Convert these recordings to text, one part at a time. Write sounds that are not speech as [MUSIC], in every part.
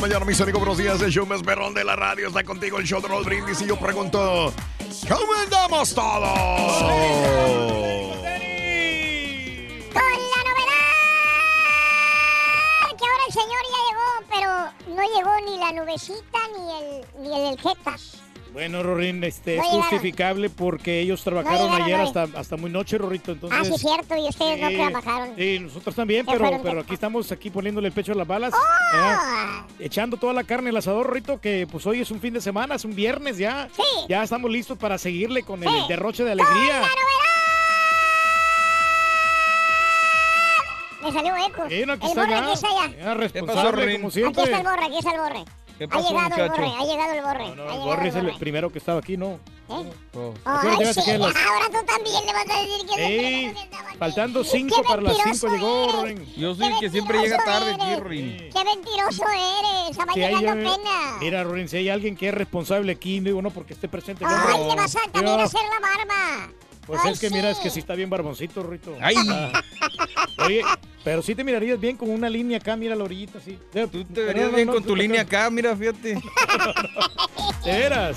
La mañana, mis amigos, buenos días. El show más perrón de la radio está contigo, el show de Raúl Brindis. Y yo pregunto, ¿cómo andamos todos? Con la novedad que ahora el señor ya llegó, pero no llegó ni la nubecita ni el, ni el, el Jetas. Bueno, Rorín, este, No es justificable porque ellos trabajaron ayer hoy. hasta, hasta muy noche, Rorrito. Entonces, ah, sí, es cierto, y ustedes no sí, trabajaron. Sí, nosotros también, pero, pero aquí estamos aquí poniéndole el pecho a las balas. ¡Oh! ¿verdad? Echando toda la carne al asador, Rorrito, que pues hoy es un fin de semana, es un viernes ya. Sí. Ya estamos listos para seguirle con el derroche de alegría. Me salió eco. Sí, no, aquí el está borre ya. aquí está allá. Responsable, Rorín? como Aquí está siempre. el borre, aquí está el borre. ¿Qué ha pasó, llegado el muchacho? borre, ha llegado el borre. No, no, ha el llegado Borre es el borre. primero que estaba aquí, ¿no? ¿Eh? Oh. ¿A qué hora Ay, sí, a las- ahora tú también le vas a decir que el Ey, que estaba faltando cinco para las cinco llegó. Rorín. Yo soy el que siempre llega tarde aquí. Qué mentiroso eres. Va Si hay- llegando pena. Mira, Rorín, si hay alguien que es responsable aquí, digo, no porque esté presente. no, Ay, no. le vas a también hacer la barba. Pues Ay, es que sí. mira, es que sí está bien barboncito, Rito. Ay. Ah. Oye, pero sí te mirarías bien con una línea acá, mira la orillita así. Tú te verías bien con tu línea acá, mira, fíjate. [LAUGHS] De veras.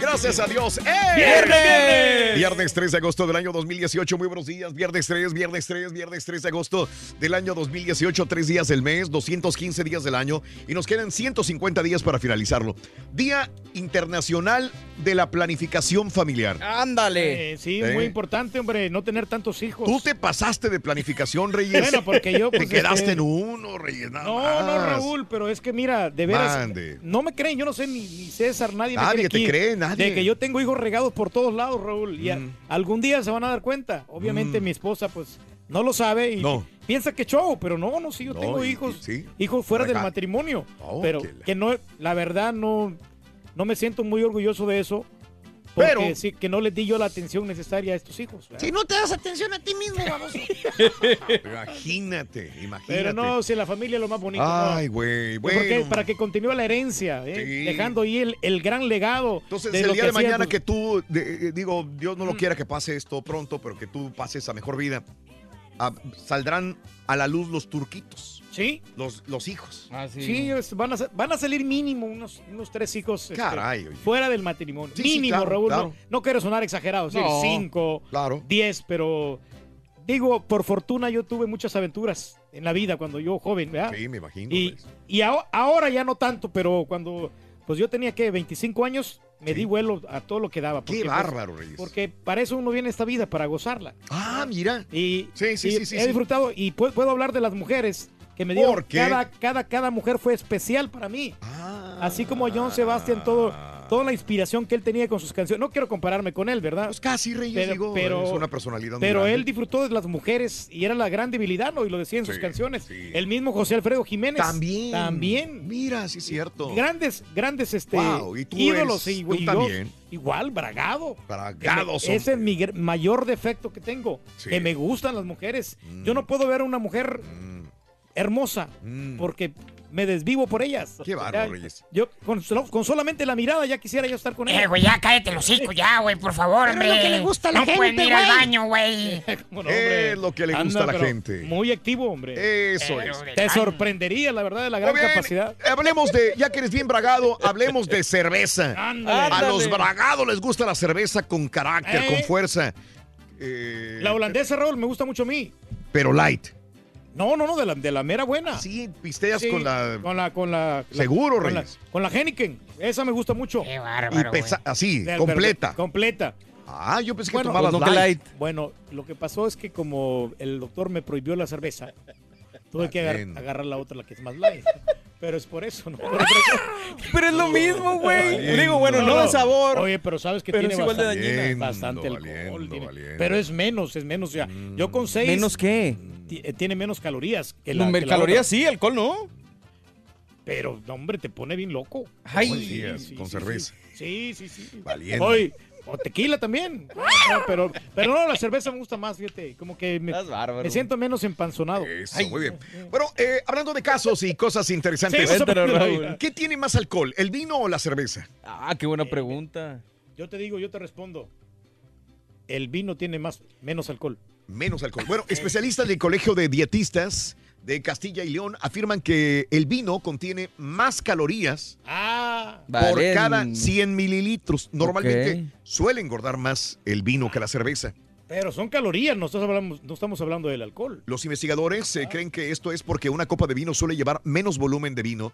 Gracias a Dios. ¡Eh! ¡Viernes! Viernes 3 de agosto del año 2018. Muy buenos días. Viernes 3, viernes 3, viernes 3 de agosto del año 2018. Tres días del mes, 215 días del año. Y nos quedan 150 días para finalizarlo. Día Internacional de la Planificación Familiar. Ándale. Eh, sí, Eh. muy importante, hombre, no tener tantos hijos. Tú te pasaste de planificación, Reyes. Bueno, porque yo, Te pues, quedaste este- en uno, Reyes. nada No, no. Raúl, pero es que mira, de veras, Mande. no me creen, yo no sé ni, ni César, nadie, me Nadie cree te aquí, cree, nadie. De que yo tengo hijos regados por todos lados, Raúl, y a- Mm. algún día se van a dar cuenta. Obviamente Mm. mi esposa, pues, no lo sabe y No. piensa que show, pero no, no, sí, yo No, tengo y- hijos, sí. hijos fuera del matrimonio, Oh, pero que la- que no, la verdad no, no me siento muy orgulloso de eso. Porque Pero- sí, que no les di yo la atención necesaria a estos hijos. ¿verdad? Si no te das atención a ti mismo, baboso. [LAUGHS] Imagínate, imagínate. Pero no, si la familia es lo más bonito. Ay, güey, ¿Por qué? bueno. Para que continúe la herencia, ¿eh? Sí. dejando ahí el, el gran legado. Entonces, de el lo día que de mañana tus- que tú, de- eh, digo, Dios Mm. no lo quiera que pase esto pronto, pero que tú pases a mejor vida, saldrán a la luz los turquitos, Sí, los, los hijos. Ah, sí. sí, es- van, a, van a salir mínimo unos, unos tres hijos este, Caray, oye. fuera del matrimonio. Sí, sí, mínimo, claro, Raúl. claro. No, no quiero sonar exagerado, No. cinco, Claro. diez, pero digo, por fortuna yo tuve muchas aventuras en la vida cuando yo joven, ¿verdad? Sí, me imagino. Y, pues. y aho- ahora ya no tanto, pero cuando pues yo tenía que 25 años, me Sí. di vuelo a todo lo que daba. Qué porque, pues, bárbaro, Reyes. Porque para eso uno viene a esta vida, para gozarla. Ah, mira. Y, Sí, sí, y sí, sí, he sí. disfrutado y puedo, puedo hablar de las mujeres que me dieron. Cada, cada, cada mujer fue especial para mí. Ah. Así como John Sebastian, todo, toda la inspiración que él tenía con sus canciones. No quiero compararme con él, ¿verdad? Pues casi, Reyes, pero, digo, pero, es una personalidad Pero él disfrutó de las mujeres y era la gran debilidad, ¿no? Y lo decía en sus Sí, canciones. El mismo José Alfredo Jiménez. También. También. Mira, sí es cierto. Grandes, grandes este, Wow, ¿y tú ídolos. eres- y, tú y yo- también? igual, bragado. Bragados, Que me- Ese es mi mayor defecto que tengo. Sí. Que me gustan las mujeres. Yo no puedo ver a una mujer hermosa porque me desvivo por ellas. Qué bárbaro, Reyes. Yo con, solamente la mirada ya quisiera yo estar con ella. Eh, güey, ya cállate los hocico ya, güey, por favor, Pero es lo que le gusta a la no pueden gente, ir al baño, güey. [LAUGHS] ¿Cómo no, Es lo que le gusta Anda, a la gente. Muy activo, hombre. Eso es. Te sorprendería, la verdad, de la gran bien, capacidad. Hablemos de, ya que eres bien bragado, hablemos de cerveza. Ándale. A los bragados les gusta la cerveza con carácter, Eh. con fuerza. Eh, La holandesa, Raúl, me gusta mucho a mí. pero light. No, no, no, de la, de la mera buena. Sí, pisteas Sí, con la... Con la, con la. la- Seguro, con la, con la Henneken. Esa me gusta mucho. Qué Y pesa- así, completa. Completa. Ah, yo pensé que tomabas pues que light. Bueno, lo que pasó es que como el doctor me prohibió la cerveza, [LAUGHS] tuve que agar- agarrar la otra, la que es más light. Pero es por eso, ¿no? [LAUGHS] Pero es lo mismo, güey. Digo, bueno, no, de sabor. Oye, pero sabes que Pero tiene es igual de bastante, dañina. bastante Valiendo, alcohol. tiene- valiendo. Pero es menos, es menos. O sea, yo con seis... ¿Menos qué? Eh, Tiene menos calorías que la, hombre, que la calorías otra. sí, alcohol no. Pero, no, hombre, te pone bien loco. Ay. Decías, con cerveza. Sí, sí, sí. Valiendo. Oye, o tequila también. [LAUGHS] No, pero, pero no, la cerveza me gusta más, fíjate. Como que me, siento menos empanzonado. Eso, muy bien. Bueno, eh, hablando de casos y cosas interesantes, Sí. ¿qué tiene más alcohol, el vino o la cerveza? Ah, qué buena pregunta. Yo te digo, yo te respondo. El vino tiene más, menos alcohol. Menos alcohol. Bueno, especialistas del Colegio de Dietistas de Castilla y León afirman que el vino contiene más calorías Ah, por Valen. cada 100 mililitros. Normalmente Ok. suele engordar más el vino que la cerveza. pero son calorías, no estamos hablando, no estamos hablando del alcohol. Los investigadores eh, creen que esto es porque una copa de vino suele llevar menos volumen de vino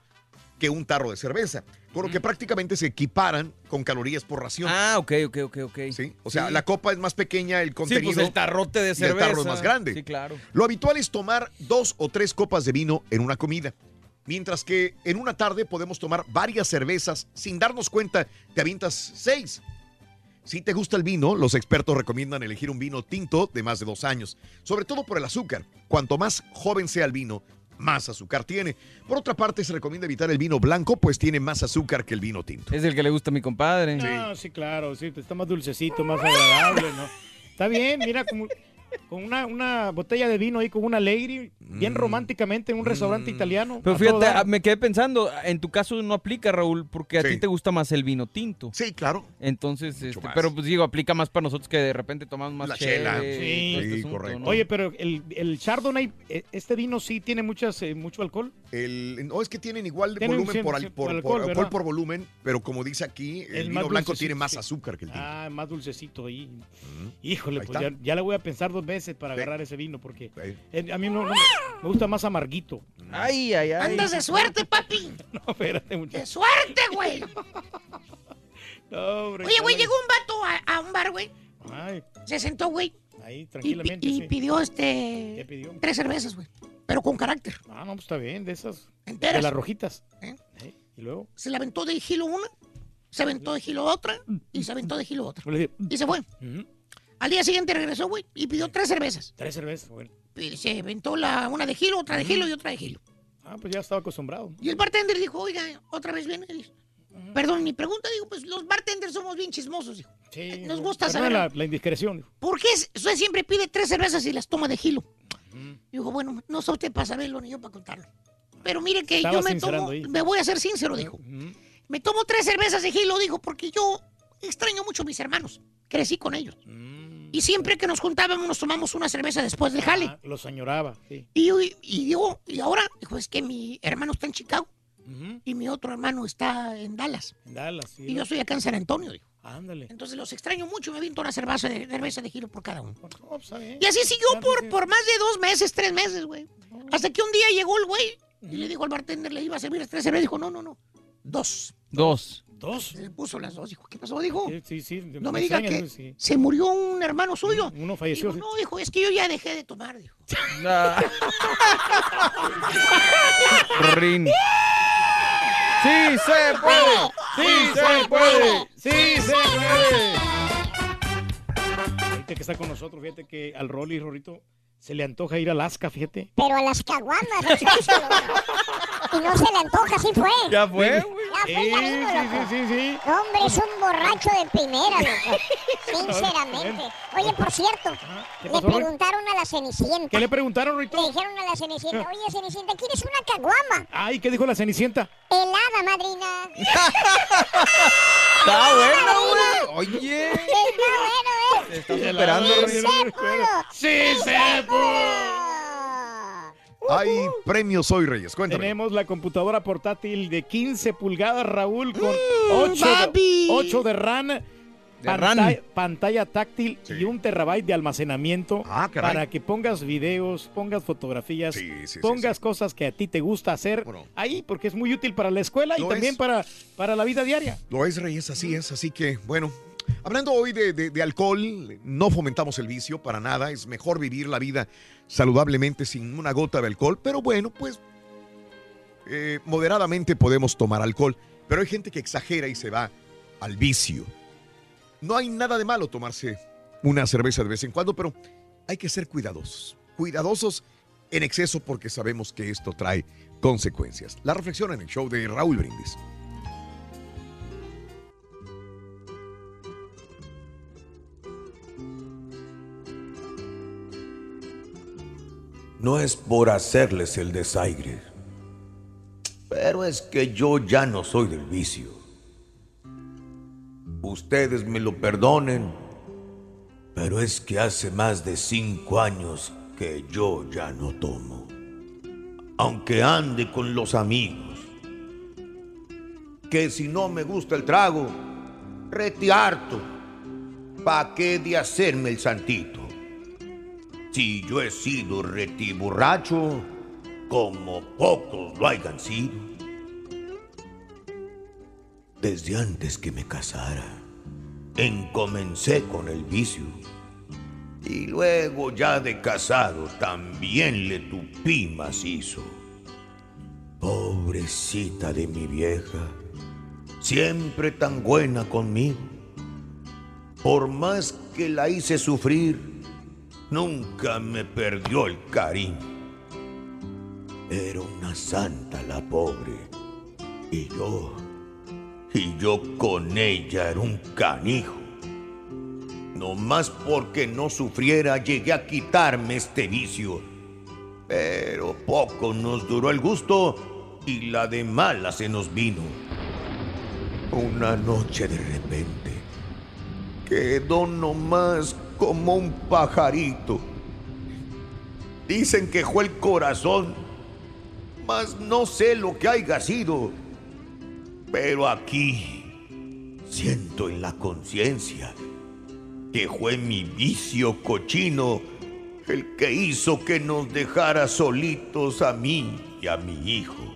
que un tarro de cerveza, por lo que prácticamente se equiparan con calorías por ración. Ah, ok, ok, ok, ok. ¿sí? O sea, Sí. la copa es más pequeña, el Sí, contenido. pues el tarrote de y el cerveza. tarro es más grande. Sí, claro. Lo habitual es tomar dos o tres copas de vino en una comida. Mientras que en una tarde podemos tomar varias cervezas sin darnos cuenta, te avientas seis. Si te gusta el vino, los expertos recomiendan elegir un vino tinto de más de dos años, sobre todo por el azúcar. Cuanto más joven sea el vino, más azúcar tiene. Por otra parte, se recomienda evitar el vino blanco, pues tiene más azúcar que el vino tinto. Es el que le gusta a mi compadre. No, sí, claro, sí, está más dulcecito, más agradable, ¿no? Está bien, mira, como, con una, una botella de vino ahí con una lady, bien románticamente en un restaurante italiano. Mm. Pero a todo fíjate, ah, me quedé pensando, en tu caso no aplica, Raúl, porque a Sí. ti te gusta más el vino tinto. Sí, claro. Entonces, este, pero pues digo, aplica más para nosotros que de repente tomamos más La chela. chela. Sí. Sí, correcto. Oye, pero el, el Chardonnay, eh, este vino sí tiene muchas, eh, mucho alcohol. El, no es que tienen igual de Tienen volumen por, al- por, alcohol, por volumen, pero como dice aquí, el, El vino blanco dulcecito, tiene más azúcar que el tinto. Ah, más dulcecito ahí. Ujú. Híjole, Ahí pues ya, ya le voy a pensar dos veces para Sí. agarrar ese vino, porque Sí. eh, a mí no, no me, me gusta más amarguito. Ay, ay, ay. Andas de suerte, papi. [LAUGHS] No, espérate, muchacho. De suerte, güey. [LAUGHS] No, hombre, Oye, güey, llegó un vato a, a un bar, güey. Ay, Se sentó, güey. ahí, tranquilamente, y sí. pidió ¿Qué este. pidió? Tres cervezas, güey. Pero con carácter. Ah, no, pues está bien, de esas. De Enteras. las rojitas. ¿Eh? Eh, Y luego, Se la aventó de gilo una, se aventó de gilo otra y se aventó de gilo otra. Y se fue. ujú, Al día siguiente regresó, güey, y pidió tres cervezas. tres cervezas, bueno. Y se aventó la, una de gilo, otra de gilo y otra de gilo. Ah, pues ya estaba acostumbrado. Y el bartender dijo, oiga, otra vez viene. Perdón, mi pregunta, digo, pues los bartenders somos bien chismosos, dijo. Sí, Nos no, gusta saber. La, la indiscreción. dijo. ¿Por qué usted siempre pide tres cervezas y las toma de gilo? Dijo, bueno, no sé usted para saberlo ni yo para contarlo. Pero mire que Estaba yo me tomo, ahí. me voy a ser sincero, dijo. Ujú. Me tomo tres cervezas de gilo, dijo, porque yo extraño mucho a mis hermanos. Crecí con ellos. Mm. Y siempre que nos juntábamos nos tomamos una cerveza después del jale. Ah, los añoraba, sí. Y, yo- y yo, y ahora, dijo, es que mi hermano está en Chicago y mi otro hermano está en Dallas. en Dallas, sí. Y yo soy acá en San Antonio, dijo. Ándale. Entonces los extraño mucho, me aviento una cerveza de, cerveza de gilo por cada uno. No, pues. Y así siguió Claro por, que- por más de dos meses, tres meses, güey. Hasta que un día llegó el güey y le dijo al bartender, le iba a servir tres cervezas. Dijo, no, no, no, dos. Dos. Dos. Se le puso las dos. Dijo, ¿qué pasó? Dijo, Sí, sí, sí. no me diga extraña, que sí. se murió un hermano suyo. Uno falleció. Dijo, no, dijo, es que yo ya dejé de tomar, dijo. [LAUGHS] Ah. [LAUGHS] ¡Sí se puede! ¡Sí se puede! ¡Sí se puede! Ahorita que está con nosotros, fíjate que al Rolly, Rorito, se le antoja ir a Alaska, fíjate. Pero a las caguamas. Y no se le antoja, así fue. Ya fue, Ya fue, ya Sí, vino, sí, loco. sí, sí, sí. No, hombre, es un borracho de primera, loco. Sinceramente. Oye, por cierto, ¿Qué le pasó, Roy? preguntaron a la Cenicienta. ¿Qué le preguntaron, Rito? Le dijeron a la Cenicienta, oye, Cenicienta, ¿quieres una caguama? Ay, ¿qué dijo la Cenicienta? Helada, madrina. Está bueno, güey. Oye. Está bueno, ¿eh? Te está superando, Sí se Hay premios hoy, Reyes. Cuéntame. Tenemos la computadora portátil de 15 pulgadas, Raúl, con Mm, 8, papi. de, 8 de RAM, pantalla, pantalla táctil y un terabyte de almacenamiento Ah, para que pongas videos, pongas fotografías, Sí, sí, sí, pongas cosas que a ti te gusta hacer ahí, porque es muy útil para la escuela y también es. para, para la vida diaria. Lo es, Reyes, así es. Así que, bueno, hablando hoy de, alcohol, no fomentamos el vicio para nada. Es mejor vivir la vida saludablemente sin una gota de alcohol. Pero bueno, pues eh, moderadamente podemos tomar alcohol. Pero hay gente que exagera y se va al vicio. No hay nada de malo tomarse una cerveza de vez en cuando, pero hay que ser cuidadosos. Cuidadosos en exceso porque sabemos que esto trae consecuencias. La reflexión en el show de Raúl Brindis. No es por hacerles el desaire, pero es que yo ya no soy del vicio. Ustedes me lo perdonen, pero es que hace más de cinco años que yo ya no tomo. Aunque ande con los amigos. Que si no me gusta el trago, rete. ¿Pa' qué de hacerme el santito? Si yo he sido retiborracho, como pocos lo hayan sido. Desde antes que me casara, encomencé con el vicio. Y luego ya de casado también le tupí macizo. Pobrecita de mi vieja, siempre tan buena conmigo. Por más que la hice sufrir, nunca me perdió el cariño. Era una santa la pobre. Y yo, y yo con ella era un canijo. No más porque no sufriera llegué a quitarme este vicio. Pero poco nos duró el gusto y la de mala se nos vino. Una noche de repente quedó nomás como un pajarito. Dicen que fue el corazón, mas no sé lo que haya sido. Pero aquí siento en la conciencia que fue mi vicio cochino el que hizo que nos dejara solitos a mí y a mi hijo.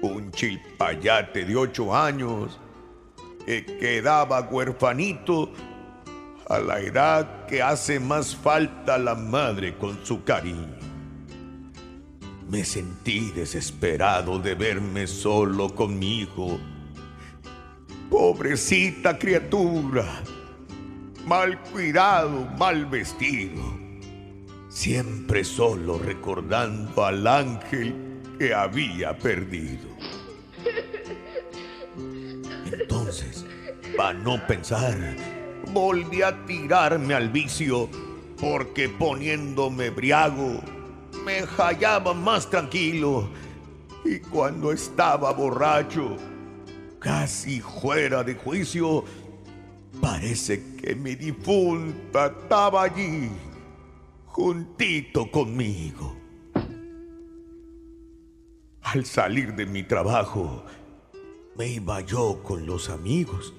Un chilpayate de ocho años que quedaba huerfanito a la edad que hace más falta la madre con su cariño. Me sentí desesperado de verme solo con mi hijo. Pobrecita criatura, mal cuidado, mal vestido, siempre solo recordando al ángel que había perdido. Entonces, para no pensar, volví a tirarme al vicio, porque poniéndome briago, me hallaba más tranquilo. Y cuando estaba borracho, casi fuera de juicio, parece que mi difunta estaba allí, juntito conmigo. Al salir de mi trabajo, me iba yo con los amigos.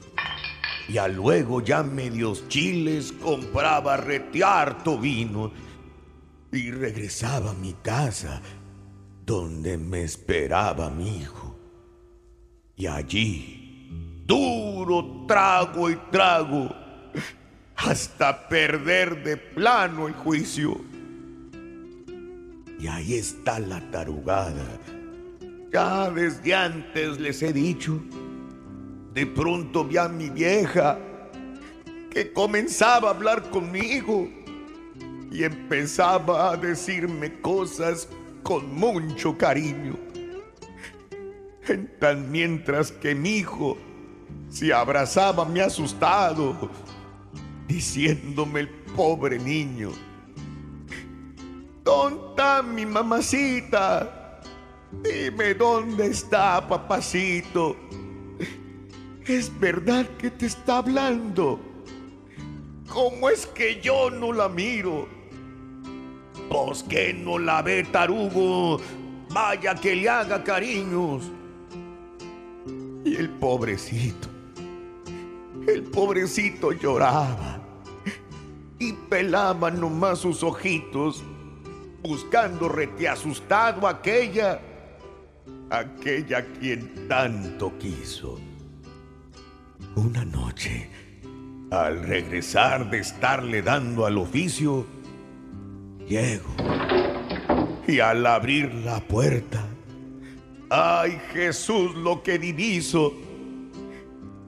Y a luego ya medios chiles compraba rete harto vino y regresaba a mi casa donde me esperaba mi hijo. Y allí, duro trago y trago, hasta perder de plano el juicio. Y ahí está la tarugada, Ya desde antes les he dicho, de pronto vi a mi vieja que comenzaba a hablar conmigo y empezaba a decirme cosas con mucho cariño. En tan mientras que mi hijo se abrazaba me asustado, diciéndome el pobre niño, ¿dónde está mi mamacita? Dime dónde está papacito. Es verdad que te está hablando. ¿Cómo es que yo no la miro? Pues que no la ve tarugo. Vaya que le haga cariños. Y el pobrecito, el pobrecito lloraba y pelaba nomás sus ojitos, buscando rete asustado a aquella, aquella quien tanto quiso. Una noche, al regresar de estarle dando al oficio, llego y al abrir la puerta, ¡ay Jesús lo que diviso!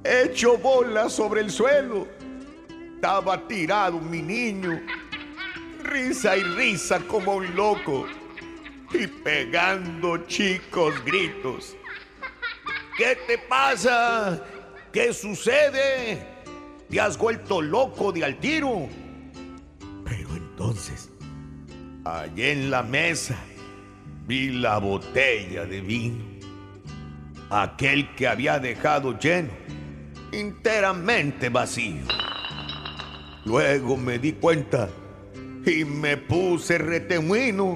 Hecho bola sobre el suelo, estaba tirado mi niño, risa y risa como un loco, y pegando chicos gritos. ¿Qué te pasa? ¿Qué sucede? ¿Te has vuelto loco de al tiro? Pero entonces, allí en la mesa, vi la botella de vino. Aquel que había dejado lleno, enteramente vacío. Luego me di cuenta y me puse retemuino.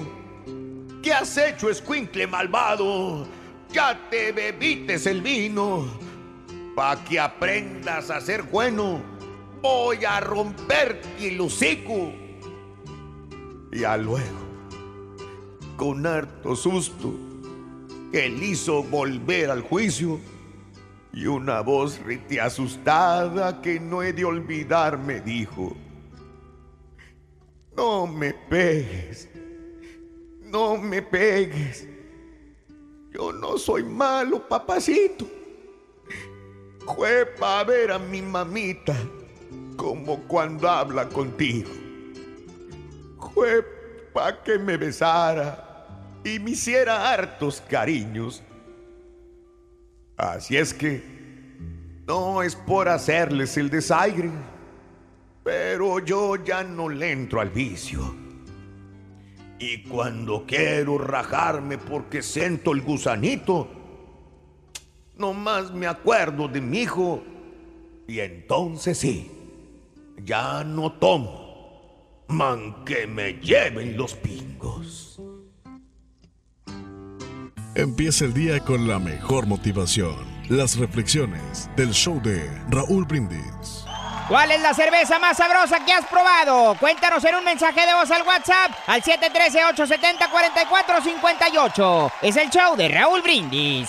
¿Qué has hecho, escuincle malvado? Ya te bebites el vino. Pa' que aprendas a ser bueno, voy a romperte el hocico. Y a luego, con harto susto, él hizo volver al juicio y una voz rite asustada que no he de olvidar me dijo, no me pegues, no me pegues, yo no soy malo, papacito. Fue para ver a mi mamita como cuando habla contigo. Fue para que me besara y me hiciera hartos cariños. Así es que no es por hacerles el desaire, pero yo ya no le entro al vicio. Y cuando quiero rajarme porque siento el gusanito, nomás me acuerdo de mi hijo y entonces sí, ya no tomo, man que me lleven los pingos. Empieza el día con la mejor motivación. Las reflexiones del show de Raúl Brindis. ¿Cuál es la cerveza más sabrosa que has probado? Cuéntanos en un mensaje de voz al WhatsApp al 713-870-4458. Es el show de Raúl Brindis.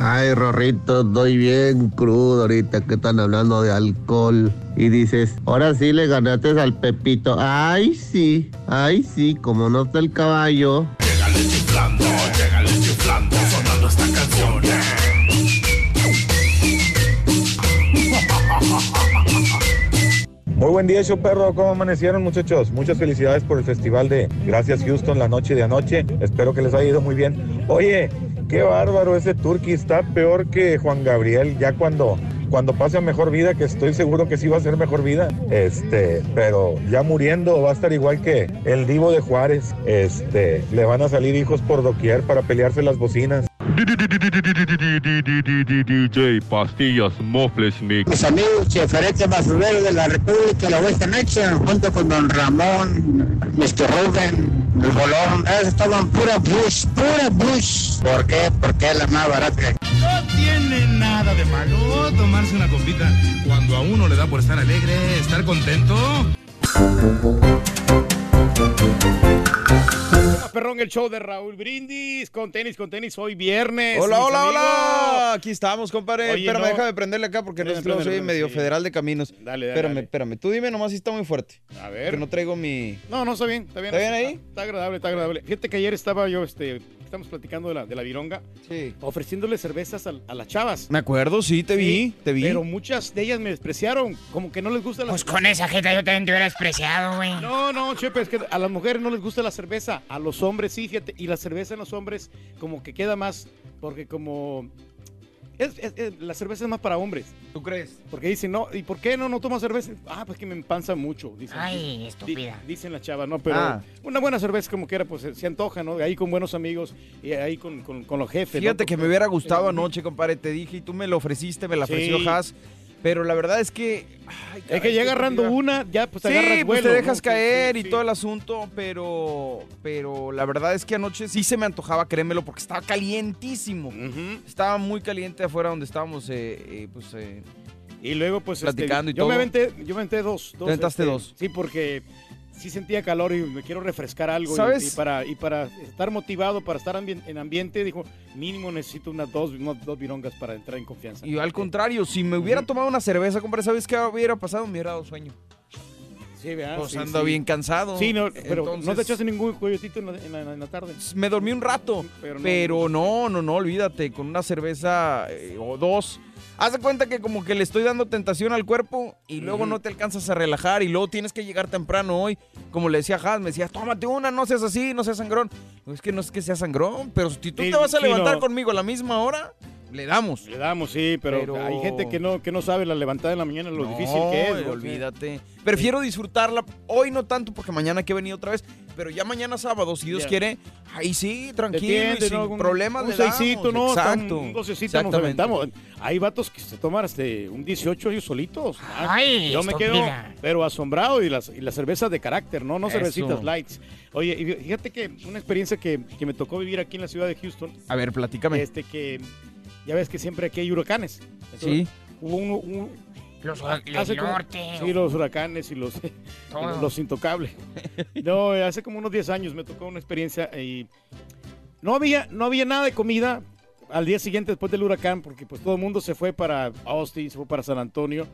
Ay, Rorrito, estoy bien crudo ahorita que están hablando de alcohol. Y dices, ahora sí le ganaste al Pepito. Ay, sí, ay, sí, como no está el caballo. Buen día, show perro. ¿Cómo amanecieron, muchachos? Muchas felicidades por el festival de Gracias Houston, la noche de anoche. Espero que les haya ido muy bien. Oye, qué bárbaro ese Turkey. Está peor que Juan Gabriel. Ya cuando, cuando pase a mejor vida, que estoy seguro que sí va a ser mejor vida. Este, pero ya muriendo va a estar igual que el Divo de Juárez. Este, le van a salir hijos por doquier para pelearse las bocinas. DJ Pastillas Mofles Mix. Mis amigos cheferetes basureros de la República la Oeste Mexa, junto con Don Ramón, Mr. Rubén, el Bolón, estaban pura Bush, pura Bush. ¿Por qué? Porque es la más barata. No tiene nada de malo tomarse una copita cuando a uno le da por estar alegre, estar contento. Ah, Perrón, el show de Raúl Brindis con tenis, con tenis, hoy viernes. Hola, hola, amigos. hola. Aquí estamos, compadre. Oye, espérame, no. déjame prenderle acá porque no soy medio sí. federal de caminos. Dale, dale, Espérame, dale. espérame. Tú dime nomás si está muy fuerte. A ver. Que no traigo mi. No, no, está bien, está bien. ¿Está bien ahí? Está, agradable, está agradable. Fíjate que ayer estaba yo, este, estamos platicando de la, de la vironga. Sí. Ofreciéndole cervezas a, a las chavas. Me acuerdo, sí, te vi, te vi. Pero muchas de ellas me despreciaron, como que no les gusta la Pues con esa gente yo también te hubiera despreciado, güey. No, no, Chepe, es que a las mujeres no les gusta la cerveza, a los hombres sí, fíjate, y la cerveza en los hombres como que queda más, porque como... es- es- es- la cerveza es más para hombres. ¿Tú crees? Porque dicen, no, ¿y por qué no, no tomas cerveza? Ah, pues que me empanza mucho. Dicen, Ay, Di- estúpida. dicen las chavas, ¿no? Pero Ah. una buena cerveza como quiera, pues se, antoja, ¿no? Ahí con buenos amigos y ahí con, con- con los jefes. ¿no? Fíjate que me hubiera gustado anoche, compadre. Te dije y tú me lo ofreciste, me la ofreció Sí. Haas. Pero la verdad es que. ay, Es que ya ¿qué te agarrando una, ya pues sí, agarras pues te dejas caer sí, y todo el asunto, pero pero la verdad es que anoche sí se me antojaba, créemelo, porque estaba calientísimo. Estaba muy caliente afuera donde estábamos, eh, eh, pues... eh, Y luego, pues, este, Platicando y yo todo. Me aventé, yo me aventé dos. dos Te aventaste este, dos. Sí, porque sí sentía calor y me quiero refrescar algo. y- ¿Sabes? Y, para, y para estar motivado, para estar en ambiente, dijo, mínimo necesito unas dos, unas dos virongas para entrar en confianza. Y al contrario, si me hubiera tomado una cerveza, compadre, ¿sabes qué hubiera pasado? Me hubiera dado sueño. Sí, ¿verdad? Pues Sí, ando sí. bien cansado. Sí, no, pero no te echaste ningún coyotito en la, en la- en la tarde. Me dormí un rato, Pero pero no- no, no, no, olvídate, con una cerveza eh, o dos. Haz de cuenta que como que le estoy dando tentación al cuerpo y luego no te alcanzas a relajar y luego tienes que llegar temprano hoy. Como le decía Has, me decía, tómate una, no seas así, no seas sangrón. Es que no es que sea sangrón, pero si tú te vas a levantar conmigo a la misma hora, le damos. Le damos, sí, pero, Pero- hay gente que no, que no sabe la levantada en la mañana, lo No, difícil que es. olvídate. Prefiero disfrutarla. Hoy no tanto porque mañana que venir otra vez. Pero ya mañana sábado, si Dios quiere, ahí sí, tranquilo, y Entiende, sin ¿no? Un- problemas un le damos. seisito, ¿no? Hasta un- Exacto. Un docecito nos aventamos. Hay vatos que se toman este, un 18 ellos solitos. Ay, Yo me quedo, pero asombrado. Y las, y las cervezas de carácter, ¿no? No Eso. cervecitas lights. Oye, y fíjate que una experiencia que, que me tocó vivir aquí en la ciudad de Houston. A ver, platícame. Este que ya ves que siempre aquí hay huracanes. Sí. Hubo uno, un- Los hace como- norte. Sí, los huracanes y los, [LAUGHS] los intocables. No, hace como unos 10 años me tocó una experiencia y no había, no había nada de comida al día siguiente después del huracán porque pues todo el mundo se fue para Austin, se fue para San Antonio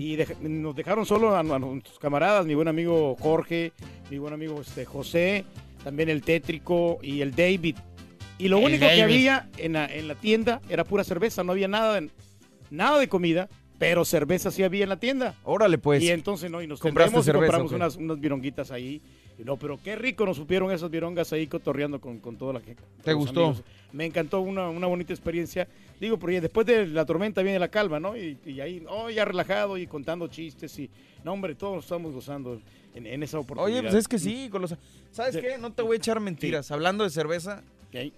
y dej- nos dejaron solo a, a nuestros camaradas, mi buen amigo Jorge, mi buen amigo este, José, también el Tétrico y el David. Y lo El único que había en la, en la tienda era pura cerveza, no había nada de, nada de comida, pero cerveza sí había en la tienda. Órale, pues. Y entonces, ¿no? Y nos ¿Compraste tendremos y cerveza, compramos unas, unas vironguitas ahí. Y no, pero qué rico nos supieron esas virongas ahí cotorreando con, con toda la gente. ¿Te gustó? Me encantó, una, una bonita experiencia. Digo, porque después de la tormenta viene la calma, ¿no? Y, y ahí, oh, ya relajado y contando chistes y... No, hombre, todos estamos gozando en, en esa oportunidad. Oye, pues es que sí, con los... ¿Sabes qué? No te voy a echar mentiras. Hablando de cerveza,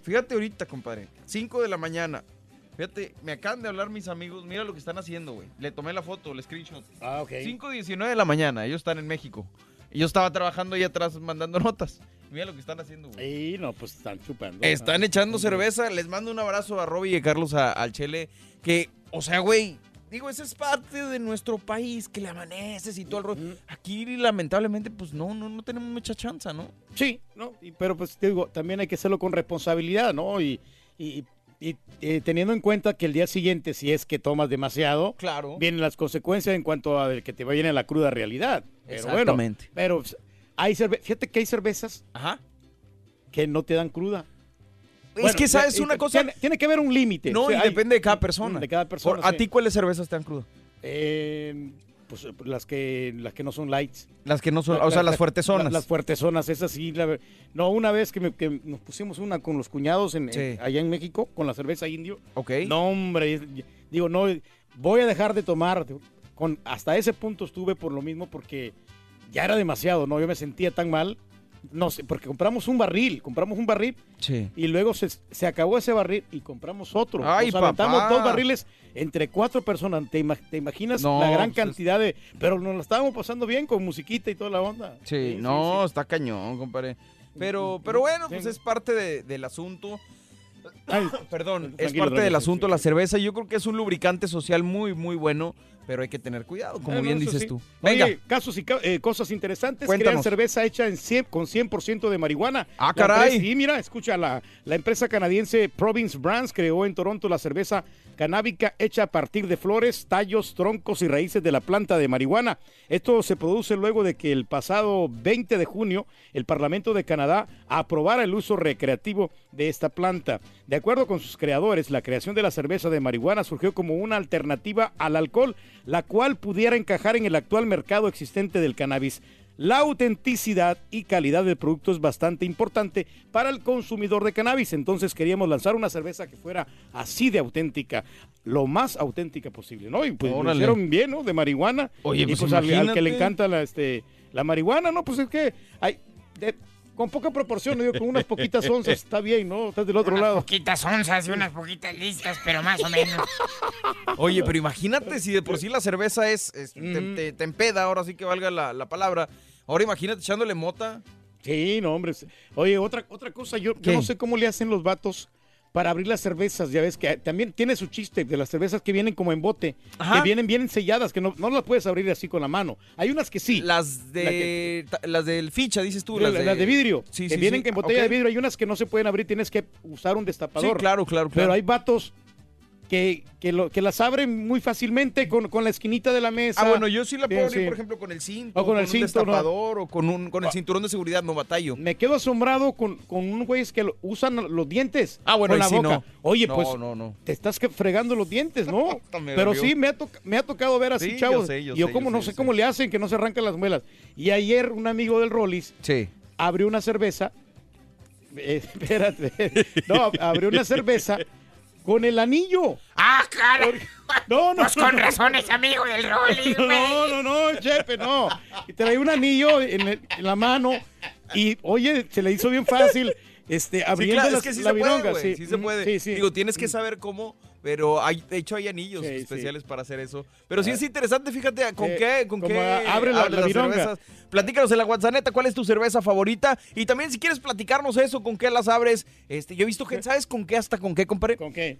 fíjate ahorita, compadre. 5 de la mañana. Fíjate, me acaban de hablar mis amigos. Mira lo que están haciendo, güey. Le tomé la foto, el screenshot. Ah, ok. 5.19 de la mañana. Ellos están en México. Y yo estaba trabajando ahí atrás mandando [LAUGHS] notas. Mira lo que están haciendo, güey. Y no, pues están chupando. Están Ah, echando cerveza. Les mando un abrazo a Robbie y a Carlos a- al Chele. Que, o sea, güey, digo, esa es parte de nuestro país, que le amaneces y todo el rollo. Aquí, lamentablemente, pues no, no, no tenemos mucha chance, ¿no? Sí, ¿no? Y- pero pues te digo, también hay que hacerlo con responsabilidad, ¿no? Y, y- y, eh, teniendo en cuenta que el día siguiente, si es que tomas demasiado, claro. vienen las consecuencias en cuanto a que te vayan a la cruda realidad. Pero Exactamente. Bueno, pero pues, hay cerve- fíjate que hay cervezas que no te dan cruda. Es que, ¿sabes y- una cosa? Tiene, tiene que haber un límite. No, O sea, y hay- depende de cada persona. De cada persona. Por- ¿A ti cuáles cervezas te crudo? Eh, pues las que, las que no son lights. Las que no son, La- o sea, la- las fuertezonas. la- las fuertezonas, esas sí. la- no, una vez que, me- que nos pusimos una con los cuñados en, Sí. en- allá en México, con la cerveza indio. Ok. No, hombre, es- digo, no, voy a dejar de tomar. Con, hasta ese punto estuve por lo mismo porque ya era demasiado, ¿no? Yo me sentía tan mal. No sé, porque compramos un barril, compramos un barril Sí. y luego se, se acabó ese barril y compramos otro. Ay, Nos papá. dos barriles entre cuatro personas. ¿Te, te imaginas No, la gran pues es- cantidad de... Pero nos la estábamos pasando bien con musiquita y toda la onda. Sí, no, está cañón, compadre. Pero, pero bueno, pues es parte de- del asunto. [LAUGHS] Perdón, es parte del asunto la cerveza. Yo creo que es un lubricante social muy, muy bueno, pero hay que tener cuidado, como no, bien dices sí. tú. Oye, Venga. casos y eh, cosas interesantes. Cuéntanos. Crean cerveza hecha en 100 con 100% de marihuana. Ah, La caray. empresa- Sí, mira, escucha, la, la empresa canadiense Province Brands creó en Toronto la cerveza canábica hecha a partir de flores, tallos, troncos y raíces de la planta de marihuana. Esto se produce luego de que el pasado 20 de junio el Parlamento de Canadá aprobara el uso recreativo de esta planta. De acuerdo con sus creadores, la creación de la cerveza de marihuana surgió como una alternativa al alcohol, la cual pudiera encajar en el actual mercado existente del cannabis. La autenticidad y calidad del producto es bastante importante para el consumidor de cannabis, entonces queríamos lanzar una cerveza que fuera así de auténtica, lo más auténtica posible, ¿no? Y pues lo hicieron bien, ¿no? De marihuana. Oye, y pues pues al, al que le encanta la, este, la marihuana, ¿no? Pues es que hay... de- con poca proporción, con unas poquitas onzas está bien, ¿no? Estás del otro unas lado. poquitas onzas y unas poquitas listas, pero más o menos. Oye, pero imagínate si de por sí la cerveza es, es- te, te- te empeda, ahora sí que valga la, la palabra. Ahora imagínate echándole mota. Sí, no, hombre. Oye, otra, otra cosa, yo, yo no sé cómo le hacen los vatos para abrir las cervezas. Ya ves que también tiene su chiste de las cervezas que vienen como en bote, Ajá. que vienen bien selladas, que no, no las puedes abrir así con la mano. Hay unas que sí. Las de las del ficha, dices tú. las, Las de, vidrio, Sí, que sí, vienen sí. en botella de vidrio. Hay unas que no se pueden abrir, tienes que usar un destapador. Sí, claro, claro, claro. Pero hay vatos que, que, lo, que las abren muy fácilmente con, con la esquinita de la mesa. Ah, bueno, yo sí la puedo abrir, sí. por ejemplo, con el cinto, O con el un cinto, ¿no? destapador o con, un, con el cinturón de seguridad, no batallo. Me quedo asombrado con, con unos güeyes que lo- usan los dientes. Ah, bueno, con la sí boca. no. Oye, No, pues no, no. te estás fregando los dientes, ¿no? [LAUGHS] Pero sí, me ha, toca- me ha tocado ver así, yo chavos. sé, yo y yo sé, como yo no sé, cómo le hacen que no se arrancan las muelas. Y ayer un amigo del Rollis abrió una cerveza. [LAUGHS] eh, espérate. No, abrió una cerveza con el anillo. ¡Ah, cara! No, no, Pues con no. razón es amigo del Rolly, [LAUGHS] güey. No, no, no, chefe, no. Y trae un anillo en, el- en la mano y, oye, se le hizo bien fácil este, Sí, abriendo claro, las- es que sí la se puede, vironga. güey, sí. sí se puede. Sí, sí. Digo, tienes que saber cómo, pero hay, de hecho hay anillos Sí, sí. especiales para hacer eso. Pero sí es interesante, fíjate, ¿con Eh, qué, con qué abre la- la las cervezas? Platícanos en la WhatsApp, ¿cuál es tu cerveza favorita? Y también si quieres platicarnos eso, ¿con qué las abres? Este, yo he visto que, ¿sabes con qué hasta con qué, compadre? ¿Con qué?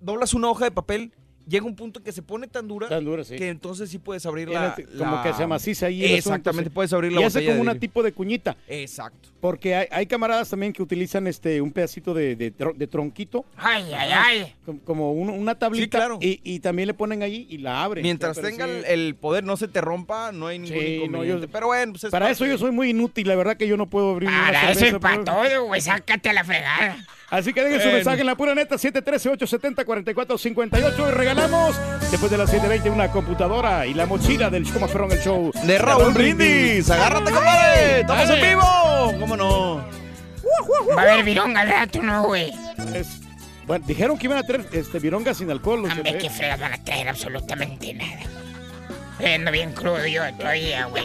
Doblas una hoja de papel, llega un punto que se pone tan dura, Tan dura, sí. que entonces sí puedes abrir la, t- como la- que se amaciza ahí. el Exactamente, sí. puedes abrir la y hace como una vidrio. tipo de cuñita. Exacto. Porque hay, hay camaradas también que utilizan este un pedacito de, de tro- de tronquito. Ay, ay, ay. com- Como un- una tablita. claro. y, y también le ponen ahí y la abren. Mientras Pero tenga sí. el, poder, no se te rompa, no hay ningún Sí, no, inconveniente. yo- Pero bueno, pues es Para eso yo soy muy inútil, la verdad que yo no puedo abrir una Para eso es para todo, güey. Sácate a la fregada. Así que dejen su mensaje en la pura neta 713-870-4458 y regalamos después de las 7.20 una computadora y la mochila del show más perrón, el show De Raúl Brindis. Agárrate, compadre. Estamos en vivo. ¿Cómo no? Va a haber vironga al rato, ¿no, güey? Es- bueno, dijeron que iban a traer este, vironga sin alcohol. los Hombre, de- qué fregas van a traer absolutamente nada. Estoy ando bien crudo yo todavía, güey.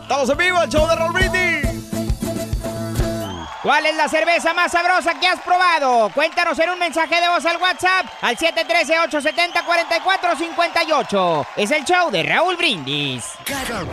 Estamos en vivo, el show de Raúl Brindis. ¿Cuál es la cerveza más sabrosa que has probado? Cuéntanos en un mensaje de voz al WhatsApp al 713-870-4458. Es el show de Raúl Brindis. Cada,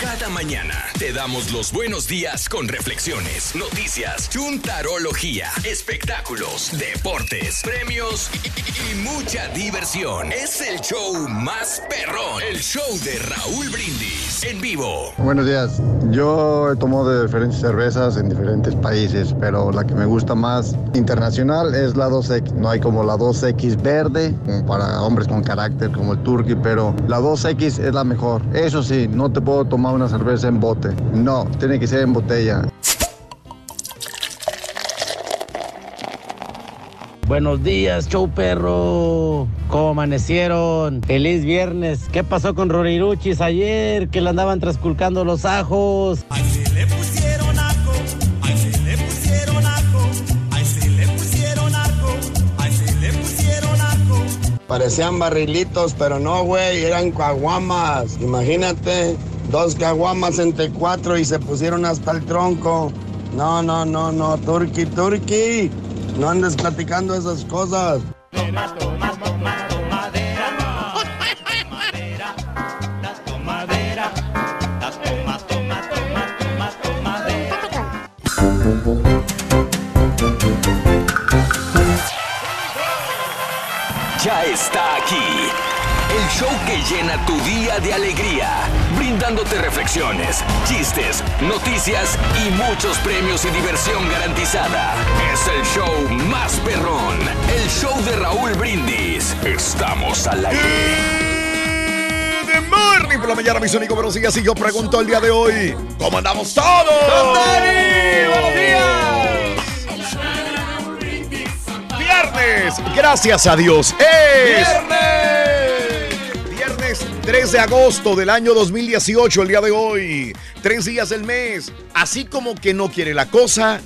cada mañana te damos los buenos días con reflexiones, noticias, chuntarología, espectáculos, deportes, premios y, y mucha diversión. Es el show más perrón, el show de Raúl Brindis en vivo. Buenos días. Yo he tomado de diferentes cervezas en diferentes países, pero la que me gusta más internacional es la 2X. No hay como la 2X verde, como para hombres con carácter como el Turkey, pero la 2X es la mejor. Eso sí, no te puedo tomar una cerveza en bote. No, tiene que ser en botella. Buenos días, show perro. ¿Cómo amanecieron? Feliz viernes. ¿Qué pasó con Roriruchis ayer? Que le andaban trasculcando los ajos. le Parecían barrilitos, pero no, güey, eran caguamas. Imagínate, dos caguamas entre cuatro y se pusieron hasta el tronco. No, no, no, no, Turki, Turki. No andes platicando esas cosas. Show que llena tu día de alegría, brindándote reflexiones, chistes, noticias y muchos premios y diversión garantizada. Es el show más perrón, el show de Raúl Brindis. Estamos al aire. De morning por la mañana, mis amigos, buenos días. Y yo pregunto el día de hoy, ¿cómo andamos todos? ¡Buenos días! Viernes, gracias a Dios. Es viernes 3 de agosto del año 2018, el día de hoy. Tres días del mes. Así como que no quiere la cosa,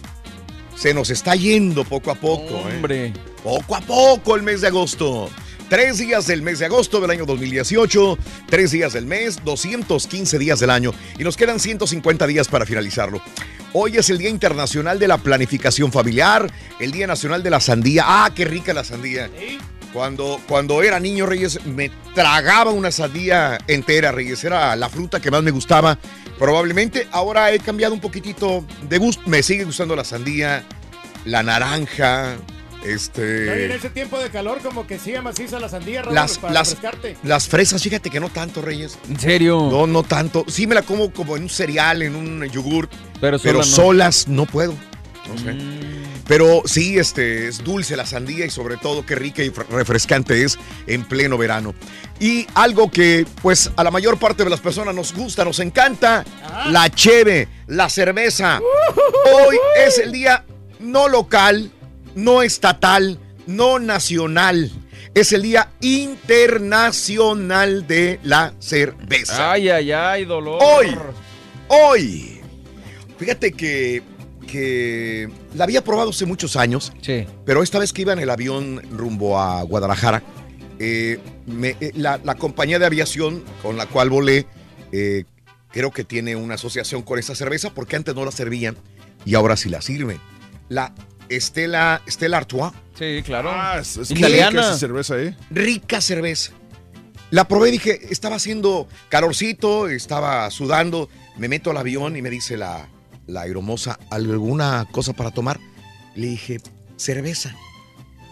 se nos está yendo poco a poco. ¿eh? Hombre. Poco a poco el mes de agosto. Tres días del mes de agosto del año 2018, tres días del mes, 215 días del año y nos quedan 150 días para finalizarlo. Hoy es el Día Internacional de la Planificación Familiar, el Día Nacional de la Sandía. ¡Ah, qué rica la sandía! Cuando, cuando era niño, Reyes, me tragaba una sandía entera, Reyes. Era la fruta que más me gustaba. Probablemente ahora he cambiado un poquitito de gusto. Me sigue gustando la sandía, la naranja, este... No, en ese tiempo de calor, como que sigue maciza la sandía, Raúl, Las, para las, refrescarte. las fresas, fíjate que no tanto, Reyes. ¿En serio? No, no tanto. Sí me la como como en un cereal, en un yogur. Pero Pero, sola no. solas no puedo. No sé. Pero sí, este, es dulce la sandía y sobre todo qué rica y fre- refrescante es en pleno verano. Y algo que pues a la mayor parte de las personas nos gusta, nos encanta, la cheve, la cerveza. Hoy es el día no local, no estatal, no nacional. Es el día internacional de la cerveza. Ay, ay, ay, dolor. Hoy, hoy. Fíjate que, que la había probado hace muchos años. Sí. Pero esta vez que iba en el avión rumbo a Guadalajara, eh, me- eh, la, la compañía de aviación con la cual volé, eh, creo que tiene una asociación con esta cerveza porque antes no la servían y ahora sí la sirven. La Estela, Estela Artois. Sí, claro. Ah, es, es Italiana. rica esa cerveza, ¿eh? Rica cerveza. La probé y dije, estaba haciendo calorcito, estaba sudando. Me meto al avión y me dice la, la aeromoza, ¿alguna cosa para tomar? Le dije, cerveza.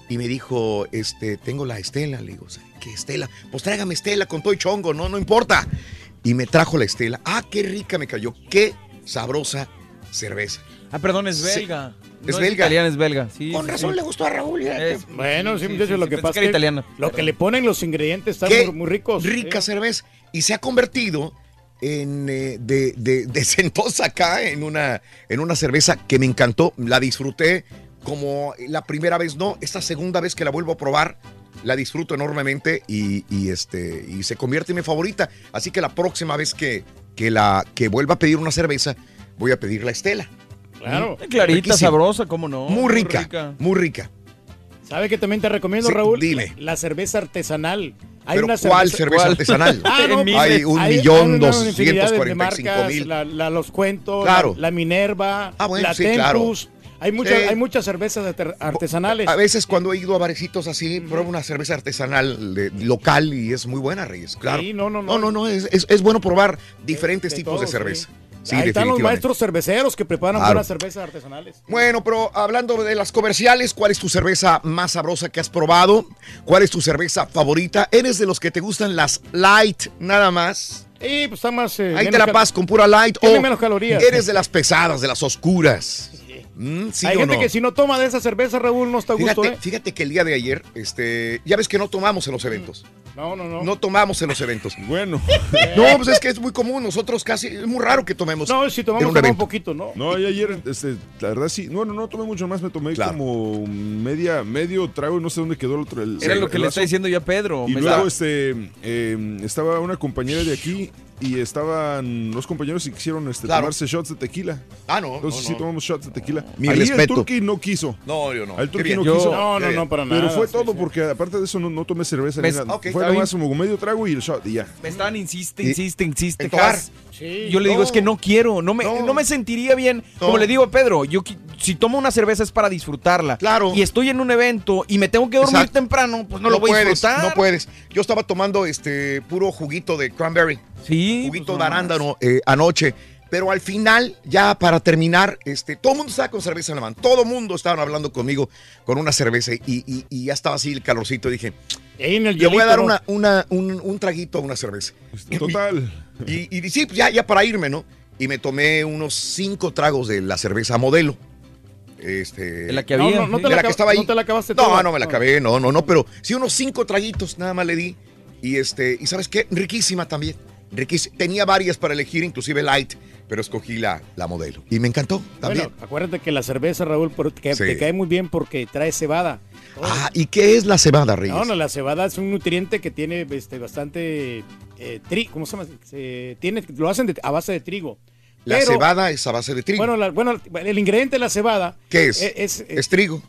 Y me dijo, este, tengo la Estela. Le digo, ¿qué Estela? Pues tráigame Estela con todo y chongo, no, no importa. Y me trajo la Estela. Ah, qué rica me cayó. Qué sabrosa cerveza. Ah, perdón, es Sí. belga. Es No belga. italiana, es belga. Sí, Con sí, razón sí. le gustó a Raúl. Es- Bueno, sí, sí, muchachos, sí, lo que pasa que era es que italiana. lo que le ponen los ingredientes están muy, muy ricos. Rica ¿eh? cerveza. Y se ha convertido en eh, de, de, de Sentosa acá en una, en una cerveza que me encantó. La disfruté como la primera vez, no. Esta segunda vez que la vuelvo a probar, la disfruto enormemente y, y, este, y se convierte en mi favorita. Así que la próxima vez que, que, la, que vuelva a pedir una cerveza, voy a pedir la Estela. Claro. Mm, Clarita, riquísima. sabrosa, ¿cómo no? Muy rica, muy rica. ¿Sabe que también te recomiendo, Sí, Raúl? dime. La, cerveza artesanal. Hay ¿Pero una cuál cerveza ¿Cuál? artesanal? Ah, no, Hay pues, un hay- millón hay doscientos cuarenta y cinco marcas, mil. La, la- los cuentos, Claro. la, la Minerva, Ah, bueno, la sí, claro. Tempus. Hay, muchas, Sí. hay muchas cervezas arte- artesanales. A veces cuando he ido a barecitos así, pruebo una cerveza artesanal de- local y es muy buena, Reyes. Claro. Sí, no, no, No, no, no, es, es- es bueno probar diferentes tipos todo, de cerveza. Sí, Ahí están los maestros cerveceros que preparan Claro. buenas cervezas artesanales. Bueno, pero hablando de las comerciales, ¿cuál es tu cerveza más sabrosa que has probado? ¿Cuál es tu cerveza favorita? ¿Eres de los que te gustan las light nada más? Y pues está más. eh, Ahí te la pasas con pura light Tiene o menos calorías. eres de las pesadas, de las oscuras. Mm, ¿sí Hay o gente no? que si no toma de esa cerveza, Raúl, no está a gusto, ¿eh? fíjate que el día de ayer, este, ya ves que no tomamos en los eventos. No, no, no. No tomamos en los eventos. [LAUGHS] Bueno. No, pues es que es muy común. Nosotros casi, es muy raro que tomemos. No, si tomamos, en un tomamos un poquito, ¿no? No, y ayer, este, la verdad sí. Bueno, no tomé mucho más, me tomé Claro. como media, medio trago, no sé dónde quedó el otro. el- Era el- lo que el le está diciendo yo a Pedro. Y Me luego, está- este, eh, estaba una compañera de aquí y estaban los compañeros y quisieron este, Claro. tomarse shots de tequila. Ah, no. Entonces no, sí no. tomamos shots de tequila. Mi Ahí respeto. el Turkey no quiso. No, yo no. Turkey bien. no Yo- quiso. No, no, no, para nada. Pero fue sí, todo sí. porque aparte de eso no, no tomé cerveza Me- ni nada. fue nomás como medio trago y el shot y ya. Me estaban insiste, insiste, insiste. Sí. Yo le digo, es que no quiero, no me, No. no. me sentiría bien. Como le digo a Pedro, yo si tomo una cerveza es para disfrutarla. Claro. Y estoy en un evento y me tengo que dormir Exacto. temprano, pues no, lo voy puedes, a disfrutar. No puedes. Yo estaba tomando este puro juguito de cranberry. Sí. Juguito pues, de no más. arándano eh, anoche. Pero al final, ya para terminar, este, todo el mundo estaba con cerveza en la mano. Todo el mundo estaba hablando conmigo con una cerveza y, y- y ya estaba así el calorcito. Dije, en el le voy a dar una, una- un, un traguito a una cerveza. Total. Y, y sí, pues ya, ya para irme, ¿no? Y me tomé unos cinco tragos de la cerveza modelo. Este, De la que había. No, no, no te de la la que estaba ahí. no te la acabaste No, toda. no me la acabé, no, no, no, pero sí unos cinco traguitos nada más le di. Y este, y ¿sabes qué? Riquísima también. Riquísima. Tenía varias para elegir, inclusive light, pero escogí la, la modelo. Y me encantó también. Bueno, acuérdate que la cerveza, Raúl, por- que Sí. te cae muy bien porque trae cebada. ah, ¿y qué es la cebada, Reyes? No, no, la cebada es un nutriente que tiene este, bastante eh, tri- ¿cómo se llama? Se- tiene, lo hacen de- a base de trigo. La Pero- cebada es a base de trigo. Bueno, la- bueno, el ingrediente de la cebada. ¿Qué es? e- Es, ¿Es trigo?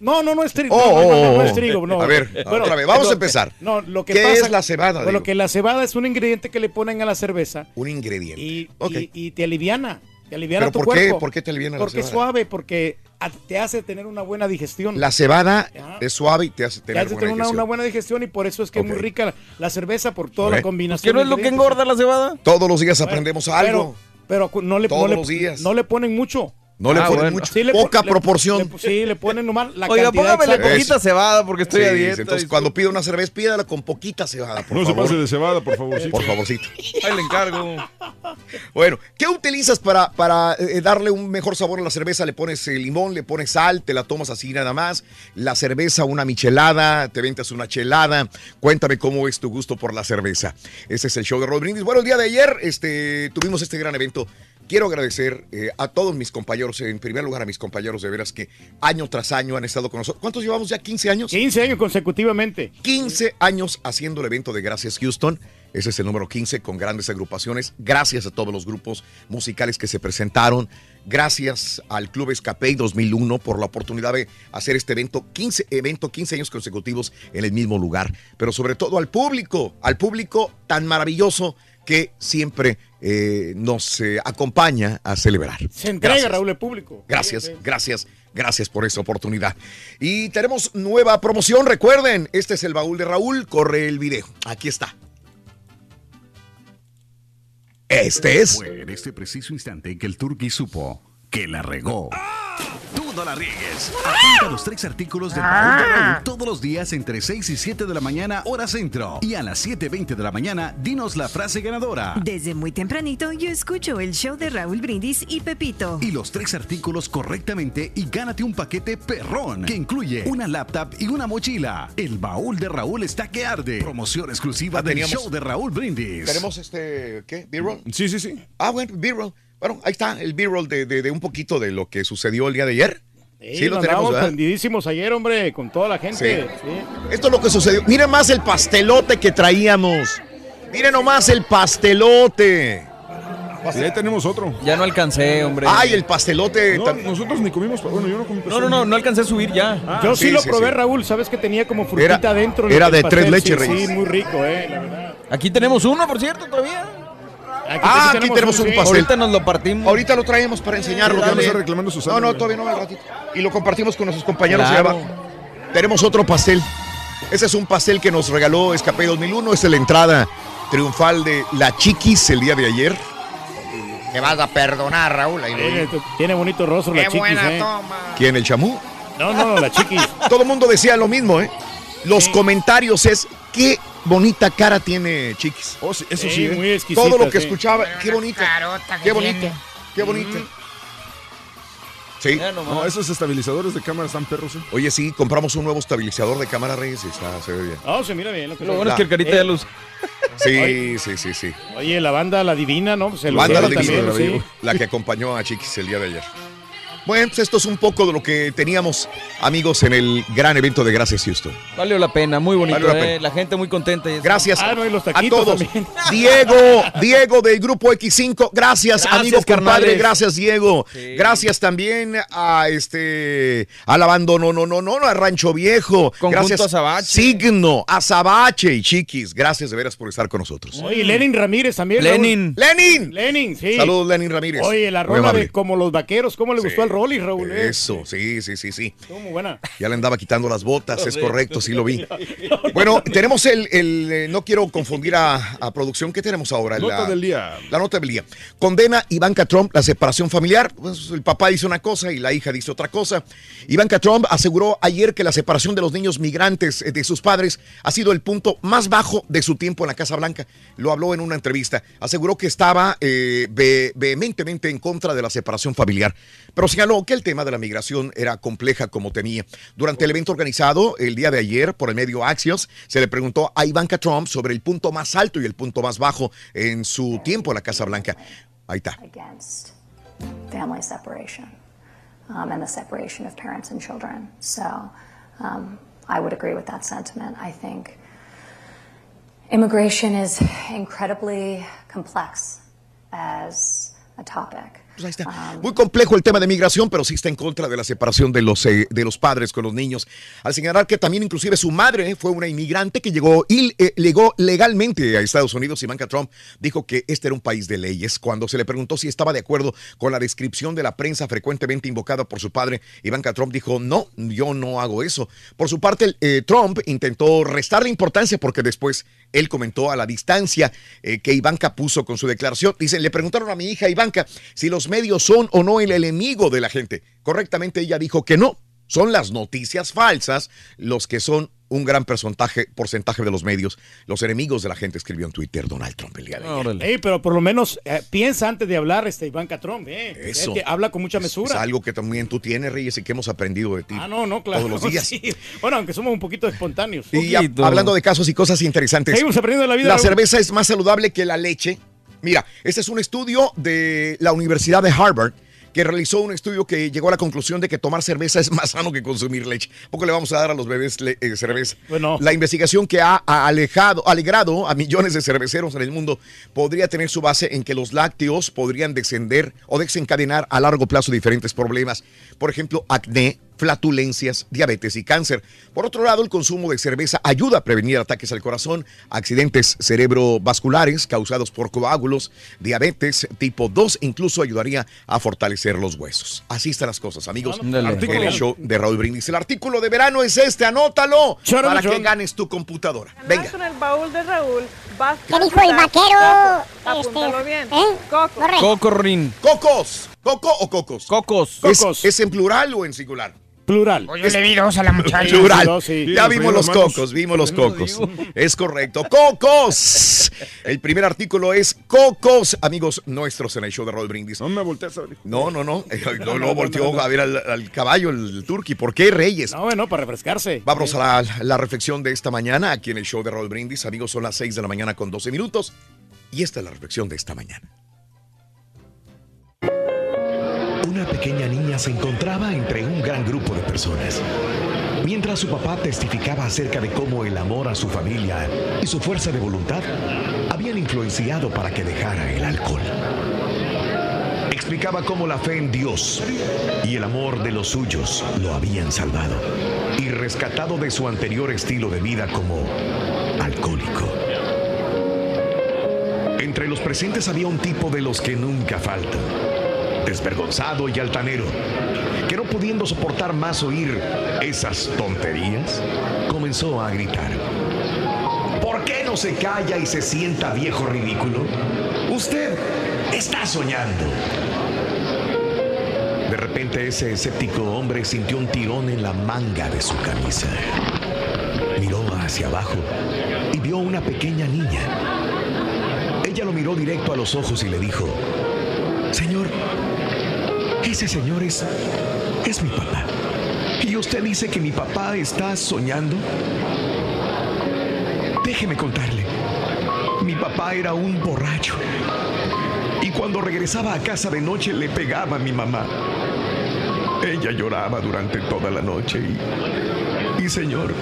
no, no, no es trigo. Oh, no, no, no, no, oh, no oh. es trigo. No. A ver, otra vez, vamos a empezar. No, lo que ¿Qué pasa- es la cebada, Bueno, digo? que la cebada es un ingrediente que le ponen a la cerveza Un ingrediente. y, y- y te aliviana. Te aliviana ¿Pero tu por qué? cuerpo. ¿Por qué te aliviana la Porque es cebada? suave, porque a- te hace tener una buena digestión. La cebada Ajá. es suave y te hace Te tener hace buena tener una, digestión. una buena digestión y por eso es que es muy rica la, la cerveza por toda la combinación. ¿Qué no es lo que engorda la cebada? Todos los días aprendemos algo. Pero, pero no, le, Todos no, le, los días. no le ponen mucho. No le Ah, ponen bueno. mucho. Sí, le pon- Poca le- proporción. le- sí, le ponen nomás la Oiga, cantidad póngamele poquita cebada porque estoy Sí, a dieta. entonces cuando pida una cerveza, pídala con poquita cebada, por No se favor. pase de cebada, por favor. Por favorcito. Ahí le encargo. Bueno, ¿qué utilizas para, para eh, darle un mejor sabor a la cerveza? Le pones eh, limón, le pones sal, te la tomas así nada más. La cerveza, una michelada, te ventas una chelada. Cuéntame cómo es tu gusto por la cerveza. Ese es el show de Rod Brindis. Bueno, el día de ayer este, tuvimos este gran evento. Quiero agradecer eh, a todos mis compañeros, en primer lugar a mis compañeros de veras que año tras año han estado con nosotros. ¿Cuántos llevamos ya? ¿15 años? 15 años consecutivamente. 15 años haciendo el evento de Gracias Houston. Ese es el número 15 con grandes agrupaciones. Gracias a todos los grupos musicales que se presentaron. Gracias al Club Escapey 2001 por la oportunidad de hacer este evento 15, evento 15 años consecutivos en el mismo lugar. Pero sobre todo al público, al público tan maravilloso que siempre eh, nos eh, acompaña a celebrar. Se entrega, Gracias. Raúl, el público. Gracias, gracias, gracias por esta oportunidad. Y tenemos nueva promoción, recuerden, este es el baúl de Raúl, corre el video, aquí está. Este es... Fue en este preciso instante que el Turqui supo que la regó. Tú no la riegues. Apunta los tres artículos del baúl de Raúl todos los días entre 6 y 7 de la mañana, hora centro. Y a las 7.20 de la mañana, dinos la frase ganadora. Desde muy tempranito yo escucho el show de Raúl Brindis y Pepito. Y los tres artículos correctamente y gánate un paquete perrón que incluye una laptop y una mochila. El baúl de Raúl está que arde. Promoción exclusiva Ah, del teníamos- show de Raúl Brindis. Tenemos este, ¿qué? ¿B-roll? Sí, sí, sí. Ah, bueno, B-roll. Bueno, ahí está el B-roll de, de- de un poquito de lo que sucedió el día de ayer. Sí, Sí, lo tenemos, prendidísimos ayer, hombre, con toda la gente. Sí. Sí. Esto es lo que sucedió. Miren más el pastelote que traíamos. Miren nomás el pastelote. Y ahí tenemos otro. Ya no alcancé, hombre. Ay, el pastelote. No, nosotros ni comimos. Bueno, yo no comí No, no, no, no alcancé a subir ya. Yo sí, sí, lo probé, sí. Raúl. Sabes que tenía como frutita Era- adentro. era de pastel, tres leches, sí, Reyes. Sí, muy rico, eh, la verdad. Aquí tenemos uno, por cierto, todavía. Aquí, Ah, aquí tenemos un pastel. Ahorita nos lo partimos. Ahorita lo traemos para enseñarlo. Ya está reclamando No, sangre, no, todavía no, al ratito. Y lo compartimos con nuestros compañeros Claro. allá abajo. Tenemos otro pastel. Ese es un pastel que nos regaló Escape 2001. Es la entrada triunfal de La Chiquis el día de ayer. Me vas a perdonar, Raúl. Ahí Tiene, bonito rostro la chiquis, eh. ¿Quién, el chamú? No, no, no, la chiquis. Todo el mundo decía lo mismo, ¿eh? Los comentarios es, qué bonita cara tiene Chiquis. Oh, sí, eso Sí, sí. ¿eh? muy exquisita. Todo lo que sí. escuchaba, qué bonita. Qué bonita. Qué bonita. Sí. No, esos estabilizadores de cámara están perros, ¿eh? Oye, sí, compramos un nuevo estabilizador de cámara Reyes y está, se ve bien. No, se mira bien. Lo que Lo se- bueno es que el carita Eh, ya luz. Sí, sí, sí, sí. Oye, la banda La Divina, ¿no? Pues el Banda La Divina, también, sí. la que acompañó a Chiquis el día de ayer. Bueno, pues esto es un poco de lo que teníamos, amigos, en el gran evento de Gracias Houston. Valió la pena, muy bonito, Valió la eh. pena. La gente muy contenta. y- Gracias Ah, no, y los a todos. también. [LAUGHS] Diego, Diego del grupo X5, gracias, Gracias, amigo compadre, gracias Diego. Sí. Gracias también a este a la banda no no no no no a Rancho Viejo. Conjunto gracias Azabache. Signo, Azabache y Chiquis, gracias de veras por estar con nosotros. Oye, Lenin Ramírez también. Lenin. Lenin. Raúl. Lenin, sí. Saludos Lenin Ramírez. Oye, la rola de Como los Vaqueros, ¿cómo le Sí. gustó al Rolly, Raúl. ¿eh? Eso, sí, sí, sí, sí. Muy buena. Ya le andaba quitando las botas, es Correcto. sí lo vi. [LAUGHS] Bueno, tenemos el, el, eh, no quiero confundir a, a producción, ¿qué tenemos ahora? Nota La- del día. La nota del día. Condena Ivanka Trump la separación familiar. Pues, el papá dice una cosa y la hija dice otra cosa. Ivanka Trump aseguró ayer que la separación de los niños migrantes eh, de sus padres ha sido el punto más bajo de su tiempo en la Casa Blanca. Lo habló en una entrevista. Aseguró que estaba eh, ve- vehementemente en contra de la separación familiar, pero señaló que el tema de la migración era compleja como temía. Durante el evento organizado el día de ayer por el medio Axios, se le preguntó a Ivanka Trump sobre el punto más alto y el punto más bajo en su tiempo en la Casa Blanca. Ahí está. family separation um, and the separation of parents and children. So um, I would agree with that sentiment. I think immigration is incredibly complex as a topic. Pues ahí está. Muy complejo el tema de migración, pero sí está en contra de la separación de los, eh, de los padres con los niños. Al señalar que también inclusive su madre fue una inmigrante que llegó, eh, llegó legalmente a Estados Unidos, Ivanka Trump dijo que este era un país de leyes. Cuando se le preguntó si estaba de acuerdo con la descripción de la prensa frecuentemente invocada por su padre, Ivanka Trump dijo, no, yo no hago eso. Por su parte, eh, Trump intentó restarle importancia porque después él comentó a la distancia eh, que Ivanka puso con su declaración. Dicen, le preguntaron a mi hija Ivanka si los medios son o no el enemigo de la gente. Correctamente ella dijo que no. Son las noticias falsas los que son un gran porcentaje, porcentaje de los medios. Los enemigos de la gente escribió en Twitter Donald Trump el día de ayer. Ey, pero por lo menos eh, piensa antes de hablar este Ivanka Trump. Eh. Eso. Es que habla con mucha Es mesura. algo que también tú tienes, Reyes, y que hemos aprendido de ti. Ah, no, no, claro. Todos los días. [LAUGHS] Sí. Bueno, aunque somos un poquito espontáneos. Y ya, hablando de casos y cosas interesantes. Seguimos aprendiendo de la vida, La Raúl. cerveza es más saludable que la leche. Mira, este es un estudio de la Universidad de Harvard que realizó un estudio que llegó a la conclusión de que tomar cerveza es más sano que consumir leche. Poco le vamos a dar a los bebés eh, cerveza. La investigación que ha, ha alejado, alegrado a millones de cerveceros en el mundo podría tener su base en que los lácteos podrían descender o desencadenar a largo plazo diferentes problemas. Por ejemplo, acné, flatulencias, diabetes y cáncer. Por otro lado, el consumo de cerveza ayuda a prevenir ataques al corazón, accidentes cerebrovasculares causados por coágulos, diabetes tipo 2, incluso ayudaría a fortalecer los huesos. Así están las cosas, amigos. En el show de Raúl Brindis. El artículo de verano es este, anótalo Chorón, para que ganes tu computadora. Venga. Con el baúl de Raúl vas ¿Qué dijo el vaquero? Apúntalo Este, bien. ¿eh? Coco. Cocorrin. Cocos. ¿Coco o cocos? Cocos. ¿Es, es en plural o en singular? Plural. Yo le vi dos a la muchacha. [LAUGHS] Plural. dos, sí. Ya vimos los hermanos. cocos, vimos los cocos. [LAUGHS] Es correcto. ¡Cocos! El primer artículo es cocos, amigos nuestros en el show de Roll Brindis. No me voltees a ver. No, no, no. [LAUGHS] No, no volteó a ver al, al caballo, el turqui. ¿Por qué Reyes? No, bueno, para refrescarse. Vamos a la, la reflexión de esta mañana aquí en el show de Roll Brindis. Amigos, son las 6 de la mañana con 12 minutos. Y esta es la reflexión de esta mañana. Una pequeña niña se encontraba entre un gran grupo de personas. Mientras su papá testificaba acerca de cómo el amor a su familia y su fuerza de voluntad habían influenciado para que dejara el alcohol. Explicaba cómo la fe en Dios y el amor de los suyos lo habían salvado y rescatado de su anterior estilo de vida como alcohólico. Entre los presentes había un tipo de los que nunca faltan, desvergonzado y altanero, que no pudiendo soportar más oír esas tonterías, comenzó a gritar. ¿Por qué no se calla y se sienta viejo ridículo? Usted está soñando. De repente ese escéptico hombre sintió un tirón en la manga de su camisa. Miró hacia abajo y vio una pequeña niña. Ella lo miró directo a los ojos y le dijo, Señor, ese señor es, es mi papá. ¿Y usted dice que mi papá está soñando? Déjeme contarle. Mi papá era un borracho. Y cuando regresaba a casa de noche le pegaba a mi mamá. Ella lloraba durante toda la noche y, y señor,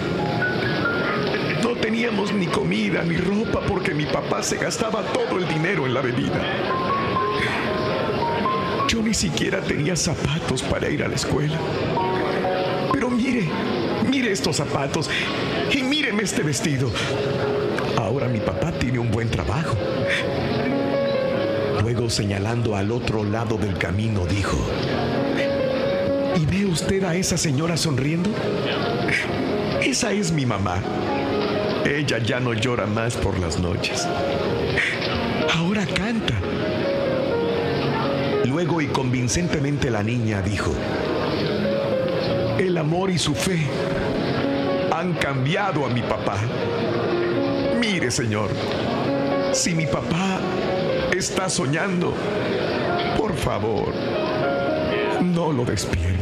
no teníamos ni comida ni ropa porque mi papá se gastaba todo el dinero en la bebida. Yo ni siquiera tenía zapatos para ir a la escuela. Pero mire, mire estos zapatos y míreme este vestido. Ahora mi papá tiene un buen trabajo. Luego señalando al otro lado del camino dijo, ¿Y ve usted a esa señora sonriendo? Esa es mi mamá. Ella ya no llora más por las noches. Ahora canta. Luego y convincentemente la niña dijo, el amor y su fe han cambiado a mi papá. Mire, señor, si mi papá está soñando, por favor, no lo despierte.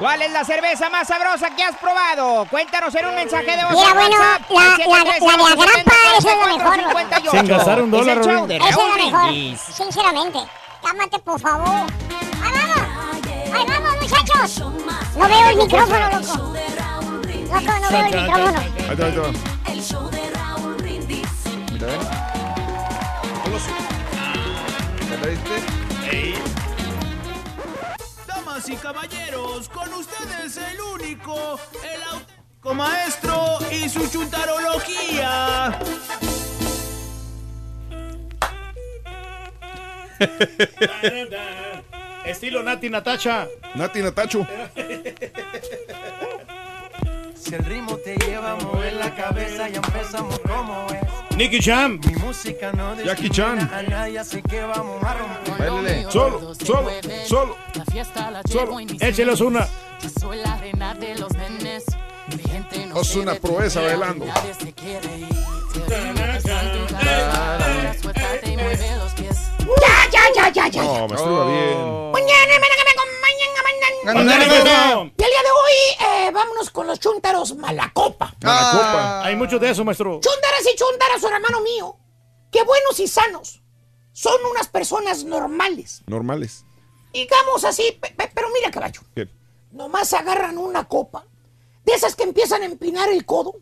¿Cuál es la cerveza más sabrosa que has probado? Cuéntanos en un mensaje de voz Mira, bueno, WhatsApp, la, la, la de agrapa, es la mejor. 5458. Sin gastar un dólar, Es el show Raúl. de Esa es la mejor. Sinceramente. Cámate, por favor. ¡Ahí vamos! ¡Ahí vamos, muchachos! No veo el micrófono, loco. Loco, no veo el micrófono. Ahí va, ahí Brindis. Mira, ¿eh? ¿Ya la viste? Damas y caballeros, con ustedes el único, el auténtico maestro y su chuntarología. [LAUGHS] Estilo Nati Natacha. Nati Natacho. Si el ritmo te lleva a mover la cabeza, ya empezamos como es. Nicky Jam. Mi música no Jackie Chan. a nadie, así que vamos a romper. Solo, solo, solo. Solo. Échelos una. Soy la reina de los nenes. Es una proeza bailando. Ya, ya, ya, ya, ya. No, maestro iba bien. Mañana, mañana, mañana, mañana. Mañana. Y el día de hoy, eh, vámonos con los chúntaros Malacopa. Ah, Hay mucho de eso, maestro. Chúntaras y chúntaras, hermano mío, que buenos y sanos. Son unas personas normales. Normales. Digamos así, pe- pe- pero mira, caballo. ¿Qué? Nomás agarran una copa, de esas que empiezan a empinar el codo,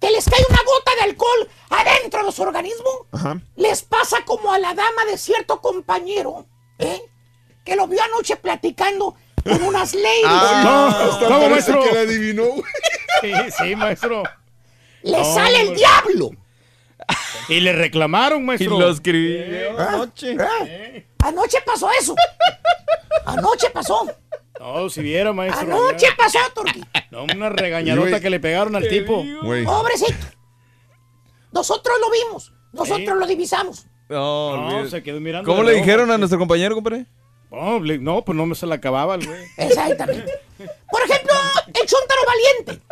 que les cae una gota de alcohol adentro de su organismo, Ajá. les pasa como a la dama de cierto compañero, ¿eh? Que lo vio anoche platicando con unas ladies. Ah, Hasta ¿Cómo, parece maestro? que la adivinó. Sí, sí, maestro. ¡Le No, sale el diablo! Y le reclamaron, Y maestro. lo escribí Ah, anoche. Anoche pasó eso. Anoche pasó. No, si viera, maestro. Anoche pasó, Turquí. No, una regañadota que le pegaron al tipo. Pobrecito. Nosotros lo vimos. Nosotros Sí. lo divisamos. No, No, se quedó mirando. ¿Cómo le dijeron a nuestro compañero, compadre? No, le- no, pues no me se la acababa el güey. Exactamente. Por ejemplo, el chúntaro valiente.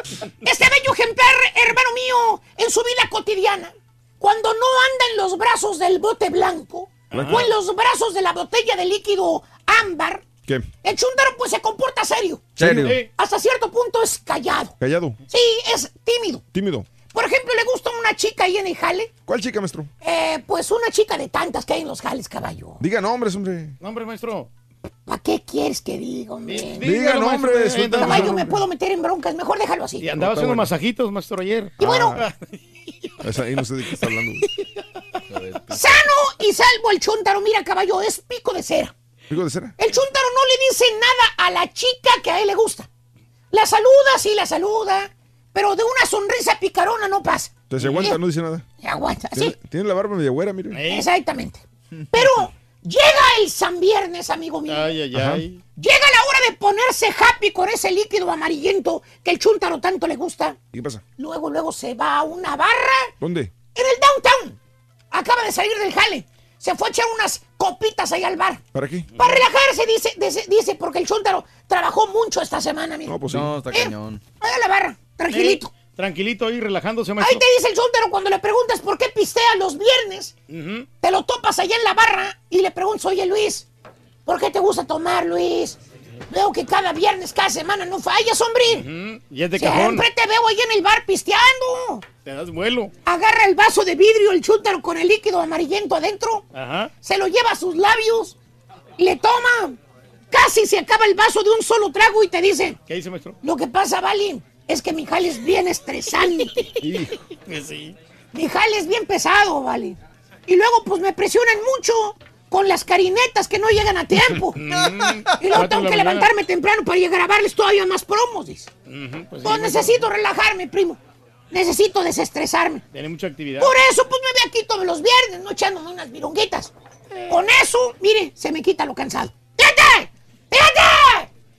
Este bello ejemplar, hermano mío, en su vida cotidiana, cuando no anda en los brazos del bote blanco o en los brazos de la botella de líquido ámbar, ¿Qué? el chúntaro pues se comporta serio. Serio. Sí. Hasta cierto punto es callado. Callado. Sí, es tímido. Tímido. Por ejemplo, le gusta una chica ahí en el jale. ¿Cuál chica, maestro? Eh, pues una chica de tantas que hay en los jales, caballo. Diga nombres, hombre. No, hombre, maestro. ¿Para qué quieres que diga, hombre? Di- Diga nombres. Andaba- Caballo, me puedo meter en broncas. Mejor déjalo así. Y andaba haciendo bueno. masajitos, maestro, ayer. Y bueno, [LAUGHS] Esa ahí no sé de qué está hablando. [LAUGHS] sano y salvo el chúntaro. Mira, caballo, es pico de cera. Pico de cera. El chúntaro no le dice nada a la chica que a él le gusta. La saluda, sí la saluda, pero de una sonrisa picarona no pasa. Entonces se aguanta, no dice nada. Se aguanta, Tiene, sí, tiene la barba media güera, mire. Eh. exactamente. [LAUGHS] Pero llega el San Viernes, amigo mío. Ay, ay, Ajá. ay. Llega la hora de ponerse happy con ese líquido amarillento que el chúntaro tanto le gusta. ¿Y qué pasa? Luego, luego se va a una barra ¿Dónde? en el downtown. Acaba de salir del jale. Se fue a echar unas copitas ahí al bar. ¿Para qué? Para relajarse, dice, dice, dice, porque el chúntaro trabajó mucho esta semana, mira. No, pues sí. No, está Eh, cañón. Vaya a la barra, tranquilito. Eh, tranquilito ahí, relajándose, Ahí maestro. te dice el chúntaro cuando le preguntas por qué pistea los viernes. Te lo topas allá en la barra y le preguntas, oye Luis, ¿por qué te gusta tomar, Luis? Veo que cada viernes, cada semana no fallas, hombre. Y es de cajón. Siempre te veo ahí en el bar pisteando. Te das vuelo. Agarra el vaso de vidrio, el chúntaro con el líquido amarillento adentro. Ajá. se lo lleva a sus labios, le toma, casi se acaba el vaso de un solo trago y te dice, ¿Qué dice, maestro? lo que pasa, Vali, es que mi jale es bien estresante. [LAUGHS] Sí. mi jale es bien pesado, Vali. Y luego pues me presionan mucho con las carinetas que no llegan a tiempo. [LAUGHS] y luego tengo que levantarme temprano para llegar a grabarles todavía más promos, dice. Pues Pues necesito relajarme, primo. Necesito desestresarme. Tiene mucha actividad. Por eso, pues me veo aquí todos los viernes, no echándome unas virunguitas. Con eso, mire, se me quita lo cansado. ¡Ya está!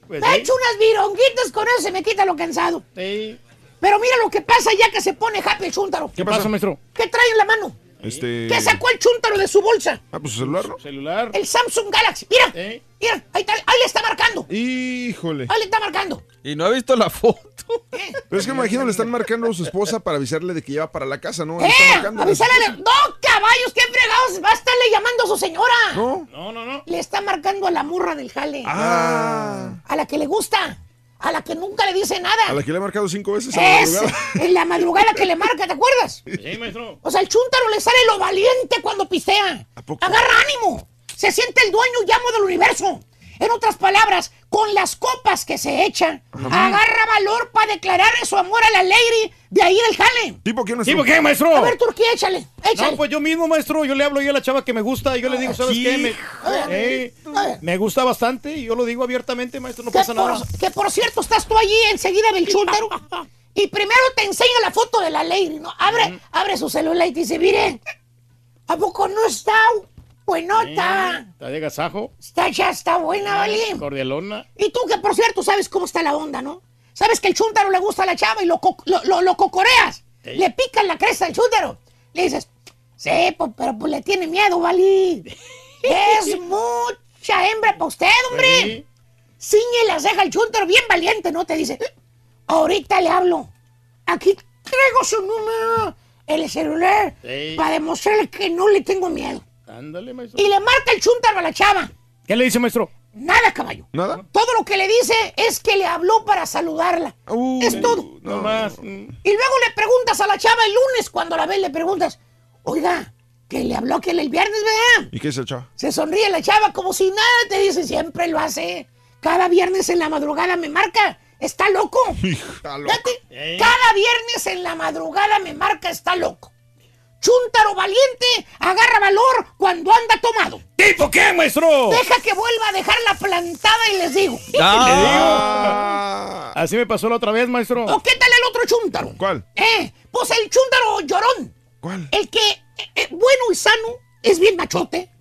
Pues me sí. echo unas vironguitas, con eso se me quita lo cansado. Sí. Pero mira lo que pasa ya que se pone happy el chúntaro. ¿Qué pasa, maestro? ¿Qué trae en la mano? Este. ¿Qué sacó el chúntaro de su bolsa? Ah, pues su celular, ¿no? Celular. El Samsung Galaxy. Mira, mira, ahí, está, ahí le está marcando. Híjole. Ahí le está marcando. Y no ha visto la foto. Pero es que me imagino le están marcando a su esposa para avisarle de que lleva para la casa, ¿no? ¡Eh! Avísale. No, caballos, qué fregados. Va a estarle llamando a su señora. No. No, no, no. Le está marcando a la murra del jale. Ah. A la que le gusta. A la que nunca le dice nada. A la que le he marcado cinco veces a la Es madrugada. en la madrugada que le marca, ¿te acuerdas? [LAUGHS] Sí, maestro. O sea, el chúntaro le sale lo valiente cuando pistea. Agarra ánimo. Se siente el dueño y amo del universo. En otras palabras, con las copas que se echa, agarra valor para declararle su amor a la lady de ahí del jale. ¿Tipo quién es? ¿Tipo qué, maestro? A ver, Turquía, échale, échale. No, pues yo mismo, maestro, yo le hablo yo a la chava que me gusta y yo le digo, ¿sabes qué? Me, Eh, me gusta bastante y yo lo digo abiertamente, maestro, no pasa por, nada. que por cierto, estás tú allí enseguida del chúntaro y primero te enseña la foto de la lady, ¿no? Abre, abre su celular y te dice, mire, ¿a poco no está buenota? Está de gasajo. Está ya está buena, ¿vale? Cordialona. Y tú que, por cierto, sabes cómo está la onda, ¿no? Sabes que el chúntaro le gusta a la chava y lo, co- lo, lo- lo cocoreas. Le pican la cresta al chúntaro. Le dices, sí, pues, pero pues le tiene miedo, ¿vale? [LAUGHS] es mucha hembra para usted, hombre. Ciñe las deja el chúntaro bien valiente, ¿no? Te dice, ahorita le hablo. Aquí traigo su número el celular para demostrarle que no le tengo miedo. Ándale, maestro. Y le marca el chúntaro a la chava. ¿Qué le dice, maestro? Nada, caballo. ¿Nada? Todo lo que le dice es que le habló para saludarla. es todo. No más. Y luego le preguntas a la chava el lunes, cuando la ves, le preguntas, oiga, que le habló que el viernes, ¿verdad? ¿Y qué es el chavo? Se sonríe la chava como si nada, te dice, siempre lo hace. Cada viernes en la madrugada me marca, está loco. [LAUGHS] Está loco. Fíjate, Cada viernes en la madrugada me marca, está loco. Chúntaro valiente, agarra valor cuando anda tomado. ¿Tipo qué, maestro? Deja que vuelva a dejar la plantada y les digo. [LAUGHS] Ah. [LAUGHS] Así me pasó la otra vez, maestro. ¿O qué tal el otro chúntaro? ¿Cuál? Eh, pues el chúntaro llorón. ¿Cuál? El que, eh, eh, bueno y sano, es bien machote,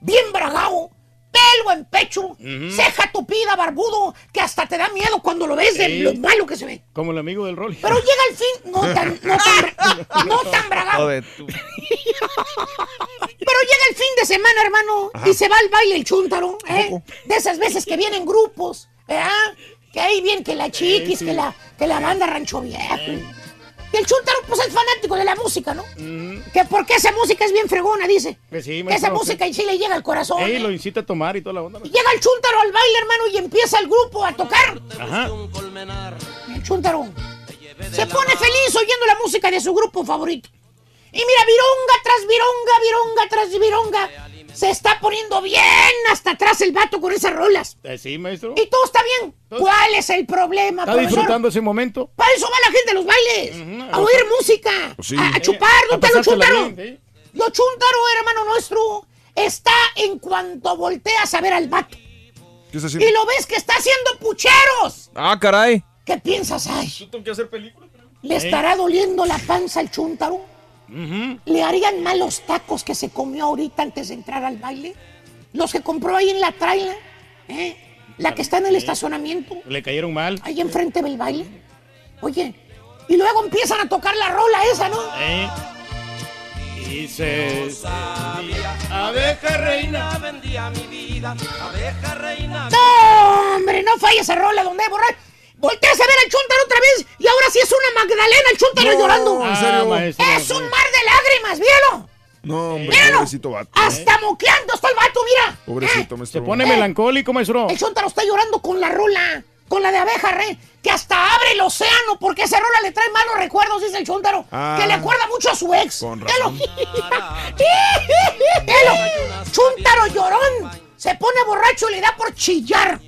bien bragao, pelo en pecho, ceja tupida, barbudo, que hasta te da miedo cuando lo ves de lo malo que se ve. Como el amigo del Rolly. Pero llega el fin, no tan, no tan, no tan. Joder, tú. Pero llega el fin de semana, hermano, y se va al baile el chúntaro, ¿eh? De esas veces que vienen grupos, ¿verdad? Que ahí viene que la chiquis, que, la, que la banda rancho viejo. Y el chúntaro, pues es fanático de la música, ¿no? Que porque esa música es bien fregona, dice. Pues sí, Que esa música en sí le llega al corazón. Ey, ¿eh? lo incita a tomar y toda la onda. Y Llega el chúntaro al baile, hermano, y empieza el grupo a tocar. Ajá. El chúntaro se pone feliz oyendo la música de su grupo favorito. Y mira, vironga tras vironga, vironga tras vironga. Se está poniendo bien hasta atrás el vato con esas rolas. Eh, Sí, maestro. Y todo está bien. ¿Cuál es el problema, Está profesor? disfrutando ese momento. Para eso va la gente a los bailes. a oír música. Pues sí. A, a chupar, ¿no te lo chúntaro? bien, Lo chúntaro, hermano nuestro, está en cuanto volteas a ver al vato. ¿Qué está Y lo ves que está haciendo pucheros. Ah, caray. ¿Qué piensas? Ay, tengo que hacer película. ¿le estará doliendo la panza al ¿Le harían mal los tacos que se comió ahorita antes de entrar al baile? ¿Los que compró ahí en la trailer? ¿Eh? ¿La que está en el estacionamiento? Le cayeron mal. Ahí enfrente del baile. Oye, y luego empiezan a tocar la rola esa, ¿no? Eh. Y se... Abeja reina. vendía mi vida, abeja reina. ¡No, hombre! No falla esa rola donde borrar. Volteas a ver al chúntaro otra vez y ahora sí es una Magdalena el chúntaro No, llorando. en serio. Ah, maestro, es un mar de lágrimas, míralo. No, hombre, Míralo. pobrecito vato. Hasta moqueando está el vato, mira. Pobrecito, Se maestro. pone melancólico, maestro. El chúntaro está llorando con la rola, con la de abeja re, que hasta abre el océano porque esa rola le trae malos recuerdos, dice el chúntaro. Ah. que le acuerda mucho a su ex. Con razón. [LAUGHS] Velo. Chúntaro llorón. Se pone borracho y le da por chillar.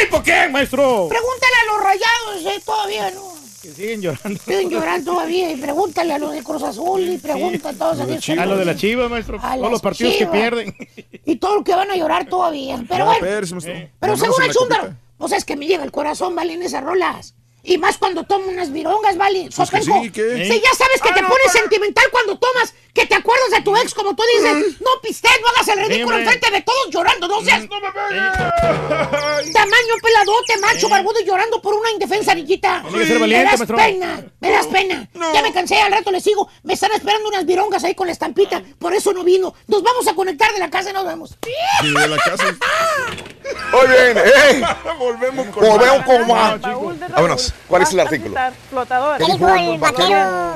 ¿Tipo qué, maestro? Pregúntale a los rayados, eh, todavía, ¿no? Que siguen llorando. Siguen llorando todavía. Y pregúntale a los de Cruz Azul y pregunta a todos aquellos que A no- lo de la chiva, maestro. A Todos los partidos Chivas. que pierden. Y todo lo que van a llorar todavía. Pero bueno. maestro. Pero Ganamos según el la chúntaro, copita. pues es que me llega el corazón, valen esas rolas. Y más cuando tomo unas virongas, ¿vale? Pues sí, ¿qué? Sí, ya sabes que Ah, te no, pones para. sentimental cuando tomas, que te acuerdas de tu ex, como tú dices. No pistees, no hagas el ridículo enfrente de todos llorando, no seas... ¡No me pegues! Tamaño peladote, macho barbudo y llorando por una indefensa niñita. Me das pena, me das pena. Ya me cansé, al rato le sigo. Me están esperando unas virongas ahí con la estampita. Por eso no vino. Nos vamos a conectar de la casa y nos vemos. Sí, de la casa. [LAUGHS] ¡eh! [LAUGHS] Volvemos con Volvemos con más. Vámonos. ¿Cuál es el artículo? Flotadores.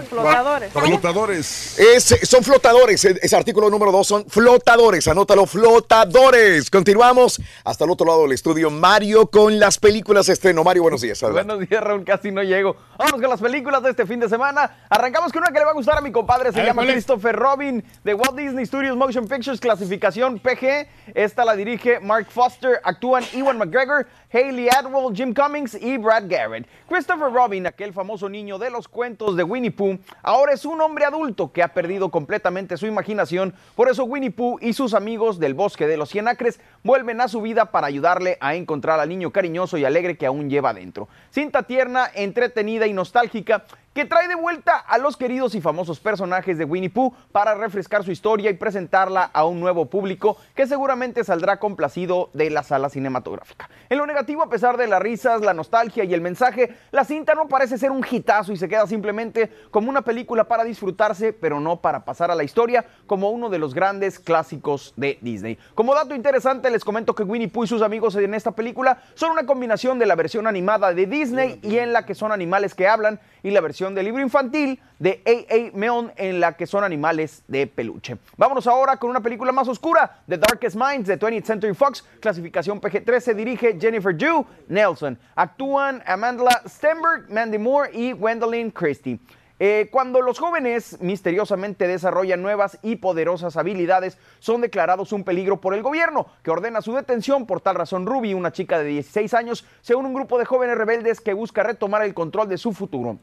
Flotadores. Flotadores. Es- son flotadores. e- Ese artículo número dos son flotadores. Anótalo, flotadores. Continuamos hasta el otro lado del estudio. Mario con las películas estreno. Mario, buenos días. adelante. Buenos días, Raúl. Casi no llego. Vamos con las películas de este fin de semana. Arrancamos con una que le va a gustar a mi compadre. Se A llama. Christopher Robin de Walt Disney Studios Motion Pictures, clasificación PG. Esta la dirige Mark Foster. Actúan Ewan McGregor, Hayley Atwell, Jim Cummings y Brad Garrett. Christopher Robin, aquel famoso niño de los cuentos de Winnie Pooh, ahora es un hombre adulto que ha perdido completamente su imaginación. Por eso Winnie Pooh y sus amigos del bosque de los Cien Acres vuelven a su vida para ayudarle a encontrar al niño cariñoso y alegre que aún lleva dentro. Cinta tierna, entretenida y nostálgica que trae de vuelta a los queridos y famosos personajes de Winnie Pooh para refrescar su historia y presentarla a un nuevo público que seguramente saldrá complacido de la sala cinematográfica. En lo negativo, a pesar de las risas, la nostalgia y el mensaje, la cinta no parece ser un hitazo y se queda simplemente como una película para disfrutarse, pero no para pasar a la historia como uno de los grandes clásicos de Disney. Como dato interesante, les comento que Winnie Pooh y sus amigos en esta película son una combinación de la versión animada de Disney y en la que son animales que hablan y la versión del libro infantil de A.A. Milne en la que son animales de peluche. Vámonos ahora con una película más oscura, The Darkest Minds de 20th Century Fox, clasificación PG-13, dirige Jennifer Ju Nelson. Actúan Amanda Stenberg, Mandy Moore y Gwendolyn Christie. Eh, cuando los jóvenes misteriosamente desarrollan nuevas y poderosas habilidades, son declarados un peligro por el gobierno, que ordena su detención. Por tal razón, Ruby, una chica de 16 años, se une a un grupo de jóvenes rebeldes que busca retomar el control de su futuro.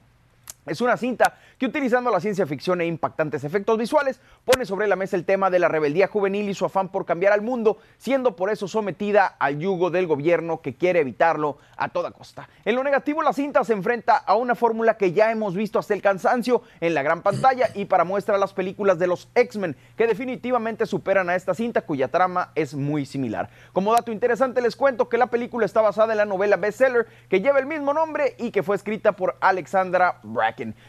Es una cinta que utilizando la ciencia ficción e impactantes efectos visuales pone sobre la mesa el tema de la rebeldía juvenil y su afán por cambiar al mundo, siendo por eso sometida al yugo del gobierno que quiere evitarlo a toda costa. En lo negativo la cinta se enfrenta a una fórmula que ya hemos visto hasta el cansancio en la gran pantalla y para muestra las películas de los X-Men que definitivamente superan a esta cinta cuya trama es muy similar. Como dato interesante les cuento que la película está basada en la novela bestseller que lleva el mismo nombre y que fue escrita por Alexandra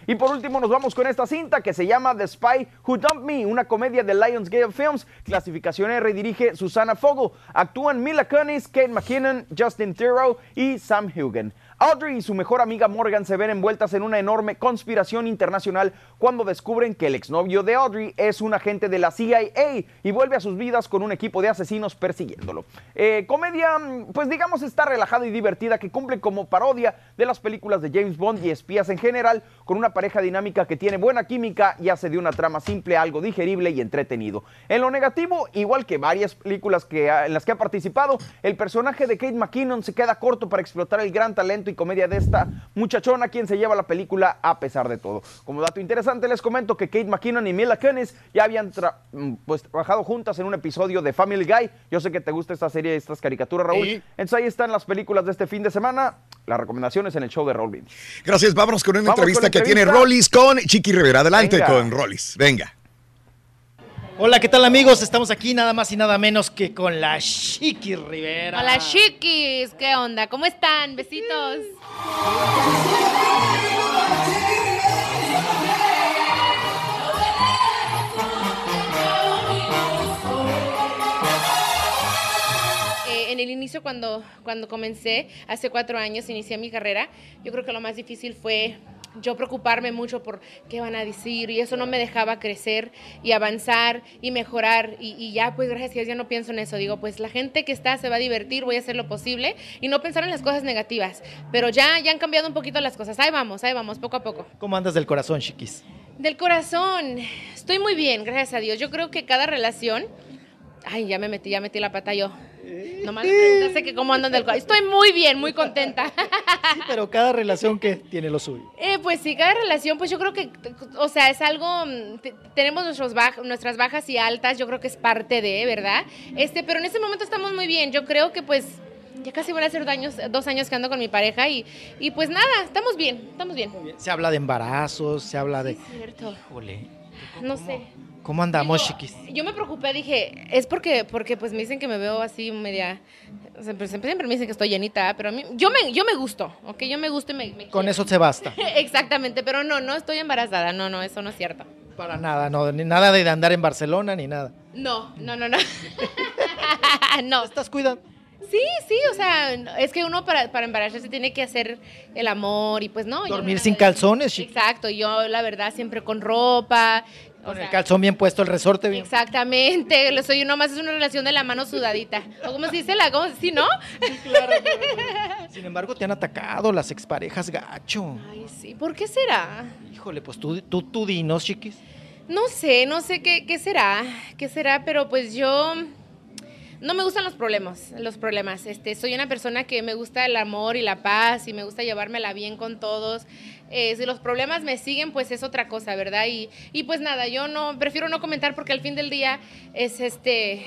Y por último nos vamos con esta cinta que se llama The Spy Who Dumped Me, una comedia de Lionsgate Films, clasificación R dirige Susana Fogel. Actúan Mila Kunis, Kate McKinnon, Justin Theroux y Sam Hugen. Audrey y su mejor amiga Morgan se ven envueltas en una enorme conspiración internacional cuando descubren que el exnovio de Audrey es un agente de la CIA y vuelve a sus vidas con un equipo de asesinos persiguiéndolo. Eh, comedia, mm, pues digamos, está relajada y divertida que cumple como parodia de las películas de James Bond y espías en general, con una pareja dinámica que tiene buena química y hace de una trama simple algo digerible y entretenido. En lo negativo, igual que varias películas que, en las que ha participado, el personaje de Kate McKinnon se queda corto para explotar el gran talento y comedia de esta muchachona quien se lleva la película a pesar de todo. Como dato interesante les comento que Kate McKinnon y Mila Kunis ya habían tra- mm, pues, trabajado juntas en un episodio de Family Guy. Yo sé que te gusta esta serie, estas caricaturas, Raúl. Sí. Entonces ahí están las películas de este fin de semana. Las recomendaciones en el show de Brindis. Gracias, vámonos con una Vamos con entrevista que tiene. Rollis con Chiqui Rivera. Adelante Venga. con Rollis. Venga. Hola, ¿qué tal amigos? Estamos aquí nada más y nada menos que con la Chiqui Rivera. Hola chiquis, ¿qué onda? ¿Cómo están? Besitos. Eh, en el inicio, cuando, cuando comencé, hace cuatro años, inicié mi carrera, yo creo que lo más difícil fue yo preocuparme mucho por qué van a decir y eso no me dejaba crecer y avanzar y mejorar y, y ya pues gracias a Dios ya no pienso en eso, digo pues la gente que está se va a divertir, voy a hacer lo posible y no pensar en las cosas negativas, pero ya, ya han cambiado un poquito las cosas, ahí vamos, ahí vamos, poco a poco. ¿Cómo andas del corazón, Chiquis? Del corazón, estoy muy bien, gracias a Dios, yo creo que cada relación, ay ya me metí, ya metí la pata yo, nomás me preguntaste que cómo andan del estoy muy bien, muy contenta. [LAUGHS] Sí, pero cada relación que tiene lo suyo. Eh, pues sí, cada relación, pues yo creo que, o sea, es algo, mm, te- tenemos nuestros baj- nuestras bajas y altas, yo creo que es parte de, ¿verdad? Este, pero en este momento estamos muy bien, yo creo que pues ya casi van a ser dos años, dos años que ando con mi pareja y, y pues nada, estamos bien, estamos bien. Se habla de embarazos, se habla de... Cierto. Híjole, No sé. ¿Cómo andamos, chiquis? Yo me preocupé, dije, es porque, porque pues me dicen que me veo así media, o sea, pues, siempre, siempre me dicen que estoy llenita, pero a mí, yo me, yo me gusto, ¿ok? Yo me gusto y me, me Con eso se basta. [LAUGHS] Exactamente, pero no, no estoy embarazada, no, no, eso no es cierto. Para nada, no, ni nada de andar en Barcelona ni nada. No, no, no, no. [LAUGHS] no. ¿Estás cuidando? Sí, sí, o sea, es que uno para, para embarazarse tiene que hacer el amor y pues no. Dormir no- sin calzones, chiquis. Exacto, yo la verdad siempre con ropa. O Con el calzón bien puesto, el resorte bien. Exactamente, lo soy nomás es una relación de la mano sudadita. ¿O cómo se dice la cómo, sí, no? Sin embargo, te han atacado las exparejas gacho. Ay, sí, ¿por qué será? Híjole, pues tú, tú, tú dinos, chiquis. No sé, no sé qué, qué será, qué será, pero pues yo no me gustan los problemas, los problemas. Este, soy una persona que me gusta el amor y la paz y me gusta llevármela bien con todos. Eh, si los problemas me siguen, pues es otra cosa, ¿verdad? Y, y pues nada, yo no prefiero no comentar porque al fin del día es este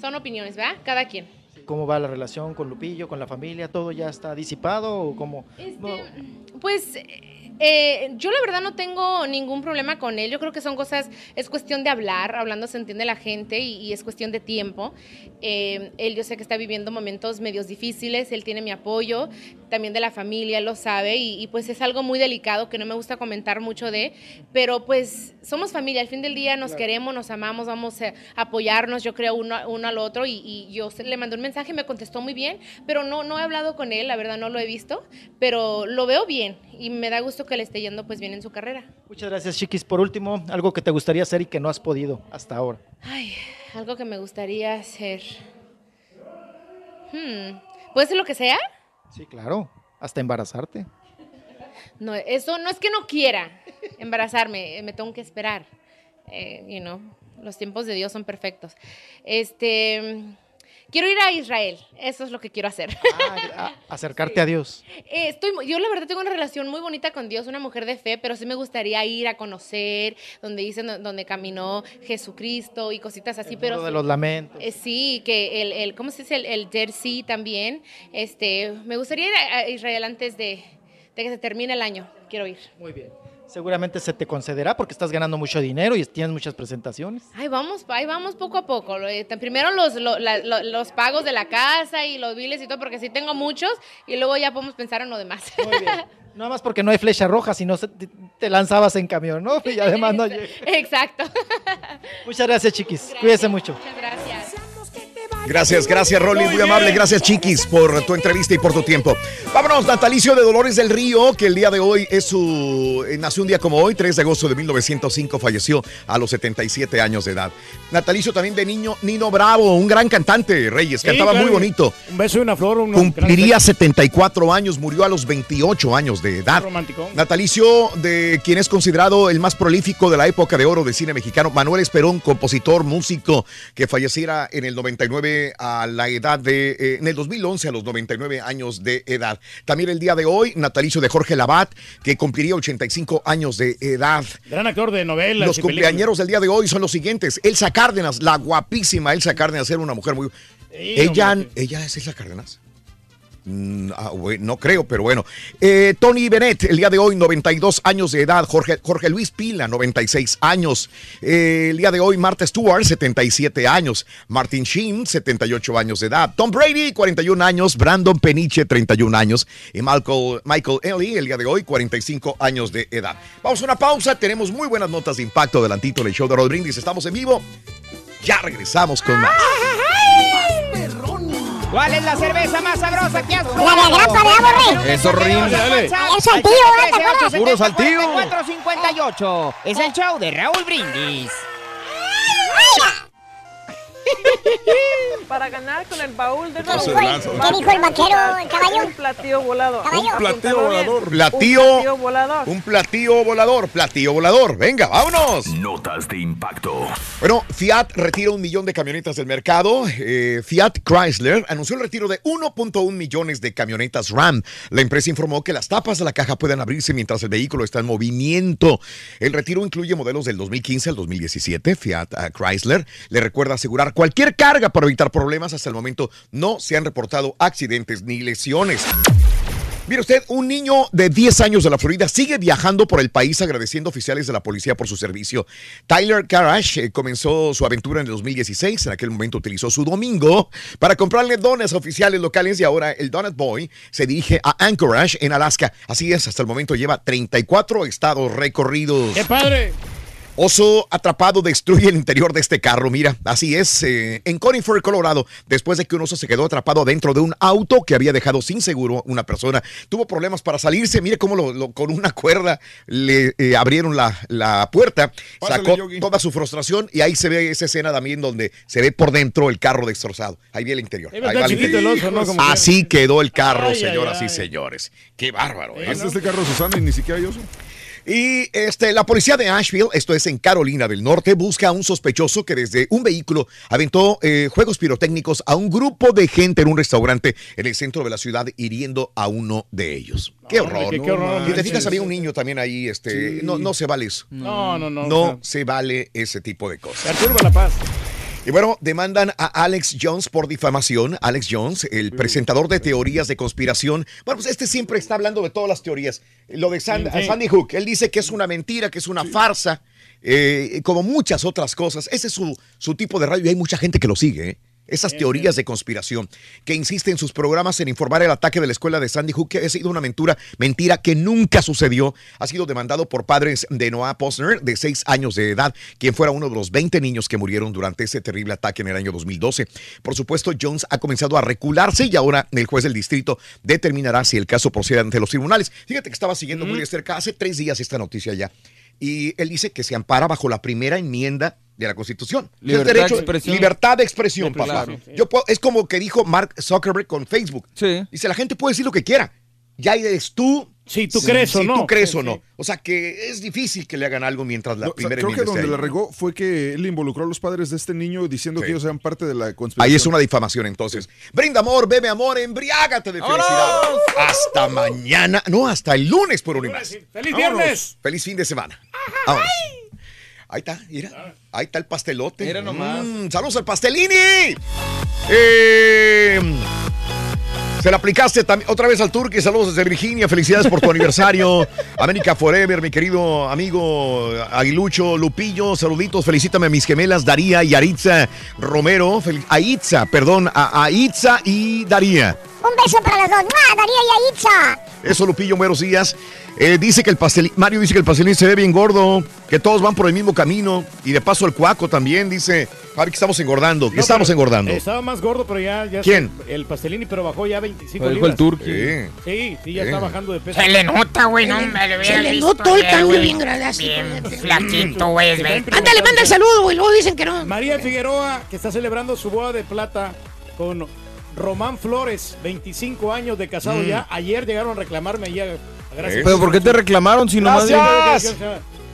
son opiniones, ¿verdad? Cada quien. ¿Cómo va la relación con Lupillo, con la familia? ¿Todo ya está disipado o cómo? No. Pues eh, yo la verdad no tengo ningún problema con él. Yo creo que son cosas, es cuestión de hablar, hablando se entiende la gente y, y es cuestión de tiempo. Eh, él yo sé que está viviendo momentos medios difíciles, él tiene mi apoyo, también de la familia, él lo sabe y, y, pues es algo muy delicado que no me gusta comentar mucho de, pero pues somos familia, al fin del día nos queremos, nos amamos, vamos a apoyarnos, yo creo uno, uno al otro y, y yo le mandé un mensaje, me contestó muy bien, pero no, no he hablado con él, la verdad no lo he visto, pero lo veo bien y me da gusto que le esté yendo pues bien en su carrera. Muchas gracias, chiquis. Por último, algo que te gustaría hacer y que no has podido hasta ahora. Ay, algo que me gustaría hacer. Hmm, ¿Puede ser lo que sea? Sí, claro. Hasta embarazarte. No, eso no es que no quiera embarazarme, eh, me tengo que esperar. Eh, you know, los tiempos de Dios son perfectos. Este, quiero ir a Israel, eso es lo que quiero hacer. [LAUGHS] Acercarte a Dios. Eh, estoy, yo la verdad tengo una relación muy bonita con Dios, una mujer de fe, pero sí me gustaría ir a conocer donde dicen donde caminó Jesucristo y cositas así, pero Uno de sí- los lamentos. eh, sí, que el, el ¿cómo se dice? El, el Sea también. Este, me gustaría ir a, a Israel antes de, de que se termine el año. Quiero ir. Muy bien. Seguramente se te concederá porque estás ganando mucho dinero y tienes muchas presentaciones. Ahí vamos, ahí vamos poco a poco. Eh, Primero los, lo- la- lo- los pagos de la casa y los biles y todo, porque sí tengo muchos, y luego ya podemos pensar en lo demás. [LAUGHS] Nada más porque no hay flecha roja, si no te, lanzabas en camión, ¿no? [LAUGHS] Y además no [LAUGHS] llega. Exacto. Muchas gracias, chiquis. Cuídese mucho. Muchas gracias. Gracias, gracias, Rolly. Muy amable. Gracias, Chiquis, por tu entrevista y por tu tiempo. Vámonos, natalicio de Dolores del Río, que el día de hoy es su. eh, Nació un día como hoy, 3 de agosto de 1905, falleció a los 77 años de edad. Natalicio también de niño Nino Bravo, un gran cantante, Reyes, Sí, cantaba claro. muy bonito. Un beso y una flor. Un Cumpliría 74 años, murió a los 28 años de edad. Romanticón. Natalicio de quien es considerado el más prolífico de la época de oro del cine mexicano, Manuel Esperón, compositor, músico, que falleciera en el 99 a la edad de, eh, en el 2011 a los 99 años de edad. También el día de hoy, natalicio de Jorge Labat, que cumpliría 85 años de edad. Gran actor de novelas. Los películas. cumpleañeros del día de hoy son los siguientes. Elsa Cárdenas, la guapísima Elsa Cárdenas, era una mujer muy... ella, ella es Elsa Cárdenas. Mm, ah, no creo, pero bueno. Eh, Tony Bennett, el día de hoy, 92 años de edad. Jorge, Luis Pila, 96 años. Eh, el día de hoy, Martha Stewart, 77 años. Martin Sheen, 78 años de edad. Tom Brady, 41 años. Brandon Peniche, 31 años. Y Michael, Michael Ellie, el día de hoy, 45 años de edad. Vamos a una pausa. Tenemos muy buenas notas de impacto delantito del show de Rod Brindis. Estamos en vivo. Ya regresamos con más. ¿Cuál es la cerveza más sabrosa que has La probado? de grapa de. Eso, Rin. El saltillo, ¿eh? ¿Te acuerdas? Puro saltillo. 458. Es el show de Raúl Brindis. [LAUGHS] Para ganar con el baúl de ¿Qué dijo el- qué dijo el vaquero, el caballo? Un platillo volador. Caballo. Un platillo volador. Un Platillo. platillo volador. Un platillo volador, platillo volador. Venga, vámonos. Notas de impacto. Bueno, Fiat retira un millón de camionetas del mercado. Eh, Fiat Chrysler anunció el retiro de 1.1 millones de camionetas Ram. La empresa informó que las tapas de la caja pueden abrirse mientras el vehículo está en movimiento. El retiro incluye modelos del 2015 al 2017. Fiat ah, Chrysler le recuerda asegurar cualquier carga para evitar problemas. Hasta el momento no se han reportado accidentes ni lesiones. Mire usted, un niño de 10 años de la Florida sigue viajando por el país agradeciendo oficiales de la policía por su servicio. Tyler Karash eh, comenzó su aventura en el 2016. En aquel momento utilizó su domingo para comprarle donas a oficiales locales y ahora el Donut Boy se dirige a Anchorage en Alaska. Así es, hasta el momento lleva 34 estados recorridos. ¡Qué padre! Oso atrapado destruye el interior de este carro. Mira, así es. eh, en Conifer, Colorado, después de que un oso se quedó atrapado dentro de un auto que había dejado sin seguro una persona, tuvo problemas para salirse. Mire cómo lo- lo- con una cuerda le eh, abrieron la, la puerta, Pásale, sacó Yogi. toda su frustración y ahí se ve esa escena también donde se ve por dentro el carro destrozado. Ahí vi el interior. Ahí va el interior. oso, ¿no? Como Así quedó el carro, Ay, ay, señoras y señores. Qué bárbaro. ¿eh? Hasta este carro Susana y ni siquiera hay oso. Y este, la policía de Asheville, esto es en Carolina del Norte, busca a un sospechoso que desde un vehículo aventó eh, juegos pirotécnicos a un grupo de gente en un restaurante en el centro de la ciudad, hiriendo a uno de ellos. Qué horror. qué- horror, Si te fijas, había un niño también ahí. Este, no, no se vale eso. No, no, no. No o sea, se vale ese tipo de cosas. Perturba la paz. Y bueno, demandan a Alex Jones por difamación. Alex Jones, el presentador de teorías de conspiración. Bueno, pues este siempre está hablando de todas las teorías. Lo de Sí. Sandy Hook, él dice que es una mentira, que es una farsa, eh, como muchas otras cosas. Ese es su, su tipo de radio y hay mucha gente que lo sigue. ¿eh? Esas teorías de conspiración que insiste en sus programas en informar el ataque de la escuela de Sandy Hook, que ha sido una mentira, mentira que nunca sucedió. Ha sido demandado por padres de Noah Posner, de 6 años de edad, quien fuera uno de los 20 niños que murieron durante ese terrible ataque en el año 2012. Por supuesto, Jones ha comenzado a recularse y ahora el juez del distrito determinará si el caso procede ante los tribunales. Fíjate que estaba siguiendo muy de cerca hace tres días esta noticia ya. Y él dice que se ampara bajo la primera enmienda de la Constitución. Es Libertad de derecho- expresión. Libertad de expresión, papá. sí. Yo puedo- es como que dijo Mark Zuckerberg con Facebook. Dice, la gente puede decir lo que quiera. Ya eres tú. Si tú crees o si no. tú crees Sí, o sí. no. O sea que es difícil que le hagan algo mientras la No, o sea, primera creo que donde ahí. la regó fue que él involucró a los padres de este niño diciendo que ellos eran parte de la conspiración. Ahí es una difamación entonces. Brinda amor, bebe amor, embriágate de felicidad. Hasta mañana, no, hasta el lunes por un y más. ¡Feliz Vámonos. viernes! Feliz fin de semana. Ahí está, mira. Ahí está el pastelote. Mira nomás. Mm, saludos al pastelini. Eh, se la aplicaste también otra vez al Turque. Saludos desde Virginia. Felicidades por tu aniversario. [LAUGHS] América Forever, mi querido amigo Aguilucho Lupillo. Saluditos. Felicítame a mis gemelas Daría y Aritza Romero. Fel- a Itza, perdón, a, a Itza y Daría. Un beso para los dos. ¡Mua! Darío y Aitza. Eso, Lupillo, buenos días. Eh, dice que el pastel, Mario dice que el pastelín se ve bien gordo, que todos van por el mismo camino. Y de paso el cuaco también dice, Javi, que estamos engordando, que No, estamos engordando. Estaba más gordo, pero ya. ya ¿Quién? se- el pastelini, pero bajó ya 25 Lo dijo el libras. Turqui. Sí. Sí, sí, ya Sí. está bajando de peso. Se le nota, güey, no me lo hubiera Se le notó el cambio bien grande, así, Bien flaquito, güey. güey. Ándale, manda el saludo, güey. Luego dicen que no. María Figueroa, que está celebrando su boda de plata con Román Flores, 25 años de casado Mm. ya. Ayer llegaron a reclamarme ya. Gracias. Pero ¿por qué te reclamaron si nomás... Gracias.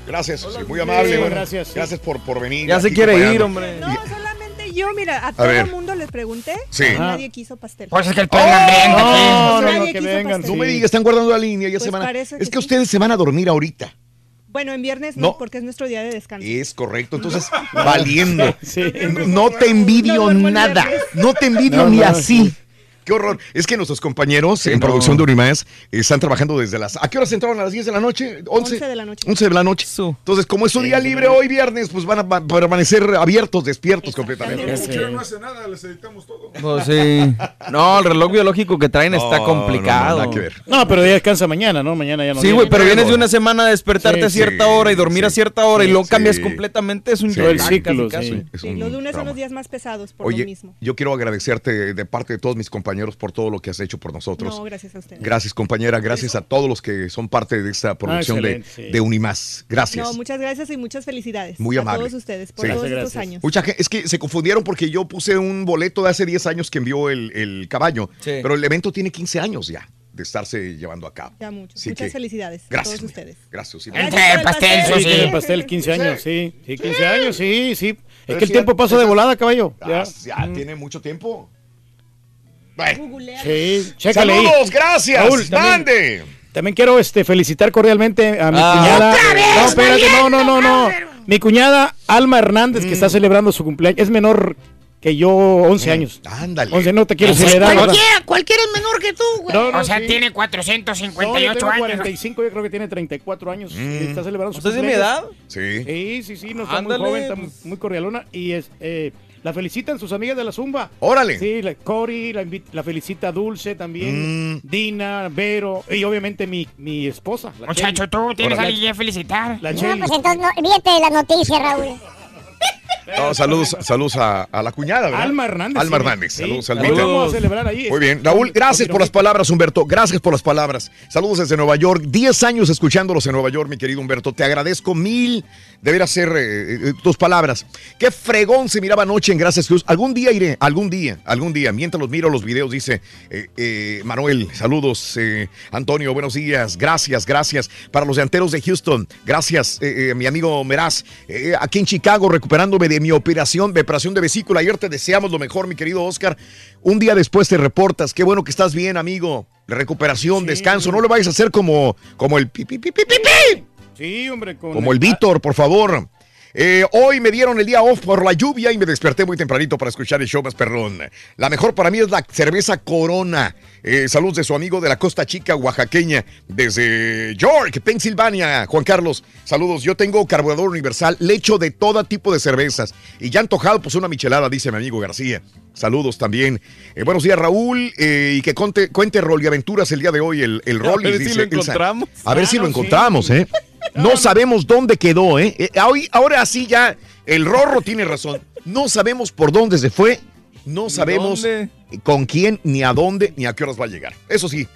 Gracias, sí, muy amable. Sí, bueno, gracias, sí. Gracias por, por venir. Ya se quiere ir, hombre. No, solamente yo, mira, a todo ver. el mundo les pregunté Sí. y nadie quiso pastel. Pues es que el todo hambriento, no, no, no, quiso que vengan, pastel. No me digas, están guardando la línea, ya Pues se van a... Es que que sí. ustedes se van a dormir ahorita. Bueno, en viernes no, No. porque es nuestro día de descanso. Es correcto, entonces valiendo. [LAUGHS] Sí. No te envidio No nada. No te envidio No, ni no, así. Qué horror. Es que nuestros compañeros en no. producción de Unimás están trabajando desde las. ¿A qué horas entraron a las 10 de la noche? 11, 11 de la noche. 11 de la noche. Entonces, como es su día libre hoy viernes, pues van a permanecer abiertos, despiertos completamente. Sí. No hace nada, les editamos todo. Pues sí. No, el reloj biológico que traen está No, complicado. no, no, nada que ver. No, pero ya descansa mañana, ¿no? Mañana ya no. Sí, güey, pero vienes de una semana a despertarte Sí, a cierta sí, hora y dormir a cierta hora y luego Sí. cambias completamente. Es un Sí. Todo el ciclo, casi. sí. Es Sí, un los lunes son los días más pesados por lo Oye, mismo. yo quiero agradecerte de parte de todos mis compañeros por todo lo que has hecho por nosotros. No, gracias a ustedes. Gracias, compañera. Gracias a todos los que son parte de esta producción de, excelente, sí. de Unimás. Gracias. No, muchas gracias y muchas felicidades Muy a amable. todos ustedes por Sí. todos Muchas estos gracias. años. Mucha gente, es que se confundieron porque yo puse un boleto de hace 10 años que envió el, el caballo, Sí. pero el evento tiene 15 años ya de estarse llevando a cabo. Ya mucho. Así Muchas que, felicidades Gracias. a todos ustedes. Gracias. sí. Gracias el el pastel. Sí, tiene el pastel 15 años, sí. Sí, 15 años, sí, sí. Es que el sí, tiempo pasa de volada, caballo. Ya, Ya. ya tiene mucho tiempo. Sí, chécale ahí. Saludos, gracias. Raúl, también- Mande. También quiero este, felicitar cordialmente a mi Ah. cuñada. ¡Otra vez, no, espérate, no, no, no, no. Mi cuñada Alma Hernández, que está celebrando su cumpleaños. Es menor que yo 11 años. Ándale. 11 no te quiero acelerar. ¿verdad? cualquiera, cualquiera es menor que tú, güey. No, no, o sea, sí. tiene No, 458 yo tengo años. 45, yo creo que tiene 34 años. Mm. y Está celebrando su ¿Usted es de mi edad? Sí. Sí, sí, sí, no está Ándale, muy joven, está pues. muy, muy cordialona. Y es, eh, la felicitan sus amigas de la Zumba. Órale. Sí, la Cori, la, la felicita Dulce también, Mm. Dina, Vero, y obviamente mi, mi esposa. la Muchacho, Cheli. tú tienes a alguien que felicitar. La No, pues entonces, no, olvídate de las noticias, Raúl. [LAUGHS] No, saludos, saludos a, a la cuñada, ¿verdad? Alma Hernández, Alma sí. Hernández. Sí, Saludos, Almita. vamos a celebrar ahí. Muy bien. Raúl, gracias por las palabras, Humberto. Gracias por las palabras. Saludos desde Nueva York. Diez años escuchándolos en Nueva York, mi querido Humberto. Te agradezco mil de ver hacer eh, eh, tus palabras. Qué fregón se miraba anoche en Gracias Cruz. Algún día iré, algún día, algún día. Mientras los miro los videos, dice eh, eh, Manuel, saludos. Antonio, buenos días. Gracias, gracias. Para los delanteros de Houston, gracias, mi amigo Meraz. Aquí en Chicago, recuperándome de mi operación, de operación de vesícula. Ayer te deseamos lo mejor, mi querido Oscar. Un día después te reportas. Qué bueno que estás bien, amigo. Recuperación, descanso. No le vayas a hacer como, como el pi, pi, pi, pi, pi, pi. Sí, hombre, con Como el Víctor, por favor. Eh, hoy me dieron el día off por la lluvia y me desperté muy tempranito para escuchar el show más perrón. La mejor para mí es la cerveza Corona. Eh, saludos de su amigo de la Costa Chica, oaxaqueña, desde York, Pensilvania. Juan Carlos, saludos. Yo tengo carburador universal, le echo de todo tipo de cervezas. Y ya antojado, pues una michelada, dice mi amigo García. Saludos también. Eh, buenos días, Raúl. eh, y que conte, cuente Rol y Aventuras el día de hoy, el, el A Rollis, ver si lo Elsa. encontramos. A ver si lo sí. encontramos, ¿eh? No sabemos dónde quedó, ¿eh? Eh, hoy- ahora sí ya, el Rorro tiene razón. No sabemos por dónde se fue, no sabemos dónde? con quién, ni a dónde, ni a qué horas va a llegar. Eso sí,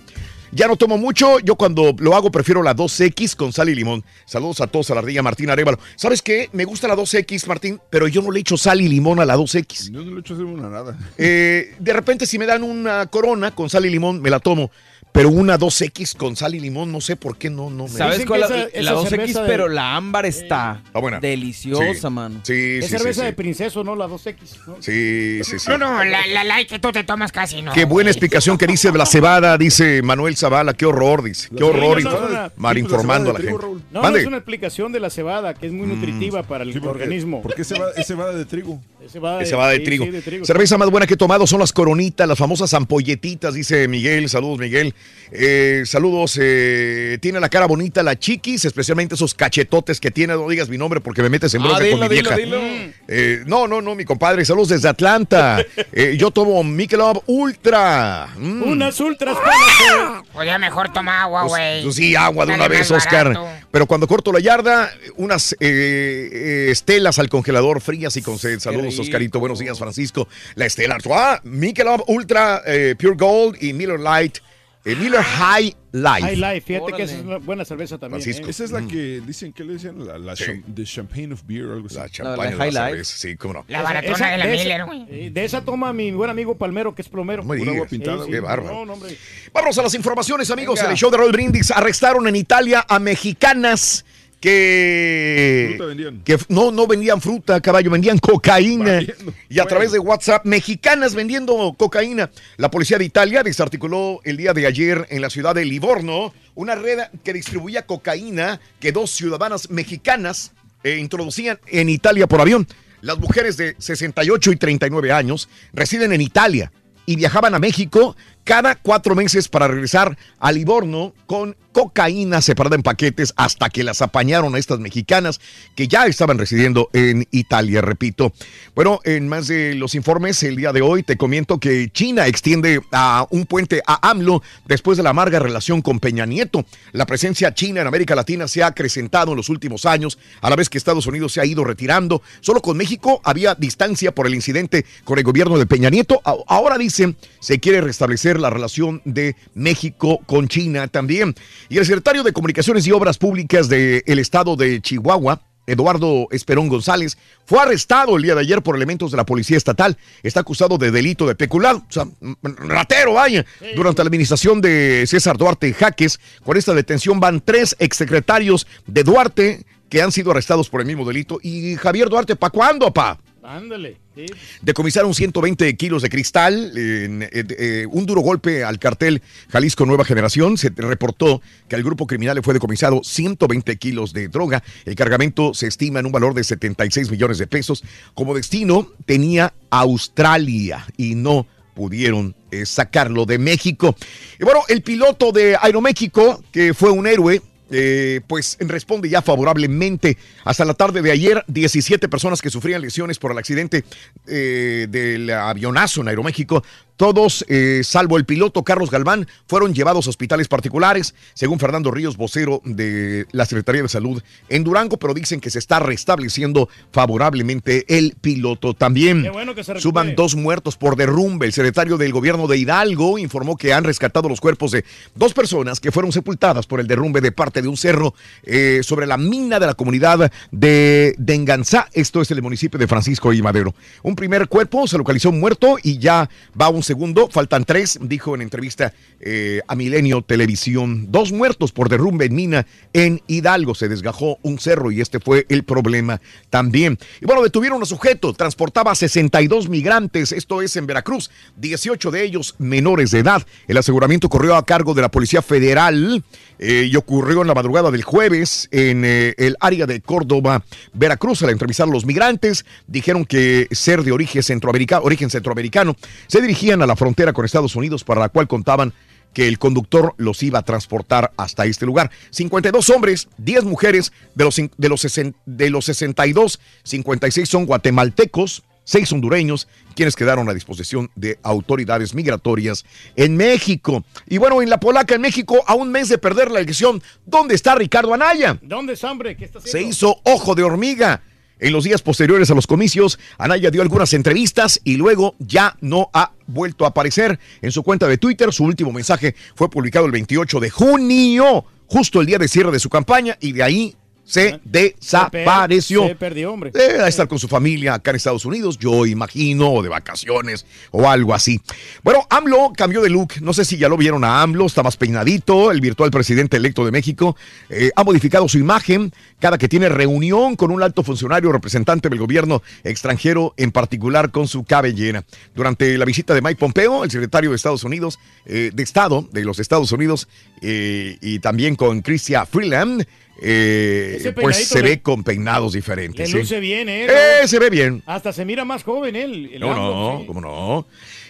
ya no tomo mucho. Yo cuando lo hago prefiero la 2X con sal y limón. Saludos a todos a la ardilla Martín Arevalo. ¿Sabes qué? Me gusta la 2X, Martín, pero yo no le echo sal y limón a la 2X. Yo no le echo una nada. Eh, de repente, si me dan una corona con sal y limón, me la tomo. Pero una 2X con sal y limón, no sé por qué no, no me ¿Sabes cuál? esa- la esa 2X, cerveza de- pero la ámbar está Está buena. deliciosa, Sí. mano. Sí, Es sí, sí, cerveza sí. de princeso, ¿no? La 2X. ¿no? Sí, sí, sí. No, no, la, la light que tú te tomas casi no. Qué buena explicación que dice de la cebada, dice Manuel Zavala. Qué horror, dice. Qué Sí, horror. no, no, mal pues, informando a la trigo, gente. No, es una explicación de la cebada que es muy nutritiva para el Sí, porque- organismo. ¿Por qué cebada, es cebada de trigo? Es cebada Es cebada de trigo. de trigo. Cerveza más buena que he tomado son las coronitas, las famosas ampolletitas, dice Miguel. Saludos, Miguel. Eh, saludos. eh, tiene la cara bonita la chiquis, especialmente esos cachetotes que tiene. No digas mi nombre porque me metes en Ah, bronca con mi dilo, vieja. dilo. Eh, no, no, no, mi compadre. Saludos desde Atlanta. [LAUGHS] Eh, yo tomo Michelob Ultra. Mm. Unas ultras para Pues ya mejor toma agua, Pues, güey. pues sí, agua de una vez, Oscar. barato. Pero cuando corto la yarda, unas eh, eh, estelas al congelador frías y con sed. Saludos. Oscarito. Buenos días, Francisco. La estela. Ah, Michelob Ultra eh, Pure Gold y Miller Light. Eh, Miller High Life. High Life, fíjate que esa es una buena cerveza también. Francisco. ¿eh? Esa es la que dicen, ¿qué le decían? La, la Sí. cham- the champagne of beer, algo así. La de High la Life. cerveza, Sí, cómo no. La Esa- baratona esa- de la de esa- Miller, güey. eh, De esa toma mi buen amigo Palmero, que es plomero. No digas. agua pintada, Sí, sí. güey. Qué bárbaro. No, no, hombre. Vamos a las informaciones, amigos. Venga. En el show de Roll Brindis arrestaron en Italia a mexicanas que, que no, no vendían fruta, caballo, vendían cocaína. Valiendo. Y a través de WhatsApp, mexicanas vendiendo cocaína. La policía de Italia desarticuló el día de ayer en la ciudad de Livorno una red que distribuía cocaína que dos ciudadanas mexicanas eh, introducían en Italia por avión. Las mujeres de 68 y 39 años residen en Italia y viajaban a México cada cuatro meses para regresar a Livorno con cocaína separada en paquetes hasta que las apañaron a estas mexicanas que ya estaban residiendo en Italia, repito. Bueno, en más de los informes el día de hoy te comento que China extiende a un puente a AMLO después de la amarga relación con Peña Nieto. La presencia china en América Latina se ha acrecentado en los últimos años, a la vez que Estados Unidos se ha ido retirando. Solo con México había distancia por el incidente con el gobierno de Peña Nieto. Ahora dicen se quiere restablecer la relación de México con China también. Y el secretario de Comunicaciones y Obras Públicas del estado de Chihuahua, Eduardo Esperón González, fue arrestado el día de ayer por elementos de la Policía Estatal. Está acusado de delito de peculado, o sea, m- ratero, vaya. Durante la administración de César Duarte Jaques, con esta detención van tres exsecretarios de Duarte que han sido arrestados por el mismo delito. Y Javier Duarte, ¿pa' cuándo, pa? Ándale. sí. Decomisaron 120 kilos de cristal, eh, eh, un duro golpe al cartel Jalisco Nueva Generación. Se reportó que al grupo criminal le fue decomisado 120 kilos de droga. El cargamento se estima en un valor de 76 millones de pesos. Como destino tenía Australia y no pudieron eh, sacarlo de México. Y bueno, el piloto de Aeroméxico, que fue un héroe, eh, pues responde ya favorablemente. Hasta la tarde de ayer, 17 personas que sufrían lesiones por el accidente eh, del avionazo en Aeroméxico. Todos, eh, salvo el piloto Carlos Galván, fueron llevados a hospitales particulares, según Fernando Ríos, vocero de la Secretaría de Salud en Durango, pero dicen que se está restableciendo favorablemente el piloto también. Qué bueno que se. Suban dos muertos por derrumbe. El secretario del gobierno de Hidalgo informó que han rescatado los cuerpos de dos personas que fueron sepultadas por el derrumbe de parte de un cerro eh, sobre la mina de la comunidad de Denganzá. Esto es el municipio de Francisco y Madero. Un primer cuerpo se localizó muerto y ya va un segundo. Faltan tres, dijo en entrevista eh, a Milenio Televisión. Dos muertos por derrumbe en mina en Hidalgo. Se desgajó un cerro y este fue el problema también. Y bueno, detuvieron a sujeto. Transportaba 62 migrantes. Esto es en Veracruz. 18 de ellos menores de edad. El aseguramiento corrió a cargo de la Policía Federal eh, y ocurrió en la madrugada del jueves en eh, el área de Córdoba, Veracruz. Al entrevistar a los migrantes, dijeron que ser de origen centroamericano, origen centroamericano, se dirigían a la frontera con Estados Unidos, para la cual contaban que el conductor los iba a transportar hasta este lugar. 52 hombres, 10 mujeres, de los, de los, sesen- de los 62, 56 son guatemaltecos, 6 hondureños, quienes quedaron a disposición de autoridades migratorias en México. Y bueno, en la polaca en México, a un mes de perder la elección, ¿dónde está Ricardo Anaya? ¿Dónde es está se hizo ojo de hormiga. En los días posteriores a los comicios, Anaya dio algunas entrevistas y luego ya no ha vuelto a aparecer. En su cuenta de Twitter, su último mensaje fue publicado el 28 de junio, justo el día de cierre de su campaña, y de ahí se desapareció. Se perdió, hombre. Debe de estar con su familia acá en Estados Unidos, yo imagino, o de vacaciones, o algo así. Bueno, AMLO cambió de look. No sé si ya lo vieron a AMLO, está más peinadito. El virtual presidente electo de México eh, ha modificado su imagen cada que tiene reunión con un alto funcionario representante del gobierno extranjero, en particular con su cabellera. Durante la visita de Mike Pompeo, el secretario de Estados Unidos, eh, de Estado de los Estados Unidos, eh, y también con Chrystia Freeland, eh, pues se ve con peinados diferentes. Le ¿sí? luce bien, ¿eh? Eh, se ve bien. Hasta se mira más joven él. el No, no, sí. cómo no.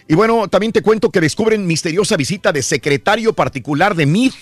Y bueno, también te cuento que descubren misteriosa visita de secretario particular de MIF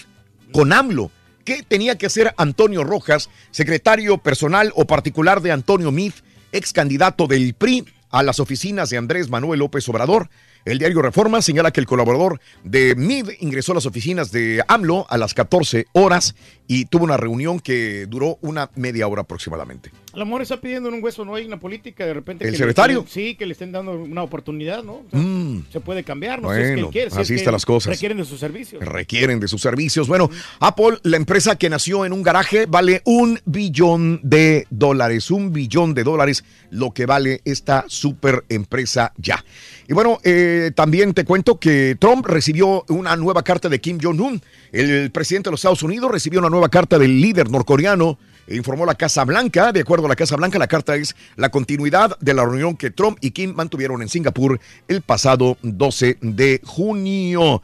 con AMLO. ¿Qué tenía que hacer Antonio Rojas, secretario personal o particular de Antonio MIF, ex candidato del PRI a las oficinas de Andrés Manuel López Obrador? El diario Reforma señala que el colaborador de MID ingresó a las oficinas de AMLO a las 14 horas y tuvo una reunión que duró una media hora aproximadamente. A lo mejor está pidiendo en un hueso, no hay una política, de repente. ¿El que secretario? sí, que le estén dando una oportunidad, ¿no? O sea, Mm. Se puede cambiar, no sé si es que Bueno, él quiere. si así es están las cosas. Requieren de sus servicios. requieren de sus servicios. Bueno, Apple, la empresa que nació en un garaje, vale un billón de dólares. Un billón de dólares lo que vale esta super empresa ya. Y bueno, eh, también te cuento que Trump recibió una nueva carta de Kim Jong-un. El presidente de los Estados Unidos recibió una nueva carta del líder norcoreano. Informó la Casa Blanca. De acuerdo a la Casa Blanca, la carta es la continuidad de la reunión que Trump y Kim mantuvieron en Singapur el pasado 12 de junio.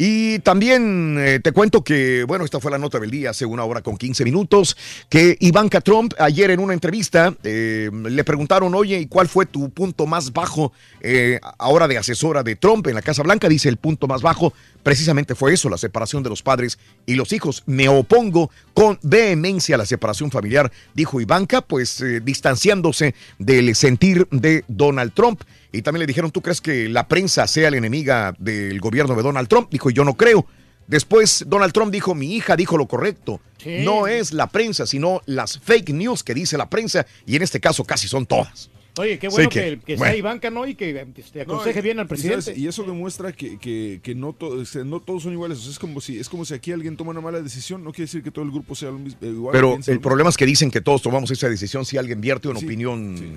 Y también eh, te cuento que, bueno, esta fue la nota del día hace una hora con 15 minutos, que Ivanka Trump ayer en una entrevista eh, le preguntaron, oye, ¿y cuál fue tu punto más bajo eh, ahora de asesora de Trump en la Casa Blanca? Dice, el punto más bajo precisamente fue eso, la separación de los padres y los hijos. Me opongo con vehemencia a la separación familiar, dijo Ivanka, pues eh, distanciándose del sentir de Donald Trump. Y también le dijeron, ¿tú crees que la prensa sea la enemiga del gobierno de Donald Trump? Dijo, yo no creo. Después Donald Trump dijo, mi hija dijo lo correcto. Sí. No es la prensa, sino las fake news que dice la prensa, y en este caso casi son todas. Oye, qué Sí bueno que- que, que bueno. sea Ivanka, ¿no? Y que este, aconseje y bien al presidente. sabes, Y, eso demuestra que, que- que no, to- o sea, no todos son iguales. O sea, es, como si, es como si aquí alguien toma una mala decisión. No quiere decir que todo el grupo sea lo mismo. eh, igual, Pero el mismo. problema es que dicen que todos tomamos esa decisión si alguien vierte una Sí, opinión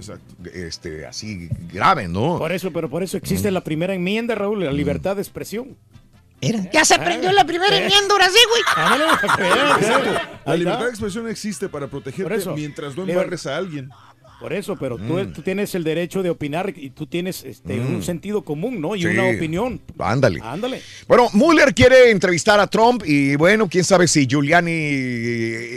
este, así grave, ¿no? Por eso, pero por eso existe la primera enmienda, Raúl, la libertad de expresión. Ya se prendió la primera enmienda, ahora sí, güey. Ah. La libertad de expresión existe para protegerte mientras no embarres a alguien. Por eso, pero tú, Mm. tú tienes el derecho de opinar y tú tienes este, Mm. un sentido común, ¿no? Y Sí. una opinión. Ándale. Ándale. Bueno, Mueller quiere entrevistar a Trump y bueno, quién sabe si Giuliani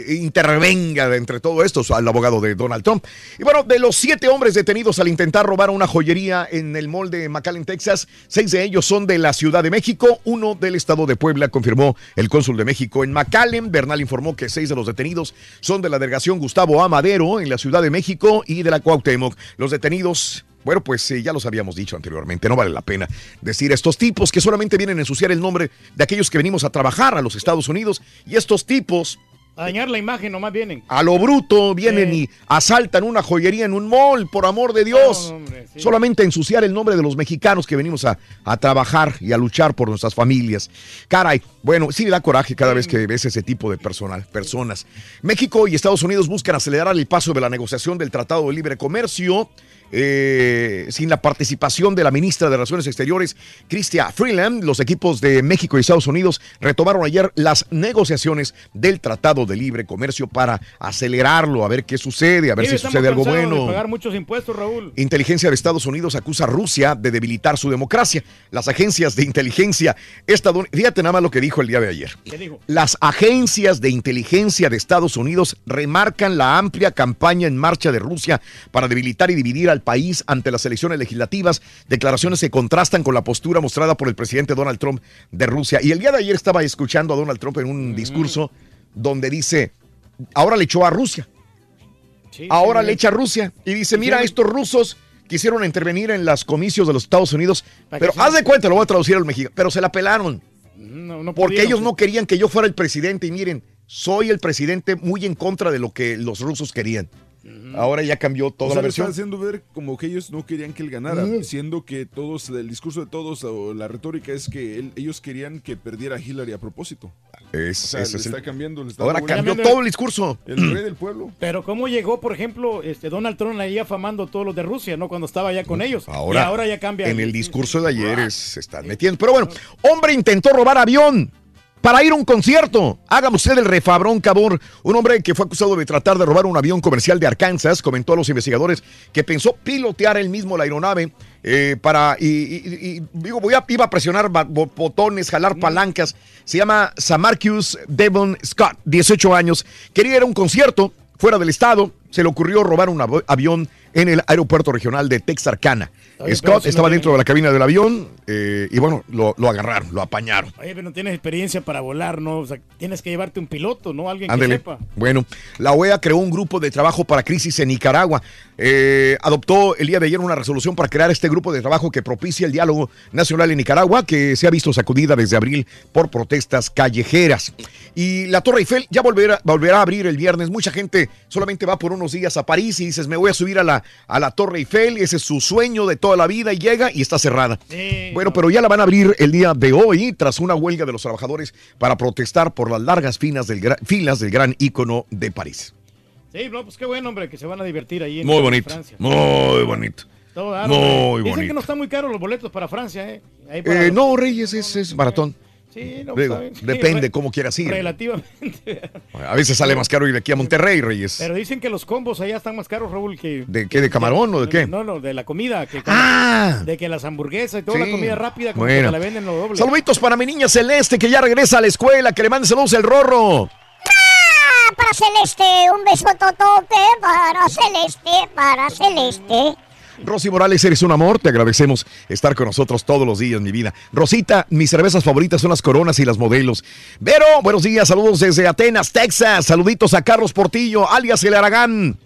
intervenga de entre todo esto, al abogado de Donald Trump. Y bueno, de los siete hombres detenidos al intentar robar una joyería en el mall de McAllen, Texas, seis de ellos son de la Ciudad de México, uno del estado de Puebla, confirmó el cónsul de México en McAllen. Bernal informó que seis de los detenidos son de la delegación Gustavo Amadero en la Ciudad de México y de la Cuauhtémoc. Los detenidos bueno, pues eh, ya los habíamos dicho anteriormente, no vale la pena decir estos tipos que solamente vienen a ensuciar el nombre de aquellos que venimos a trabajar a los Estados Unidos y estos tipos A dañar la imagen, nomás vienen. a lo bruto vienen y asaltan una joyería en un mall, por amor de Dios. No, hombre, sí. Solamente ensuciar el nombre de los mexicanos que venimos a, a trabajar y a luchar por nuestras familias. Caray, bueno, sí da coraje cada vez que ves ese tipo de personal, personas. México y Estados Unidos buscan acelerar el paso de la negociación del Tratado de Libre Comercio. Eh, sin la participación de la ministra de Relaciones Exteriores, Cristia Freeland, los equipos de México y Estados Unidos retomaron ayer las negociaciones del Tratado de Libre Comercio para acelerarlo, a ver qué sucede, a ver Sí, si sucede algo bueno. De pagar muchos impuestos, Raúl. Inteligencia de Estados Unidos acusa a Rusia de debilitar su democracia. Las agencias de inteligencia estadounidenses, fíjate nada más lo que dijo el día de ayer. ¿Qué dijo? Las agencias de inteligencia de Estados Unidos remarcan la amplia campaña en marcha de Rusia para debilitar y dividir al país ante las elecciones legislativas, declaraciones que contrastan con la postura mostrada por el presidente Donald Trump de Rusia. Y el día de ayer estaba escuchando a Donald Trump en un discurso donde dice, ahora le echó a Rusia, ahora le echa a Rusia y dice, mira, estos rusos quisieron intervenir en las comicios de los Estados Unidos, ¿Para pero haz de cuenta, lo voy a traducir al mexicano, pero se la pelaron. No, no Porque ellos no querían que yo fuera el presidente y miren, soy el presidente muy en contra de lo que los rusos querían. Ahora ya cambió toda O sea, la le está versión. haciendo ver como que ellos no querían que él ganara, Mm. siendo que todos, el discurso de todos o la retórica es que él- ellos querían que perdiera a Hillary a propósito. Es- o sea, ese le es el- está cambiando. le está Ahora cambió todo el discurso. El rey del pueblo. Pero cómo llegó, por ejemplo, este Donald Trump ahí afamando a todos los de Rusia, ¿no? Cuando estaba ya con ellos. Ahora, y ahora ya cambia. En el discurso de ayer es- se están metiendo. Pero bueno, hombre intentó robar avión para ir a un concierto. Hágame usted el refabrón, cabor. Un hombre que fue acusado de tratar de robar un avión comercial de Arkansas comentó a los investigadores que pensó pilotear él mismo la aeronave eh, para. Y, y- y- digo, voy a, iba a presionar botones, jalar palancas. Se llama Samarcus Devon Scott, 18 años. Quería ir a un concierto fuera del estado. Se le ocurrió robar un av- avión en el aeropuerto regional de Texarkana. Oye, Scott no estaba tiene- dentro de la cabina del avión eh, y bueno, lo, lo agarraron, lo apañaron. Oye, pero no tienes experiencia para volar, ¿no? O sea, tienes que llevarte un piloto, ¿no? Alguien Ándele. que sepa. Bueno, la OEA creó un grupo de trabajo para crisis en Nicaragua. Eh, adoptó el día de ayer una resolución para crear este grupo de trabajo que propicia el diálogo nacional en Nicaragua, que se ha visto sacudida desde abril por protestas callejeras. Y la Torre Eiffel ya volverá, volverá a abrir el viernes. Mucha gente solamente va por unos días a París y dices, me voy a subir a la, a la Torre Eiffel. Ese es su sueño de toda la vida y llega y está cerrada. Bueno, pero ya la van a abrir el día de hoy tras una huelga de los trabajadores para protestar por las largas filas del, gra- filas del gran ícono de París. Sí, no, pues qué bueno, hombre, que se van a divertir ahí en Muy bonito, Francia. muy bonito. Todo Muy. Dicen bonito. que no están muy caros los boletos para Francia, ¿eh? Ahí para Eh, los- no, Reyes, es, es maratón. Sí, no, Digo. Sí, depende cómo quieras ir. Relativamente. A veces sale más caro ir de aquí a Monterrey, Reyes. Pero dicen que los combos allá están más caros, Raúl, que... ¿De qué? ¿De camarón o de qué? No, no, de la comida. Que Ah. De que las hamburguesas y toda la comida rápida, como Bueno. que la venden lo doble. Saluditos para mi niña Celeste que ya regresa a la escuela. Que le mande saludos el rorro. Ah, para Celeste, un beso totote para Celeste, para Celeste. Rosy Morales, eres un amor. Te agradecemos estar con nosotros todos los días, mi vida. Rosita, mis cervezas favoritas son las coronas y las modelos. Vero, buenos días. Saludos desde Atenas, Texas. Saluditos a Carlos Portillo, alias El Aragán.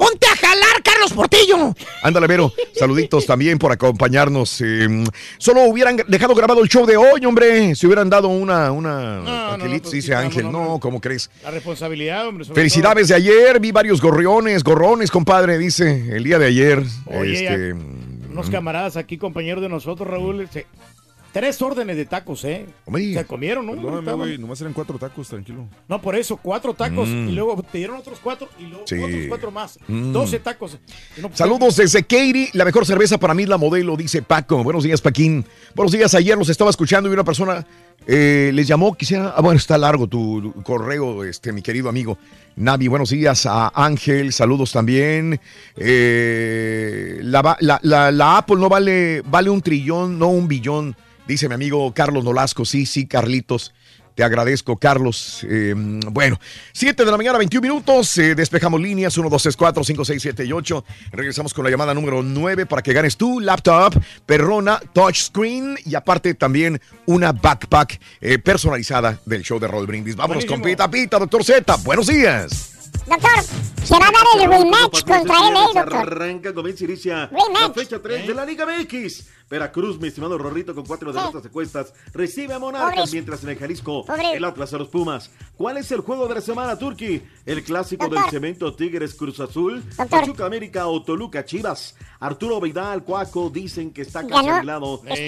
¡Ponte a jalar, Carlos Portillo! Ándale, Vero. Saluditos también por acompañarnos. Eh, solo hubieran dejado grabado el show de hoy, hombre. Si hubieran dado una, una Angelitos, dice Ángel. No, ¿cómo crees? La responsabilidad, hombre. sobre Felicidades de ayer. Vi varios gorriones, gorrones, compadre, dice el día de ayer. Oye, Este. Unos camaradas aquí, compañeros de nosotros, Raúl, se, Tres órdenes de tacos, ¿eh? Se comieron, ¿no? Estaban- güey, nomás eran cuatro tacos, tranquilo. No, por eso, cuatro tacos Mm. y luego te dieron otros cuatro y luego Sí. otros cuatro más. Mm. Doce tacos. No, pues, Saludos desde Katy. La mejor cerveza para mí es la modelo, dice Paco. Buenos días, Paquín. Buenos días. Ayer los estaba escuchando y una persona eh, les llamó. Quisiera. Ah, bueno, está largo tu, correo, este, mi querido amigo. Navi, buenos días a Ángel. Saludos también. Eh, la, la- la- la Apple no vale, vale un trillón, no un billón, dice mi amigo Carlos Nolasco. Sí, sí, Carlitos. Te agradezco, Carlos. Eh, bueno, 7 de la mañana, 21 minutos. eh, despejamos líneas 1, 2, 3, 4, 5, 6, 7 y 8. Regresamos con la llamada número 9 para que ganes tu laptop, perrona, touchscreen y aparte también una backpack eh, personalizada del show de Roll Brindis. Vámonos con Pita Pita, doctor Z. Buenos días. Doctor, se va a dar el rematch contra LA, doctor. Arranca, comienza, inicia la fecha 3 de la Liga MX. Veracruz, mi estimado Rorrito, con cuatro derrotas de cuestas, recibe a Monarcas, mientras en el Jalisco, Pobre. el Atlas a los Pumas. ¿Cuál es el juego de la semana, Turki? El clásico Doctor. del cemento Tigres Cruz Azul, Doctor. Pachuca América o Toluca Chivas. Arturo Vidal, Cuaco, dicen que está Sí.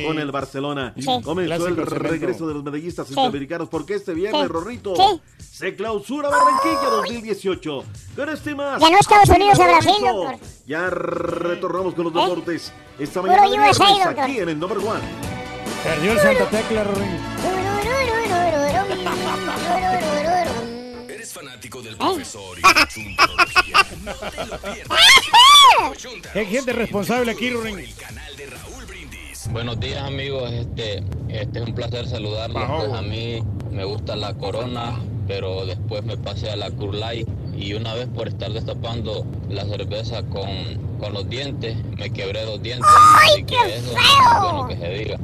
con el Barcelona. Sí. Comenzó el regreso de los medallistas Sí. centroamericanos porque este viernes, Sí. Rorrito, Sí. se clausura Barranquilla 2018. Con este más. Ganó Estados Unidos a Brasil, doctor. Ya retornamos con los ¿Eh? Esta mañana de USA, viernes doctor. aquí en el number one. Perdió el Santa Tecla. ¿Eres fanático del profesor y chuntarología? No te lo pierdas. Hay gente responsable aquí, Buenos días amigos, este, este es un placer saludarlos. Pues a mí me gusta la corona, pero después me pasé a la Light y una vez por estar destapando la cerveza con, con los dientes, me quebré los dientes. así que eso es bueno que se diga.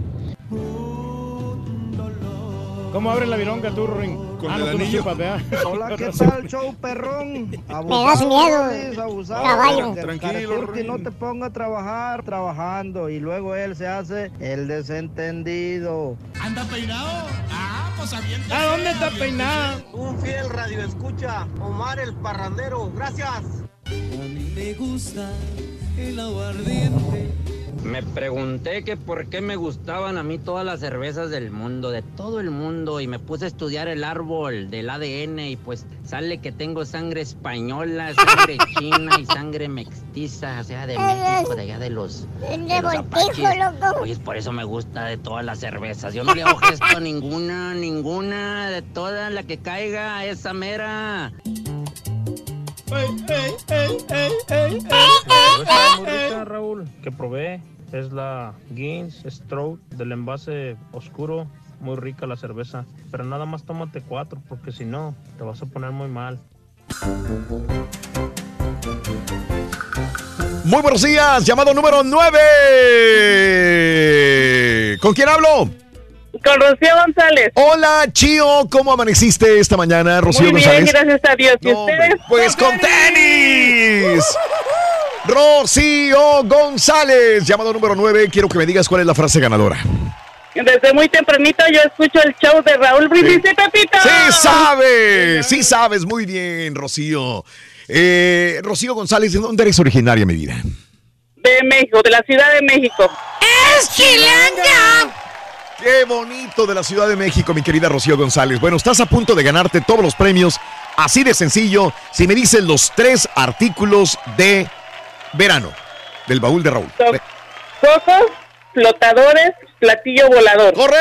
¿Cómo abre la vironga tú, Rorín? Con ah, el no, anillo. chupas, [LAUGHS] ¿verdad? Hola, ¿qué tal, show perrón? [LAUGHS] Me das miedo, abusado. caballo. Tranquilo, Turki no te ponga a trabajar trabajando y luego él se hace el desentendido. ¿Anda peinado? Ah, pues aviéntese. ¿A dónde está peinada? Un fiel radio escucha, Omar el parrandero, gracias. A mí me gusta el aguardiente. Me pregunté que por qué me gustaban a mí todas las cervezas del mundo, de todo el mundo, y me puse a estudiar el árbol del ADN y pues sale que tengo sangre española, sangre [LAUGHS] china y sangre mestiza, o sea, de México, de allá de los, De de los apaches. Oye, por eso me gusta de todas las cervezas. Yo no le hago gesto a ninguna, ninguna, de toda la que caiga, esa mera. Cerveza muy rica, Raúl, que probé es la Guinness Stroke del envase oscuro. Muy rica la cerveza. Pero nada más tómate cuatro, porque si no, te vas a poner muy mal. Muy buenos días, llamado número 9. ¿Con quién hablo? Con Rocío González. Hola, Chío, ¿cómo amaneciste esta mañana, Rocío Muy bien, González? gracias a Dios. ¿Y No, ustedes? Pues con tenis. Rocío González, llamado número 9. Quiero que me digas cuál es la frase ganadora. Desde muy tempranito yo escucho el show de Raúl Brindis y Pepito. Sí sabes, sí sabes muy bien, Rocío. Eh, Rocío González, ¿de dónde eres originaria, mi vida? De México, de la Ciudad de México. ¡Es chilanga! Qué bonito de la Ciudad de México, mi querida Rocío González. Bueno, estás a punto de ganarte todos los premios, así de sencillo, si me dices los tres artículos de verano del baúl de Raúl. Flotadores, platillo volador. ¡Correcto!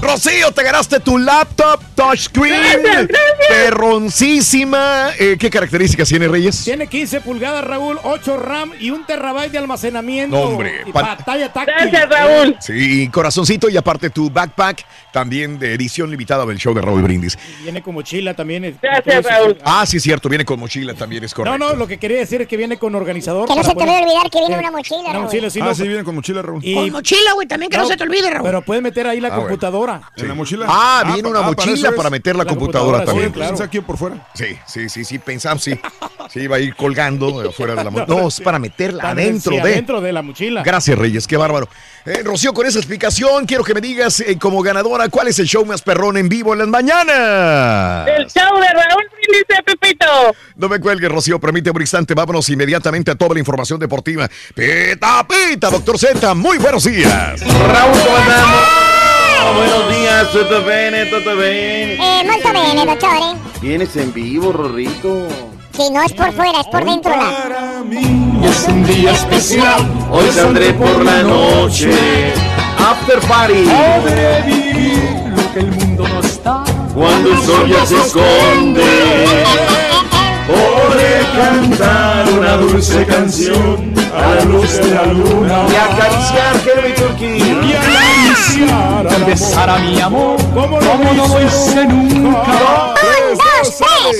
[LAUGHS] Rocío, te ganaste tu laptop touchscreen. Gracias, gracias. Perroncísima. Eh, ¿Qué características tiene Reyes? Tiene 15 pulgadas, Raúl, 8 RAM y un terabyte de almacenamiento. No, hombre, Y pa- pantalla táctil. Gracias, Raúl. Sí, corazoncito y aparte tu backpack, también de edición limitada del show de Raúl Brindis. Viene con mochila también. eh, Gracias. Raúl. Ah, sí, cierto, viene con mochila también, es No, correcto. no, lo que quería decir es que viene con organizador. Que no se te olvide olvidar que viene Sí, una mochila, Una Raúl. mochila, sí. Ah, no, sí, viene con mochila, Raúl. y- Con mochila, güey, también que no, se te olvide, Raúl. Pero puedes meter ahí la Ah, bueno. computadora. ¿En la mochila? Ah, viene una pa- ah, para mochila para, es. meter la, La computadora, computadora, sí, también. claro. Pensé aquí por fuera. Sí, sí, sí, sí, pensamos, sí. Sí, iba a ir colgando afuera de la mochila. [LAUGHS] No, es para meterla adentro sí, de. Adentro de la mochila. Gracias, Reyes, qué bárbaro. Eh, Rocío, con esa explicación, quiero que me digas eh, como ganadora cuál es el show más perrón en vivo en las mañanas. El show de Raúl Brindis Pepito. No me cuelgue, Rocío, permíteme un instante. Vámonos inmediatamente a toda la información deportiva. Pita, pita, doctor Z, muy buenos días. Raúl, ¿cómo andamos? Oh, buenos días, tutto bene, tutto bene. Eh, molto bene, dottore. Vienes en vivo, Rorrito. Si no es por fuera, es por dentro. La... Es un día especial. Hoy saldré por la noche. After party. Podré vivir lo que el mundo no está. Cuando el sol ya se esconde. [LAUGHS] Podré cantar una dulce canción a la luz de la luna. Y acariciar Jeremy Turkey. Y acariciar, al besar a mi amor. Como no lo hice nunca.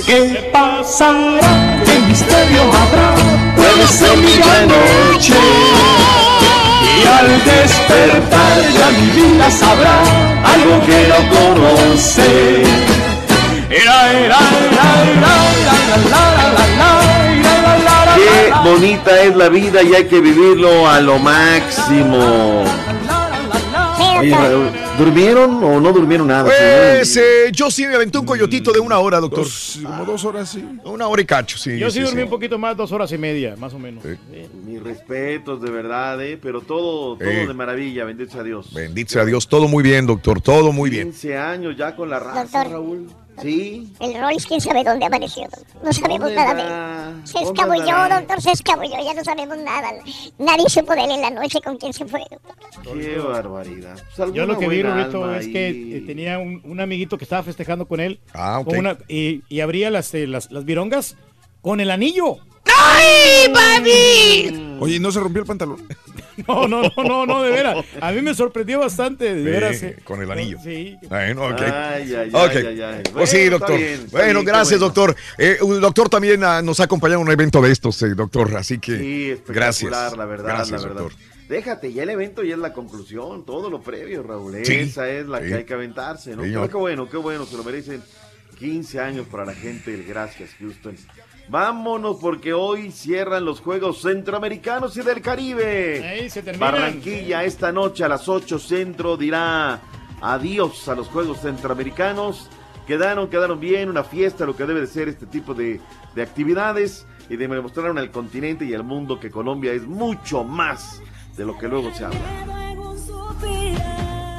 ¿Qué pasará? ¿Qué misterio habrá? Puede ser mi gran noche. Y al despertar ya mi vida sabrá algo que no conoce. Era, era, era, era, la, bonita es la vida y hay que vivirlo a lo máximo. Oye, ¿durmieron o no durmieron nada? Pues eh, yo sí me aventé un coyotito de una hora, doctor. como dos horas, sí. Una hora y cacho, sí. Yo sí, sí, dormí sí. un poquito más, dos horas y media, más o menos. Mis respetos, de verdad, ¿eh? Pero todo, todo Sí. de maravilla, bendito sea Dios. Bendito sea Dios, todo muy bien, doctor, todo muy bien. 15 años ya con la raza, Doctor. Raúl. Sí. El Rolls, quién sabe dónde amaneció. No sabemos ¿Dónde nada va? de él. Se ¿Dónde escabulló, doctor, se escabulló. Ya no sabemos nada. Nadie supo de él en la noche con quién se fue. doctor. Qué barbaridad. Pues Yo lo que vi, Rubito, es que eh, tenía un, un amiguito que estaba festejando con él. Ah, ok. con una- y, y abría las, eh, las, las virongas con el anillo. ¡Ay, papi! Oye, ¿no se rompió el pantalón? [LAUGHS] No, no, no, no, no, de veras. A mí me sorprendió bastante, de Sí, veras. eh. con el anillo. Sí. Bueno, ok. Ay, ay, Ok. ay, ay, ay. Pues sí, está doctor. bien, está bueno, bien, gracias, bueno. doctor. Eh, un doctor también ah, nos ha acompañado en un evento de estos, eh, doctor. Así que Sí, espectacular, gracias. la verdad, gracias, la verdad. doctor. Déjate, ya el evento ya es la conclusión, todo lo previo, Raúl. Sí, Esa es la sí. que hay que aventarse, ¿no? Pero qué bueno, qué bueno, se lo merecen 15 años para la gente del Gracias, Houston. Vámonos porque hoy cierran los Juegos Centroamericanos y del Caribe. Ey, se. Barranquilla esta noche a las 8 centro dirá adiós a los Juegos Centroamericanos. Quedaron, quedaron bien, una fiesta, lo que debe de ser este tipo de, de actividades y demostraron al continente y al mundo que Colombia es mucho más de lo que luego se habla.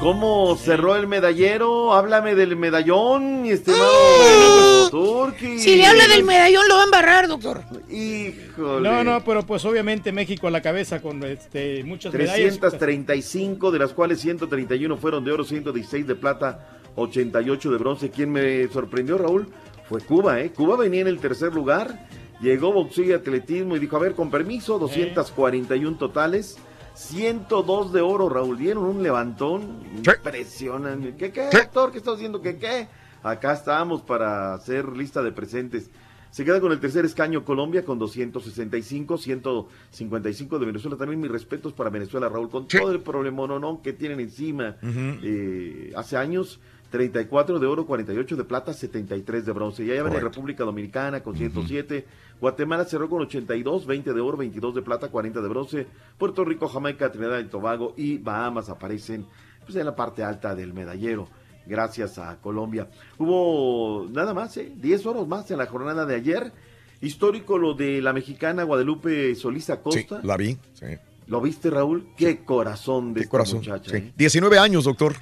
¿Cómo cerró el medallero? Háblame del medallón, mi estimado Turki. Si le habla del medallón, lo va a embarrar, doctor. Híjole. No, no, pero pues obviamente México a la cabeza con este, muchas medallas. 335, de las cuales 131 fueron de oro, 116 de plata, 88 de bronce. ¿Quién me sorprendió, Raúl? Fue Cuba, ¿eh? Cuba venía en el tercer lugar, llegó boxeo y atletismo y dijo, a ver, con permiso, 241 totales. 102 de oro, Raúl. Dieron un levantón impresionante. ¿Qué, qué, doctor? ¿Qué está haciendo? ¿Qué, qué? Acá estamos para hacer lista de presentes. Se queda con el tercer escaño Colombia con 265, 155 de Venezuela. También mis respetos para Venezuela, Raúl, con todo el problema no, no, que tienen encima. Eh, hace años, 34 de oro, 48 de plata, 73 de bronce. Y allá viene. República Dominicana con 107. Guatemala cerró con 82, 20 de oro, 22 de plata, 40 de bronce. Puerto Rico, Jamaica, Trinidad y Tobago y Bahamas aparecen pues, en la parte alta del medallero. Gracias a Colombia. Hubo nada más, ¿eh? 10 oros más en la jornada de ayer. Histórico lo de la mexicana Guadalupe Solís Sí, Acosta. la vi. sí. ¿Lo viste, Raúl? Qué corazón de Qué esta corazón. muchacha. sí. ¿eh? 19 años, doctor.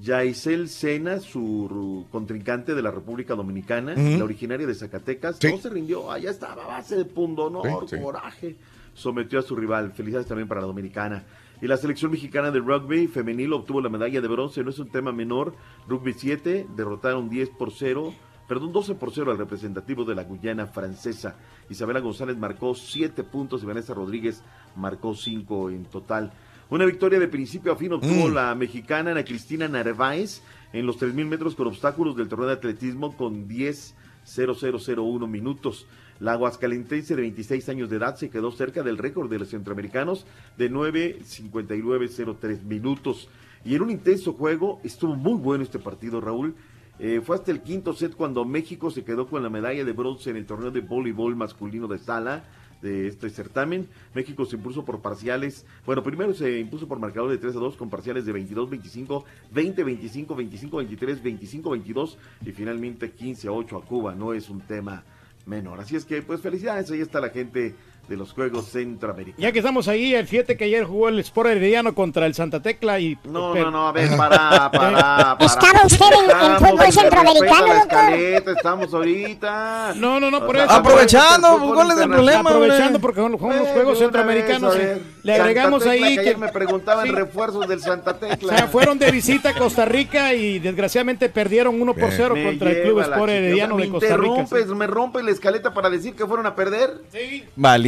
Yaisel Sena, su contrincante de la República Dominicana, la originaria de Zacatecas, Sí. no se rindió, allá estaba a base de pundonor, Sí, sí. coraje, sometió a su rival. Felicidades también para la dominicana. Y la selección mexicana de rugby femenil obtuvo la medalla de bronce, no es un tema menor. Rugby 7 derrotaron 10 por 0, perdón, 12 por 0 al representativo de la Guyana francesa. Isabela González marcó 7 puntos y Vanessa Rodríguez marcó 5 en total. Una victoria de principio a fin obtuvo Mm. la mexicana Ana Cristina Narváez en los 3.000 metros con obstáculos del torneo de atletismo con 10.0001 minutos. La aguascalentense de 26 años de edad se quedó cerca del récord de los centroamericanos de 9.5903 minutos. Y en un intenso juego estuvo muy bueno este partido, Raúl. Eh, fue hasta el quinto set cuando México se quedó con la medalla de bronce en el torneo de voleibol masculino de sala de este certamen. México se impuso por parciales, bueno, primero se impuso por marcador de 3 a 2 con parciales de 22-25, 20-25, 25-23, 25-22 y finalmente 15 a 8 a Cuba. No es un tema menor. Así es que, pues felicidades, ahí está la gente de los Juegos Centroamericanos. Ya que estamos ahí, el fíjate que ayer jugó el Sport Herediano contra el Santa Tecla y... No, no, no, a ver, [LAUGHS] para, para, para. ¿Estaba usted en- en fútbol centroamericano, doctor? escaleta, estamos ahorita. No, no, no, por O sea, eso. Aprovechando, ¿cuál es el problema, Aprovechando porque son los Juegos Centroamericanos, eh, ver, le Santa agregamos Tecla, ahí que que... ayer me preguntaban Sí. refuerzos del Santa Tecla. O sea, fueron de visita a Costa Rica y desgraciadamente perdieron 1 por 0 Me contra el Club Sport. Herediano de me Costa Rica. me rompes la escaleta para decir que fueron a perder.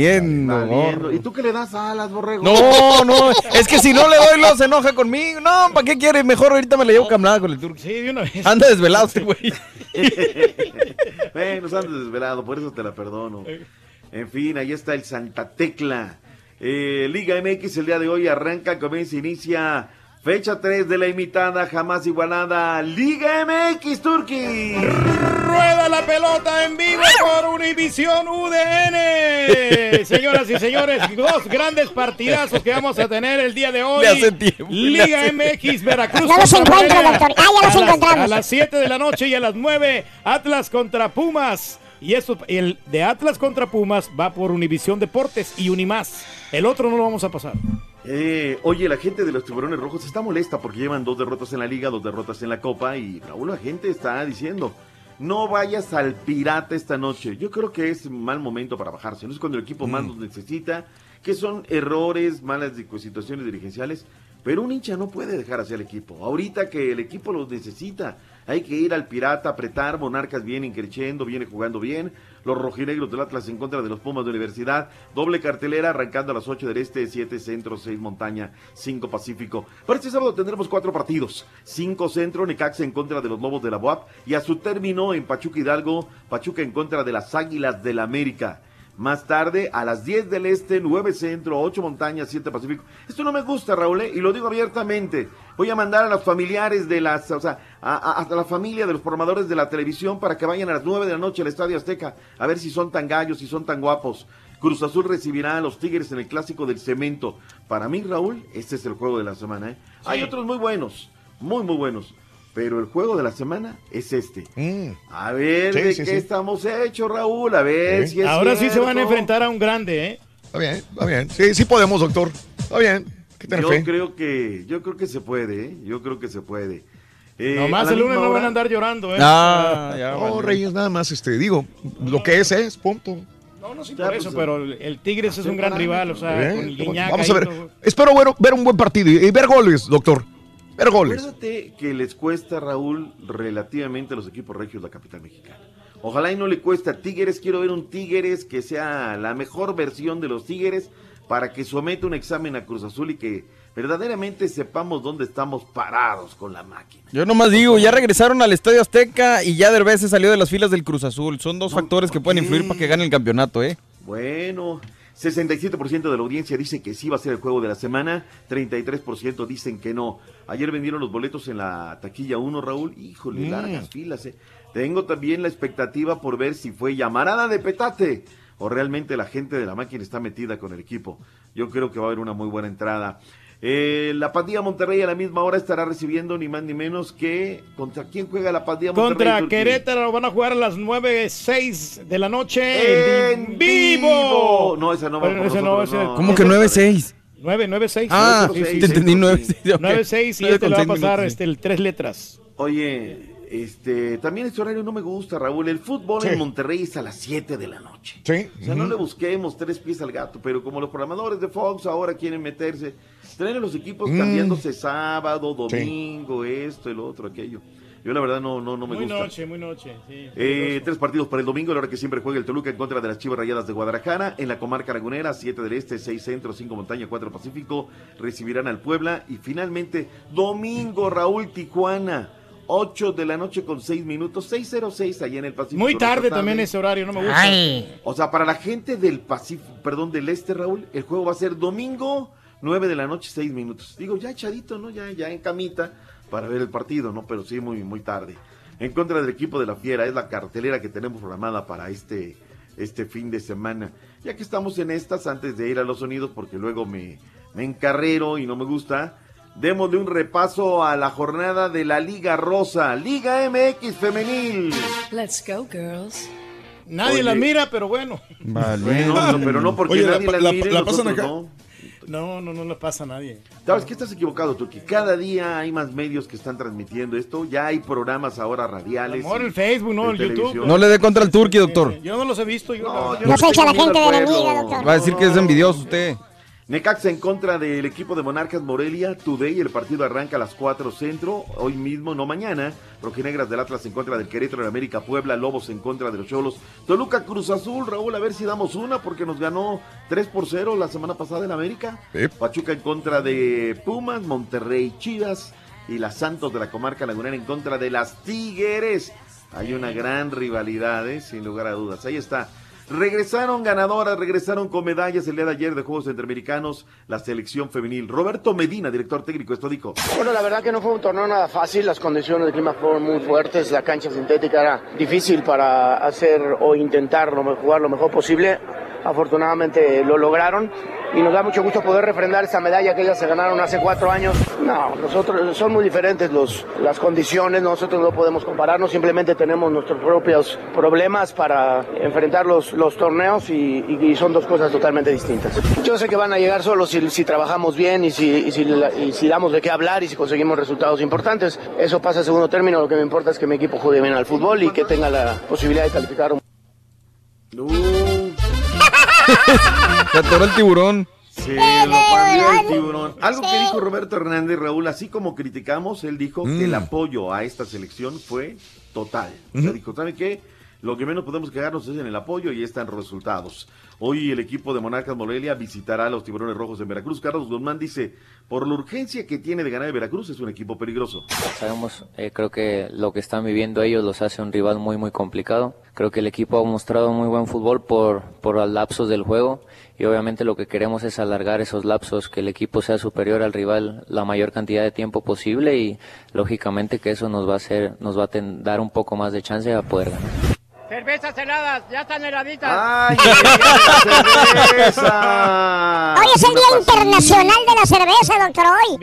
Valiendo. Valiendo. ¿Y tú qué le das alas, borrego? No, no, es que si no le doy, lo se enoja conmigo. No, ¿para qué quiere? Mejor ahorita me la llevo caminada con el turco. Sí, de una vez. Anda desvelado este güey. [LAUGHS] bueno, andes desvelado, por eso te la perdono. En fin, ahí está el Santa Tecla. Eh, Liga MX el día de hoy arranca, comienza, inicia fecha 3 de la imitada, jamás igualada. Liga MX Turquí. Rueda la pelota en vivo por Univisión UDN. [LAUGHS] Señoras y señores, dos grandes partidazos que vamos a tener el día de hoy. Tiempo, Liga MX Veracruz. No los contra encuentro, doctor. Ah, ya los A las-. A las 7 de la noche y a las 9, Atlas contra Pumas. Y eso, el de Atlas contra Pumas va por Univisión Deportes y Unimás. El otro no lo vamos a pasar. Eh, oye, la gente de los tiburones rojos está molesta porque llevan dos derrotas en la liga, dos derrotas en la copa y Raúl, la gente está diciendo, no vayas al pirata esta noche. Yo creo que es mal momento para bajarse, no es cuando el equipo más Mm. nos necesita, que son errores, malas situaciones dirigenciales, pero un hincha no puede dejar hacia el equipo. Ahorita que el equipo los necesita, hay que ir al pirata, apretar, Monarcas viene creciendo, viene jugando bien, los rojinegros del Atlas en contra de los Pumas de Universidad, doble cartelera arrancando a las 8 del Este, 7 Centro, 6 Montaña, 5 Pacífico. Para este sábado tendremos cuatro partidos, 5 Centro, Necaxa en contra de los Lobos de la UAP y a su término en Pachuca Hidalgo, Pachuca en contra de las Águilas del América. Más tarde, a las 10 del Este, 9 Centro, 8 Montañas, 7 Pacífico. Esto no me gusta, Raúl, ¿eh? y lo digo abiertamente. Voy a mandar a los familiares de las, o sea, a, a- a la familia de los formadores de la televisión para que vayan a las 9 de la noche al Estadio Azteca, a ver si son tan gallos, si son tan guapos. Cruz Azul recibirá a los Tigres en el Clásico del Cemento. Para mí, Raúl, este es el juego de la semana. ¿eh? Hay otros muy buenos, muy, muy buenos. Pero el juego de la semana es este. A ver, Mm. Sí, ¿de sí, qué sí. estamos hechos, Raúl? A ver si es Ahora sí se van a enfrentar a un grande, ¿eh? Está bien, está bien. Sí, sí podemos, doctor. Está bien. Tener Yo fe. creo que, yo creo que se puede, ¿eh? Yo creo que se puede. Eh, Nomás el lunes no van a andar llorando, ¿eh? Ah, ya, no, vale. Reyes, nada más, este, digo, lo que es es, punto. No, no, sí, Ya, por pues, eso, pero el- Tigres es un gran rival, o sea, con el vamos- Guiñac Vamos a ver. todo. Espero ver, ver un buen partido y, y ver goles, doctor. Ver goles. Acuérdate que les cuesta, Raúl, relativamente a los equipos regios la capital mexicana. Ojalá y no le cuesta a Tigres. Quiero ver un Tigres que sea la mejor versión de los Tigres para que someta un examen a Cruz Azul y que verdaderamente sepamos dónde estamos parados con la máquina. Yo nomás digo, ya regresaron al Estadio Azteca y ya Derbez se salió de las filas del Cruz Azul. Son dos factores que pueden influir para que gane el campeonato, ¿eh? Bueno, 67% de la audiencia dice que sí va a ser el juego de la semana, 33% dicen que no. Ayer vendieron los boletos en la taquilla 1, Raúl. Híjole, Mm. largas filas, eh. Tengo también la expectativa por ver si fue llamarada de petate o realmente la gente de la máquina está metida con el equipo. Yo creo que va a haber una muy buena entrada. Eh, la Pandilla Monterrey a la misma hora estará recibiendo ni más ni menos que contra quién juega la Pandilla Monterrey. Contra? Querétaro van a jugar a las 9, 6 de la noche En vivo. No, esa no va Pero por ese no, nosotros, ese- no. ¿Cómo que 9-6? 9, 9, 6. Ah, te entendí 9-6. ok. 9, 6 y este le va a pasar este, el tres letras. Oye, este, también este horario no me gusta, Raúl. El fútbol Sí. en Monterrey es a las 7 de la noche. Sí. O sea, no le busquemos tres pies al gato, pero como los programadores de Fox ahora quieren meterse, traen los equipos Mm. cambiándose sábado, domingo, esto, el otro, aquello. Yo la verdad no, no, no me muy gusta. noche, muy noche. sí, Eh, tres partidos para el domingo, la hora que siempre juega el Toluca en contra de las Chivas Rayadas de Guadalajara. En la comarca lagunera, 7 del Este, 6 Centro, 5 Montaña, 4 Pacífico, recibirán al Puebla. Y finalmente, domingo, [LAUGHS] Raúl Tijuana, 8 de la noche con 6 minutos, 606 allá en el Pacífico. Muy tarde también ese horario, no me gusta. O sea, para la gente del Pacífico, perdón, del Este, Raúl, el juego va a ser domingo, 9 de la noche, 6 minutos. Digo, ya echadito, ¿no? Ya, ya en camita para ver el partido, ¿no? Pero sí, muy, muy tarde. En contra del equipo de la Fiera, es la cartelera que tenemos programada para este, este fin de semana. ya que estamos en estas, antes de ir a los sonidos, porque luego me, me encarrero y no me gusta, démosle un repaso a la jornada de la Liga Rosa, Liga MX Femenil. Let's go, girls. Nadie Oye. la mira, pero bueno. Bueno, no, pero no porque Oye, la nadie las la- mire, la pasan acá. no. No, no, no le pasa a nadie. ¿Sabes qué estás equivocado, Turki? Cada día hay más medios que están transmitiendo esto. Ya hay programas ahora radiales. Amor, el Facebook, no, el YouTube. No le dé contra el turqui, doctor. Yo no los he visto. Yo no, yo no sé, echa la gente de la liga, Va a decir que es envidioso usted. Necaxa en contra del equipo de Monarcas Morelia, Today, el partido arranca a las 4 centro, hoy mismo, no mañana. Rojinegras del Atlas en contra del Querétaro de América, Puebla, Lobos en contra de los Cholos. Toluca Cruz Azul, Raúl, a ver si damos una, porque nos ganó 3 por 0 la semana pasada en América. Pachuca en contra de Pumas, Monterrey Chivas y las Santos de la comarca lagunera en contra de las Tigres. Hay una gran rivalidad, ¿eh? sin lugar a dudas. Ahí está. Regresaron ganadoras, regresaron con medallas el día de ayer de Juegos Centroamericanos, la selección femenil. Roberto Medina, director técnico, esto dijo. Bueno, la verdad que no fue un torneo nada fácil, las condiciones de clima fueron muy fuertes, la cancha sintética era difícil para hacer o intentar jugar lo mejor posible. Afortunadamente lo lograron y nos da mucho gusto poder refrendar esa medalla que ellas se ganaron hace cuatro años. No, nosotros son muy diferentes los, las condiciones, nosotros no podemos compararnos, simplemente tenemos nuestros propios problemas para enfrentar los, los torneos y, son dos cosas totalmente distintas. Yo sé que van a llegar solo si, trabajamos bien y si, si, damos de qué hablar y si conseguimos resultados importantes. Eso pasa a segundo término, lo que me importa es que mi equipo juegue bien al fútbol y que tenga la posibilidad de calificar un [LAUGHS] Se atoró el tiburón. Sí, lo pandeó el tiburón. Algo que dijo Roberto Hernández, Raúl, así como criticamos, él dijo que el Mm. apoyo a esta selección fue total. O sea, dijo, ¿saben qué? Lo que menos podemos quejarnos es en el apoyo y están resultados. Hoy el equipo de Monarcas Morelia visitará a los tiburones rojos en Veracruz. Carlos Guzmán dice, por la urgencia que tiene de ganar el Veracruz, es un equipo peligroso. Sabemos, eh, creo que lo que están viviendo ellos los hace un rival muy, muy complicado. Creo que el equipo ha mostrado muy buen fútbol por, por lapsos del juego y obviamente lo que queremos es alargar esos lapsos, que el equipo sea superior al rival la mayor cantidad de tiempo posible y lógicamente que eso nos va a hacer, nos va a dar un poco más de chance a poder ganar. Cervezas heladas, ya están heladitas. ¡Ay, [LAUGHS] Hoy es el Día Internacional de la Cerveza, doctor, hoy.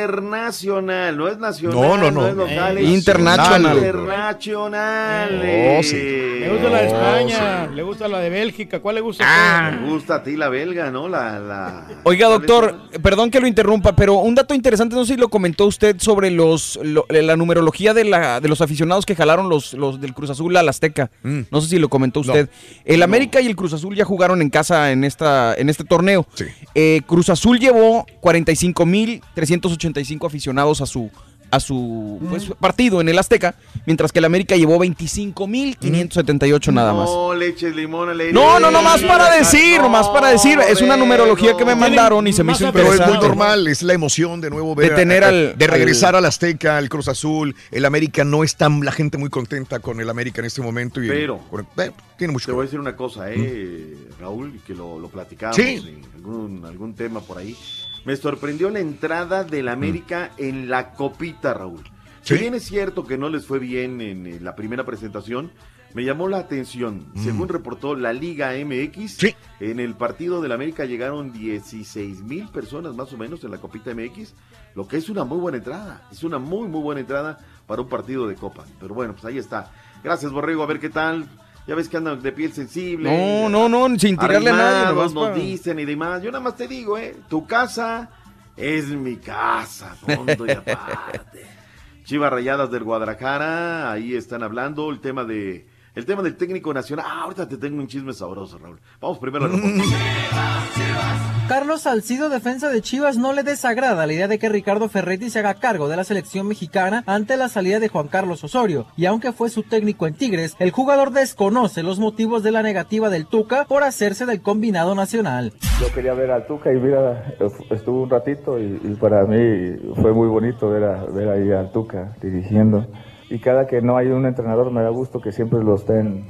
Internacional, no es nacional, No, no, no. es local, Eh, es internacional. Internacional. Oh, sí. Le gusta la de España, le gusta la de Bélgica. ¿Cuál le gusta? a usted? Me gusta a ti la belga, ¿no? La, la... Oiga, doctor, perdón que lo interrumpa, pero un dato interesante, no sé si lo comentó usted sobre los lo- la numerología de, la, de los aficionados que jalaron los, los del Cruz Azul al Azteca. No sé si lo comentó usted. El América y el Cruz Azul ya jugaron en casa en esta en este torneo. Eh, Cruz Azul llevó 45.385 aficionados a su a su pues, partido en el Azteca, mientras que el América llevó 25.578 nada más. No le eches limón No, no, no, más para decir, nomás para decir. Es una numerología que me mandaron y se me hizo Pero es interesante. muy normal, es la emoción de nuevo ver De tener a- al- de regresar al- al Azteca, al Cruz Azul, el América no está la gente muy contenta con el América en este momento y Pero- eh, tiene mucho Te voy a decir una cosa, eh, Raúl, que lo, lo platicamos Sí. en algún, algún tema por ahí. Me sorprendió la entrada del América en la copita, Raúl. Si bien es cierto que no les fue bien en, la primera presentación, me llamó la atención. Según reportó la Liga MX, en el partido del América llegaron 16 mil personas más o menos en la copita MX, lo que es una muy buena entrada. Es una muy, muy buena entrada para un partido de Copa. Pero bueno, pues ahí está. Gracias, Borrego. A ver qué tal. Ya ves que andan de piel sensible. No, no, no, sin tirarle a nadie, nos para- dicen y demás. Yo nada más te digo, ¿eh? Tu casa es mi casa, punto y [LAUGHS] aparte. Chivas Rayadas del Guadalajara, ahí están hablando el tema de el tema del técnico nacional. Ah, ahorita te tengo un chisme sabroso, Raúl. Vamos primero a la Carlos Salcido, defensa de Chivas, no le desagrada la idea de que Ricardo Ferretti se haga cargo de la selección mexicana ante la salida de Juan Carlos Osorio. Y aunque fue su técnico en Tigres, el jugador desconoce los motivos de la negativa del Tuca por hacerse del combinado nacional. Yo quería ver al Tuca y mira, estuvo un ratito y, y para mí fue muy bonito ver, a- ver ahí al Tuca dirigiendo. Y cada que no hay un entrenador me da gusto que siempre lo estén,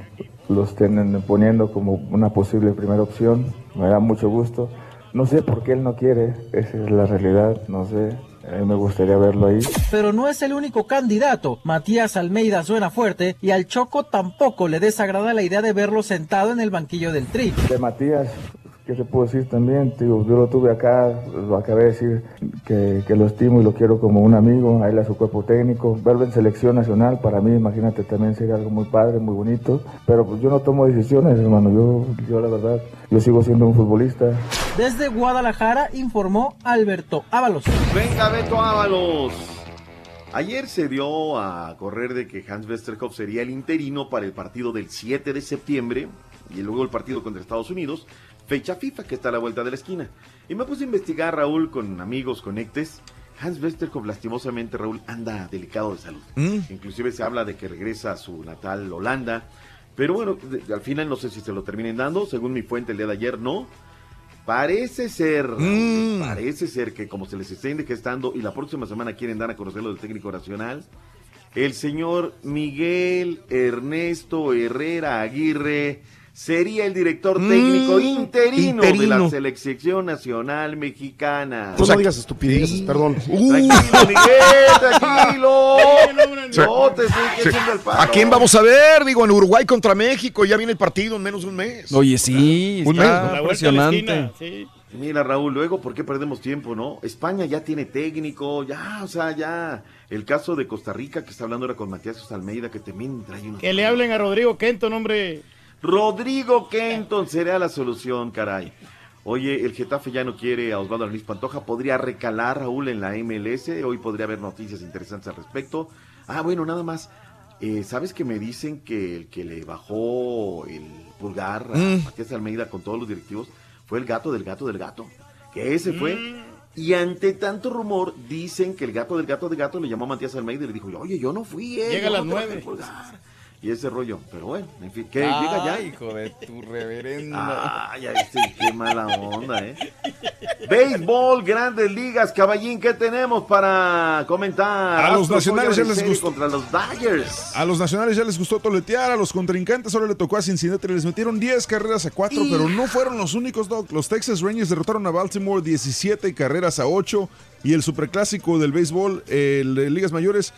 lo estén poniendo como una posible primera opción. Me da mucho gusto. No sé por qué él no quiere, esa es la realidad, no sé. eh, me gustaría verlo ahí. Pero no es el único candidato. Matías Almeida suena fuerte y al Choco tampoco le desagrada la idea de verlo sentado en el banquillo del Tri. De Matías, ¿qué se puedo decir también? Tío, yo lo tuve acá, lo acabé de decir que, que lo estimo y lo quiero como un amigo, a él a su cuerpo técnico. Verlo en selección nacional, para mí, imagínate, también sería algo muy padre, muy bonito. Pero pues yo no tomo decisiones, hermano. Yo, yo la verdad, yo sigo siendo un futbolista. Desde Guadalajara informó Alberto Ábalos. Venga, Beto Ábalos. Ayer se dio a correr de que Hans Westerhoff sería el interino para el partido del 7 de septiembre y luego el partido contra Estados Unidos, fecha FIFA que está a la vuelta de la esquina. Y me puse a investigar, Raúl, con amigos, conectes. Hans Westerhoff, lastimosamente, Raúl, anda delicado de salud. Inclusive se habla de que regresa a su natal Holanda. Pero bueno, de- al final no sé si se lo terminen dando. Según mi fuente el día de ayer, no. Parece ser, Raúl, parece ser que como se les está gestando y la próxima semana quieren dar a conocer lo del técnico nacional, el señor Miguel Ernesto Herrera Aguirre sería el director técnico Mm, interino, de la selección nacional mexicana. Pues no digas estupideces, perdón. Tranquilo, Miguel, tranquilo. [LAUGHS] No te estoy Sí. echando el palo. ¿A quién vamos a ver? Digo, en Uruguay contra México, ya viene el partido en menos de un mes. Oye, sí, Un está mes, ¿no? impresionante. Mira, Raúl, luego, ¿por qué perdemos tiempo, no? España ya tiene técnico, ya, o sea, ya. El caso de Costa Rica, que está hablando ahora con Matías Almeida, que también trae unos... Que le hablen a Rodrigo Kenton, hombre. Rodrigo Kenton será la solución, caray. Oye, el Getafe ya no quiere a Osvaldo Luis Pantoja. Podría recalar Raúl en la MLS. Hoy podría haber noticias interesantes al respecto. Ah, bueno, nada más. Eh, ¿Sabes que me dicen que el que le bajó el pulgar a Mm. Matías Almeida con todos los directivos fue el gato del gato del gato? Que ese fue. Y ante tanto rumor, dicen que el gato del gato del gato le llamó a Matías Almeida y le dijo, oye, yo no fui, eh. Llega a las nueve. El pulgar". Y ese rollo. Pero bueno, en fin, ¿qué? ¿Llega ya? hijo de tu reverenda. Ay, ay, sí, qué mala onda, ¿eh? Béisbol, grandes ligas, caballín, ¿qué tenemos para comentar? A los Astros nacionales ya les gustó. Contra los Dodgers. A los nacionales ya les gustó toletear, a los contrincantes ahora le tocó a Cincinnati, les metieron 10 carreras a 4, pero no fueron los únicos, Doc. Los Texas Rangers derrotaron a Baltimore 17 carreras a 8 y el superclásico del béisbol, el de Ligas Mayores,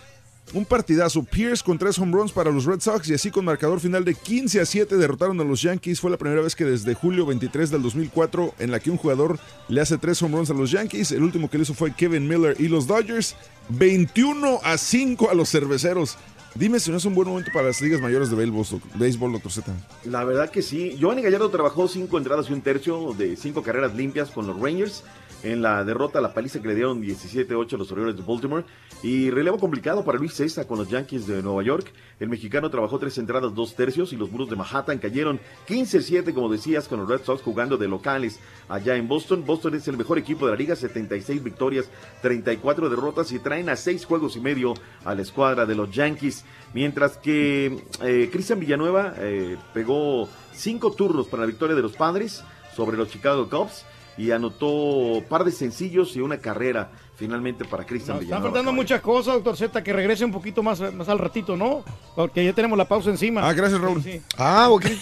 un partidazo. Pierce con tres home runs para los Red Sox y así con marcador final de 15 a 7 derrotaron a los Yankees. Fue la primera vez que desde julio 23 del 2004 en la que un jugador le hace tres home runs a los Yankees. El último que le hizo fue Kevin Miller y los Dodgers 21 a 5 a los cerveceros. Dime si no es un buen momento para las ligas mayores de béisbol, doc- béisbol doctor Z. La verdad que sí. Giovanni Gallardo trabajó cinco entradas y un tercio de cinco carreras limpias con los Rangers. En la derrota, la paliza que le dieron 17-8 a los Orioles de Baltimore. Y relevo complicado para Luis César con los Yankees de Nueva York. El mexicano trabajó tres entradas, dos tercios y los muros de Manhattan cayeron 15-7, como decías, con los Red Sox jugando de locales allá en Boston. Boston es el mejor equipo de la liga, 76 victorias, 34 derrotas y traen a seis juegos y medio a la escuadra de los Yankees. Mientras que eh, Cristian Villanueva eh, pegó cinco turnos para la victoria de los padres sobre los Chicago Cubs y anotó par de sencillos y una carrera finalmente para Cristian Están faltando muchas cosas, doctor Z, que regrese un poquito más, más al ratito, ¿no? Porque ya tenemos la pausa encima. Ah, gracias, Raúl. Sí, sí. Ah, ok. [LAUGHS]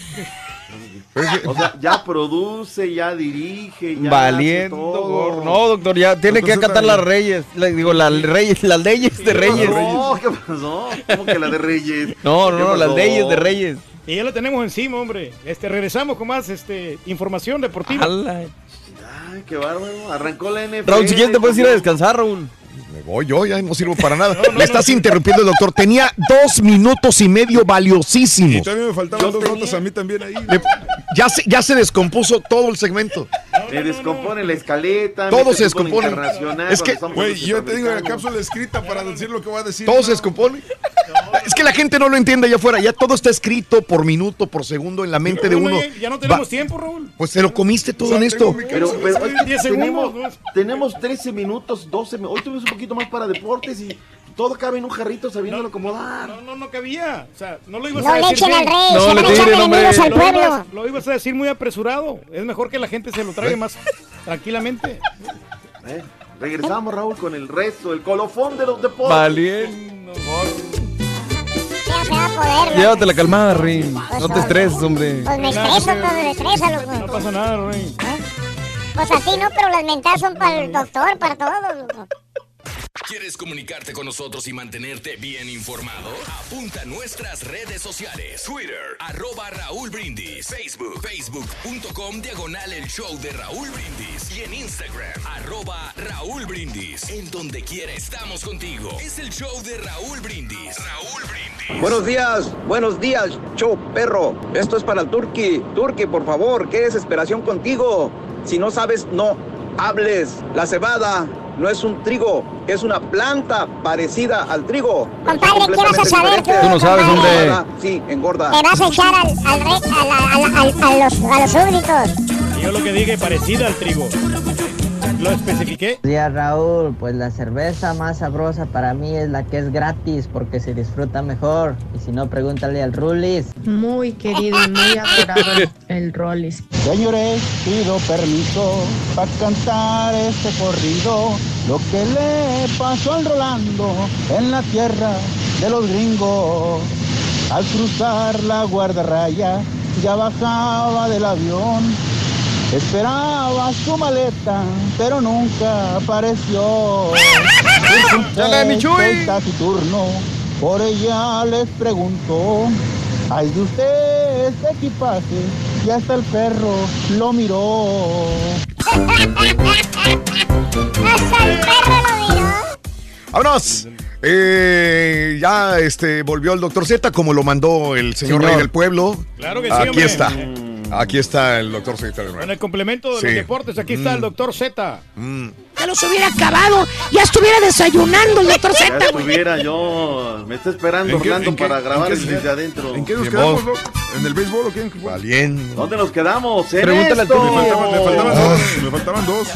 O sea, ya produce, ya dirige, ya Valiendo, todo. gorro. No, doctor, ya tiene que acatar las reyes. la- digo, las reyes, las leyes de reyes. No, ¿qué pasó? ¿Cómo que la de Reyes? [LAUGHS] No, no, ¿Qué no, las leyes de reyes. Y ya lo tenemos encima, hombre. Este, regresamos con más este, información deportiva. Ay, qué bárbaro. Arrancó la NFL. Raúl, si quieres te puedes ir a descansar, Raúl. Me voy yo, ya no sirvo para nada. Le estás interrumpiendo el doctor. Tenía dos minutos y medio Y valiosísimos. también me faltaban dos notas a mí también ahí. Le- ya, se, ya se descompuso todo el segmento. Me descompone la escaleta. Todo se descompone Es que- Güey, yo te digo la cápsula escrita para decir lo que voy a decir. Todo se descompone. Es que la gente no lo entiende allá afuera. Ya todo está escrito por minuto, por segundo en la mente de No, uno. ya, no tenemos Va- tiempo, Raúl. Pues te lo comiste todo en esto. Pero, pero es que 10 tenemos, segundos, tenemos 13 minutos, 12 mi- Hoy tuvimos un poquito más para deportes y todo cabe en un jarrito sabiéndolo acomodar. No, no, no cabía. O sea, no lo ibas No a le decir echen bien. al rey, No, se le van a tiren, echar hombre. enemigos al Lo pueblo. ibas, lo ibas a decir muy apresurado. Es mejor que la gente se lo trague más tranquilamente. Eh, Regresamos, Raúl, con el resto, el colofón de los deportes. Valiendo. Ya se va a poder. Llévate la calmada, Rin. No te estreses, hombre. Pues me estreso, todo me estresa, loco. No pasa nada, Rey. Pues a ti no, pero las mentadas son para el doctor, para todos, loco. ¿Quieres comunicarte con nosotros y mantenerte bien informado? Apunta a nuestras redes sociales. Twitter, arroba Raúl Brindis. Facebook, facebook.com, diagonal el show de Raúl Brindis. Y en Instagram, arroba Raúl Brindis. En donde quiera estamos contigo. Es el show de Raúl Brindis. Raúl Brindis. Buenos días, buenos días, show perro. Esto es para el Turqui. Turqui, por favor, qué desesperación contigo. Si no sabes, no hables. La cebada no es un trigo, es una planta parecida al trigo. Compadre, ¿qué vas a saber tú? Tú no sabes, hombre. Sí, engorda. Te vas a echar al, al re- a, la- a la- al- a los, a los súbditos. Y yo lo que dije parecida al trigo. Lo especifiqué. Días Raúl, pues la cerveza más sabrosa para mí es la que es gratis porque se disfruta mejor. Y si no, pregúntale al Rulis. Muy querido y muy adorado el Rollis. Señores, pido permiso para cantar este corrido. Lo que le pasó al Rolando en la tierra de los gringos. Al cruzar la guardarraya, ya bajaba del avión. Esperaba su maleta, pero nunca apareció. ¡Chale, mi Chuy! taciturno, por ella les pregunto. Ay de usted este equipaje, y hasta el perro lo miró. Hasta el perro lo miró. ¡Vámonos! Eh, ya este, volvió el doctor Z como lo mandó el señor, Señor. rey del pueblo. Claro que sí, Aquí hombre. está. Aquí está el doctor Z de nuevo. En el complemento de Sí. los deportes, aquí está Mm. el doctor Z. Ya los hubiera acabado, ya estuviera desayunando el doctor Ya Z, güey. estuviera yo. Me está esperando ¿En qué- Orlando en qué- para grabar desde adentro. ¿En qué nos quedamos, loco? ¿En el béisbol o qué? Valiente. ¿Dónde nos quedamos? En Pregúntale al esto. Turqui. Me faltaban, me faltaban dos. Me faltaban dos.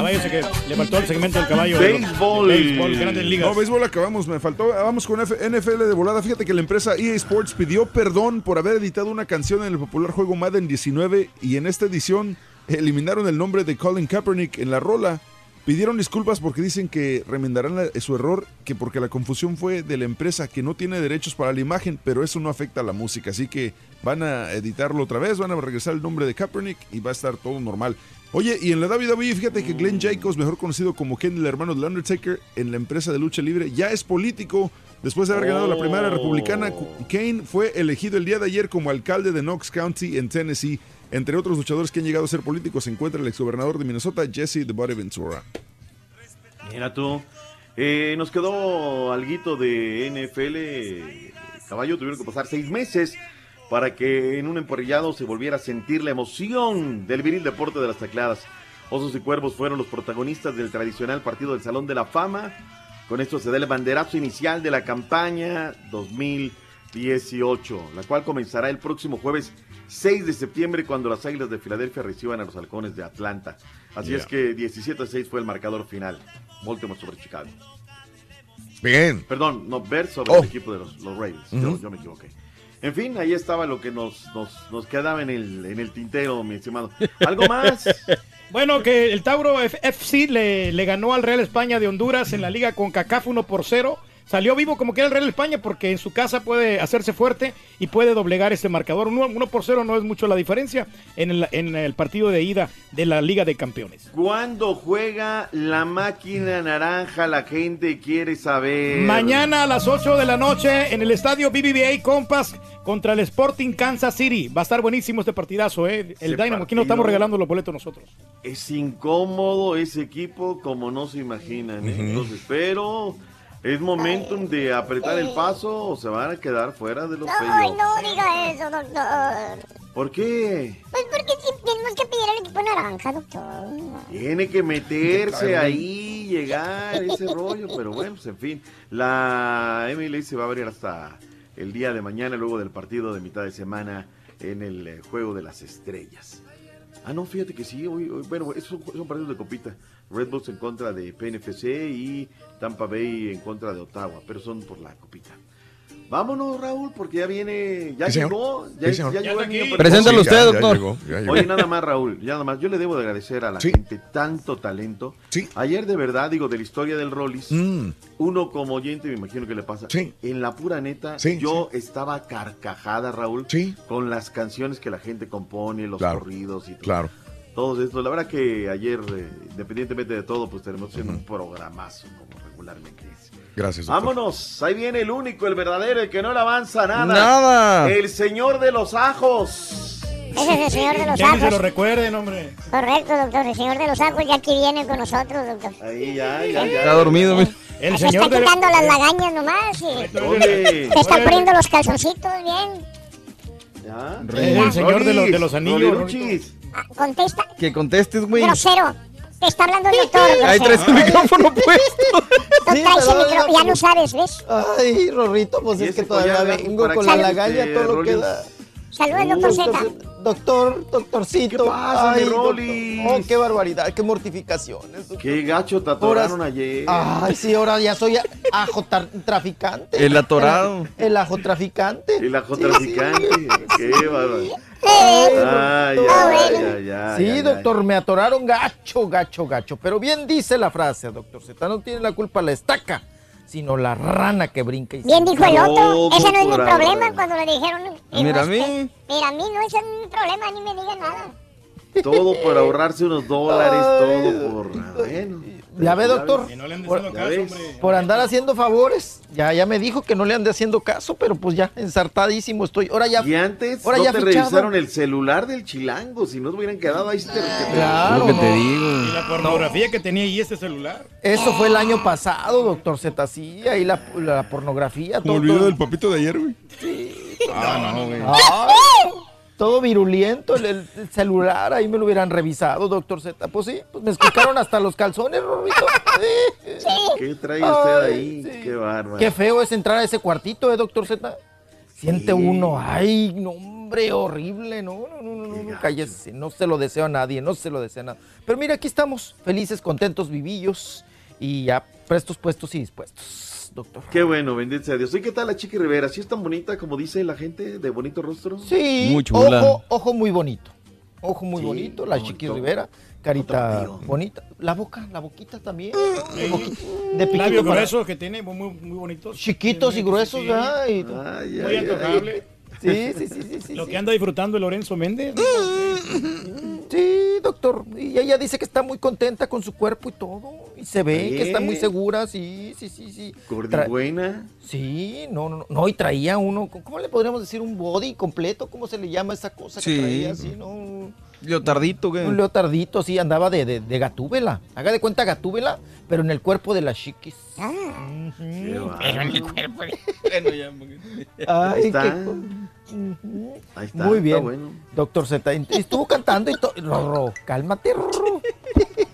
Caballo se que le faltó el segmento del caballo. Béisbol. Béisbol, grandes ligas. No, béisbol acabamos, me faltó. Vamos con F- NFL de volada. Fíjate que la empresa EA Sports pidió perdón por haber editado una canción en el popular juego Madden 19 y en esta edición eliminaron el nombre de Colin Kaepernick en la rola. Pidieron disculpas porque dicen que remendarán la- su error, que porque la confusión fue de la empresa que no tiene derechos para la imagen, pero eso no afecta a la música, así que van a editarlo otra vez, van a regresar el nombre de Kaepernick y va a estar todo normal. Oye, y en la WWE, fíjate que Glenn Jacobs, mejor conocido como Ken, el hermano del Undertaker, en la empresa de lucha libre, ya es político. Después de haber ganado la primera republicana, Kane fue elegido el día de ayer como alcalde de Knox County en Tennessee. Entre otros luchadores que han llegado a ser políticos se encuentra el exgobernador de Minnesota, Jesse The Body Ventura. Mira tú. Eh, nos quedó alguito de NFL. Caballo tuvieron que pasar seis meses para que en un emporrillado se volviera a sentir la emoción del viril deporte de las tacladas. Osos y Cuervos fueron los protagonistas del tradicional partido del Salón de la Fama. Con esto se da el banderazo inicial de la campaña 2018, la cual comenzará el próximo jueves 6 de septiembre cuando las Águilas de Filadelfia reciban a los Halcones de Atlanta. Así es que 17 a 6 fue el marcador final. Baltimore sobre Chicago. Bien. Perdón, no, Bears sobre Oh. el equipo de los, los Ravens. yo me equivoqué. En fin, ahí estaba lo que nos, nos, nos quedaba en el, en el tintero, mi estimado. ¿Algo más? [LAUGHS] Bueno, que el Tauro FC le, le ganó al Real España de Honduras en la liga con CACAF 1 por 0. Salió vivo como que era el Real España porque en su casa puede hacerse fuerte y puede doblegar este marcador. 1 por 0 no es mucho la diferencia en el, en el partido de ida de la Liga de Campeones. ¿Cuándo juega la máquina naranja? La gente quiere saber. Mañana a las 8 de la noche en el estadio BBVA Compass contra el Sporting Kansas City. Va a estar buenísimo este partidazo, ¿eh? El Ese Dynamo. Aquí no estamos regalando los boletos nosotros. Es incómodo ese equipo como no se imaginan. ¿eh? Entonces, pero es momentum de apretar el paso o se van a quedar fuera de los Ay, playoffs. no diga eso, doctor. ¿Por qué? Pues porque sí tenemos que pedir al equipo naranja, doctor. Tiene que meterse ahí, llegar, ese rollo, pero bueno, pues en fin. La MLS se va a abrir hasta el día de mañana, luego del partido de mitad de semana en el eh, Juego de las Estrellas. Ah, no, fíjate que sí, hoy, hoy- bueno, esos son, son partidos de copita. Red Bulls en contra de PNFC y Tampa Bay en contra de Ottawa, pero son por la copita. Vámonos, Raúl, porque ya viene, ya Sí, llegó, Sí, ya, señor. ya Ya llegó el niño. Preséntalo usted, Sí, ya doctor. llegó, ya llegó. Oye, nada más, Raúl, ya [LAUGHS] nada más, yo le debo de agradecer a la gente tanto talento. Ayer, de verdad, digo, de la historia del Rollis, Mm. uno como oyente, me imagino que le pasa. En la pura neta, Sí, yo estaba carcajada, Raúl, con las canciones que la gente compone, los Claro. corridos y todo. Claro. Todos estos. La verdad que ayer, eh, independientemente de todo, pues tenemos haciendo un programazo como regularmente es. Gracias, doctor. Vámonos, ahí viene el único, el verdadero, el que no le avanza nada. Nada. El señor de los ajos. Ese es el señor de los Ya ni se lo ajos. recuerden, hombre. Correcto, doctor. El señor de los ajos ya aquí viene con nosotros, doctor. Ahí, ya, ya, ya. Está dormido, mira. El Se está señor de... quitando las lagañas nomás y se está poniendo los calzoncitos bien. ¿Ya? Es el señor de los, de los anillos. Contesta, Que contestes, güey. grosero. Te está hablando el doctor. Ahí traes el micrófono [LAUGHS] puesto. No Sí, traes el perdón, micro- ya no sabes, ¿ves? Ay, Rorrito, pues ¿Y es que ese todavía vengo con la lagaña, todo lo que da. Saludos, doctor Z. Doctor, doctor, doctorcito. ¿Qué pasa, mi doctor. Rolis? Oh, qué barbaridad, qué mortificaciones. doctor. Qué gacho te Horas- atoraron ayer. Ay, sí, ahora ya soy ajo traficante. El atorado. El, el ajo traficante. El ajo traficante. Qué. Ay, Ay, doctor. Ay, ay, ay, Sí, ay, ay. doctor, me atoraron gacho, gacho, gacho. Pero bien dice la frase, doctor Z. No tiene la culpa la estaca, sino la rana que brinca y se Bien dijo el otro. Todo Ese no es mi problema cuando le dijeron. y Mira no a mí. Mira, a mí no ese es mi problema, ni me digan nada. Todo por ahorrarse unos dólares, Ay, todo por. Bueno. Ya ve, doctor. Que no le Por, caso, hombre. por andar haciendo favores. Ya, ya me dijo que no le ande haciendo caso, pero pues ya, ensartadísimo estoy. Ahora ya. Y antes Ahora no ya te fichado. revisaron el celular del chilango. Si no se hubieran quedado ahí, sí te Claro, Lo que te digo. Y la pornografía que tenía ahí este celular. Eso fue el año pasado, doctor Z. Sí, ahí la, la pornografía. Me todo- olvidé todo- del papito de ayer, güey. Ah, no, güey. Todo virulento el, el- el celular, ahí me lo hubieran revisado, doctor Z. Pues sí, pues me escucharon hasta los calzones, Rorrito. Sí. ¿Qué trae usted Ay, ahí? sí. Qué bárbaro. Qué feo es entrar a ese cuartito, ¿eh, doctor Z? Siente Sí. uno, ay, no, hombre, horrible, no, no, no, no, no, cállese, no se lo deseo a nadie, no se lo deseo a nadie. Pero mira, aquí estamos, felices, contentos, vivillos y ya prestos, puestos y dispuestos, doctor. Qué bueno, bendito sea Dios. ¿Y qué tal la Chiqui Rivera? ¿Sí es tan bonita como dice la gente? ¿De bonito rostro? Sí, Muy chula. Ojo, ojo muy bonito. Ojo muy Sí, bonito, la bonito. Chiqui Rivera, carita bonita. La boca, la boquita también. ¿no? De boquita- de piquito Labios para- gruesos que tiene, muy, muy, bonitos. Chiquitos y Sí, gruesos, sí. ¿verdad? Y- Ay, Muy ay, ay. antojable. Sí, sí, sí, sí, sí. Lo sí. que anda disfrutando el Lorenzo Méndez. Sí, doctor. Y ella dice que está muy contenta con su cuerpo y todo. Y se ve ¿Eh? que está muy segura, sí, sí, sí, sí. Gordibuena. Sí, no, no, no, y traía uno, ¿cómo le podríamos decir? Un body completo, ¿cómo se le llama esa cosa que Sí. traía así, no? Leotardito, güey. Un leotardito, sí, andaba de, de, de gatúbela. Haga de cuenta gatúbela, pero en el cuerpo de las chiquis. Qué Ujú. bárbaro. Bueno, ya, porque- Ay, está. qué Ahí está. Muy está bien. bueno. Doctor Z, estuvo cantando y todo. [LAUGHS] Rorro, cálmate, Rorro.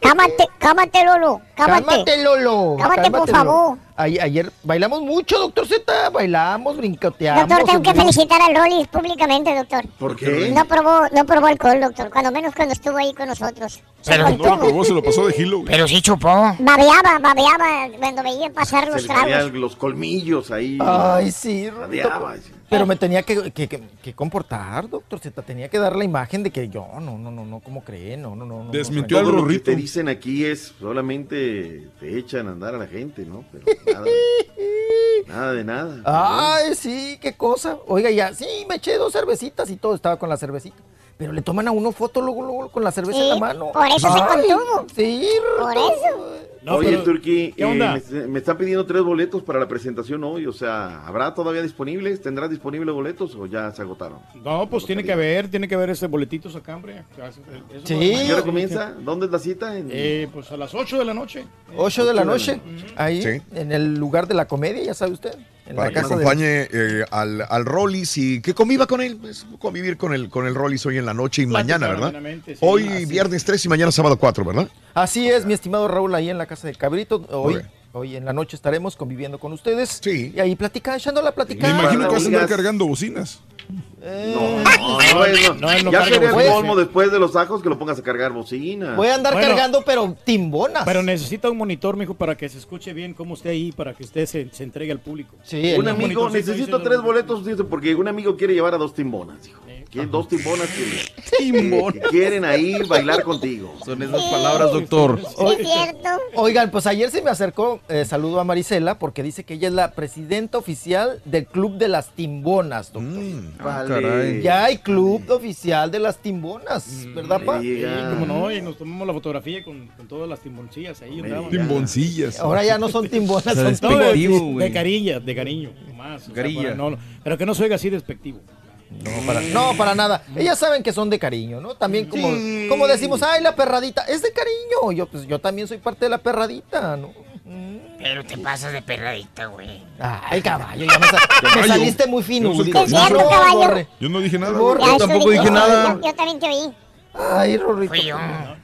Cámate, cámate, Lolo. Cámate. Cálmate, Lolo. Cámate, por Lolo. favor. Ay- ayer bailamos mucho, doctor Z. Bailamos, brincoteamos. Doctor, tengo que felicitar al Rollis públicamente, doctor. ¿Por qué? No probó, no probó alcohol, doctor. Cuando menos cuando estuvo ahí con nosotros. Pero no lo probó, se lo pasó de gilo. Pero sí chupó. Babeaba, babeaba cuando veía pasar Se los tragos. los colmillos ahí. Ay, sí, doctor. Pero me tenía que, que- que- que comportar, doctor Z. Tenía que dar la imagen de que yo, no, no, no, no, ¿cómo cree? No, no, no. no, Desmintió no, al Todo lo que te dicen aquí es solamente te echan a andar a la gente, ¿no? Pero [LAUGHS] nada, [LAUGHS] nada de nada. Ay, sí, qué cosa. Oiga, ya, sí, me eché dos cervecitas y todo estaba con la cervecita. Pero le toman a uno foto luego, luego con la cerveza en la mano. por eso se contuvo. Sí, Por eso. No, Oye, pero- Turki, ¿qué onda? eh, me, me están pidiendo tres boletos para la presentación hoy. O sea, ¿habrá todavía disponibles? ¿Tendrás disponibles boletos o ya se agotaron? No, pues tiene que haber, tiene que haber ese boletitos acá, hombre. Eso Sí. ¿A qué hora comienza? ¿Dónde es la cita? En- Eh, pues a las 8 de la noche. 8 de la de noche, ahí, Sí. en el lugar de la comedia, ya sabe usted. Para que de... acompañe eh, al, al Rollis y que conviva con él, pues, convivir con el, con el Rollis hoy en la noche y mañana, ¿verdad? sí. Hoy Así. viernes 3 y mañana sábado 4, ¿verdad? Así es, mi estimado Raúl, ahí en la casa de Cabrito. Hoy, hoy en la noche estaremos conviviendo con ustedes. Sí. Y ahí platicando, echando la Me plática. imagino que vas a andar cargando bocinas. No, no, no, no, no ya sería el colmo después de los ajos que lo pongas a cargar bocina. Voy a andar Bueno. cargando, pero timbonas. Pero necesita un monitor, mijo, para que se escuche bien cómo esté ahí, para que usted se, se entregue al público. Sí, un amigo, necesito tres boletos, dice, porque un amigo quiere llevar a dos timbonas, dijo. Quiere dos [LAUGHS] timbonas que, quieren ahí bailar contigo. Son esas palabras, doctor. Sí, es cierto. Oigan, pues ayer se me acercó, eh, saludo a Marisela, porque dice que ella es la presidenta oficial del Club de las Timbonas, doctor. Mm, Válgame caray. Ya hay club oficial de las timbonas, ¿verdad, pa? Sí, cómo no, y nos tomamos la fotografía con, con todas las timboncillas ahí. Timboncillas. Ahora ya no son timbonas, [LAUGHS] son de, timboncillas. de cariño, de cariño, nomás. o sea, Carilla. para- no, no, pero que no se oiga así despectivo. No para, no, para nada. Ellas saben que son de cariño, ¿no? También como, como decimos, ay, la perradita, es de cariño. Yo, pues, yo también soy parte de la perradita, ¿no? Pero te pasas de perradita, güey. Ay, caballo, ya me, sa- [LAUGHS] me saliste muy fino. No No, caballo. Yo no dije nada. Yo tampoco dije Yo, nada. yo también te oí. Ay, Rorrito.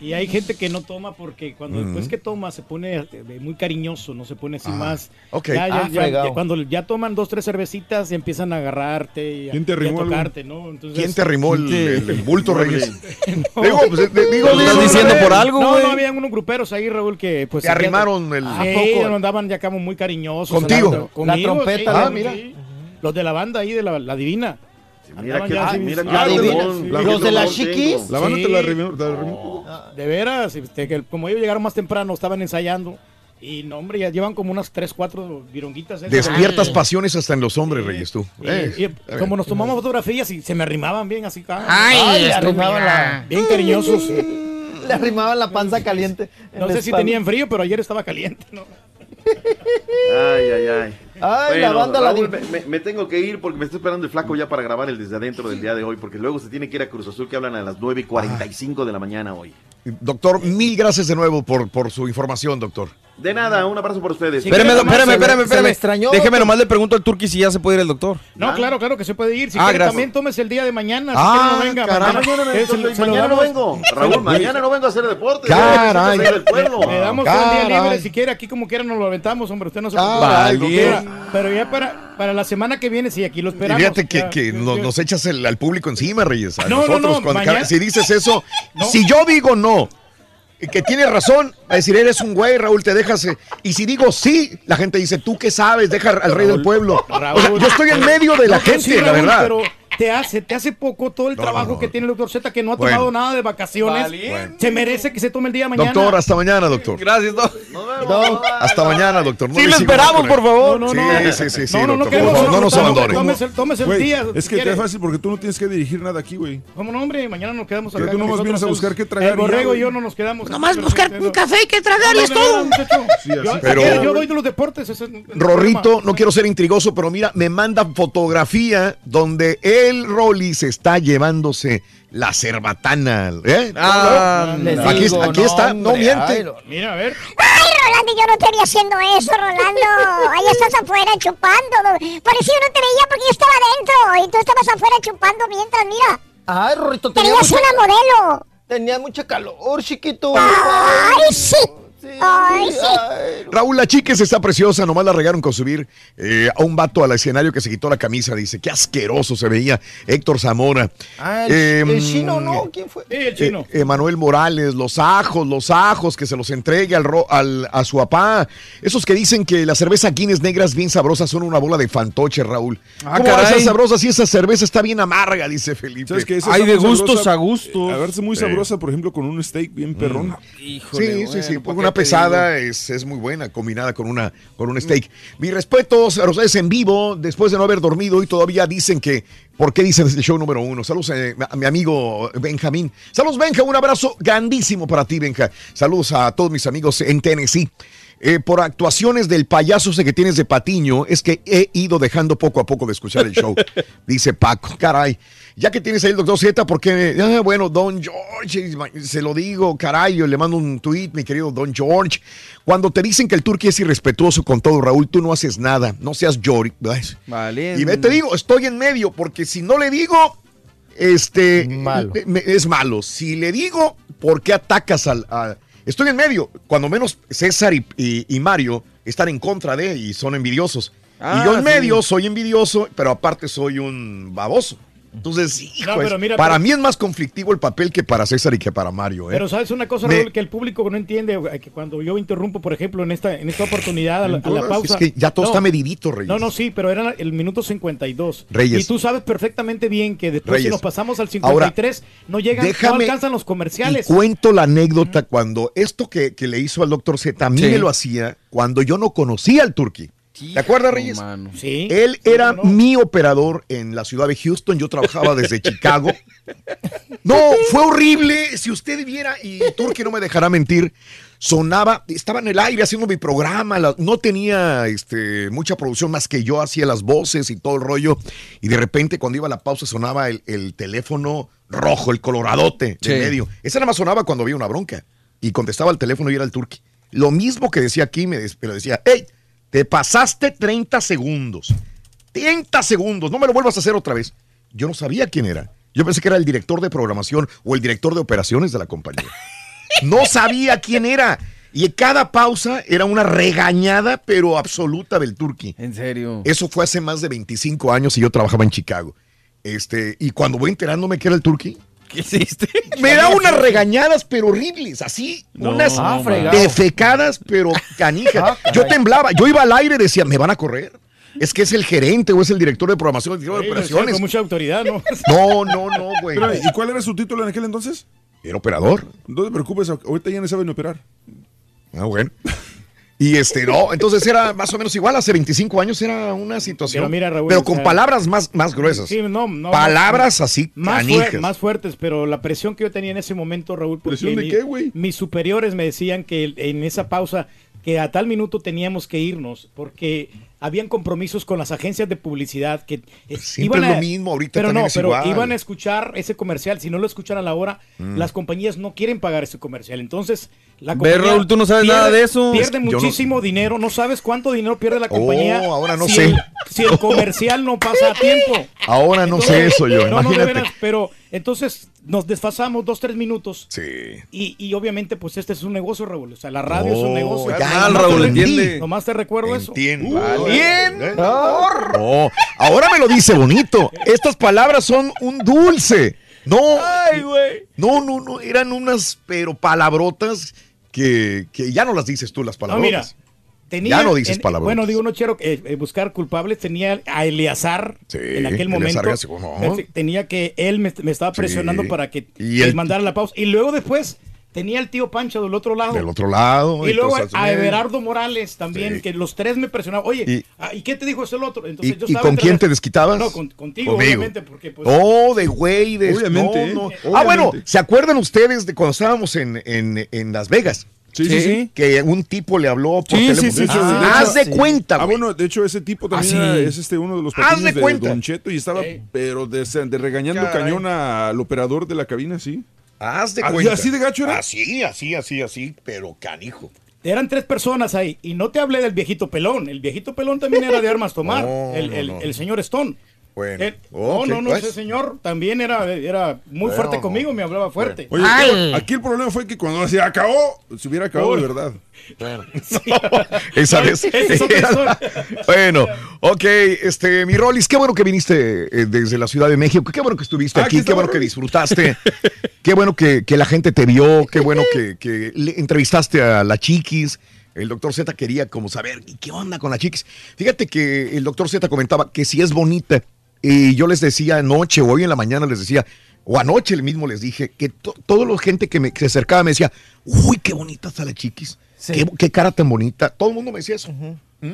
Y hay gente que no toma porque cuando después que toma se pone eh, muy cariñoso, no se pone así Ah, más. ok. Ya, ya- Ah, ya- fregado. ya cuando ya toman dos, tres cervecitas y empiezan a agarrarte y a, ¿Quién te y a tocarte, ¿no? Entonces, ¿Quién te arrimó el, el- el [LAUGHS] bulto, Reyes? [LAUGHS] No. Digo, pues, eh, digo, Lo estás diciendo por algo, No, no, habían unos gruperos ahí, Raúl, que pues... Te arrimaron el- Sí, ¿A poco? andaban ya como muy cariñosos. ¿Contigo? La conmigo, trompeta, sí, ah, mira. sí. Los de la banda ahí, de la, la Divina. Mira que, ah, mira que Ah. Los de las chiquis. La banda Sí. te la arrimó. De veras, este, que como ellos llegaron más temprano, estaban ensayando. Y no, hombre, ya llevan como unas 3, 4 vironguitas. esas. Despiertas pasiones hasta en los hombres, Reyes, tú. Y, Eh, y como nos tomamos fotografías y se me arrimaban bien así. ah, Ay, la- Bien cariñosos. [LAUGHS] Le arrimaban la panza caliente. en No sé si tenían frío, pero ayer estaba caliente. ¿no? Ay, ay, ay. Ay, la banda la Raúl, me, me- tengo que ir porque me está esperando el flaco ya para grabar el desde adentro del día de hoy, porque luego se tiene que ir a Cruz Azul que hablan a las 9 y 45 de la mañana hoy. Doctor, mil gracias de nuevo por, por su información, doctor. De nada, un abrazo para ustedes. Sí, Espérame, ¿quieres espérame, espérame, espérame. extrañó, Déjeme nomás le pregunto al Turqui si ya se puede ir el doctor. No, Ah. claro, claro que se puede ir. Si Ah, quiere, también tómese el día de mañana. Si Ah, quiere, no venga. caray. Mañana, no- Eh, se lo- mañana se lo no damos- vengo. Raúl, mañana no vengo a hacer deporte. Caray. Le damos el día libre si quiere, aquí como quiera nos lo aventamos, hombre, usted no se Caray, Pero- ya para, para la semana que viene, sí, aquí lo Y esperamos. fíjate que, Ya, que nos, echas el- al público encima, Reyes. A No, no, nosotros, no, cuando- mañana- si dices eso, [LAUGHS] si yo digo no, que tienes razón, a decir, eres un güey, Raúl, te dejas. eh, Y si digo sí, la gente dice, ¿tú qué sabes? Deja al rey del pueblo. Raúl. O sea, yo estoy en medio de la pues gente, sí, la verdad. Pero te hace, te hace poco todo el No, trabajo no, que tiene el doctor Z, que no ha Bueno. tomado nada de vacaciones. Valiente. Se merece que se tome el día de mañana. Doctor, hasta mañana, doctor. Gracias, doc. Hasta mañana, doctor. No Sí, lo esperamos, con por él. favor. No, no, Sí, no. sí, sí, sí, No, no, no no nos abandone. Tómese, tómese el día. es que es fácil porque tú no tienes que dirigir nada aquí, güey. ¿Cómo no, hombre? Mañana nos quedamos acá. tú nomás vienes a buscar qué tragar El borrego y yo no nos quedamos. Nomás buscar un café y que No, tragar y es todo. Pero- yo- doy de los deportes. Rorrito, no quiero ser intrigoso, pero mira, me manda fotografía donde el Rolly se está llevándose la cerbatana. ¿eh? Ah, aquí digo, aquí está, no hombre, miente. ay. Mira, a ver. Ay, Rolando, yo no te vi haciendo eso, Rolando. Ahí estás afuera chupando. Parecía no te veía porque yo estaba adentro y tú estabas afuera chupando mientras, mira. Ay, Rorrito, tenía Tenías mucha, una modelo. tenía mucha calor, chiquito. Ay, sí. Ay, sí. ay, Raúl, la chica está preciosa, nomás la regaron con subir eh, a un vato al escenario que se quitó la camisa. Dice, qué asqueroso se veía Héctor Zamora. Ah, el, Em, el chino, ¿no? ¿Quién fue? Sí, el chino. Eh, Emanuel Morales, los ajos, los ajos, que se los entregue al, ro- al- a su papá. Esos que dicen que la cerveza Guinness negras bien sabrosas son una bola de fantoche, Raúl. Ah, ¿Cómo va a caray. ser sabrosa si esa cerveza está bien amarga? Dice Felipe. ¿Sabes qué? Esa Hay de gustos sabrosa, a gustos. eh, A verse muy sabrosa, por ejemplo, con un steak bien perrón. Híjole, Sí, sí, bueno, sí, ¿por porque pesada es, es muy buena combinada con una con un steak. Mis respetos a ustedes en vivo, después de no haber dormido y todavía dicen que, ¿por qué dicen este show número uno? Saludos eh, a mi amigo Benjamín. Saludos Benja, un abrazo grandísimo para ti Benja. Saludos a todos mis amigos en Tennessee. Eh, por actuaciones del payaso ese que tienes de Patiño, es que he ido dejando poco a poco de escuchar el show. [LAUGHS] Dice Paco, caray. Ya que tienes ahí el doctor Z, porque, ah, bueno, Don George, se lo digo, caray, yo le mando un tweet, mi querido Don George. Cuando te dicen que el turqui es irrespetuoso con todo, Raúl, tú no haces nada, no seas Jory. Vale. Y te digo, estoy en medio, porque si no le digo, este, Malo. es malo. Si le digo, ¿por qué atacas al... a- Estoy en medio, cuando menos César y, y- y Mario están en contra de y son envidiosos. Ah, y yo en sí. medio soy envidioso, pero aparte soy un baboso. Entonces, hijo, pero es- mira, para pero- mí es más conflictivo el papel que para César y que para Mario. ¿eh? Pero sabes una cosa, Me- que el público no entiende, que cuando yo interrumpo, por ejemplo, en esta, en esta oportunidad, a la, a la Es pausa. que ya todo No, está medidito, Reyes. No, no, sí, pero era el minuto 52. Reyes. Y tú sabes perfectamente bien que después si Reyes. nos pasamos al Ahora, 53, no llegan, no déjame alcanzan los Y comerciales. cuento la anécdota cuando esto que, que le hizo al doctor Z, a mí Sí. me lo hacía cuando yo no conocía al Turqui. ¿Te acuerdas, Reyes? Sí. Él era mi operador en la ciudad de Houston. Yo trabajaba desde [LAUGHS] Chicago. No, fue horrible. Si usted viera, y Turki no me dejará mentir, sonaba, estaba en el aire haciendo mi programa. la- no tenía este, mucha producción más que yo hacía las voces y todo el rollo. Y de repente, cuando iba a la pausa, sonaba el, el teléfono rojo, el coloradote Sí. de medio. Esa nada más sonaba cuando había una bronca. Y contestaba el teléfono y era el Turki. Lo mismo que decía aquí, me, des- pero decía, hey, te pasaste 30 segundos. 30 segundos, no me lo vuelvas a hacer otra vez. Yo no sabía quién era. Yo pensé que era el director de programación o el director de operaciones de la compañía. [LAUGHS] No sabía quién era. Y en cada pausa era una regañada, pero absoluta del Turqui. En serio. Eso fue hace más de 25 años y yo trabajaba en Chicago. Este, y cuando voy enterándome que era el Turqui, ¿Qué hiciste? [LAUGHS] me da unas regañadas, pero horribles, así, No, unas ah, defecadas, pero canijas. [LAUGHS] Ah, caray. yo temblaba, yo iba al aire y decía, ¿me van a correr? Es que es el gerente o es el director de programación, el director de Sí, operaciones. Con mucha autoridad, ¿no? [LAUGHS] No, no, no, güey. Pero, ¿Y cuál era su título en aquel entonces? Era operador. No te preocupes, ahorita ya no saben operar. Ah, bueno. Y este, no, entonces era más o menos igual, hace 25 años era una situación. Pero mira, Raúl, pero o con sea, palabras más, más gruesas. Sí, no, no, palabras así, más, fuer- más fuertes, pero la presión que yo tenía en ese momento, Raúl, ¿Presión de qué, güey? mis superiores me decían que en esa pausa que a tal minuto teníamos que irnos porque habían compromisos con las agencias de publicidad que eh, Siempre iban es a- lo mismo, ahorita pero también no, es pero igual. iban a escuchar ese comercial, si no lo escuchan a la hora, Mm. las compañías no quieren pagar ese comercial, entonces la Ve, compañía Raúl, tú no sabes nada de eso. Pierde Es que yo no- muchísimo dinero, no sabes cuánto dinero pierde la Oh, compañía. ahora no si sé. el- si el comercial no pasa a tiempo. Ahora no sé eso yo, No, no, de imagínate. veras, pero entonces nos desfasamos dos, tres minutos. Sí. Y, y obviamente, pues este es un negocio, Raúl. O sea, la radio es un Oh, negocio. ya, Nomás Raúl, te- entiende. Nomás te recuerdo eso. Entiendo. Uh, Bien. No, ahora me lo dice bonito. Estas palabras son un dulce. No, no, no, no, eran unas, pero palabrotas que, que ya no las dices tú, las No, mira, palabrotas. tenía, ya no dices en- palabrotas. Bueno, digo, no quiero eh, eh, buscar culpables. Tenía a Eleazar en aquel momento. García, ¿cómo no? Perfe- Tenía que él me, me estaba presionando Sí. para que Y el- mandara la pausa. Y luego después tenía el tío Pancho del otro lado. Del otro lado. Y luego a eh, Everardo Morales también, que los tres me presionaban. Oye, Y- ah, ¿y, qué te dijo ese el otro? Entonces ¿Y, yo y estaba con quién te desquitabas? No, con- contigo, Conmigo. obviamente, porque pues... Oh, de güey, de Obviamente, no, no. ¿eh? Ah, bueno, Obviamente. ¿se acuerdan ustedes de cuando estábamos en, en, en Las Vegas? Sí, sí, sí. Que un tipo le habló por Sí, teléfono. sí, sí, sí, Ah, de hecho, haz de sí. cuenta, Ah, güey. bueno, de hecho, ese tipo también Ah, es este uno de los Haz de de, cuenta. Don Cheto y estaba, pero de, de regañando Caray. cañón al operador de la cabina, sí. Haz de cuenta. ¿Así de gacho era? Así, así, así, así, pero canijo. Eran tres personas ahí. Y no te hablé del viejito pelón. El viejito pelón también era de [LAUGHS] armas tomar. No, el, no, el- no. el señor Stone. Bueno. Eh, no, no, no, pues. ese señor también era, era muy Bueno, fuerte conmigo, me hablaba fuerte. Oye, aquí el problema fue que cuando se acabó, se hubiera acabado de verdad. [LAUGHS] Esa vez. Esa historia. [LAUGHS] bueno, ok, este, mi Rolis, qué bueno que viniste eh, desde la Ciudad de México, qué bueno que estuviste Ah, aquí, aquí qué bueno que disfrutaste, qué bueno que, que la gente te vio, qué bueno que, que le entrevistaste a la Chiquis. El doctor Z quería como saber, ¿y qué onda con la Chiquis? Fíjate que el doctor Z comentaba que si es bonita, y yo les decía anoche o hoy en la mañana les decía, o anoche el mismo les dije, que to- toda la gente que, me, que se acercaba me decía, uy, qué bonita está la Chiquis, Sí. qué, qué cara tan bonita. Todo el mundo me decía eso.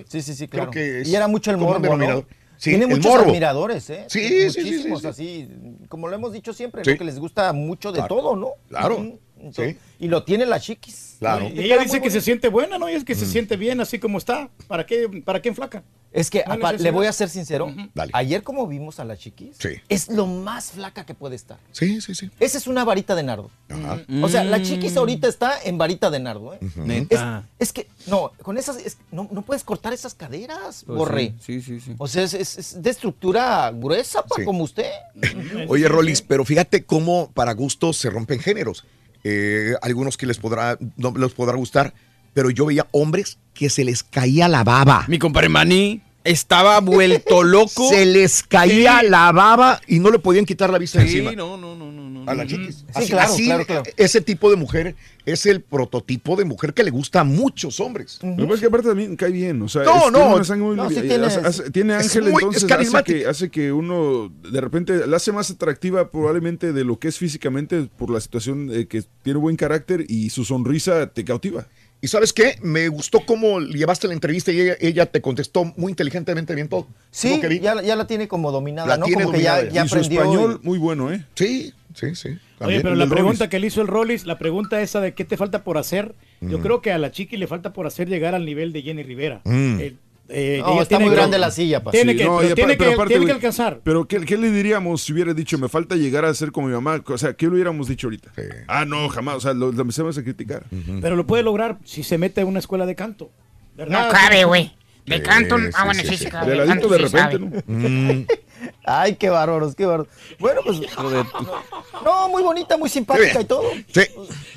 Sí, sí, sí, Creo claro. que y era mucho el morbo, ¿no? Sí, Tiene el muchos morbo. admiradores, ¿eh? Sí, sí, sí, sí, Muchísimos, sí. así, como lo hemos dicho siempre, Sí. ¿no? que les gusta mucho de Claro. todo, ¿no? Claro. Entonces, Y lo tiene la chiquis. Claro. Y ella dice que se siente buena, ¿no? Y es que se siente bien así como está. ¿Para qué, para qué enflaca? Es que, apa- le voy a ser sincero, Dale. ayer como vimos a la chiquis, Sí. es lo más flaca que puede estar. Sí, sí, sí. Esa es una varita de nardo. Ajá. O sea, la chiquis ahorita está en varita de nardo. ¿eh? Es, Neta. es que, no, con esas, es- no, no puedes cortar esas caderas, Pues borre. Sí, sí, sí. O sea, es, es- es de estructura gruesa, pa, Sí. como usted. [LAUGHS] Oye, Rolis, pero fíjate cómo para gustos se rompen géneros. Eh, algunos que les podrá, no les podrá gustar, pero yo veía hombres que se les caía la baba. Mi compadre Manny estaba vuelto [LAUGHS] loco. Se les caía Sí. la baba y no le podían quitar la vista Sí, encima. no, no, no, no, no. A la chiquis. Sí, Así- claro, así, claro, claro. Ese tipo de mujer es el prototipo de mujer que le gusta a muchos hombres. Lo que pasa es que aparte también cae bien, o sea, No, es- no. tiene una sangre muy No, sí tiene- hace- hace- tiene es ángel, muy- entonces hace que, hace que uno de repente la hace más atractiva probablemente de lo que es físicamente por la situación de que tiene buen carácter y su sonrisa te cautiva. ¿Y sabes qué? Me gustó cómo llevaste la entrevista y ella, ella te contestó muy inteligentemente bien todo. Sí, ya, ya la tiene como dominada, La ¿no? tiene como que ya, dominada. ya y su aprendió. español muy bueno, ¿eh? Sí, sí, sí. Oye, pero la pregunta Rollis. que le hizo el Rollis, la pregunta esa de qué te falta por hacer, yo Mm. creo que a la chiqui le falta por hacer llegar al nivel de Jenny Rivera. Mm. Eh, eh, No, está tiene muy que- grande la silla, pa. Tiene Sí, que, no, pero y tiene aparte- pero que- aparte, tiene que güey, alcanzar. Pero ¿qué, qué le diríamos si hubiera dicho, me falta llegar a ser como mi mamá? O sea, ¿qué le hubiéramos dicho ahorita? Ah, no, jamás. O sea, lo, lo empezamos a criticar. Pero lo puede lograr si se mete a una escuela de canto. ¿verdad? No cabe, güey. De canto, ah, bueno, sí, sí, sí. cabe. De canto de repente. ¿no? [LAUGHS] Ay, qué bárbaros, qué bárbaros. Bueno, pues. [LAUGHS] No, muy bonita, muy simpática y todo. Sí.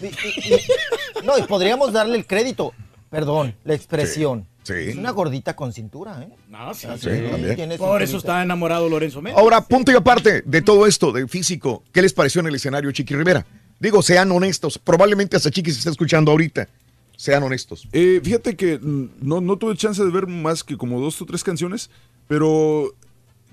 Y- y- y- no, y podríamos darle el crédito. Perdón, la expresión. Sí. Es una gordita con cintura, ¿eh? No, sí, Sí, Por eso está enamorado Lorenzo Méndez. Ahora, punto y aparte de todo esto, de físico, ¿qué les pareció en el escenario, Chiqui Rivera? Digo, sean honestos. Probablemente hasta Chiqui se está escuchando ahorita. Sean honestos. Eh, fíjate que mm, no, no tuve chance de ver más que como dos o tres canciones, pero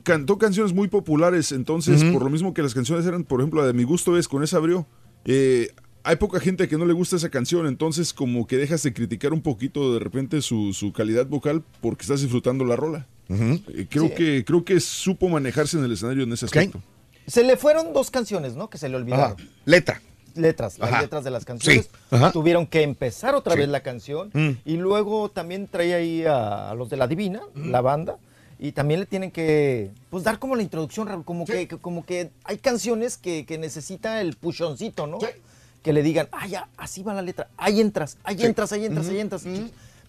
cantó canciones muy populares, entonces por lo mismo que las canciones eran, por ejemplo, la de Mi Gusto es, con esa abrió. eh, hay poca gente que no le gusta esa canción, entonces como que dejas de criticar un poquito de repente su, su calidad vocal porque estás disfrutando la rola. Eh, creo, Sí. que, creo que supo manejarse en el escenario en ese aspecto. Se le fueron dos canciones, ¿no? Que se le olvidaron. Ajá. Letra. Letras, las Ajá. letras de las canciones. Sí. Tuvieron que empezar otra Sí. vez la canción. Mm. Y luego también trae ahí a, a los de la Divina, la banda. Y también le tienen que pues dar como la introducción, como, que, que- como que hay canciones que, que necesita el puchoncito, ¿no? Que le digan, ah, ya, así va la letra, ahí entras, ahí Sí. entras, ahí entras, ahí entras.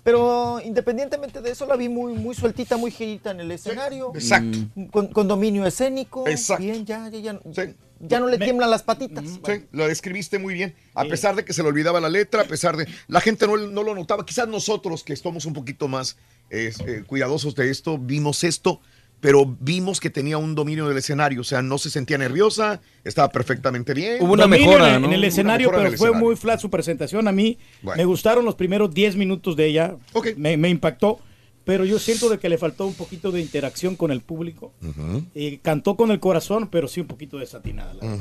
Pero independientemente de eso, la vi muy, muy sueltita, muy girita en el escenario. Exacto. Con, con dominio escénico. Exacto. Bien, ya, ya, ya. Ya no le tiemblan las patitas. Sí, lo describiste muy bien. A pesar de que se le olvidaba la letra, a pesar de. La gente no, no lo notaba. Quizás nosotros, que estamos un poquito más eh, eh, cuidadosos de esto, vimos esto, pero vimos que tenía un dominio del escenario. O sea, no se sentía nerviosa, estaba perfectamente bien. Dominio en el- En el Una escenario, mejora en pero el fue escenario. muy flat su presentación. A mí Bueno. me gustaron los primeros 10 minutos de ella. Me, me impactó. Pero yo siento de que le faltó un poquito de interacción con el público. Y cantó con el corazón, pero sí un poquito desatinada. la.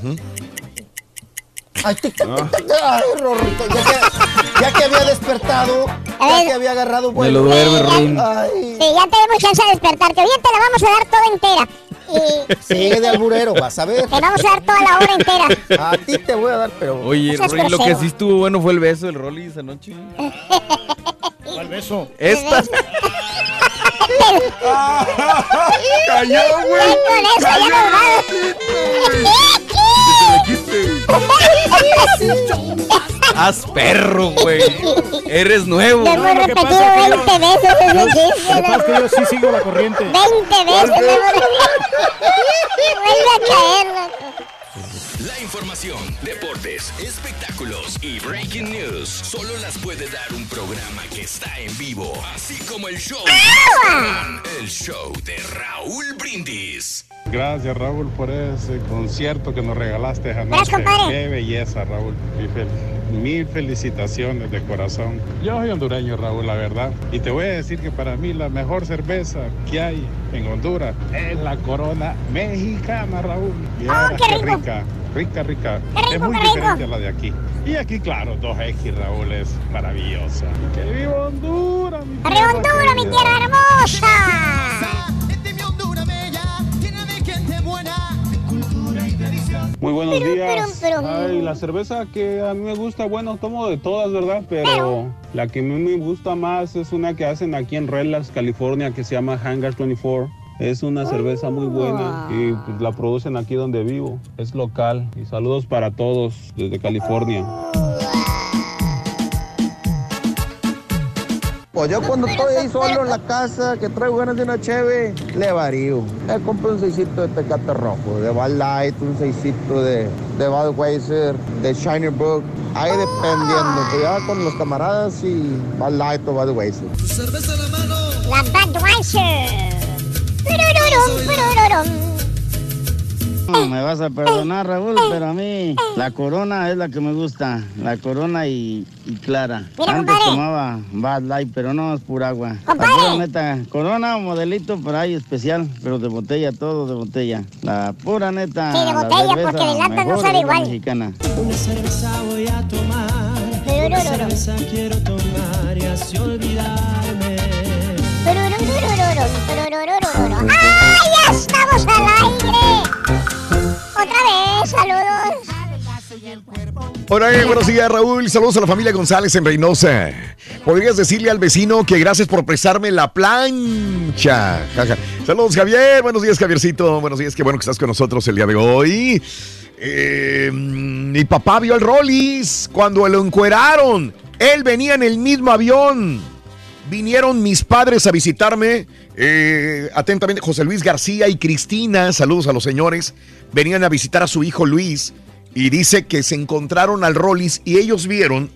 Ay, tic, tic, tic, tic, ay, Rorrito, ya que, ya que había despertado, ya que había agarrado Me lo duerme, Rin. Ay, Sí, ya tenemos chance de despertarte. Bien, te la vamos a dar toda entera. Y sigue de alburero, vas a ver. te vamos a dar toda la hora entera. A ti te voy a dar, pero. Oye, Rolly, lo que sí estuvo bueno fue el beso del Rolly esa noche. [LAUGHS] ¿Cuál beso? Esta. [LAUGHS] [LAUGHS] Cayó, güey. Con nos Haz perro, güey. Eres nuevo. Te hemos repetido 20 veces ese Lo que chiste. pasa es que yo sí sigo la corriente. 20 veces le hemos Vuelve a caer, loco. La información, deportes, espectáculos y breaking news solo las puede dar un programa que está en vivo, así como el show. El show de Raúl Brindis. Gracias Raúl por ese concierto que nos regalaste anoche. Qué belleza Raúl. Mil, fel- mil felicitaciones de corazón. Yo soy hondureño Raúl, la verdad. Y te voy a decir que para mí la mejor cerveza que hay en Honduras es la Corona Mexicana Raúl. Y Oh, era, qué rico. rica, rica, rica. Es muy diferente a la de aquí. Y aquí claro, 2X Raúl es maravillosa. ¡Que viva Honduras! mi ¡Arriba Honduras, mi tierra hermosa! [LAUGHS] Muy buenos Pero, días. pero, pero- Ay, la cerveza que a mí me gusta, bueno, tomo de todas, ¿verdad? Pero, la que a mí me gusta más es una que hacen aquí en Relax, California, que se llama Hangar 24. Es una cerveza muy buena y pues, la producen aquí donde vivo. Es local. Y saludos para todos desde California. Pues yo cuando estoy ahí solo en la casa, que traigo ganas de una cheve, le varío. Le compro un seisito de Tecate Rojo, de Bud Light, un seisito de, de Budweiser, de Shiner Book. Ahí dependiendo, que ya con los camaradas y Bud Light o Budweiser. La Budweiser. Purururum, purururum. No, me vas a perdonar, Raúl, pero a mí la corona es la que me gusta. La corona y, y clara. Mira, Antes compadre. tomaba Bad Light, pero no es pura agua. La neta. Corona, modelito por ahí especial, pero de botella, todo de botella. La pura neta. Sí, de la botella, cerveza porque de lata no sabe la igual. mexicana. Una cerveza voy a tomar. Una cerveza quiero tomar. hace olvidarme. ¡Ay, ya estamos al aire! Otra vez, saludos. Hola, eh, buenos días, Raúl. Saludos a la familia González en Reynosa. ¿Podrías decirle al vecino que gracias por prestarme la plancha? Saludos, Javier. Buenos días, Javiercito. Buenos días, qué bueno que estás con nosotros el día de hoy. Eh, mi papá vio al Rollis cuando lo encueraron. Él venía en el mismo avión. Vinieron mis padres a visitarme. eh, atentamente, José Luis García y Cristina. Saludos a los señores. Venían a visitar a su hijo Luis. Y dice que se encontraron al Rollis y ellos vieron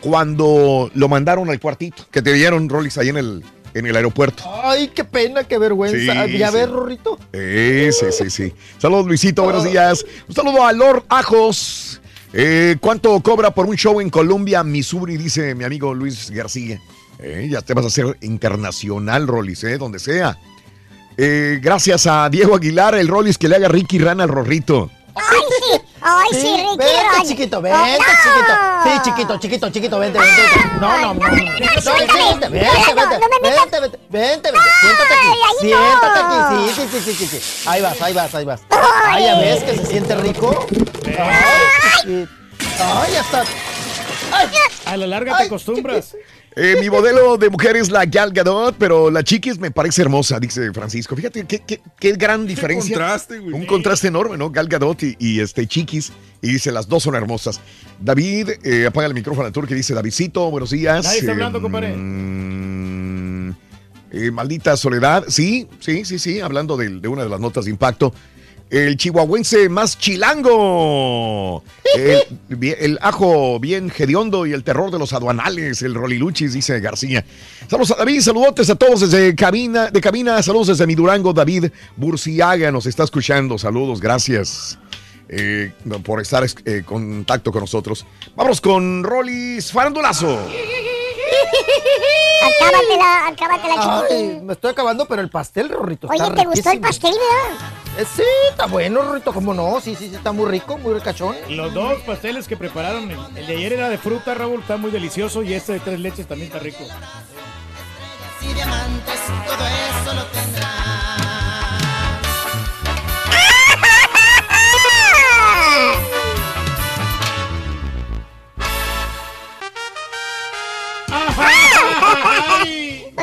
cuando lo mandaron al cuartito. Que te vieron, Rollis, ahí en el, en el aeropuerto. Ay, qué pena, qué vergüenza. Sí, ya sí. ves, Rorrito. Eh, sí, sí, sí. Saludos, Luisito, buenos días. Un saludo a Lord Ajos. Eh, ¿Cuánto cobra por un show en Columbia, Missouri? Dice mi amigo Luis García. Eh, ya te vas a hacer internacional, Rollis, eh, donde sea. Eh, gracias a Diego Aguilar, el Rollis que le haga Ricky Rana al Rorrito. Ay, sí. Ay, sí, Sí, Ricky. vente, chiquito, Oh, vente, no. chiquito. Sí, chiquito, chiquito, chiquito, vente, vente. vente. No, no, no. no. Vente, vente, No, vente. Vente, vente, vente, vente. Siéntate Ay, aquí. Siéntate no. aquí. Sí, sí, sí, sí, sí, sí. Ahí vas, ahí vas, ahí vas. Ay, ya ves que se siente rico. Ay. Ay, ya está. Ay. A la larga te acostumbras. Eh, mi modelo de mujer es la Gal Gadot, pero la chiquis me parece hermosa, dice Francisco. Fíjate qué, qué- qué gran diferencia. contraste, güey. Un contraste enorme, ¿no? Gal Gadot y, y, este chiquis. Y dice, las dos son hermosas. David, eh, apaga el micrófono al tour que dice, Davidcito, buenos días. Nadie está Eh, hablando, compadre. mm, eh, maldita soledad. Sí, sí, sí, sí, hablando de, de una de las notas de impacto. El chihuahuense más chilango. El, ajo bien hediondo y el terror de los aduanales, el roliluchis, dice García. Saludos a David, saludotes a todos desde cabina, de cabina, saludos desde mi Durango, David Burciaga nos está escuchando, saludos, gracias eh, por estar en eh, contacto con nosotros. Vamos con Rolis Farandulazo. Acábatela, acábatela, Ay, me estoy acabando, pero el pastel, Rorrito, Oye, está ¿te gustó el pastel, verdad? Eh, sí, está bueno, Rorrito, ¿cómo no? Sí, sí, sí, está muy rico, muy ricachón. Los dos pasteles que prepararon, el, el de ayer era de fruta, Raúl, está muy delicioso y este de tres leches también está rico. Y diamantes, todo eso lo tendrás.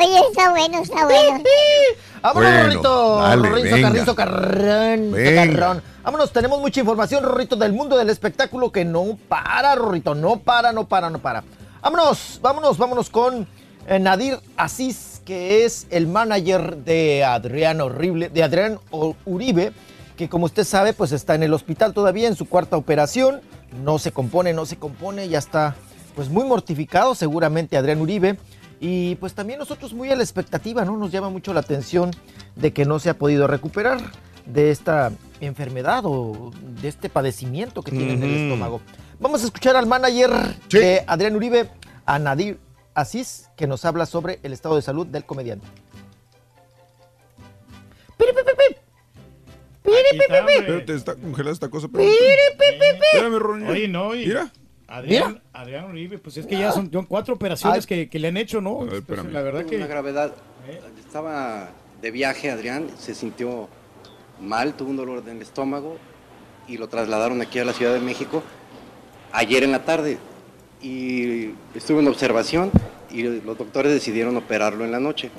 Oye, está bueno, está bueno. [LAUGHS] Vámonos, Bueno, Rorrito. dale, venga. carrizo, carrón, carrón. Vámonos, tenemos mucha información, Rorrito, del mundo del espectáculo que no para, Rorrito. No para, no para, no para. Vámonos, vámonos, vámonos con eh, Nadir Asís, que es el manager de Adrián Horrible, de Adrián Uribe, que como usted sabe, pues está en el hospital todavía en su cuarta operación. No se compone, no se compone, ya está pues muy mortificado seguramente Adrián Uribe. Y pues también nosotros muy a la expectativa, ¿no? Nos llama mucho la atención de que no se ha podido recuperar de esta enfermedad o de este padecimiento que tiene en el estómago. Vamos a escuchar al manager de Adrián Uribe, a Nadir Asís, que nos habla sobre el estado de salud del comediante. Espérate, está congelada esta cosa. Espérame, espérame Ronnie. Oye, no, y Mira. Adrián, Adrián Uribe, pues es que ya son, son cuatro operaciones que, que le han hecho, ¿no? Pues, la verdad que... Una gravedad. Estaba de viaje Adrián, se sintió mal, tuvo un dolor en el estómago y lo trasladaron aquí a la Ciudad de México ayer en la tarde. Y estuvo en observación y los doctores decidieron operarlo en la noche.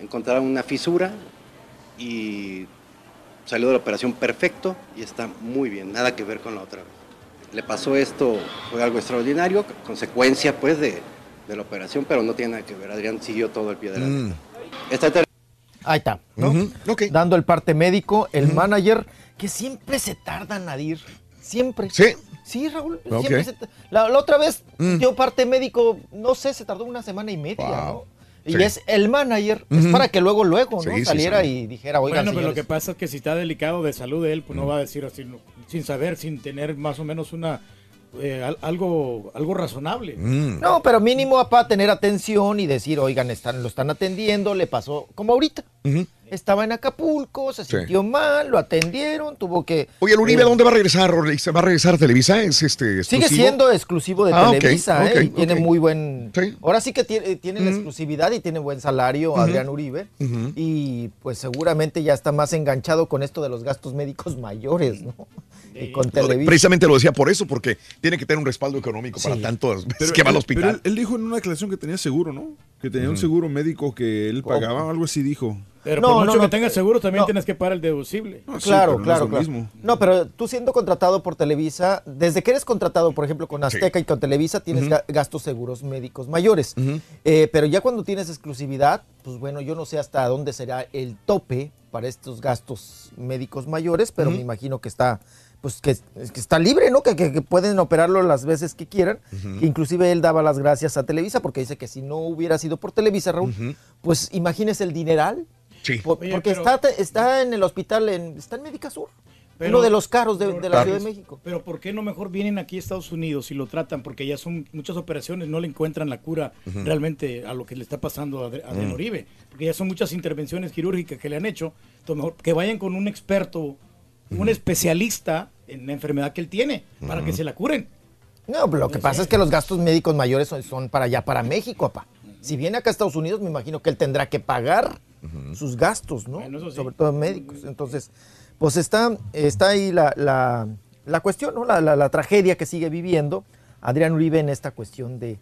Encontraron una fisura y salió de la operación perfecto y está muy bien, nada que ver con la otra vez. Le pasó esto, fue algo extraordinario, consecuencia pues de, de la operación, pero no tiene nada que ver. Adrián siguió todo el pie de la. Esta ter- Ahí está, ¿no? Dando el parte médico, el manager, que siempre se tarda, Nadir. Siempre. Sí. Sí, Raúl. Ok. Siempre se la, la otra vez Mm. dio parte médico, no sé, se tardó una semana y media, ¿no? Y Sí. es el manager, es para que luego, luego, Sí, ¿no? sí, Saliera sí. y dijera, oigan, bueno, pero lo que pasa es que si está delicado de salud de él, pues no va a decir así, no, sin saber, sin tener más o menos una eh, al- algo, algo razonable. Mm. No, pero mínimo para tener atención y decir, oigan, están, lo están atendiendo, le pasó, como ahorita. Estaba en Acapulco, se Sí. sintió mal, lo atendieron, tuvo que... Oye, el Uribe, eh, ¿a dónde va a regresar? Va a regresar a Televisa? ¿Es este Sigue siendo exclusivo de Ah, Televisa, ¿eh? y tiene muy buen... Sí. Ahora sí que tiene, tiene la Ujú. exclusividad y tiene buen salario. Adrián Uribe. Y pues seguramente ya está más enganchado con esto de los gastos médicos mayores, ¿no? [LAUGHS] Y con Televisa. Precisamente lo decía por eso, porque tiene que tener un respaldo económico para tanto veces [LAUGHS] que va al hospital. pero él, él dijo en una declaración que tenía seguro, ¿no? Que tenía un seguro médico que él pagaba, algo así dijo. Pero No, por mucho no, que tengas seguro, también No. tienes que pagar el deducible. claro, claro, claro. No, pero tú siendo contratado por Televisa, desde que eres contratado, por ejemplo, con Azteca y con Televisa, tienes gastos seguros médicos mayores. Eh, pero ya cuando tienes exclusividad, pues bueno, yo no sé hasta dónde será el tope para estos gastos médicos mayores, pero me imagino que está, pues que, que está libre, ¿no? Que, que- que pueden operarlo las veces que quieran. Que inclusive él daba las gracias a Televisa porque dice que si no hubiera sido por Televisa, Raúl, pues imagínese el dineral. Sí. Por- Oye, porque pero- está, está en el hospital, en, está en Médica Sur. Pero- uno de los caros de, de la. Ciudad de México. Pero ¿por qué no mejor vienen aquí a Estados Unidos y lo tratan? Porque ya son muchas operaciones, no le encuentran la cura realmente a lo que le está pasando a a Adrián Mm. Porque ya son muchas intervenciones quirúrgicas que le han hecho. Entonces mejor que vayan con un experto, un especialista en la enfermedad que él tiene, para que se la curen. No, pero lo que pasa es que los gastos médicos mayores son, son para allá, para México, papá. Si viene acá a Estados Unidos, me imagino que él tendrá que pagar sus gastos, ¿no? Sobre todo médicos. Entonces, pues está, está ahí la, la- la cuestión, ¿no? La, la- la tragedia que sigue viviendo Adrián Uribe en esta cuestión de,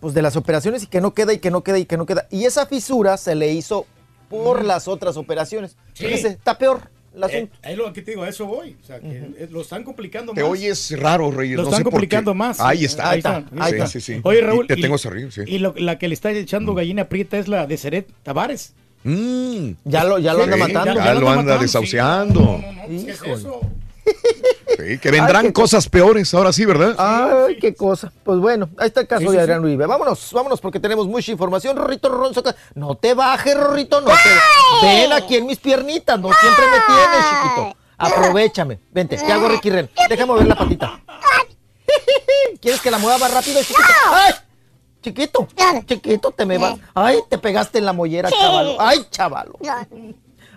pues, de las operaciones y que no queda y que no queda y que no queda. Y esa fisura se le hizo por las otras operaciones. Sí. Fíjese, está peor el Eh, lo que te digo, a eso voy. O sea, que lo están complicando Te más. oyes raro, Reyes. Lo no están sé por qué. complicando más. Ahí está. Ahí está. ahí Sí, está. sí, sí. Oye, Y Raúl. te tengo arriba, sí. Y lo- la que le está echando gallina prieta es la de Seret Tavares. Ya lo, ya lo anda matando. Ya, lo anda desahuciando. ¿Qué es eso? [LAUGHS] Sí, que vendrán Ay, qué cosas peores, ahora sí, ¿verdad? Ay, qué cosa. Pues bueno, ahí está el caso Sí, de Adrián. Uribe. Vámonos, vámonos, porque tenemos mucha información. Rorrito Ronzo, no te bajes, Rorrito, no te... Ven aquí en mis piernitas, no siempre me tienes, chiquito. Aprovechame. Vente, te hago Ricky Ren. Déjame mover la patita. [LAUGHS] ¿Quieres que la mueva más rápido, chiquito? ¡Ay! Chiquito, chiquito, te me vas. Ay, te pegaste en la mollera, Sí. chavalo. Ay, chavalo.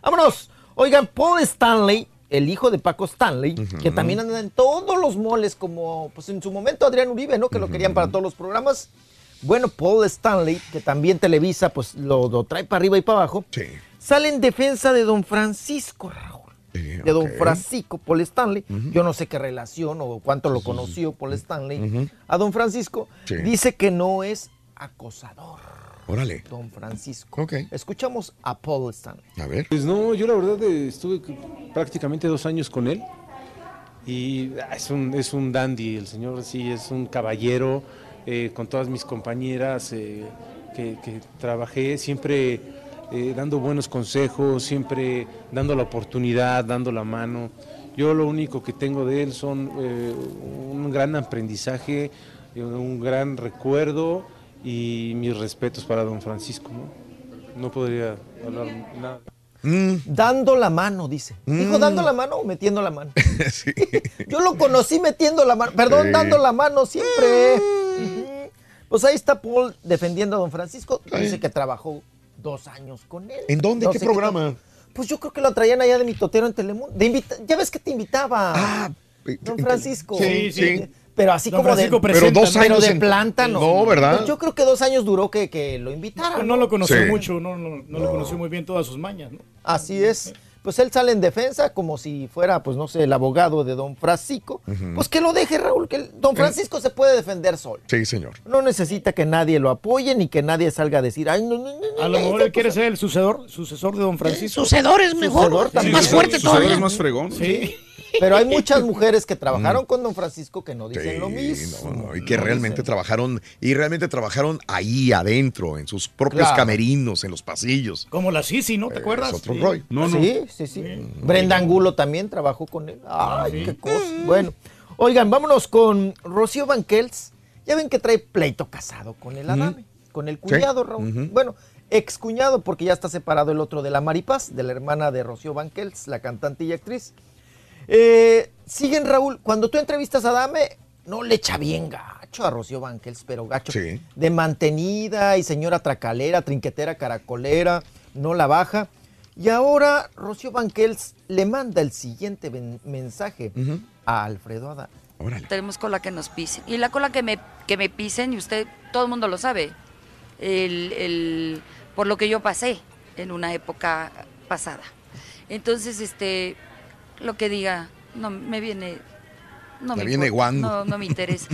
Vámonos. Oigan, Paul Stanley, el hijo de Paco Stanley, que también anda en todos los moles, como pues en su momento Adrián Uribe, ¿no? Que lo querían para todos los programas. Bueno, Paul Stanley, que también Televisa, pues lo, lo trae para arriba y para abajo, sale en defensa de don Francisco Raúl. De don. Francisco Paul Stanley. Yo no sé qué relación o cuánto lo conoció Paul Stanley a don Francisco. Sí. Dice que no es acosador, Órale. don Francisco. Ok. Escuchamos a Paul Stanley. A ver. Pues no, yo la verdad eh, estuve prácticamente dos años con él y ah, es un, es un dandy, el señor sí es un caballero, eh, con todas mis compañeras eh, que, que trabajé, siempre eh, dando buenos consejos, siempre dando la oportunidad, dando la mano. Yo lo único que tengo de él son eh, un gran aprendizaje, eh, un gran recuerdo y mis respetos para don Francisco. No, no podría hablar nada. Dando la mano, dice. ¿Dijo Mm. dando la mano o metiendo la mano? [LAUGHS] [LAUGHS] Yo lo conocí metiendo la mano. Perdón, Sí. dando la mano siempre. Ujú. Pues ahí está Paul defendiendo a don Francisco. Dice que trabajó dos años con él. ¿En dónde? No ¿Qué programa? Pues yo creo que lo traían allá de mitotero en Telemundo. De invita- ya ves que te invitaba. Ah, don Francisco. Sí, sí. Pero así Don como de, Francisco presenta, Pero dos ¿no? pero años de en- planta no. No, ¿verdad? Pues yo creo que dos años duró que, que lo invitaran. Pues no lo conoció Sí. mucho, no, no, no lo conoció muy bien todas sus mañas, ¿no? Así es. Pues él sale en defensa como si fuera, pues no sé, el abogado de don Francisco. Pues que lo deje, Raúl, que don Francisco se puede defender solo. Sí, señor. No necesita que nadie lo apoye ni que nadie salga a decir, ay, no, no, no, A lo mejor él quiere cosa". ser el sucesor, sucesor de don Francisco. Sucedor es mejor, Sucedor más fuerte Su cerebro todavía. es más fregón. Sí. Pero hay muchas mujeres que trabajaron con don Francisco que no dicen Sí, lo mismo. no, no, y que No realmente dicen. trabajaron, y realmente trabajaron ahí adentro, en sus propios Claro. camerinos, en los pasillos. Como la Sisi, ¿no? ¿Te acuerdas? Es otro Sí. No, no. Sí, sí, sí. Brenda Angulo también trabajó con él. Ay, qué cosa. Bueno, oigan, vámonos con Rocío Banquels. Ya ven que trae pleito casado con el Adame, con el cuñado, Raúl. Ujú. Bueno, excuñado porque ya está separado el otro de la Maripaz, de la hermana de Rocío Banquels, la cantante y actriz. Eh, siguen, Raúl, cuando tú entrevistas a Adame, no le echa bien gacho a Rocío Banquels, pero gacho. Sí. De mantenida y señora tracalera, trinquetera, caracolera, no la baja. Y ahora Rocío Banquels le manda el siguiente mensaje a Alfredo Adame. Tenemos cola que nos pisen. Y la cola que me, que me pisen, y usted, todo el mundo lo sabe, el, el- por lo que yo pasé en una época pasada. Entonces, este, lo que diga, no me viene... No me viene guango. No, no me interesa.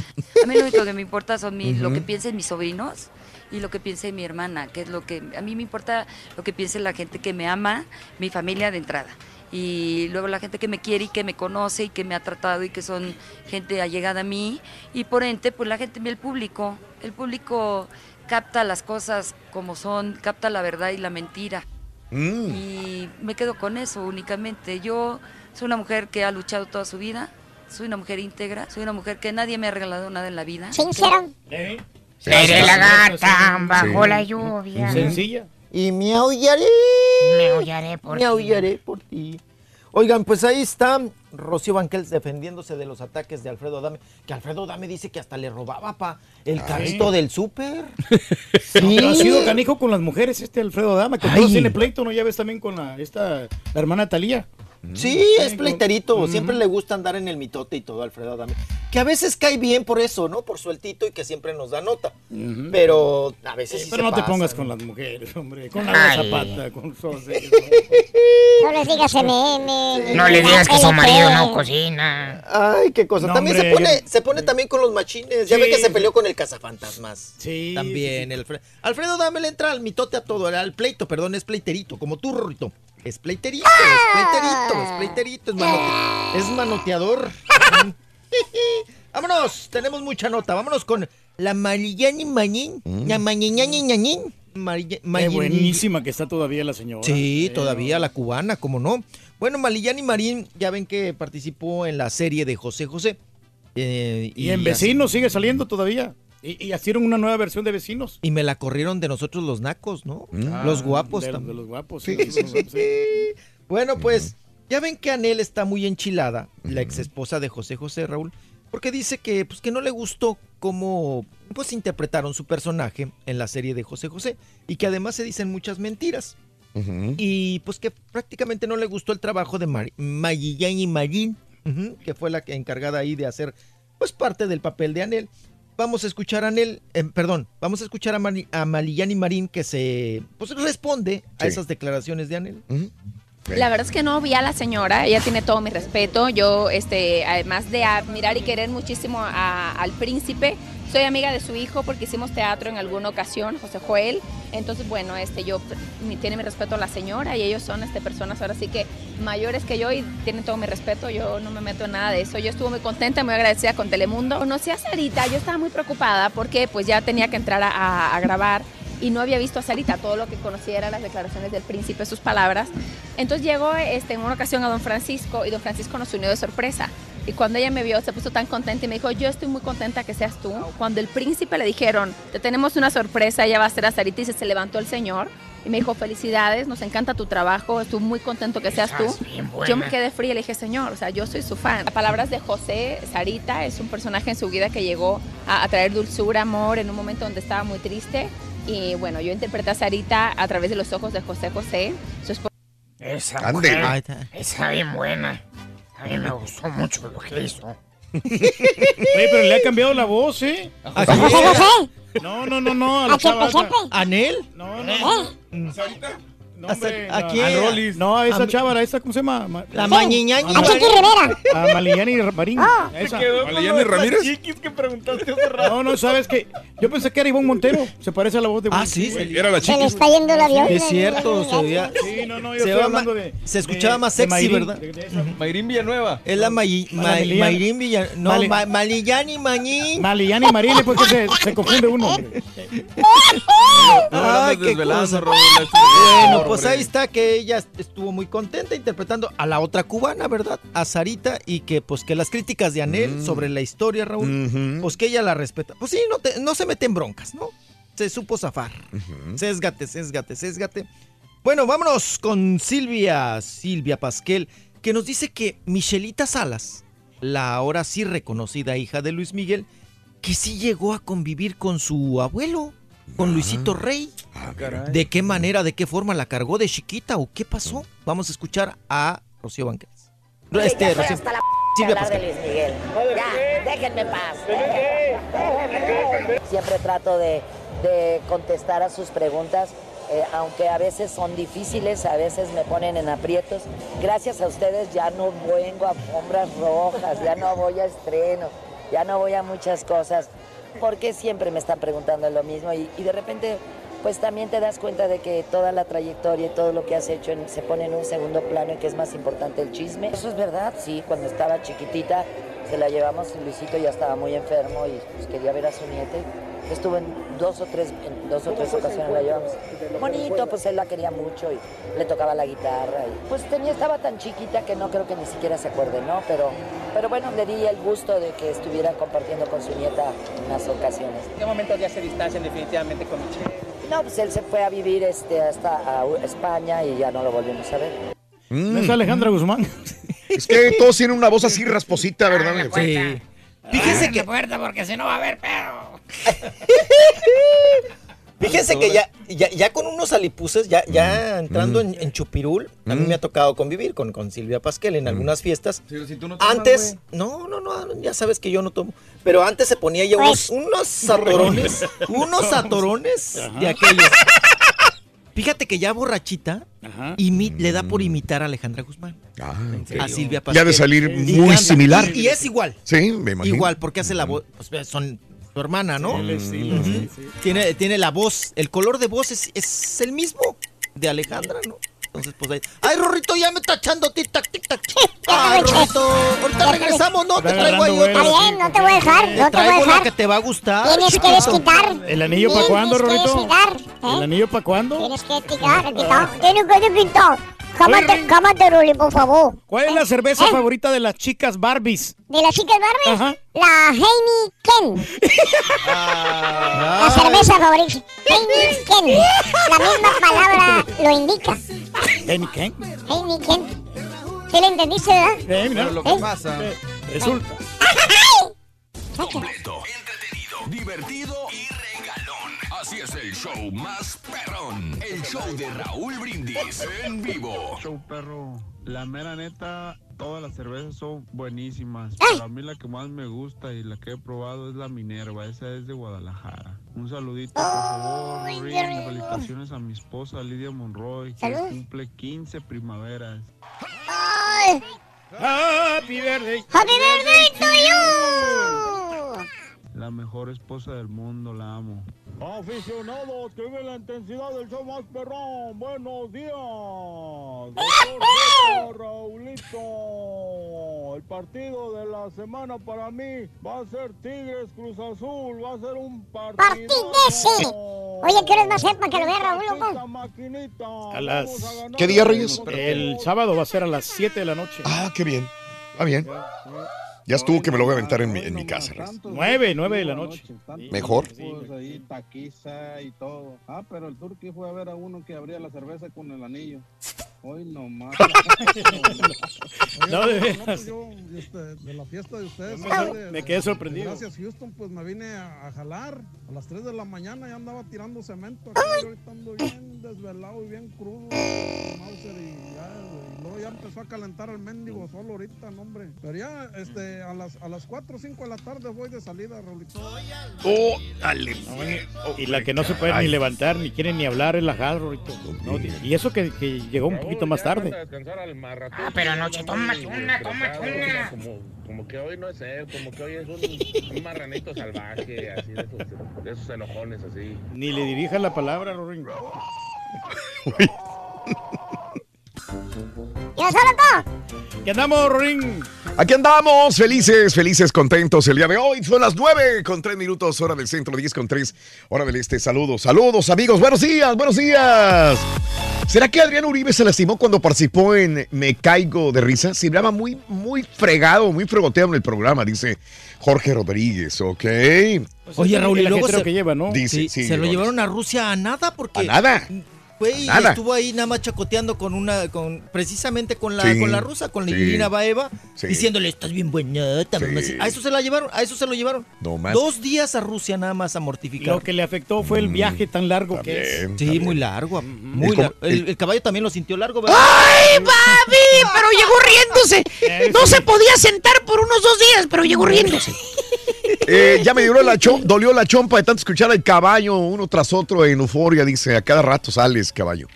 A mí lo único que me importa son mi- lo que piensen mis sobrinos y lo que piense mi hermana, que es lo que... A mí me importa lo que piense la gente que me ama, mi familia de entrada. Y luego la gente que me quiere y que me conoce y que me ha tratado y que son gente allegada a mí. Y por ende, pues la gente, el público, el público capta las cosas como son, capta la verdad y la mentira. Mm. Y me quedo con eso únicamente. Yo soy una mujer que ha luchado toda su vida, soy una mujer íntegra, soy una mujer que nadie me ha regalado nada en la vida. Sincero. Seré la gata bajo Sí. la lluvia. Sencilla. Y me aullaré. Me aullaré por Me ti. aullaré por ti. Oigan, pues ahí está Rocío Banquels defendiéndose de los ataques de Alfredo Adame. Que Alfredo Adame dice que hasta le robaba pa el carrito del súper. [LAUGHS] Sí. ha sido canijo con las mujeres este Alfredo Dama, que todos tiene pleito, ¿no? Ya ves también con la, esta, la hermana Talía. Sí, es pleiterito. Siempre le gusta andar en el mitote y todo, Alfredo Adame. Que a veces cae bien por eso, ¿no? Por sueltito y que siempre nos da nota. Pero a veces sí Pero se no te pongas ¿no? con las mujeres, hombre. Con la zapata, con Sose. [LAUGHS] No les digas MM. No le digas que su marido no cocina. Ay, qué cosa. No, también hombre, se pone, yo- se pone también con los machines. Ya ve que se peleó con el cazafantasmas. Sí. También. el Alfredo, Alfredo Dame le entra al mitote a todo, al pleito, perdón, es pleiterito, como tú, Rorrito. Es pleiterito, es pleiterito, es pleiterito, es, manote- es manoteador. [LAUGHS] Vámonos, tenemos mucha nota. Vámonos con la Marillani Mañín. La Mañiñani Ñañín. Marilla- Qué buenísima que está todavía la señora. Sí, Eh, todavía la cubana, como no. Bueno, Malillani Marín, ya ven que participó en la serie de José José. eh, Y en Vecinos sigue saliendo todavía. Y, y hicieron una nueva versión de Vecinos. Y me la corrieron de nosotros los nacos, ¿no? los guapos de, también. de los guapos, Sí, sí. sí, los guapos, sí. Bueno, pues ya ven que Anel está muy enchilada, la ex esposa de José José Raúl, porque dice que, pues, que no le gustó cómo pues, interpretaron su personaje en la serie de José José y que además se dicen muchas mentiras. Y pues que prácticamente no le gustó el trabajo de Mar Mayillani Marín, ujú, que fue la que encargada ahí de hacer pues parte del papel de Anel. Vamos a escuchar a Anel, eh, perdón, vamos a escuchar a, Mari- a Malillani Marín que se pues responde a esas declaraciones de Anel. La verdad es que no vi a la señora, ella tiene todo mi respeto. Yo, este, además de admirar y querer muchísimo a- al príncipe, soy amiga de su hijo porque hicimos teatro en alguna ocasión, José Joel. Entonces, bueno, este, yo tiene mi respeto a la señora y ellos son este, personas ahora sí que mayores que yo y tienen todo mi respeto. Yo no me meto en nada de eso. Yo estuve muy contenta, muy agradecida con Telemundo. Conocí a Sarita, yo estaba muy preocupada porque pues ya tenía que entrar a grabar y no había visto a Sarita, todo lo que conocía eran las declaraciones del príncipe, sus palabras. Entonces llegó este, en una ocasión a don Francisco y don Francisco nos unió de sorpresa. Y cuando ella me vio, se puso tan contenta y me dijo, yo estoy muy contenta que seas tú. Cuando el príncipe le dijeron, te tenemos una sorpresa, ella va a ser a Sarita y se, se levantó el señor. Y me dijo, felicidades, nos encanta tu trabajo, estoy muy contento que seas tú. Yo me quedé fría y le dije, señor, o sea, yo soy su fan. Las palabras de José, Sarita, es un personaje en su vida que llegó a, a traer dulzura, amor, en un momento donde estaba muy triste. Y bueno, yo interpreté a Sarita a través de los ojos de José José, su esposo. Esa mujer, está bien buena. A mí me gustó mucho lo que hizo. [LAUGHS] Oye, pero le ha cambiado la voz, ¿eh? ¿A? ¿José José? No, no, no, no. A la ¿A Pepe? esa. ¿Anel? No, no. Mm. No, hombre, ¿A no. quién? A Rolis. No, a A esa mi- chava, esa, ¿cómo se llama? Ma- La Ah, Mañiñañi a Marín. Chiqui Rivera. A Malillani Marín. Ah. esa. ¿Malillani Ramírez? chiquis que preguntaste hace rato. No, no, ¿sabes qué? Yo pensé que era Ivonne Montero. Se parece a la voz de Ah, Ivonne. sí, güey. era la Se le está yendo el avión. Es cierto, se oía. Sí, no, no, yo se, estoy hablando de- se escuchaba más sexy, ¿verdad? Mayrín Villanueva. Es la. Mayrín Villa... No, Mali- Ma- Malillani Mañín. Malillani Marín, pues que se, confunde uno. [LAUGHS] Ay, qué cosa. Bueno, pues ahí está que ella estuvo muy contenta interpretando a la otra cubana, ¿verdad? A Sarita y que pues que las críticas de Anel sobre la historia, Raúl, pues que ella la respeta. Pues sí, no, te- no se mete en broncas, ¿no? Se supo zafar. Sésgate, sésgate, sésgate. Bueno, vámonos con Silvia, Silvia Pasquel, que nos dice que Michelita Salas, la ahora sí reconocida hija de Luis Miguel, que sí llegó a convivir con su abuelo. Con Luisito Rey. ¿De qué manera, de qué forma la cargó de chiquita o qué pasó? Vamos a escuchar a Rocío Banquets. Este, Rocío- hasta la Silvia de. Luis Miguel. Ya, déjenme en paz. Siempre trato de, de contestar a sus preguntas, eh, aunque a veces son difíciles, a veces me ponen en aprietos. Gracias a ustedes ya no vengo a alfombras rojas, ya no voy a estrenos, ya no voy a muchas cosas, porque siempre me están preguntando lo mismo y, y de repente pues también te das cuenta de que toda la trayectoria y todo lo que has hecho en- se pone en un segundo plano y que es más importante el chisme. Eso es verdad, sí, cuando estaba chiquitita se la llevamos y Luisito ya estaba muy enfermo y pues, quería ver a su nieta. Estuvo en dos o tres, en dos o tres ocasiones la llevamos. Bonito, pues él la quería mucho y le tocaba la guitarra. Y, pues tenía, estaba tan chiquita que no creo que ni siquiera se acuerde, ¿no? Pero, pero bueno, le di el gusto de que estuviera compartiendo con su nieta en unas ocasiones. ¿En qué momentos ya se distancian definitivamente con Michelle? No, pues él se fue a vivir este, hasta a España y ya no lo volvimos a ver. ¿No es Alejandra Guzmán? [LAUGHS] Es que todos tienen una voz así rasposita, ¿verdad? Sí. Fíjese que... puerta porque si no va a haber pedo. [LAUGHS] Fíjense que ya, ya, ya con unos alipuses, ya, ya entrando en, en Chupirul, a mí me ha tocado convivir con, con Silvia Pasquel en algunas fiestas. antes, no, no, no, ya sabes que yo no tomo. Pero antes se ponía ya unos, unos atorones, [LAUGHS] unos atorones de aquellos. Fíjate que ya borrachita imi- le da por imitar a Alejandra Guzmán. a Silvia Ya Pasquel. de salir muy similar. Y, y es igual. Sí, me imagino. Igual, porque hace la voz. pues, son su hermana, ¿no? El estilo, Ujú. sí, sí. Tiene, tiene la voz, el color de voz es, es el mismo de Alejandra, ¿no? Entonces, pues ahí. ¡Ay, Rorrito, ya me está echando tic-tac, tic-tac! ¡Ay, Rorrito! Ahorita regresamos, ¿no? Te Está traigo ahí vuelo. Está bien, no te voy a dejar, no te voy a traigo la dejar. que te va a gustar. Tienes que desquitar. ¿El anillo para cuándo, Tienes que Rorrito? desquitar. ¿El anillo para cuándo? Tienes que desquitar, desquitar. Tienes que desquitar. Cámate, cámate, Ruli, por favor. ¿Cuál es la cerveza ¿Eh? favorita de las chicas Barbies? ¿De las chicas Barbies? Ajá. La Heineken. [LAUGHS] La cerveza favorita. Heineken. La misma palabra lo indica. Heineken. Heineken. ¿Sí le entendiste, verdad? Eh, mira. Pero lo que ¿Eh? pasa. Resulta. Completo, entretenido, divertido y. Así es el show más perrón. El show de Raúl Brindis en vivo. Show perro. La mera neta, todas las cervezas son buenísimas. Ah. Pero a mí la que más me gusta y la que he probado es la Minerva. Esa es de Guadalajara. Un saludito, por favor, Ay, Rin. Felicitaciones a mi esposa Lidia Monroy, que Salud. cumple 15 primaveras. ¡Ay! Happy birthday. ¡Happy birthday to you! La mejor esposa del mundo, la amo. Aficionados, que vive la intensidad del show más perrón. Buenos días. [LAUGHS] Doctor Raulito. El partido de la semana para mí va a ser Tigres Cruz Azul. Va a ser un partido. Partidese. Oye, ¿qué hora es más para que lo vea Raúl, loco? A las... ¿Qué día, Reyes? El sábado va a ser a las 7 de la noche. Ah, qué bien. Está bien. Ya estuvo que me lo voy a aventar en mi, en mi casa. 9, 9 de la noche. Mejor. Pues ahí, taquiza y todo. Ah, pero el turqui fue a ver a uno que abría la cerveza con el anillo. Hoy nomás. [LAUGHS] No, de veras. Yo, este, de la fiesta de ustedes. Me- allá de- me quedé sorprendido. Gracias, Houston, pues me vine a, a jalar. A las 3 de la mañana ya andaba tirando cemento. Aquí, ahorita ando bien desvelado y bien crudo. Mauser, y ya, y luego ya empezó a calentar el mendigo solo ahorita, no, hombre. Pero ya, este, a las, a las 4 o 5 de la tarde voy de salida, Raulito. Oh, dale. Y la que no se puede ni levantar, ni quiere ni hablar es la Jal. No, y eso que, que llegó un poquito más tarde. Ah, pero anoche tómate una, tómate una. Como, como que hoy no es él, como que hoy es un, un marranito salvaje, así de esos, de esos enojones así. Ni le dirijas la palabra, Rorín. ¡Ya ¿Qué andamos, Rorín? Aquí andamos, felices, felices, contentos el día de hoy. Son las 9 con 3 minutos, hora del centro, 10 con 3, hora del este. Saludos, saludos, amigos. Buenos días, buenos días. ¿Será que Adrián Uribe se lastimó cuando participó en Me Caigo de Risa? Se hablaba muy, muy fregado, muy fregoteado en el programa, dice Jorge Rodríguez, ¿ok? Oye, Raúl, y luego se, que lleva, ¿no? Dice, sí, sí, se lo llevaron a Rusia a nada porque... ¿A nada? Fue y Nada. estuvo ahí nada más chacoteando con una, con precisamente con la, Sí, con la rusa, con la sí. Irina Baeva, Sí. diciéndole, estás bien buenota, Sí. mamacita". A eso se la llevaron, a eso se lo llevaron. No más. Dos días a Rusia nada más a mortificar. Lo que le afectó fue el viaje tan largo que es. Sí, Mm, muy largo. Muy El largo. El, el- el caballo también lo sintió largo, ¿verdad? ¡Ay, papi! Pero llegó riéndose. [LAUGHS] No se podía sentar por unos dos días, pero llegó riéndose. [LAUGHS] Eh, ya me dio la chom- dolió la chompa de tanto escuchar al caballo uno tras otro en euforia, dice, a cada rato sales, caballo.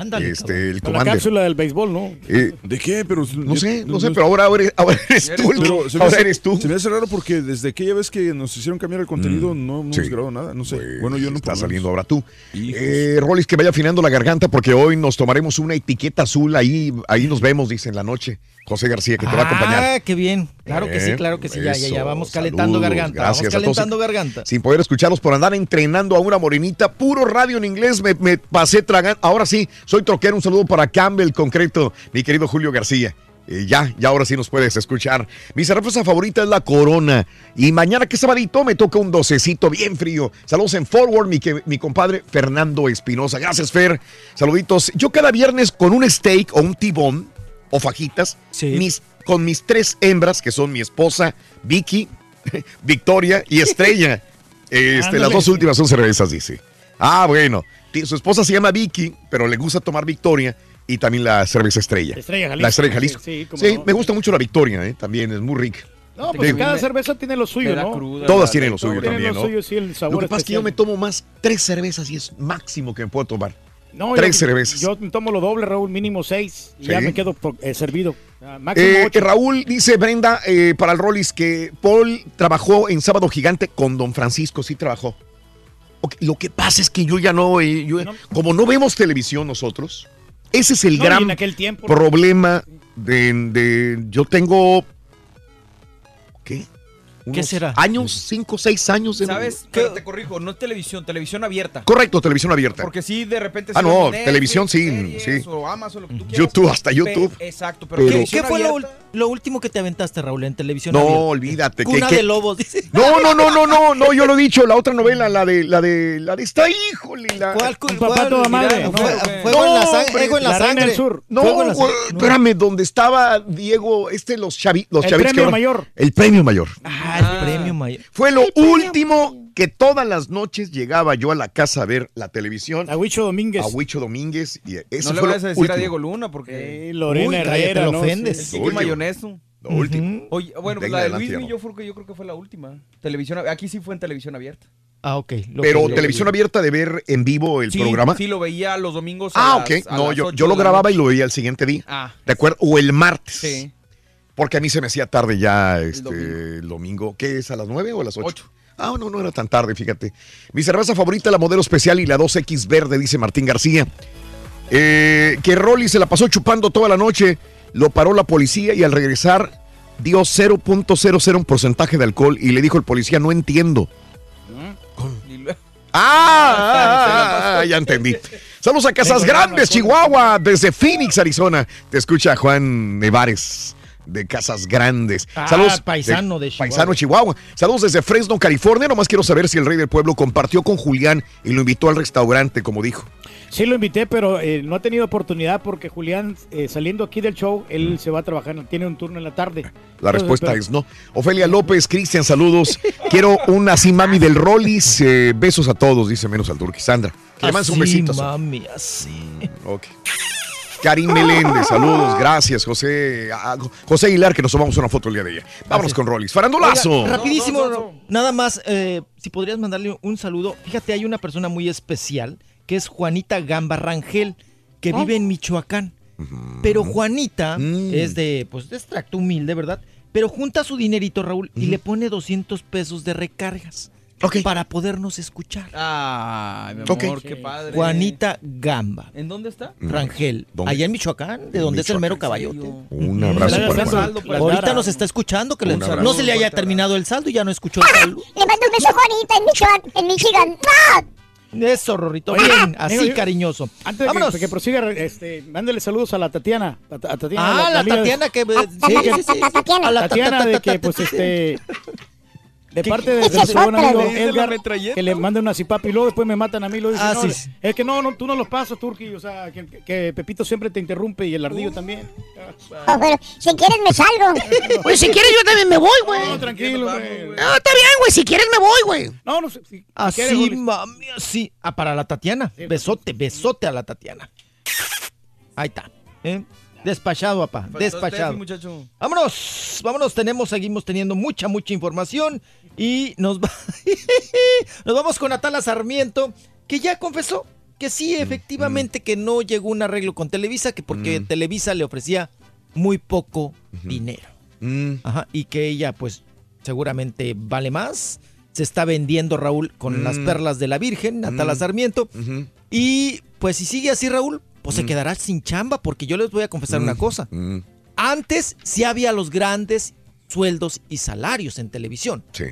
Ándale, Este, el la cápsula del béisbol, ¿no? Eh, ¿De qué? Pero no sé, no sé, pero ahora, eres- ahora eres tú. Pero se me, ahora hace, eres tú. se me hace raro porque desde aquella vez que nos hicieron cambiar el contenido no, no Sí. hemos grabado nada. No sé. bueno, yo no Está saliendo ahora tú. Eh, Rolis, que vaya afinando la garganta porque hoy nos tomaremos una etiqueta azul. Ahí, ahí nos vemos, dice en la noche. José García, que te va a acompañar. Ah, qué bien. Claro que sí, Bien, claro que sí. Ya, ya, ya. Vamos calentando saludos, garganta. gracias Vamos a todos. calentando garganta. Sin poder escucharlos por andar entrenando a una morenita. Puro radio en inglés. Me, me pasé tragando. Ahora sí, soy troquero. Un saludo para Campbell, concreto, mi querido Julio García. Eh, ya, ya ahora sí nos puedes escuchar. Mi cerveza favorita es la Corona. Y mañana, que sabadito, me toca un docecito bien frío. Saludos en Forward, mi, que- mi compadre Fernando Espinosa. Gracias, Fer. Saluditos. Yo cada viernes con un steak o un tibón o fajitas, mis, con mis tres hembras, que son mi esposa, Vicky, [LAUGHS] Victoria y Estrella. [LAUGHS] Este, las dos últimas son cervezas, dice. Ah, bueno. Su esposa se llama Vicky, pero le gusta tomar Victoria y también la cerveza Estrella. Estrella Jalisco. La Estrella Jalisco. Sí, sí, cómo Sí, no. me gusta mucho la Victoria, eh, también es muy rica. No, pues cada cerveza tiene lo suyo, ¿no? cruda. Todas tienen lo suyo Tienen también, lo ¿no? suyo, sí, el sabor Lo que pasa es que yo me tomo más tres cervezas y es máximo que me puedo tomar. No, tres yo, cervezas. Yo tomo lo doble, Raúl, mínimo seis. Y ya me quedo eh, servido. Ah, Eh, ocho. Raúl dice Brenda eh, para el Rollis que Paul trabajó en Sábado Gigante con Don Francisco, sí trabajó. Lo que pasa es que yo ya no, eh, yo- como no vemos televisión nosotros, ese es el No, gran tiempo, ¿no? problema de, de- yo tengo. ¿Qué será? Años, cinco, seis años. de- ¿Sabes? Pero te corrijo, no es televisión, televisión abierta. Correcto, televisión abierta. Porque sí, de repente... Ah, no, Netflix, televisión sí, series, sí. O Amazon, lo que tú quieras. YouTube, hasta Pe- YouTube. exacto, pero, Pero- ¿Qué, fue lo, último que te aventaste, Raúl, en televisión? No, abierta? olvídate. Cuna que- de lobos, dice. No, no, no, no, no, no, yo lo he dicho, la otra novela, la de, la de, la de esta, híjole, la... ¿Cuál, Un papá toda madre. Fue- No, Fuego en la No, sangre. Fuego en la, sangre. Sur. No, en. No. espérame, donde estaba Diego, este, los, chavi, los El chavitos que premio mayor. El premio mayor. Ah, el premio mayor. Fue lo último que todas las noches llegaba yo a la casa a ver la televisión. A Huicho Domínguez. A Huicho Domínguez. Y eso No le fue a decir a. Diego Luna porque... Eh, Lorena Uy, cállate, Herrera, lo ¿no? ofendes. Sí. Último. Mayoneso. Lo último. Oye, bueno, De la de Luis no. yo, creo que, yo creo que fue la última. Televisión, aquí sí fue en televisión abierta. Ah, ok. lo Pero que- televisión abierta de ver en vivo el Sí, programa. Sí, lo veía los domingos ah, ok. las- a No, las yo, yo lo la grababa y lo veía el siguiente día. Ah. ¿De acuerdo? O el martes. Sí. Porque a mí se me hacía tarde ya este, domingo. el domingo. ¿Qué es? ¿A las 9 o a las 8? Ocho. Ah, no, no era tan tarde, fíjate. Mi cerveza favorita, la modelo especial y la 2X verde, dice Martín García. Eh, que Rolly se la pasó chupando toda la noche, lo paró la policía y al regresar dio 0.00 un porcentaje de alcohol y le dijo el policía, no entiendo. Y luego- Ah, [LAUGHS] ah, ah, ya entendí. Saludos a Casas Grandes, Chihuahua, desde Phoenix, Arizona. Te escucha Juan Nevares de Casas Grandes. Ah, Saludos paisano de Chihuahua. Paisano Chihuahua. Saludos desde Fresno, California. Nomás quiero saber si el rey del pueblo compartió con Julián y lo invitó al restaurante, como dijo. Sí lo invité, pero eh, no ha tenido oportunidad porque Julián, eh, saliendo aquí del show, él se va a trabajar, tiene un turno en la tarde. La Entonces, respuesta pero- es no. Ofelia López, Cristian, saludos. [LAUGHS] Quiero una así mami del Rollis. eh, besos a todos, dice menos al Turqui. Sandra, que le mandes un Así, besito. mami, así. Ok. Karim Meléndez, saludos, gracias, José. a- José Aguilar, que nos tomamos una foto el día de ella. Vámonos con Rollis. Farandulazo. Oiga, rapidísimo, nada más, eh, si podrías mandarle un saludo. Fíjate, hay una persona muy especial que es Juanita Gamba Rangel, que vive en Michoacán. Pero Juanita Mm. es de, pues, de extracto humilde, ¿verdad? Pero junta su dinerito, Raúl, y le pone 200 pesos de recargas para podernos escuchar. Ay, mi amor, qué padre. Juanita Gamba. ¿En dónde está? Rangel, ¿Dónde? allá en Michoacán, de donde es el mero caballote. Un abrazo para Saldo, para Ahorita nos está escuchando, que le- no se le haya terminado el saldo y ya no escuchó el saldo. Le mando un beso a Juanita en Michoacán. En Michigan. ¡Ah! Eso, Rorrito, Oye, bien, amigo, así yo- cariñoso. Antes de Vámonos. que, que prosiga, este, mándele saludos a la Tatiana. A, a Tatiana Ah, la de- Tatiana que... Ta- ta- Tatiana. A la Tatiana ta- ta- de ta- que, ta- pues, ta- este... De ¿Qué- parte de su buen amigo. Edgar, que le mande una cipapi y luego después me matan a mí. Lo dicen, Ah, no, sí. Es que no, no, tú no los pasas, Turki. O sea, que, que Pepito siempre te interrumpe y el ardillo también. Oh, pero si quieres me salgo. [LAUGHS] Pues si quieres yo también me voy, güey. No, tranquilo, güey. No, está bien, güey. Si quieres me voy, güey. No, no sé. si- si Así, quieres, Julis. mami, así. Ah, para la Tatiana. Besote, besote a la Tatiana. Ahí está. ¿eh? Despachado, papá. Faltó Despachado. Steffi, muchacho. Vámonos, vámonos, tenemos, seguimos teniendo mucha, mucha información y nos, va- [LAUGHS] nos vamos con Atala Sarmiento, que ya confesó que sí, efectivamente, que no llegó un arreglo con Televisa, que porque Televisa le ofrecía muy poco dinero. Ajá, y que ella, pues, seguramente vale más. Se está vendiendo, Raúl, con Mm. las perlas de la Virgen, Atala Mm. Sarmiento. Y pues si sigue así, Raúl, pues se Mm. quedará sin chamba, porque yo les voy a confesar Mm. una cosa. Antes sí había los grandes sueldos y salarios en televisión. Sí.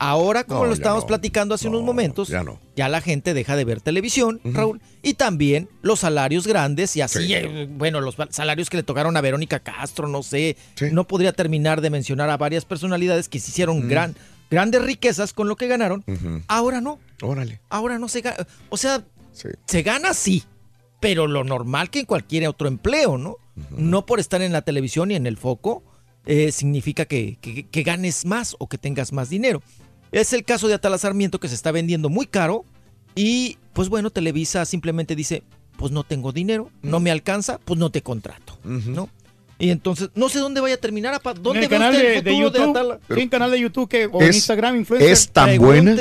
Ahora, como No, lo estábamos no. platicando hace unos momentos, ya no. ya la gente deja de ver televisión, Raúl, y también los salarios grandes y así, Sí. eh, bueno, los salarios que le tocaron a Verónica Castro, no sé, no podría terminar de mencionar a varias personalidades que se hicieron gran, grandes riquezas con lo que ganaron. Ahora no. Órale. Ahora no se gana. O sea, se gana sí, pero lo normal que en cualquier otro empleo, ¿no? No por estar en la televisión y en el foco eh, significa que, que- que ganes más o que tengas más dinero. Es el caso de Atala Sarmiento que se está vendiendo muy caro y pues bueno, Televisa simplemente dice, pues no tengo dinero, no me alcanza, pues no te contrato, ¿no? Y entonces, no sé dónde vaya a terminar, apa. En ¿Dónde el ve canal de, el de futuro de YouTube. Atala? sí, en canal de YouTube que, o en Es- Instagram, influencer. ¿Es tan buena?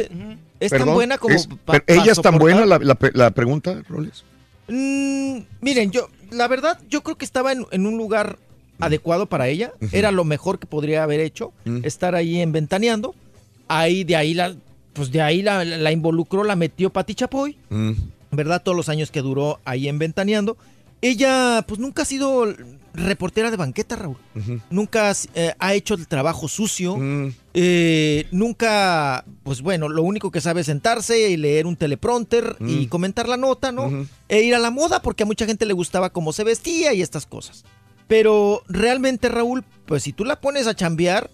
Es tan buena como es- pa- pero pa ¿Ella es tan soportar. buena la, la pe- la pregunta, Roles? Mm, miren, yo, la verdad, yo creo que estaba en, en un lugar adecuado para ella. Era lo mejor que podría haber hecho. Estar ahí en Ventaneando. Ahí, de ahí la, pues de ahí la, la involucró, la metió Pati Chapoy. Mm. ¿Verdad? Todos los años que duró ahí en Ventaneando. Ella, pues nunca ha sido reportera de banqueta, Raúl. Nunca eh, ha hecho el trabajo sucio. Eh, nunca, pues bueno, lo único que sabe es sentarse y leer un teleprompter y Mm. comentar la nota, ¿no? E ir a la moda porque a mucha gente le gustaba cómo se vestía y estas cosas. Pero realmente, Raúl, pues si tú la pones a chambear,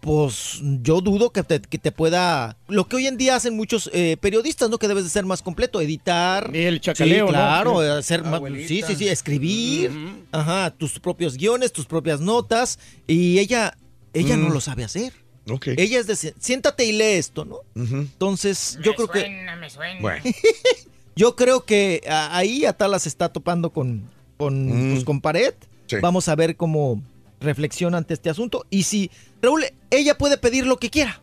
pues yo dudo que te, que te pueda... Lo que hoy en día hacen muchos eh, periodistas, ¿no? Que debes de ser más completo, editar. Y el chacaleo, sí, claro, hacer más- sí, sí, sí, escribir, ajá, tus propios guiones, tus propias notas. Y ella, ella no Mm. lo sabe hacer. Ella es de, siéntate y lee esto, ¿no? Entonces, yo creo que... me suena. Bueno. [LAUGHS] Yo creo que a- ahí Atala se está topando con, con, Mm. pues, con pared. Sí. Vamos a ver cómo reflexiona ante este asunto. Y si, Raúl, ella puede pedir lo que quiera,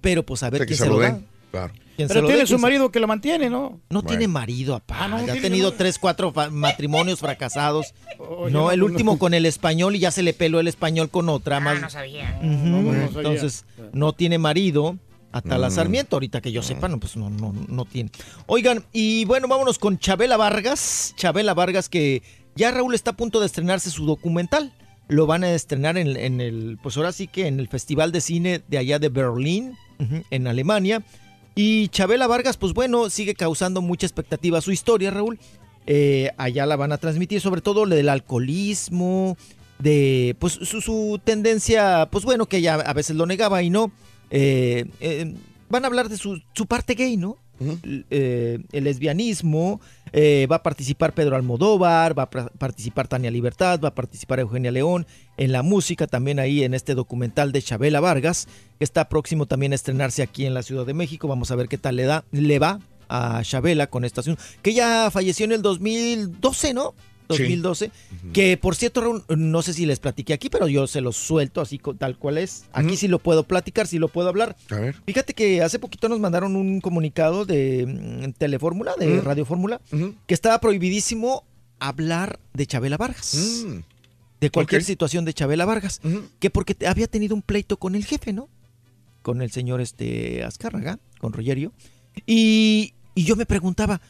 pero pues a ver quién se se lo lo da. Claro. ¿Quién se Pero lo tiene su ¿Quién se- marido que la mantiene, ¿no? No Bueno. tiene marido, apá. Ah, no, ya ha tenido tres, cuatro matrimonios fracasados. Oye, no, no, el último no. con el español y ya se le peló el español con otra. más... Ah, no sabía. Ujú, no, no sabía. Entonces, no tiene marido. Hasta la Mm. Sarmiento, ahorita que yo sepa, no, pues no, no, no tiene. Oigan, y bueno, vámonos con Chabela Vargas. Chabela Vargas, que ya Raúl está a punto de estrenarse su documental. Lo van a estrenar en, en el, pues ahora sí que en el Festival de Cine de allá de Berlín, en Alemania. Y Chabela Vargas, pues bueno, sigue causando mucha expectativa su historia, Raúl. Eh, allá la van a transmitir, sobre todo del alcoholismo, de pues su, su tendencia, pues bueno, que ella a veces lo negaba y no. Eh, eh, van a hablar de su, su parte gay, ¿no? Eh, el lesbianismo, eh, va a participar Pedro Almodóvar, va a participar Tania Libertad, va a participar Eugenia León, en la música también ahí en este documental de Chabela Vargas, que está próximo también a estrenarse aquí en la Ciudad de México, vamos a ver qué tal le, da, le va a Chabela con esta que ella falleció en el 2012, ¿no? 2012, que por cierto, Raúl, no sé si les platiqué aquí, pero yo se los suelto así tal cual es. Aquí Ujú. sí lo puedo platicar, sí lo puedo hablar. A ver. Fíjate que hace poquito nos mandaron un comunicado de mm, Telefórmula, de. Radio Fórmula, que estaba prohibidísimo hablar de Chabela Vargas. Mm. De cualquier situación de Chabela Vargas. Que porque te- había tenido un pleito con el jefe, ¿no? Con el señor este Azcárraga, con Rogerio. Y, y yo me preguntaba,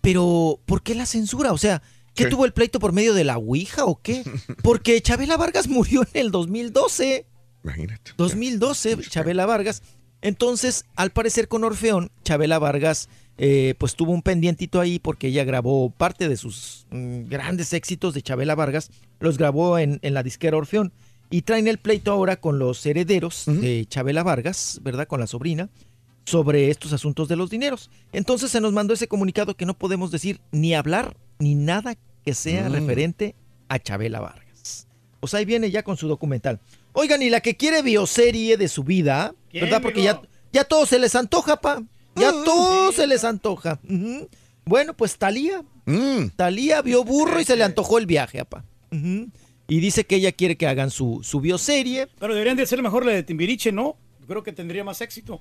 pero ¿por qué la censura? O sea, ¿qué Sí. tuvo el pleito por medio de la Ouija o qué? [LAUGHS] Porque Chabela Vargas murió en el 2012. Imagínate. 2012, Chabela Vargas. Entonces, al parecer con Orfeón, Chabela Vargas eh, pues tuvo un pendientito ahí porque ella grabó parte de sus mm, grandes éxitos de Chabela Vargas, los grabó en, en la disquera Orfeón. y traen el pleito ahora con los herederos de Chabela Vargas, ¿verdad? Con la sobrina, sobre estos asuntos de los dineros. Entonces se nos mandó ese comunicado que no podemos decir ni hablar ni nada que sea Mm. referente a Chabela Vargas. O sea, ahí viene ya con su documental. Oigan, y la que quiere bioserie de su vida, ¿Quién, ¿verdad? Porque ya, ya todo se les antoja, pa. Ya todo se les antoja. Bueno, pues Talía. Mm. Talía vio burro y se le antojó el viaje, apa. Y dice que ella quiere que hagan su, su bioserie. Pero deberían de ser mejor la de Timbiriche, ¿no? Yo creo que tendría más éxito.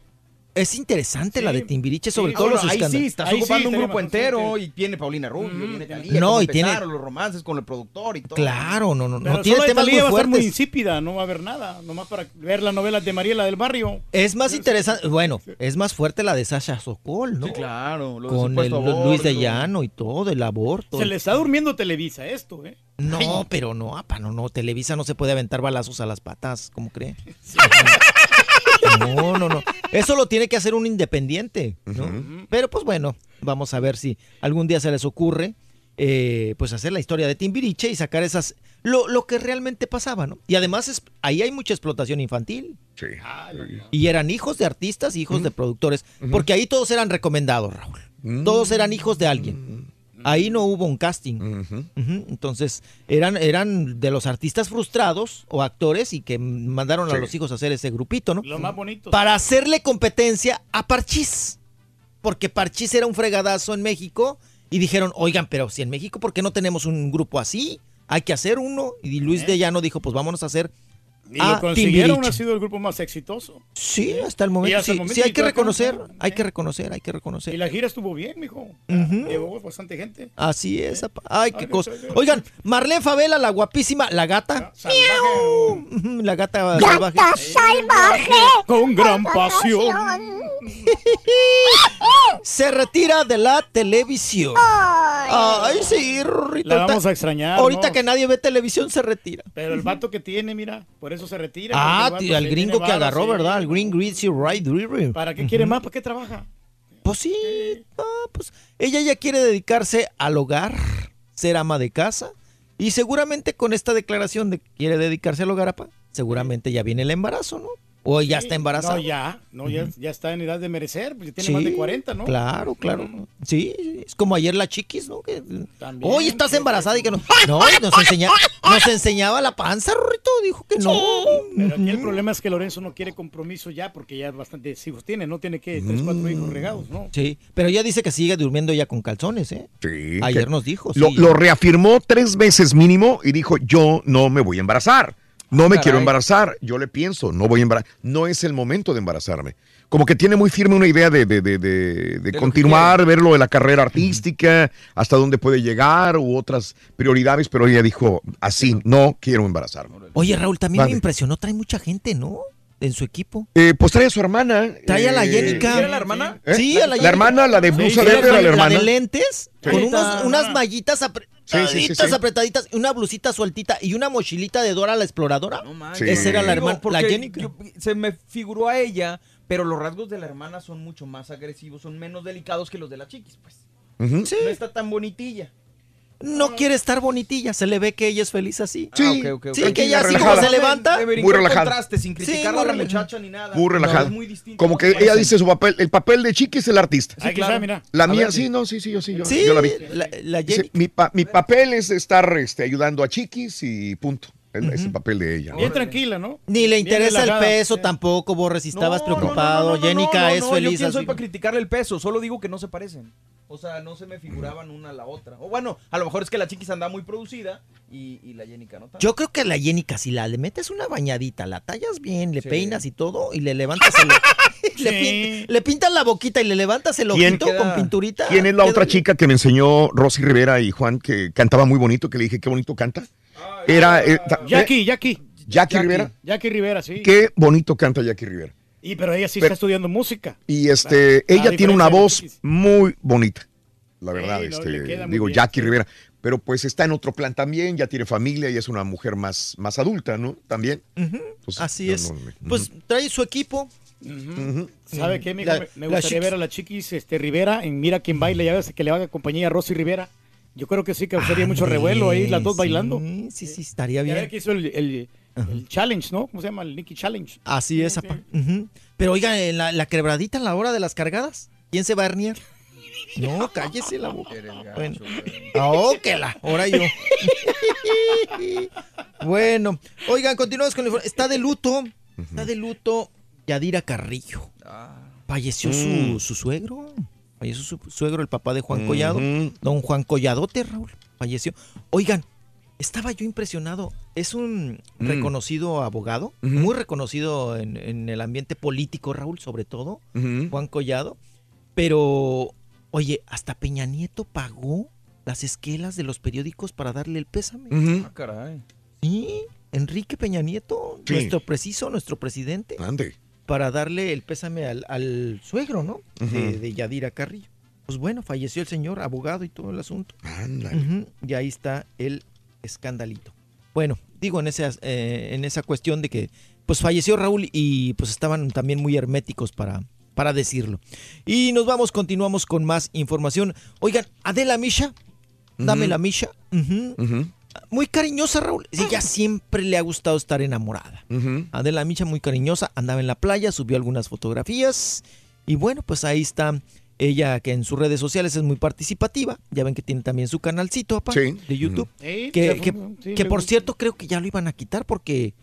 Es interesante la de Timbiriche, sobre Sí, todo los ahí escándalos. sí, estás Ahí sí, ocupando un grupo sí, entero sí. y tiene Paulina Rubio, viene Talía, No, y tiene- los romances con el productor y todo. Claro, no, no, Pero no. Tiene temas muy va a muy insípida, no va a haber nada. Nomás para ver las novelas de Mariela del Barrio. Es más interesante, bueno, es más fuerte la de Sasha Sokol, ¿no? Sí, claro. lo Con el Luis de. Llano y todo, el aborto. Se le está durmiendo Televisa esto, ¿eh? No, pero no, apa, no, no. Televisa no se puede aventar balazos a las patas, ¿cómo cree? [LAUGHS] No, no, no. Eso lo tiene que hacer un independiente, ¿no? Pero pues bueno, vamos a ver si algún día se les ocurre, eh, pues hacer la historia de Timbiriche y sacar esas, lo, lo que realmente pasaba, ¿no? Y además es, ahí hay mucha explotación infantil. Sí. Y eran hijos de artistas y hijos de productores, porque ahí todos eran recomendados, Raúl. Todos eran hijos de alguien. Ahí no hubo un casting. Entonces, eran, eran de los artistas frustrados o actores y que mandaron a los hijos a hacer ese grupito, ¿no? Lo más bonito. Para hacerle competencia a Parchís. Porque Parchís era un fregadazo en México y dijeron, oigan, pero si en México, ¿por qué no tenemos un grupo así? Hay que hacer uno. Y Luis de Llano dijo, pues vámonos a hacer Y a lo consiguieron, Timbiriche. ha sido el grupo más exitoso. Sí, hasta el Y momento. hasta el sí, momento sí, hay que reconocer, no, hay que reconocer, hay que reconocer. Y la gira estuvo bien, mijo. Llevó bastante gente. Así es. Ay, qué Ay, cosa. Oigan, Marlene Favela, la guapísima, la gata. La gata salvaje. ¡Gata salvaje! Con gran pasión. Se retira de la televisión. Ay, sí, Rorrito. La vamos a extrañar, Ahorita ¿no? que nadie ve televisión, se retira. Pero el vato que tiene, mira, por eso se retira. Ah, tío, vato al gringo que agarró, sí. ¿verdad? Al Green Greasy Right River. ¿Para qué quiere más? ¿Para qué trabaja? Pues sí, ah, pues ella ya quiere dedicarse al hogar, ser ama de casa. Y seguramente con esta declaración de que quiere dedicarse al hogar, apa, seguramente ya viene el embarazo, ¿no? O ya está embarazada. No, ya, no, ya, ya está en edad de merecer, pues ya tiene más de 40, ¿no? Claro, claro. Sí, es como ayer la chiquis, ¿no? Que, También, Hoy estás embarazada y que no. No, nos, enseña, nos enseñaba la panza, Rorrito. Dijo que no. Pero aquí el problema es que Lorenzo no quiere compromiso ya porque ya bastantes hijos tiene, no tiene que tres, cuatro hijos regados, ¿no? Sí, pero ella dice que sigue durmiendo ya con calzones, ¿eh? Sí, Ayer que nos dijo. Lo, sí. lo reafirmó tres veces mínimo y dijo, yo no me voy a embarazar. No me Caray. quiero embarazar. Yo le pienso, no voy a embarazar. No es el momento de embarazarme. Como que tiene muy firme una idea de, de, de- de- continuar, ver lo de la carrera artística, hasta dónde puede llegar u otras prioridades, pero ella dijo, así, no quiero embarazarme. Oye, Raúl, también Vale. me impresionó. Trae mucha gente, ¿no? En su equipo. Eh, pues trae a su hermana. Trae a la eh, Jenica. ¿Era la hermana? ¿eh? Sí, a la La hermana, la de blusa sí, verde, era la La hermana. de lentes, Sí. con unos- unas mallitas Sí, sí, sí, apretaditas, sí. apretaditas, una blusita sueltita y una mochilita de Dora la exploradora. Sí. Esa era la hermana, la yo- se me figuró a ella, pero los rasgos de la hermana son mucho más agresivos, son menos delicados que los de la chiquis, pues. No está tan bonitilla. No quiere estar bonitilla, se le ve que ella es feliz así. Sí. Ah, ok, ok, ok. Sí, que ella así relajada. como se levanta. Muy relajada. sin criticar muy a la relajada. muchacha ni nada. Muy relajada. es muy distinto. Como que ella dice su papel, el papel de Chiqui es el artista. Aquí está, mira. La mía, ver, sí, no, sí, sí, yo sí, yo, Sí, yo la vi. la, la Dice, Jenica. mi, pa- mi papel es estar este, ayudando a Chiquis y punto. Es, es el papel de ella. Bien tranquila, ¿no? Ni le interesa el peso tampoco, Borre, si estabas No, preocupado. no, no, no, Jenica no, no, es no, feliz Yo quién soy para criticarle el peso, solo digo que no se parecen. O sea, no se me figuraban una a la otra. O bueno, a lo mejor es que la chiquis anda muy producida y, y la Jenica no tanto. Yo creo que a la Jenica, si la le metes una bañadita, la tallas bien, le Sí. peinas y todo, y le levantas el, [LAUGHS] le, pin- le pintas la boquita y le levantas el ¿Quién ojito queda- con pinturita. ¿Quién es la otra bien. chica que me enseñó Rosy Rivera y Juan que cantaba muy bonito, que le dije qué bonito canta? Era eh, ta- Jackie, Jackie. eh, Jackie Rivera. Jackie Rivera, sí. Qué bonito canta Jackie Rivera. Y pero ella sí Pero- está estudiando música. Y este, ella tiene una voz muy bonita, la verdad. Sí, este, digo, bien, Jackie sí. Rivera. Pero pues está en otro plan también, ya tiene familia y es una mujer más, más adulta, ¿no? También. Pues, Así no, es. no, no, Pues trae su equipo. ¿Sabe qué, mijo? La- me, gustaría ver a la chiquis este, Rivera en Mira quién baila, ya ves que le haga compañía a Rosy Rivera. Yo creo que sí causaría mucho revuelo ahí, las dos bailando. Sí, sí, sí, estaría Ya bien. que hizo el, el- el challenge, ¿no? ¿Cómo se llama? El Nicky Challenge. Así es, apa. Ujú. Pero oiga, en la, la quebradita en la hora de las cargadas, ¿quién se va a herniar? No, [LAUGHS] cállese la boca. Bueno. Oh, que la, ahora yo. [LAUGHS] bueno, oigan, continuamos con la información. Está de luto, está de luto Yadira Carrillo. Falleció su, Mm. su suegro. Falleció su suegro, el papá de Juan. Collado. Don Juan Colladote, Raúl. Falleció. Oigan, estaba yo impresionado. Es un Mm. reconocido abogado, muy reconocido en, en el ambiente político, Raúl, sobre todo, Juan Collado. Pero, oye, hasta Peña Nieto pagó las esquelas de los periódicos para darle el pésame. Ah, caray. Sí, Enrique Peña Nieto, Sí. nuestro preciso, nuestro presidente, Ande. Para darle el pésame al, al suegro, ¿no? de, Yadira Carrillo. Pues bueno, falleció el señor, abogado y todo el asunto. Ándale. Y ahí está el escandalito. Bueno, digo en esa, eh, en esa cuestión de que pues falleció Raúl y pues estaban también muy herméticos para, para decirlo. Y nos vamos, continuamos con más información. Oigan, Adela Misha, dame la Misha. Muy cariñosa, Raúl. Ella siempre le ha gustado estar enamorada. Adela Micha, muy cariñosa, andaba en la playa, subió algunas fotografías. Y bueno, pues ahí está ella que en sus redes sociales es muy participativa. Ya ven que tiene también su canalcito, papá, Sí. de YouTube. Sí, Que, sí, que- sí, por cierto creo que ya lo iban a quitar porque,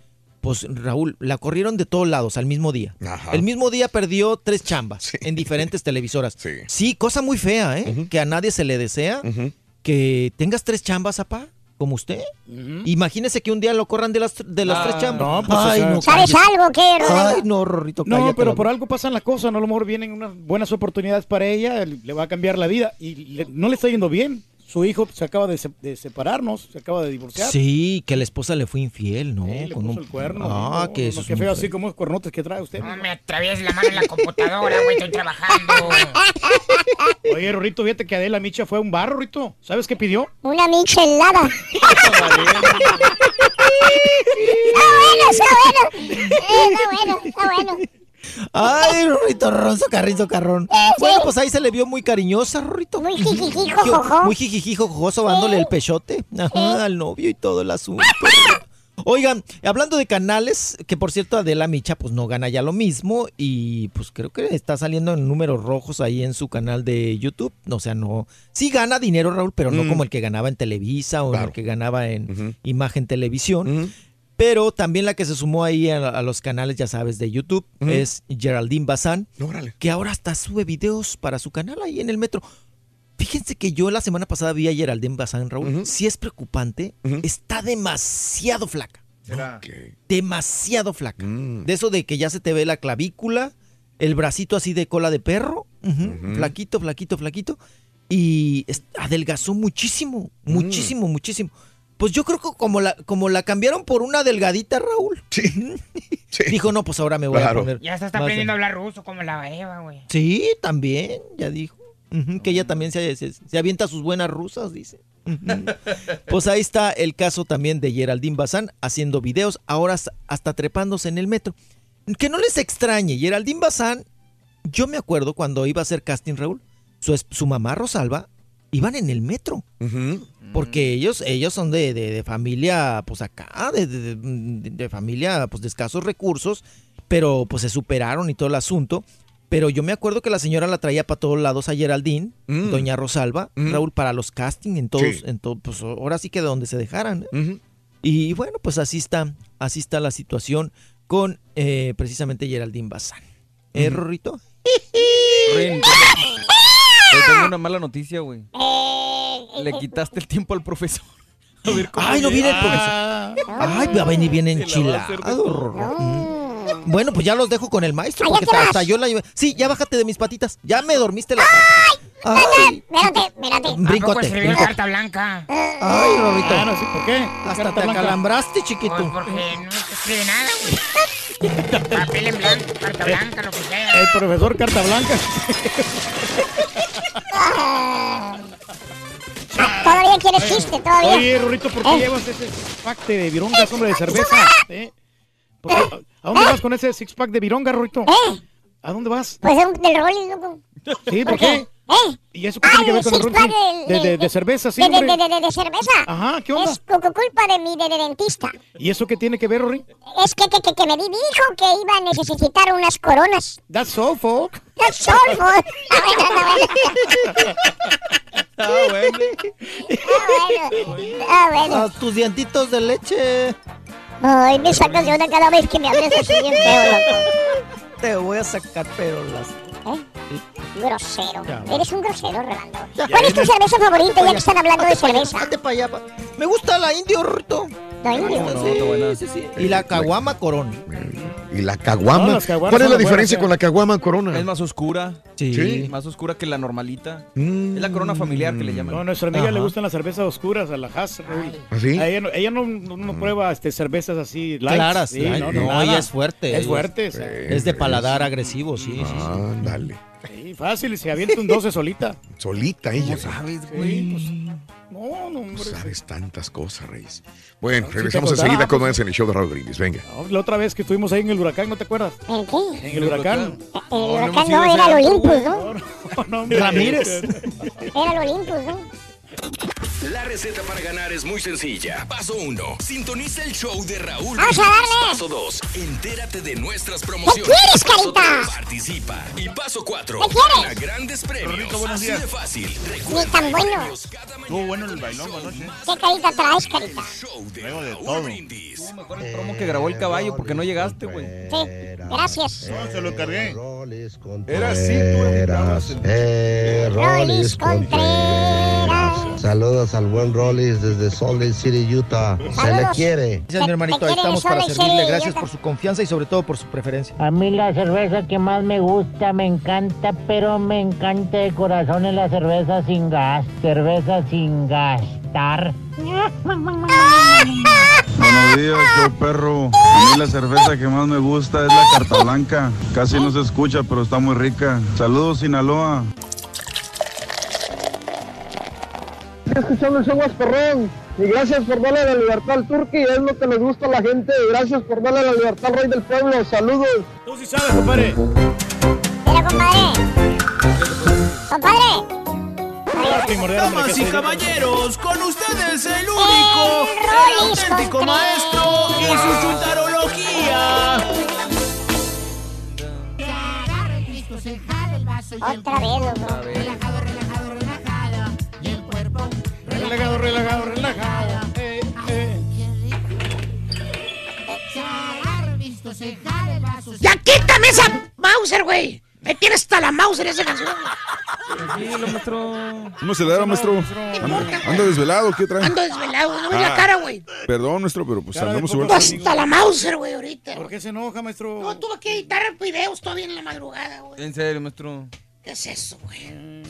pues Raúl, la corrieron de todos lados al mismo día. Ajá. El mismo día perdió tres chambas en diferentes televisoras. Sí. cosa muy fea, ¿eh? Que a nadie se le desea que tengas tres chambas, papá, como usted. Imagínese que un día lo corran de las, de las Ah, tres chambas. no, pues, o Ay, sea- no, ¿Sabes algo qué, Rolando? Ay, no, Rorrito, No, pero por algo pasan las cosas, ¿no? a lo mejor vienen unas buenas oportunidades para ella, le va a cambiar la vida y le- no le está yendo bien. Su hijo se acaba de, se- de separarnos, se acaba de divorciar. Sí, que la esposa le fue infiel, ¿no? le Con puso un- el cuerno. Ah, no, que eso no, es feo así como los cuernotes que trae usted. No me atravieses la mano en la computadora, güey, estoy trabajando. [LAUGHS] Oye, Rorrito, fíjate que Adela Micha fue a un bar, Rorrito. ¿Sabes qué pidió? Una michelada. [LAUGHS] está bueno, está bueno. Eh, está bueno, está bueno. Ay, Rorrito, Ronzo, Carrizo, Carrón. Bueno, pues ahí se le vio muy cariñosa, Rorrito. Muy jijijijojojo. Muy jijijijojo, sobándole el pechote ajá, al novio y todo el asunto. Oigan, hablando de canales, que por cierto Adela Micha pues no gana ya lo mismo y pues creo que está saliendo en números rojos ahí en su canal de YouTube. O sea, no, sí gana dinero Raúl, pero no Mm. como el que ganaba en Televisa o el que ganaba en Imagen Televisión. Mm. Pero también la que se sumó ahí a, a los canales, ya sabes, de YouTube es Geraldine Bazán, que ahora hasta sube videos para su canal ahí en el metro. Fíjense que yo la semana pasada vi a Geraldine Bazán, Raúl. Sí es preocupante. Está demasiado flaca. Demasiado flaca. De eso de que ya se te ve la clavícula, el bracito así de cola de perro. Flaquito, flaquito, flaquito. Y adelgazó muchísimo, muchísimo, muchísimo. Pues yo creo que como la, como la cambiaron por una delgadita, Raúl. [LAUGHS] Dijo, no, pues ahora me voy Claro. a poner. Ya se está aprendiendo a hablar ruso como la Eva, güey. Sí, también, ya dijo. Que ella también se, se- se avienta sus buenas rusas, dice. Pues ahí está el caso también de Geraldine Bazán haciendo videos, ahora hasta- trepándose en el metro. Que no les extrañe, Geraldine Bazán, yo me acuerdo cuando iba a hacer casting, Raúl, su mamá Rosalba iban en el metro. Porque ellos, ellos son de, de- de familia, pues acá, de, de- de- de familia, pues de escasos recursos, pero pues se superaron y todo el asunto. Pero yo me acuerdo que la señora la traía para todos lados a Geraldine, doña Rosalba, Raúl, para los castings, en todos, Sí. en todo, pues ahora sí que de donde se dejaran. ¿eh? Y bueno, pues así está, así está la situación con eh, precisamente Geraldine Bazán. ¿Eh, Rorrito? [LAUGHS] Tengo una mala noticia, güey. Le quitaste el tiempo al profesor. [LAUGHS] A ver cómo Ay, no viene el profesor. Ay, va a venir bien enchilado. Mm. Bueno, pues ya los dejo con el maestro, porque hasta yo la llevé. Sí, ya bájate de mis patitas. Ya me dormiste la. Ay. Brincote, Tampoco escribió brincote. carta blanca. Ay, Rorrito. Ah, no, sí, ¿por qué? Hasta te blanca. acalambraste, chiquito. Pues porque no escribe nada, güey. [LAUGHS] Papel en blanco, carta blanca, lo que sea. El profesor Carta Blanca. [LAUGHS] Todavía quieres chiste, todavía. Oye, Rorrito, ¿por qué Eh. llevas ese six-pack de virongas, hombre, de cerveza? ¿Eh? ¿Por qué- ¿A dónde vas con ese six-pack de vironga, Rorrito? ¿A dónde vas? Pues es un- del Rolling, loco. Sí, ¿por qué? ¿Eh? ¿Y eso qué tiene que ver con el ron? De, de- de cerveza, sí, de, de, de- de- de cerveza. Ajá, ¿qué onda? Es cu- cu- culpa de mi de, de dentista. ¿Y eso qué tiene que ver, Rory? Es que, que, que, que me di- dijo que iba a necesitar unas coronas. That's all, folk. That's all, folk. [LAUGHS] Ah, bueno, ah, bueno. Ah, bueno. Ah, bueno. Ah, bueno. A tus dientitos de leche. Ay, me sacas de onda cada vez que me hables así bien feo, loco. Te voy a sacar, pero las. ¿Eh? Grosero. Ya, Eres un grosero, Rolando. [LAUGHS] Ya. ¿Cuál es tu cerveza favorita ya que están hablando de cerveza? hazte pa' allá, pa- Me gusta la indio, Rito. La indio. Sí, sí, sí. Y la caguama corona. ¿Y la caguama? No, ¿Cuál es la diferencia buenas, con la caguama corona? Es más oscura. Sí. Más oscura que la normalita. Es la corona familiar que le llaman. No, a nuestra amiga Ajá. le gustan las cervezas oscuras, a la Haas. ¿Ah, sí? A ella no, ella no, no- no prueba este, cervezas así light. Claras, Sí, light. no, ella es fuerte. Es fuerte. o sea. Es de paladar agresivo, sí, sí, sí. Sí, fácil, se avienta un 12 solita. Solita ella. sabes, güey? Pues, no, no, hombre. Sabes tantas cosas, Reyes. Bueno, regresamos enseguida con pues. más en el show de Raúl Brindis. Venga. No, La otra vez que estuvimos ahí en el huracán, ¿no te acuerdas? ¿En qué? En el huracán. El huracán no, era el Olympus, ¿no? [LAUGHS] No. Ramírez. Era el Olympus, ¿no? La receta para ganar es muy sencilla. Paso 1. Sintoniza el show de Raúl. Vamos a darle. Paso 2. Entérate de nuestras promociones. quieres, Paso carita? tres, Participa. Y paso 4. ¿Qué quieres? Gana grandes premios. Rico, buenos Así días. de fácil. Ni tan bueno. Estuvo bueno el bailongo anoche. ¿Qué carita traes, carita? Luego de todo. Mejor el promo que grabó el caballo porque no llegaste, güey. Sí, gracias. No, se lo encargué. Era así, tú Eh, Rolis Contreras. Saludos al buen Rolis desde Salt Lake City, Utah. Se le quiere. Gracias, mi hermanito. Ahí estamos para servirle. Gracias por su confianza y sobre todo por su preferencia. A mí la cerveza que más me gusta, me encanta, pero me encanta de corazón es la cerveza sin gas. Cerveza sin gastar. Buenos días, yo perro. A mí la cerveza que más me gusta es la carta blanca. Casi no se escucha, pero está muy rica. Saludos, Sinaloa. Escuchando el show más perrón. Y gracias por darle la libertad al turqui, es lo que les gusta a la gente. Gracias por darle la libertad al rey del pueblo. Saludos. Tú sí sabes, compadre. Mira, compadre. Compadre. Damas y caballeros, con ustedes el único, el auténtico maestro y su chuntarología. Otra vez, loco. Relajado, relajado, relajado. Eh, eh. ¡Ya quítame esa Mauser, güey! Me tiene hasta la Mauser esa canción. Tranquilo, maestro. ¿Cómo se le da, maestro? ¿Anda, desvelado? ¿Qué trae? Ando desvelado, no ves la Ah. cara, güey. Perdón, maestro, pero pues Cara andamos igual. Hasta la Mauser, güey, ahorita. ¿Por qué se enoja, maestro? No, tuve que editar videos todavía en la madrugada, güey. En serio, maestro. ¿Qué es eso, güey?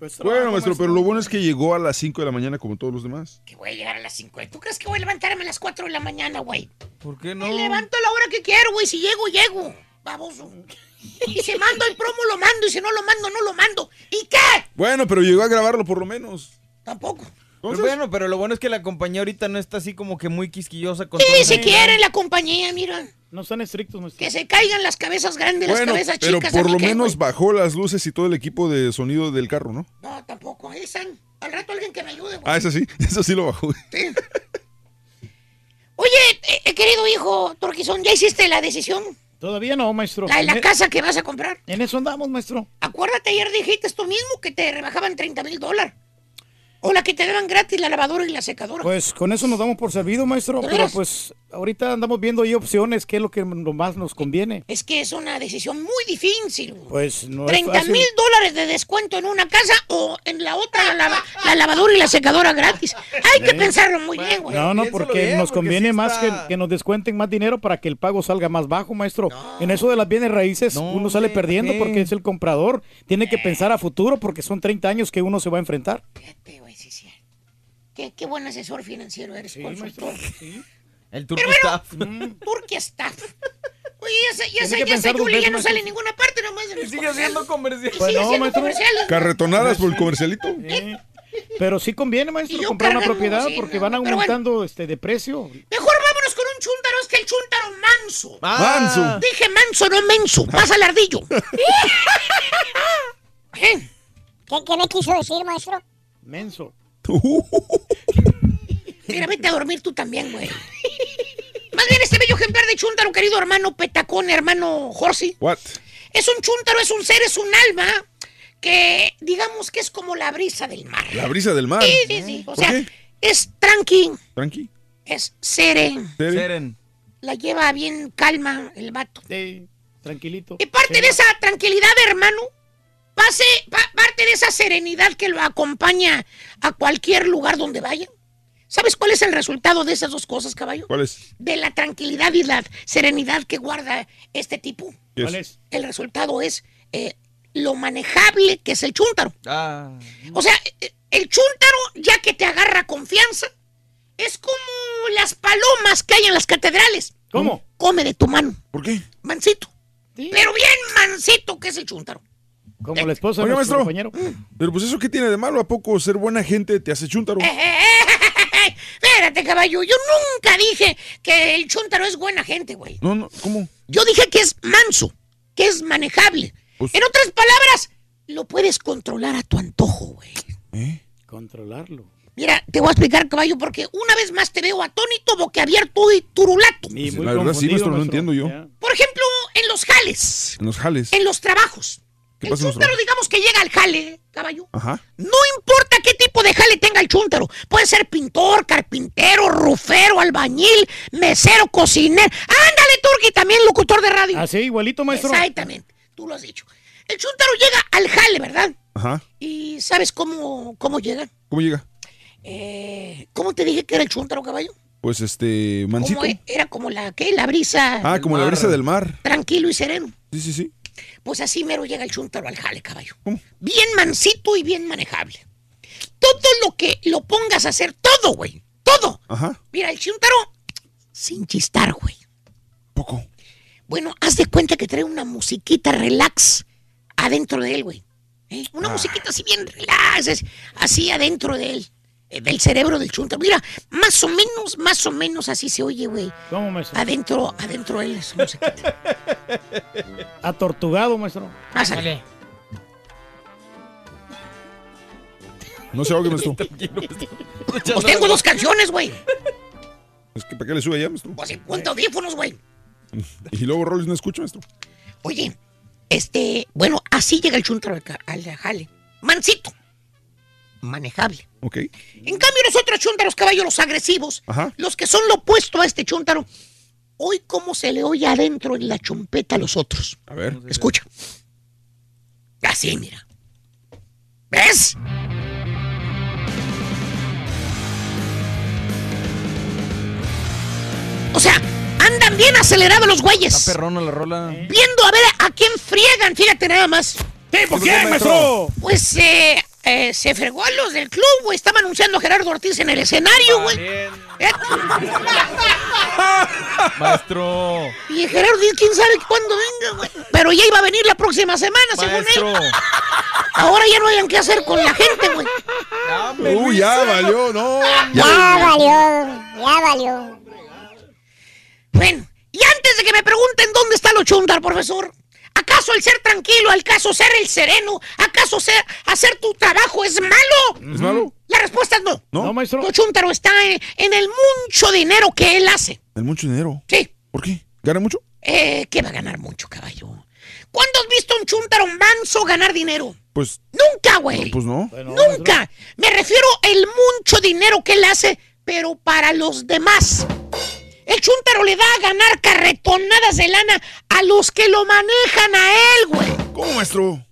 Pues, Bueno, maestro, pero lo bueno es que llegó a las 5 de la mañana como todos los demás. Que voy a llegar a las 5. ¿Tú crees que voy a levantarme a las 4 de la mañana, güey? ¿Por qué no? Me levanto a la hora que quiero, güey. Si llego, llego. Baboso. [LAUGHS] Y si mando el promo, lo mando. Y si no lo mando, no lo mando. ¿Y qué? Bueno, pero llegó a grabarlo por lo menos. Tampoco. Pero bueno, pero lo bueno es que la compañía ahorita no está así como que muy quisquillosa con Sí, si eso. quieren la compañía, mira. No están estrictos, maestro. Que se caigan las cabezas grandes, las Bueno, cabezas pero chicas. por ¿a mí lo qué, menos güey? bajó las luces y todo el equipo de sonido del carro, ¿no? No, tampoco. Ahí están. Al rato alguien que me ayude, güey. Ah, eso sí, [LAUGHS] eso sí lo bajó. Sí. Oye, eh, eh, querido hijo Torquizón, ¿ya hiciste la decisión? Todavía no, maestro. La de la En e- casa que vas a comprar. En eso andamos, maestro. Acuérdate, ayer dijiste tú mismo que te rebajaban 30 mil dólares. O la que te daban gratis la lavadora y la secadora. Pues con eso nos damos por servido, maestro. ¿De Pero pues ahorita andamos viendo ahí opciones, qué es lo que lo más nos conviene. Es que es una decisión muy difícil. güey. Pues no es 30 fácil. mil dólares de descuento en una casa o en la otra la, lava- la lavadora y la secadora gratis. Hay que pensarlo muy bien, güey. No, no, porque bien, nos porque conviene sí más está- que, que nos descuenten más dinero para que el pago salga más bajo, maestro. En eso de las bienes raíces uno sale perdiendo porque es el comprador. Tiene que pensar a futuro porque son 30 años que uno se va a enfrentar. Qué, qué buen asesor financiero eres, consultor. El turco bueno, staff. [LAUGHS] Turquía Staff. Oye, ya sé, ya que ya dos Julia, ya no sale en ninguna parte, nomás los sigue haciendo comerciales. Y Pues sigue no, haciendo maestro. comerciales. Carretonadas por el comercialito. Eh, Pero sí conviene, maestro, comprar una propiedad porque van bueno. aumentando este de precio. Mejor vámonos con un chúntaro, es que el chúntaro manso. Manso. Dije manso, no menso. Pasa el ardillo. [LAUGHS] ¿Eh? [LAUGHS] ¿Qué, qué me quiso decir, maestro? Menso. Mira, vete a dormir tú también, güey. Más bien este bello ejemplar de chúntaro, querido hermano Petacón, hermano Jorsi. What? Es un chúntaro, es un ser, es un alma que digamos que es como la brisa del mar. La brisa del mar. Sí, sí, sí. O ¿Por sea, qué? es tranqui, Tranqui. es seren. Seren. La lleva bien calma el vato. Sí, tranquilito. Y parte de esa tranquilidad, hermano, pase, pa- parte de esa serenidad que lo acompaña a cualquier lugar donde vaya. ¿Sabes cuál es el resultado de esas dos cosas, caballo? ¿Cuál es? De la tranquilidad y la serenidad que guarda este tipo. ¿Qué ¿Cuál es? El resultado es eh, lo manejable que es el chúntaro. Ah. O sea, el chúntaro, ya que te agarra confianza, es como las palomas que hay en las catedrales. ¿Cómo? Come de tu mano. ¿Por qué? Mansito. Pero bien mansito que es el chúntaro. Como la esposa de nuestro maestro. compañero. Pero pues eso qué tiene de malo, ¿a poco ser buena gente te hace chúntaro? [LAUGHS] Espérate, caballo. Yo nunca dije que el chúntaro es buena gente, güey. No, no, ¿cómo? Yo dije que es manso, que es manejable. Pues- En otras palabras, lo puedes controlar a tu antojo, güey. ¿Eh? Controlarlo. Mira, te voy a explicar, caballo, porque una vez más te veo atónito, boquiabierto y turulato. Y muy La verdad sí, confundido, maestro, no maestro. entiendo yo. Ya. Por ejemplo, en los jales, En los jales. en los trabajos. ¿Qué El pasa chúntaro, digamos que llega al jale, caballo. Ajá. No importa qué tipo de jale tenga el chúntaro. Puede ser pintor, carpintero, rufero, albañil, mesero, cocinero. Ándale, Turki, también locutor de radio. Así, igualito, maestro. Exactamente, tú lo has dicho. El chúntaro llega al jale, ¿verdad? Ajá. ¿Y sabes cómo, cómo llega? ¿Cómo llega? Eh, ¿Cómo te dije que era el chúntaro, caballo? Pues este, mansito. ¿Cómo e- era como la, ¿qué? La brisa. Ah, como la brisa del mar. Tranquilo y sereno. Sí, sí, sí. Pues así mero llega el chúntaro al jale, caballo. Bien mansito y bien manejable. Todo lo que lo pongas a hacer, todo, güey. Todo. Ajá. Mira, el chúntaro, sin chistar, güey. Poco. Bueno, haz de cuenta que trae una musiquita relax adentro de él, güey. ¿Eh? Una Ah. musiquita así bien relax, así adentro de él. Eh, Del cerebro del chúntaro. Mira, más o menos, más o menos así se oye, güey. ¿Cómo, maestro? Adentro, adentro de él esa musiquita. [LAUGHS] Atortugado, maestro. Pásale. No se ahogue, maestro. [LAUGHS] Pues tengo dos canciones, güey. Es que ¿para qué le sube allá, maestro? Pues en cuenta audífonos, güey. [LAUGHS] Y luego Rollins no escucha, maestro. Oye, este, bueno, así llega el chúntaro al, al jale. Mansito. Manejable. Ok. En cambio, los otros chúntaros, caballos, los agresivos, Ajá. los que son lo opuesto a este chúntaro, hoy cómo se le oye adentro en la chompeta a los otros. A ver. Escucha. Así, mira. ¿Ves? O sea, andan bien acelerados los güeyes. Está perrona la rola. Viendo a ver a quién friegan, fíjate nada más. ¿Qué? ¿Por qué, maestro? Pues eh, eh, se fregó a los del club, güey. Estaba anunciando a Gerardo Ortiz en el escenario, güey. Eh, [LAUGHS] Maestro. Y Gerardo Ortiz, quién sabe cuándo venga, güey. Pero ya iba a venir la próxima semana, Maestro. según él. Ahora ya no hayan qué hacer con la gente, güey. Uy, ya valió, no. Ya valió, ya valió. Bueno, y antes de que me pregunten dónde está lo chundar, profesor, ¿acaso el ser tranquilo, acaso ser el sereno, acaso ser, hacer tu trabajo es malo? ¿Es malo? La respuesta es no. No. No, maestro. Chuntaro está en, en el mucho dinero que él hace. El mucho dinero. Sí. ¿Por qué? ¿Gana mucho? Eh, ¿Qué va a ganar mucho, caballo? ¿Cuándo has visto a un chuntaro manso ganar dinero? Pues, Nunca, güey. pues no. Nunca. Me refiero el mucho dinero que él hace, pero para los demás. El chúntaro le da a ganar carretonadas de lana a los que lo manejan a él, güey. ¿Cómo, maestro?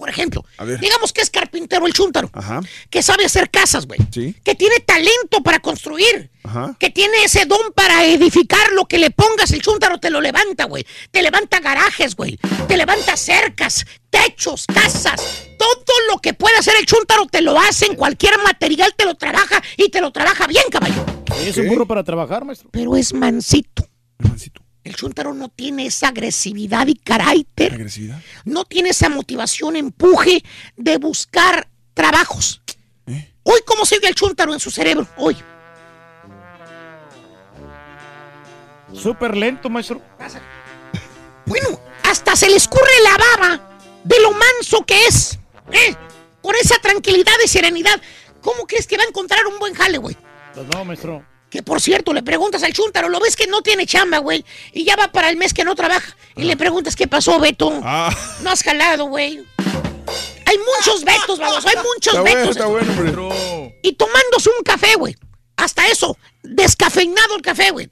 Por ejemplo, A ver. digamos que es carpintero el chúntaro, Ajá. que sabe hacer casas, güey. Sí. Que tiene talento para construir. Ajá. Que tiene ese don para edificar lo que le pongas, el chúntaro te lo levanta, güey. Te levanta garajes, güey. Te levanta cercas, techos, casas. Todo lo que puede hacer el chúntaro te lo hace en cualquier material, te lo trabaja y te lo trabaja bien, caballo. Es un burro para trabajar, maestro. Pero es mansito. Mansito. El chúntaro no tiene esa agresividad y carácter. Agresividad. No tiene esa motivación, empuje de buscar trabajos. ¿Eh? Hoy, ¿cómo se oye el chúntaro en su cerebro? Hoy. Súper lento, maestro. Bueno, hasta se le escurre la baba de lo manso que es. ¿eh? con esa tranquilidad y serenidad, ¿cómo crees que va a encontrar un buen jale, güey? Pues no, maestro. Que por cierto, le preguntas al Chuntaro, lo ves que no tiene chamba, güey, y ya va para el mes que no trabaja. Y le preguntas, ¿qué pasó, Beto? Ah. No has jalado, güey. Hay muchos Betos, vamos, hay muchos Está bueno, Betos. está bueno, hombre. Y tomándose un café, güey. Hasta eso, descafeinado el café, güey.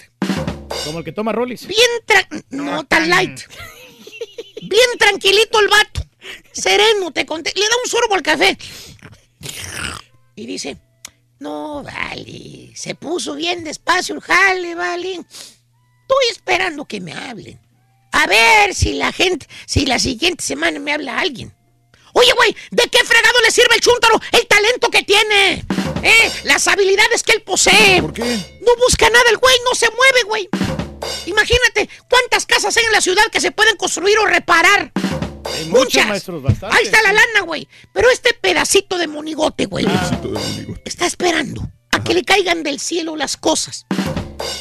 Como el que toma Rollis. Bien tra- no tan light. Bien tranquilito el vato. Sereno, te conté. Le da un sorbo al café. Y dice, no, vale. Se puso bien despacio el jale, vale. Estoy esperando que me hablen. A ver si la gente, si la siguiente semana me habla alguien. Oye, güey, ¿de qué fregado le sirve el chúntaro el talento que tiene? ¿Eh? Las habilidades que él posee. ¿Por qué? No busca nada el güey, no se mueve, güey. Imagínate cuántas casas hay en la ciudad que se pueden construir o reparar. Hay Muchas. maestros. Ahí está la lana, güey. Pero este pedacito de monigote, güey, Ah. está esperando a que le caigan del cielo las cosas.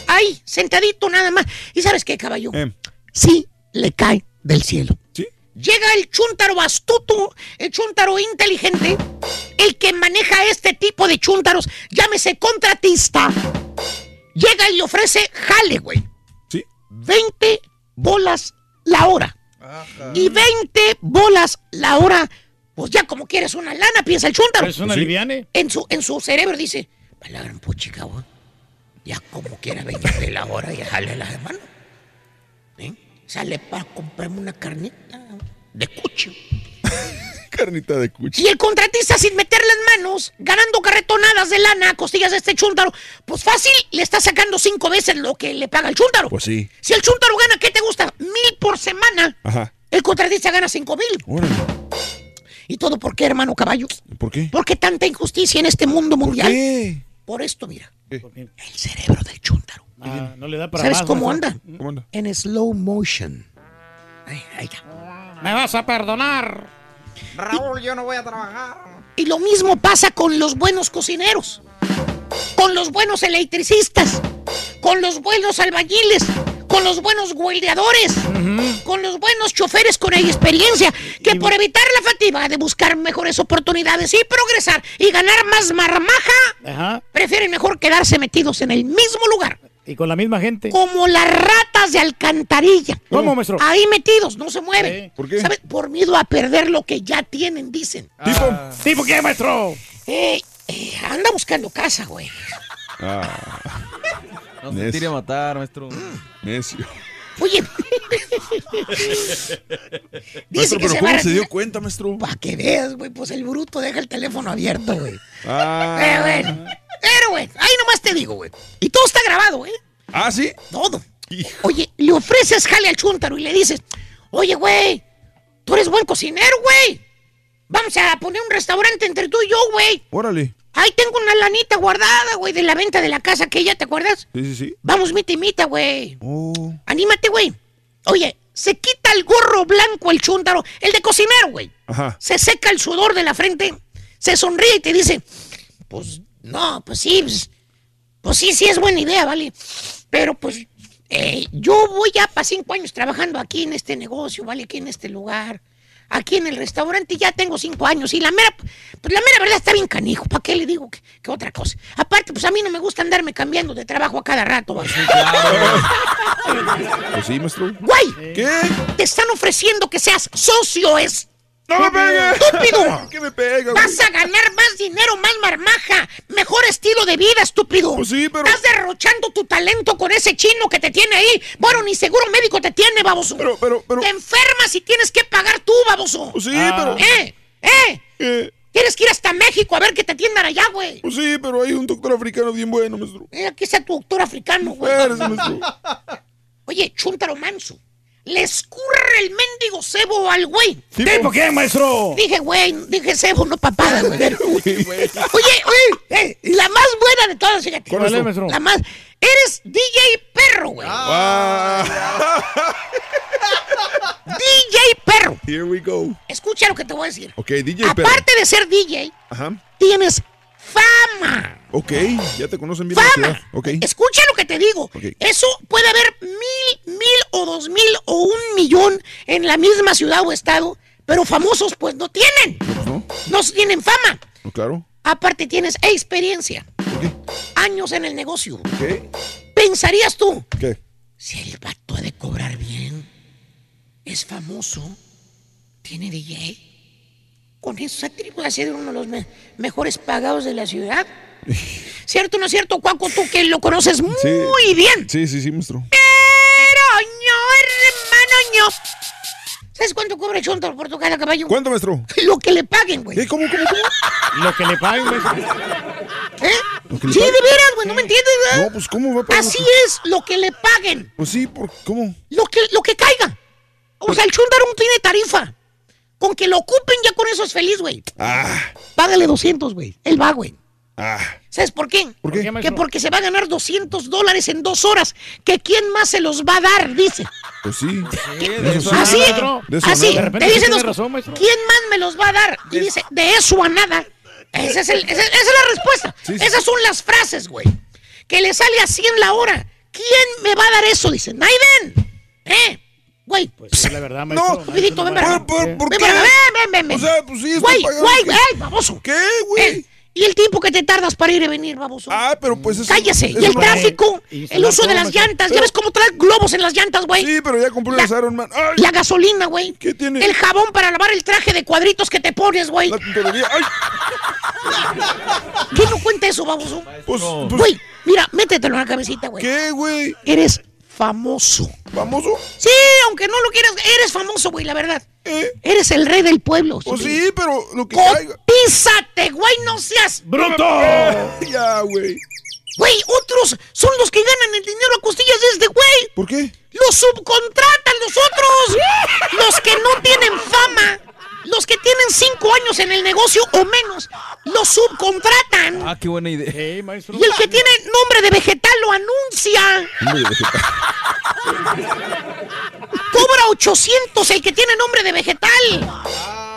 Ahí, sentadito nada más. ¿Y sabes qué, caballo? Eh. Sí, le cae del cielo. ¿Sí? Llega el chúntaro astuto, el chúntaro inteligente, el que maneja este tipo de chúntaros, llámese contratista. Llega y le ofrece jale, güey. Sí. 20 bolas la hora. Y 20 bolas la hora. Pues ya como quieres una lana, piensa el chúntaro. Es una liviane. En su, en su cerebro dice, "Pa' la gran puchica, güey. Ya como quiera 20 la hora, ya jale la mano. ¿Eh? Sale para comprarme una carnita de cucho. Carnita de cuchi. Y el contratista sin meter las manos, ganando carretonadas de lana a costillas de este chúntaro, pues fácil, le está sacando cinco veces lo que le paga el chúntaro. Pues sí. Si el chúntaro gana, ¿qué te gusta? Mil por semana. Ajá. El contratista gana cinco mil. Órale. ¿Y todo por qué, hermano caballo? ¿Por qué? Porque tanta injusticia en este mundo mundial. qué? Por esto, mira. ¿Qué? El cerebro del chúntaro. Ah, no le da para ¿Sabes más, cómo anda? ¿Cómo anda? En slow motion. Ahí, ahí está. Me vas a perdonar. Raúl, yo no voy a trabajar. Y lo mismo pasa con los buenos cocineros, con los buenos electricistas, con los buenos albañiles, con los buenos guardiadores, con los buenos choferes con experiencia, que por evitar la fatiga de buscar mejores oportunidades y progresar y ganar más marmaja, prefieren mejor quedarse metidos en el mismo lugar. Y con la misma gente. Como las ratas de alcantarilla. ¿Cómo, maestro? Ahí metidos, no se mueven. Sí. ¿Por qué? ¿Sabes? Por miedo a perder lo que ya tienen, dicen. ¿Tipo? ¿Tipo qué, maestro? Eh, eh, anda buscando casa, güey. Ah, No se tire a matar, maestro. necio. Oye. [LAUGHS] Dice Maestro, pero se ¿cómo se dio cuenta, maestro? Para que veas, güey, pues el bruto deja el teléfono abierto, güey. Ah. Pero bueno, pero güey, ahí nomás te digo, güey. Y todo está grabado, ¿eh? ¿Ah, sí? Todo. Oye, le ofreces jale al chúntaro y le dices, oye, güey, tú eres buen cocinero, güey. Vamos a poner un restaurante entre tú y yo, güey. Órale. Ahí tengo una lanita guardada, güey, de la venta de la casa aquella, ¿te acuerdas? Sí, sí, sí. Vamos, mita y mita, güey. Oh. Anímate, güey. Oye, se quita el gorro blanco el chúntaro, el de cocinero, güey. Ajá. Se seca el sudor de la frente, se sonríe y te dice, pues, no, pues sí, pues, pues sí, sí es buena idea, ¿vale? Pero pues, eh, yo voy ya para cinco años trabajando aquí en este negocio, ¿vale? Aquí en este lugar. Aquí en el restaurante y ya tengo cinco años. Y la mera, pues la mera verdad está bien canijo. ¿Para qué le digo que, que otra cosa? Aparte, pues a mí no me gusta andarme cambiando de trabajo a cada rato. ¿vale? Pues sí, maestro. ¡Güey! ¿Qué? Te están ofreciendo que seas socio, es. ¡No me pegue! ¡Estúpido! [LAUGHS] ¿Qué me pega, güey? Vas a ganar más dinero, más marmaja, mejor estilo de vida, estúpido. Pues sí, pero- Estás derrochando tu talento con ese chino que te tiene ahí. Bueno, ni seguro médico te tiene, baboso. Pero, pero, pero. Te enfermas y tienes que pagar tú, baboso. Pues sí, Ah. pero. ¿Eh? ¿Eh? Eh, Tienes que ir hasta México a ver que te atiendan allá, güey. pues sí, pero hay un doctor africano bien bueno, maestro. Eh, aquí está tu doctor africano, güey. Espérese, maestro. [LAUGHS] Oye, chúntaro manso. Le escurre el mendigo cebo al güey. ¿Tipo qué, maestro? Dije, güey, dije cebo, no papada, [LAUGHS] güey. Oye, oye, eh, la más buena de todas, fíjate. ¿Cuál es, maestro? La más. Eres DJ perro, güey. Ah. [LAUGHS] DJ perro. Here we go. Escucha lo que te voy a decir. Ok, DJ Perro. Aparte de ser DJ, Ajá. tienes fama. Ok, ya te conocen bien. Fama. Ok. Escucha lo que te digo. Ok. Eso puede haber mil, mil o dos mil o un millón en la misma ciudad o estado, Pero famosos, pues no tienen. ¿No? No tienen fama. ¿No, claro. Aparte tienes experiencia. Años en el negocio. ¿Qué? ¿Pensarías tú? ¿Qué? Si el vato ha de cobrar bien, es famoso, tiene DJ, con eso se puede ser uno de los me- mejores pagados de la ciudad. [LAUGHS] ¿Cierto o no es cierto, Cuaco? Tú que lo conoces muy Sí. bien. Sí, sí, sí, maestro. Pero no, hermano, no. ¿Sabes cuánto cobra Chonto por tocar a caballo? ¿Cuánto, maestro? [LAUGHS] Lo que le paguen, güey. ¿Cómo, cómo, cómo? [LAUGHS] Lo que le paguen, maestro. ¿Eh? ¿Lo que le Sí, de veras, güey, no me entiendes, ¿verdad? No, pues, ¿cómo va a pagar? Así es, lo que le paguen. Pues sí, ¿por cómo? Lo que, lo que caiga. O sea, el Chundaro no tiene tarifa. Con que lo ocupen ya con eso es feliz, güey. Ah, Págale 200, güey. Él va, güey. ah. ¿Sabes por qué? ¿Por qué? Que porque se va a ganar 200 dólares en dos horas. ¿Que quién más se los va a dar? Dice. Pues sí. de eso Así, nada. De eso así. De repente Te sí dice tiene dos razón, maestro. ¿Quién más me los va a dar? Y dice, de eso a nada. Esa es, el- esa- esa es la respuesta. Sí, sí. Esas son las frases, güey. Que le sale así en la hora. ¿Quién me va a dar eso? Dice, Naiden. ¿Eh? Güey. Pues sí, la verdad, maestro. Rapidito, ven para acá. ¿Por, qué? ven, ven, ven. O sea, pues sí, estoy Güey, güey, ¿Qué? ey, baboso. ¿Qué, güey? Eh, ¿Y el tiempo que te tardas para ir y venir, baboso? Ah, pero pues eso... Cállese. eso Y el no- tráfico, Y el uso de las llantas. ¿Ya ves cómo trae globos en las llantas, güey? Sí, pero ya compré las Iron Man. ¡Ay! La gasolina, güey. ¿Qué tiene? El jabón para lavar el traje de cuadritos que te pones, güey. La tintorería. ¡Ay! ¿Qué no cuenta eso, baboso? Pues, pues, Güey, mira, métetelo en la cabecita, güey. ¿qué, güey? Eres famoso. ¿Famoso? Sí, aunque no lo quieras, eres famoso, güey, la verdad. ¿Eh? Eres el rey del pueblo. Pues sí. sí, pero lo que caiga. Cotízate, güey, no seas... ¡Bruto! [LAUGHS] Ya, güey. Güey, otros son los que ganan el dinero a costillas de este güey. ¿Por qué? Los subcontratan los otros. Los que no tienen fama. Los que tienen cinco años en el negocio o menos. Los subcontratan. Ah, qué buena idea. Y el que tiene nombre de vegetal lo anuncia. Hombre de vegetal. Cobra 800 el que tiene nombre de vegetal.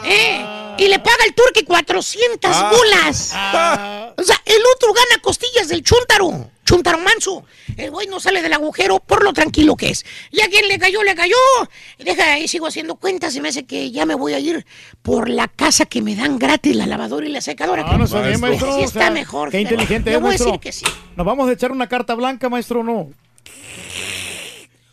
¿Eh? Y le paga el turque 400 Ah. bolas. Ah, O sea, el otro gana costillas del chúntaro. Chúntaro manso. El güey no sale del agujero por lo tranquilo que es. Y a quien le cayó, le cayó. Deja ahí, sigo haciendo cuentas y me hace que ya me voy a ir por la casa que me dan gratis, la lavadora y la secadora. Ah, no está bien, Maestro. maestro. Sí o está sea, mejor. Qué inteligente es, voy a maestro. decir que sí. ¿Nos vamos a echar una carta blanca, maestro, o no?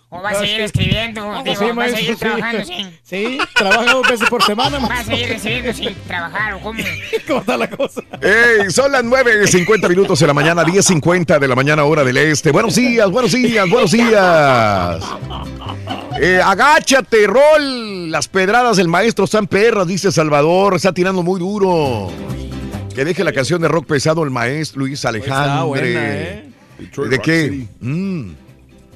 O va a seguir escribiendo, digo, Sí, va a seguir sí. trabajando sin... Sí, trabaja dos veces por semana, Va a seguir recibiendo sin trabajar, ¿o cómo? [LAUGHS] ¿Cómo está la cosa? Ey, son las 9.50 minutos de la mañana, 10.50 de la mañana, hora del este. Buenos días, buenos días, buenos días. Eh, agáchate, rol. Las pedradas del maestro están perras, dice Salvador. Está tirando muy duro. Que deje la canción de rock pesado el maestro Luis Alejandro. buena, ¿eh? Detroit ¿De qué? City. Mm.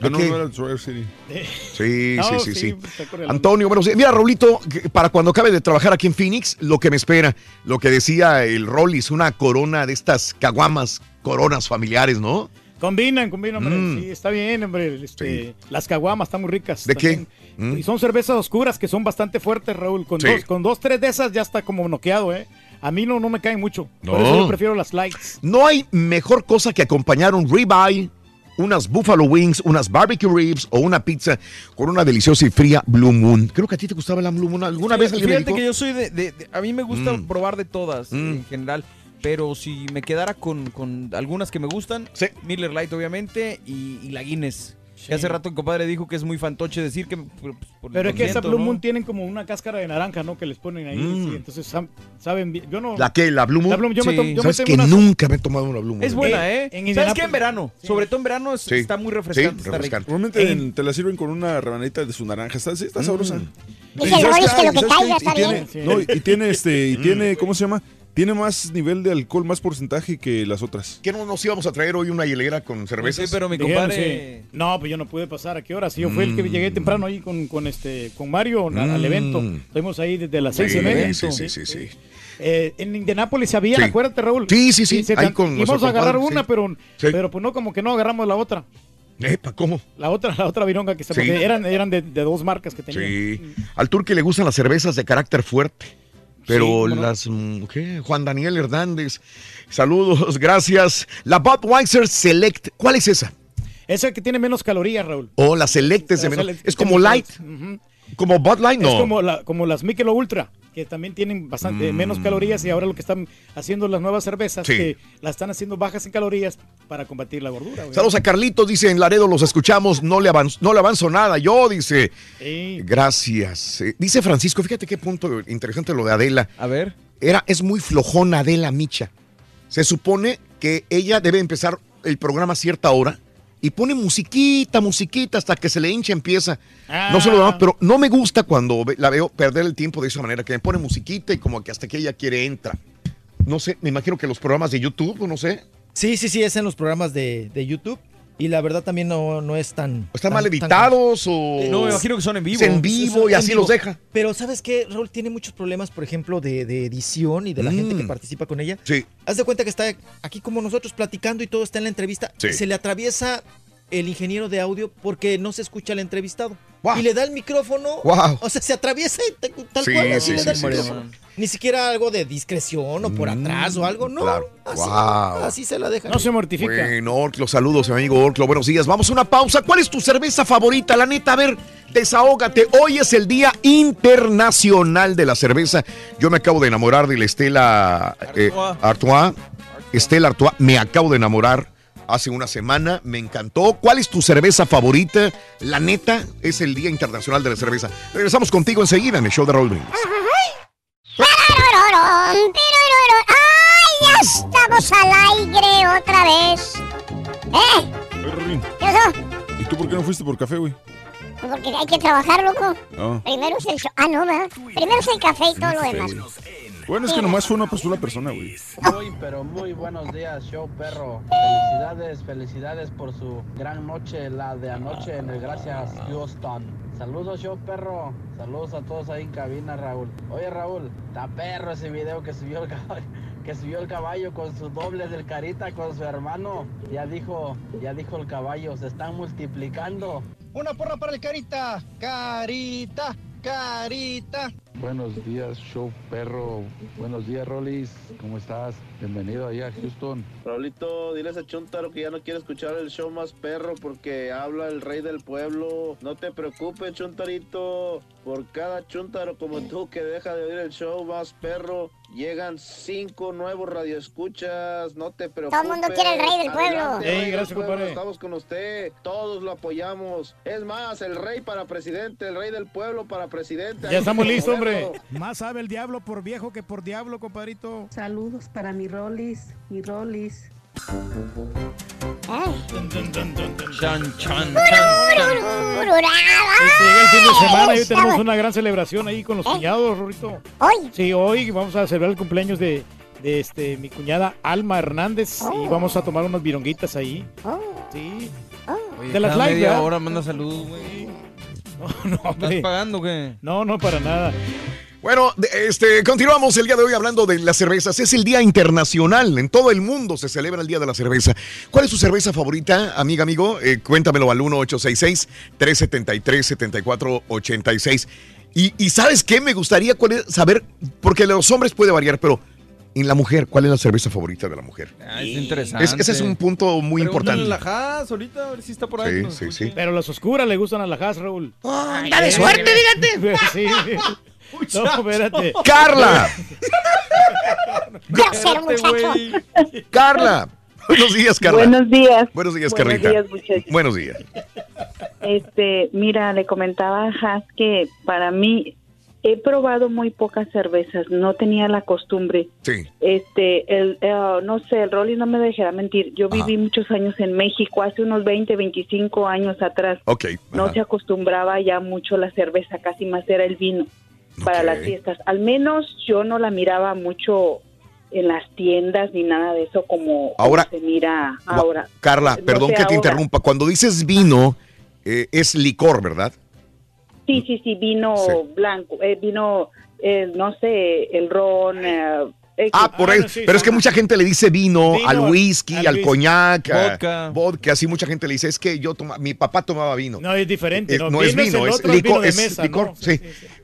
Ah, ¿De no, no era Detroit City. [LAUGHS] Sí, No, sí, sí, sí, el- Antonio, bueno, mira, Raulito, que para cuando acabe de trabajar aquí en Phoenix, lo que me espera, lo que decía el Rollis, una corona de estas caguamas, coronas familiares, ¿no? Combinan, combinan, hombre. Mm. Sí, está bien, hombre. Este, Las caguamas están muy ricas. ¿De qué? Mm. Y son cervezas oscuras que son bastante fuertes, Raúl. Con, Sí. dos, con dos, tres de esas ya está como noqueado, ¿eh? A mí no, no me caen mucho. Por eso yo prefiero las lights. No hay mejor cosa que acompañar un ribeye, unas buffalo wings, unas barbecue ribs o una pizza con una deliciosa y fría Blue Moon. Creo que a ti te gustaba la Blue Moon. ¿Alguna vez Fíjate que yo soy de, de- de- A mí me gusta Mm. probar de todas Mm. en general. Pero si me quedara con, con algunas que me gustan, Miller Light obviamente y, y la Guinness. Que hace rato el compadre dijo que es muy fantoche decir que... por- por el Pero es que esa Blue ¿no? Moon tienen como una cáscara de naranja, ¿no? Que les ponen ahí. Mm. sí, entonces sam- saben bien. Yo no. ¿La qué? ¿La Blue Moon? La Blue Moon, yo me to- yo me ¿Sabes tengo que nunca me he tomado una Blue Moon? Es buena, Eh, ¿eh? en ¿Sabes qué? En verano. Sobre todo en verano es- Sí. está muy Sí, refrescante. está rico. refrescante. Normalmente en- te la sirven con una rebanadita de su naranja. Está, sí, Mm. está sabrosa. Dice ¿Y el sabes Rollis qué que hay? lo que caiga está bien. No, y tiene este, y Mm. tiene, ¿cómo se llama? Tiene más nivel de alcohol, más porcentaje que las otras. ¿Qué no nos íbamos a traer hoy una hielera con cervezas? Sí, pero mi compadre... sí. No, pues yo no pude pasar. ¿A qué hora? Sí, yo fui el que Mm. llegué temprano ahí con, con este con Mario al- al Mm. evento. Estuvimos ahí desde las seis y Sí, media. sí, sí, sí, sí. Eh, en Indianápolis había, Sí. acuérdate, Raúl. Sí, sí, sí, ahí con Íbamos a agarrar compadre, una, sí. pero, Sí. pero pues no, como que no agarramos la otra. Epa, ¿cómo? La otra, la otra vironga que se eran, eran de, de dos marcas que tenían. Sí. Al turque le gustan las cervezas de carácter fuerte. Pero las. mm, ¿Qué? Juan Daniel Hernández. Saludos, gracias. La Budweiser Select. ¿Cuál es esa? Esa que tiene menos calorías, Raúl. O la Select es de menos. Es como light. Como Bud Light, no. Es como, la- como las Michelob Ultra, que también tienen bastante Mm. menos calorías y ahora lo que están haciendo las nuevas cervezas, Sí. que las están haciendo bajas en calorías para combatir la gordura. Saludos a Carlitos, dice en Laredo, los escuchamos, no le, avanzo, no le avanzo nada. Yo, dice, Sí. gracias. Eh, dice Francisco, fíjate qué punto interesante lo de Adela. A ver. Era, es muy flojona Adela Micha. Se supone que ella debe empezar el programa a cierta hora y pone musiquita, musiquita, hasta que se le hincha empieza. No se lo Ah. da, pero no me gusta cuando la veo perder el tiempo de esa manera, que me pone musiquita y como que hasta que ella quiere entra. No sé, me imagino que los programas de YouTube, no sé. Sí, sí, sí, es en los programas de, de YouTube. Y la verdad también no, no es tan... ¿Están tan- mal tan- editados o...? No, me imagino que son en vivo. Es en vivo y en así vivo. los deja. Pero ¿sabes qué? Raúl tiene muchos problemas, por ejemplo, de, de edición y de la gente que Mm. participa con ella. Sí. Haz de cuenta que está aquí como nosotros platicando y todo está en la entrevista. Sí. Se le atraviesa el ingeniero de audio porque no se escucha al entrevistado. Y le da el micrófono. Guau. O sea, se atraviesa y tal Sí, cual sí, le sí, da el sí, micrófono. Ni siquiera algo de discreción o por atrás o algo. No, Claro. así, Wow. así se la deja. No se mortifica. Bueno, Orclo, saludos, mi amigo Orclo. Buenos días. Vamos a una pausa. ¿Cuál es tu cerveza favorita? La neta, a ver, desahógate. Hoy es el Día Internacional de la Cerveza. Yo me acabo de enamorar de la Estela eh, Artois. Estela Artois, me acabo de enamorar hace una semana. Me encantó. ¿Cuál es tu cerveza favorita? La neta, es el Día Internacional de la Cerveza. Regresamos contigo enseguida en el show de Raúl Brindis. ¡Ay, ya estamos al aire otra vez! ¿Eh? ¿Qué pasó? ¿Y tú por qué no fuiste por café, güey? Porque hay que trabajar, loco. Ah. Primero es el show. Ah, no, ¿verdad? Primero es el café y todo lo demás. Bueno, es que nomás fue una sola persona, güey. Muy, pero muy buenos días, show perro. Felicidades, felicidades por su gran noche, la de anoche en el Gracias Houston. Saludos, show perro. Saludos a todos ahí en cabina, Raúl. Oye, Raúl, está perro ese video que subió el caballo. Que subió el caballo con su doble del carita con su hermano. Ya dijo, ya dijo el caballo, se están multiplicando. Una porra para el Carita. Carita, Carita. Buenos días, show perro. Buenos días, Rolis. ¿Cómo estás? Bienvenido allá a Houston. Raulito, diles a Chuntaro que ya no quiere escuchar el show más perro porque habla el rey del pueblo. No te preocupes, Chuntarito. Por cada Chuntaro como tú que deja de oír el show más perro, llegan cinco nuevos radioescuchas. No te preocupes. Todo el mundo quiere el rey del pueblo. Adelante, Ey, rey del gracias, pueblo, compadre. Estamos con usted. Todos lo apoyamos. Es más, el rey para presidente, el rey del pueblo para presidente. Ya estamos listos, hombre. Más sabe el diablo por viejo que por diablo, compadrito. Saludos para mi Rolis, mi Rolis. Chan, chan, Sí, llega el fin de semana y hoy tenemos una gran celebración ahí con los cuñados, Rorito. ¿Hoy? Sí, hoy vamos a celebrar el cumpleaños de, de este, mi cuñada Alma Hernández y vamos a tomar unas vironguitas ahí. Sí. Oye, de las cada live, media ¿verdad? hora manda saludos, güey. [LAUGHS] No, ¿Estás hombre. pagando o qué? No, no, para nada. Bueno, este, continuamos el día de hoy hablando de las cervezas. Es el Día Internacional. En todo el mundo se celebra el Día de la Cerveza. ¿Cuál es tu cerveza favorita, amiga, amigo? Eh, cuéntamelo al 1866-373-7486. Y, y ¿sabes qué? Me gustaría cuál es- saber, porque los hombres puede variar, pero en la mujer, ¿cuál es la cerveza favorita de la mujer? Ah, es interesante. Es- ese es un punto muy Pregúntale importante. a la Haas ahorita, a ver si está por ahí. Sí, que nos sí, sí. Pero las oscuras le gustan a la Haas, Raúl. anda de suerte, fíjate. [LAUGHS] Sí. No, espérate. ¡Carla! [LAUGHS] Grosero, muchacho. Carla. Buenos días, Carla. Buenos días. Buenos días, Buenos Carlita. días, muchachos. Buenos días. Este, mira, le comentaba a Has que para mí he probado muy pocas cervezas, no tenía la costumbre. Sí. Este, el, eh, no sé, el Rolly no me dejará mentir. Yo viví muchos años en México, hace unos 20, 25 años atrás. Ok. No se acostumbraba ya mucho la cerveza, casi más era el vino para las fiestas. Al menos yo no la miraba mucho en las tiendas ni nada de eso como, como Ahora- se mira ahora. Carla, No perdón que te ahora. interrumpa. Cuando dices vino, eh, es licor, ¿verdad? Sí, sí, sí, vino Sí. blanco, eh, vino, eh, no sé, el ron. Ah, por ah, pero es que mucha gente le dice vino, al whisky, al, al coñac, vodka. vodka. Así mucha gente le dice, es que yo toma, mi papá tomaba vino. No, es diferente. Eh, no, no es vino, es, otro, licor.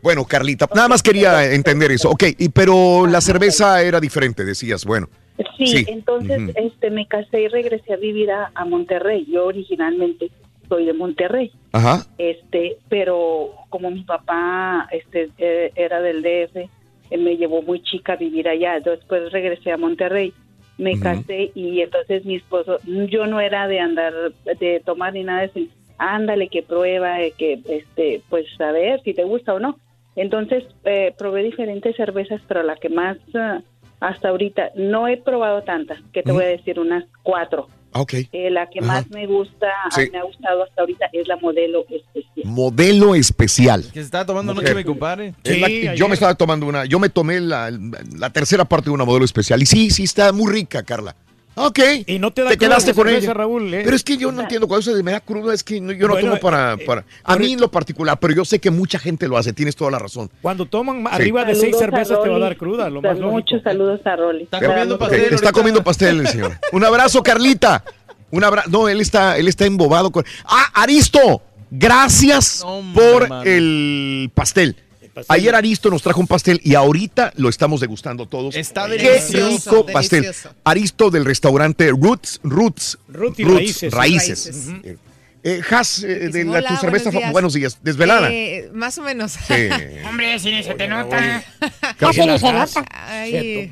bueno, Carlita, nada más quería entender eso. Ok, y, pero la cerveza era diferente, decías, bueno. Sí, entonces este, me casé y regresé a vivir a, a Monterrey. Yo originalmente soy de Monterrey. Ajá. Este, pero como mi papá este, eh, era del DF, eh, me llevó muy chica a vivir allá. Después regresé a Monterrey, me casé y entonces mi esposo, yo no era de andar, de tomar ni nada, de ándale, que prueba, eh, que este, pues a ver si te gusta o no. Entonces eh, probé diferentes cervezas, pero la que más ah, hasta ahorita no he probado tantas, que te voy a decir unas cuatro. Okay. Eh, la que Ajá. más me gusta, sí. me ha gustado hasta ahorita, es la modelo especial. Modelo especial. Que se estaba tomando Mujer. noche, mi compadre. Sí, la, yo me estaba tomando una, yo me tomé la, la, tercera parte de una modelo especial. Y sí, sí, está muy rica, Carla. Ok. Y no te da te cruda, quedaste con ella. Raúl, ¿eh? Pero es que yo no entiendo cuando se me da crudo, es que yo no bueno, tomo para, eh, para... a mí en lo particular, pero yo sé que mucha gente lo hace, tienes toda la razón. Cuando toman arriba de seis cervezas te va a dar cruda, lo más Muchos saludos a Rolly. Está comiendo pastel. Está comiendo pastel señor. Un abrazo, Carlita. Un abrazo. No, él está, él está embobado con. ¡Ah, Aristo! Gracias por el pastel. Ayer Aristo nos trajo un pastel y ahorita lo estamos degustando todos. Está delicioso. Qué rico pastel. Aristo del restaurante Roots, Roots, Roots, Roots Raíces. Raíces. Eh, Has, eh, de la, tu cerveza. Buenos días. Desvelada. Eh, más o menos. Sí. [LAUGHS] Hombre, si ni se te nota. [LAUGHS] Casi ni se nota.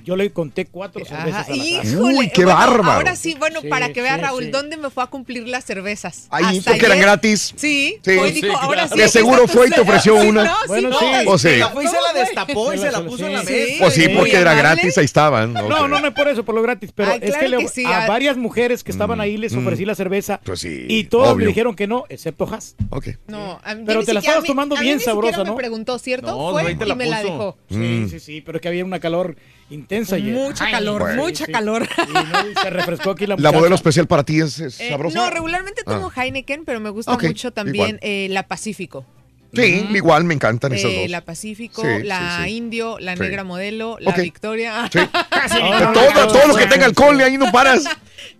Yo le conté cuatro cervezas. Híjole. Uy, qué bueno, bárbaro. Ahora sí, bueno, para que vea Raúl, ¿dónde me fue a cumplir las cervezas? Ahí, porque ayer. eran gratis. Sí. Hoy dijo, ahora sí. De seguro fue y te ofreció una. No, bueno, sí. O sea, fue pues y se la destapó y se la puso en la mesa. Pues sí, porque era gratis, ahí estaban. No, no, no es por eso, por lo gratis. Pero es que a varias mujeres que estaban mm. ahí les mm. ofrecí la cerveza. Pues sí. Y todos me dijeron dijeron que no, excepto Haas. Ok. No, a mí, pero te la estabas tomando bien sabrosa, ¿no? me preguntó, ¿cierto? No, Fue y la me la dejó. Mm. Sí, sí, sí, pero es que había una calor intensa ayer. Mucha Ay, calor, mucha sí, calor. Y no, se refrescó aquí la [LAUGHS] La modelo especial para ti es, es eh, sabrosa. no, regularmente tomo ah. Heineken, pero me gusta okay, mucho también eh, la Pacífico. Sí, igual me encantan eh, esas dos. La Pacífico, la. Indio, la Negra Modelo, la. Victoria. Sí. no, [LAUGHS] todo, no, todo lo que tenga alcohol, ahí no paras.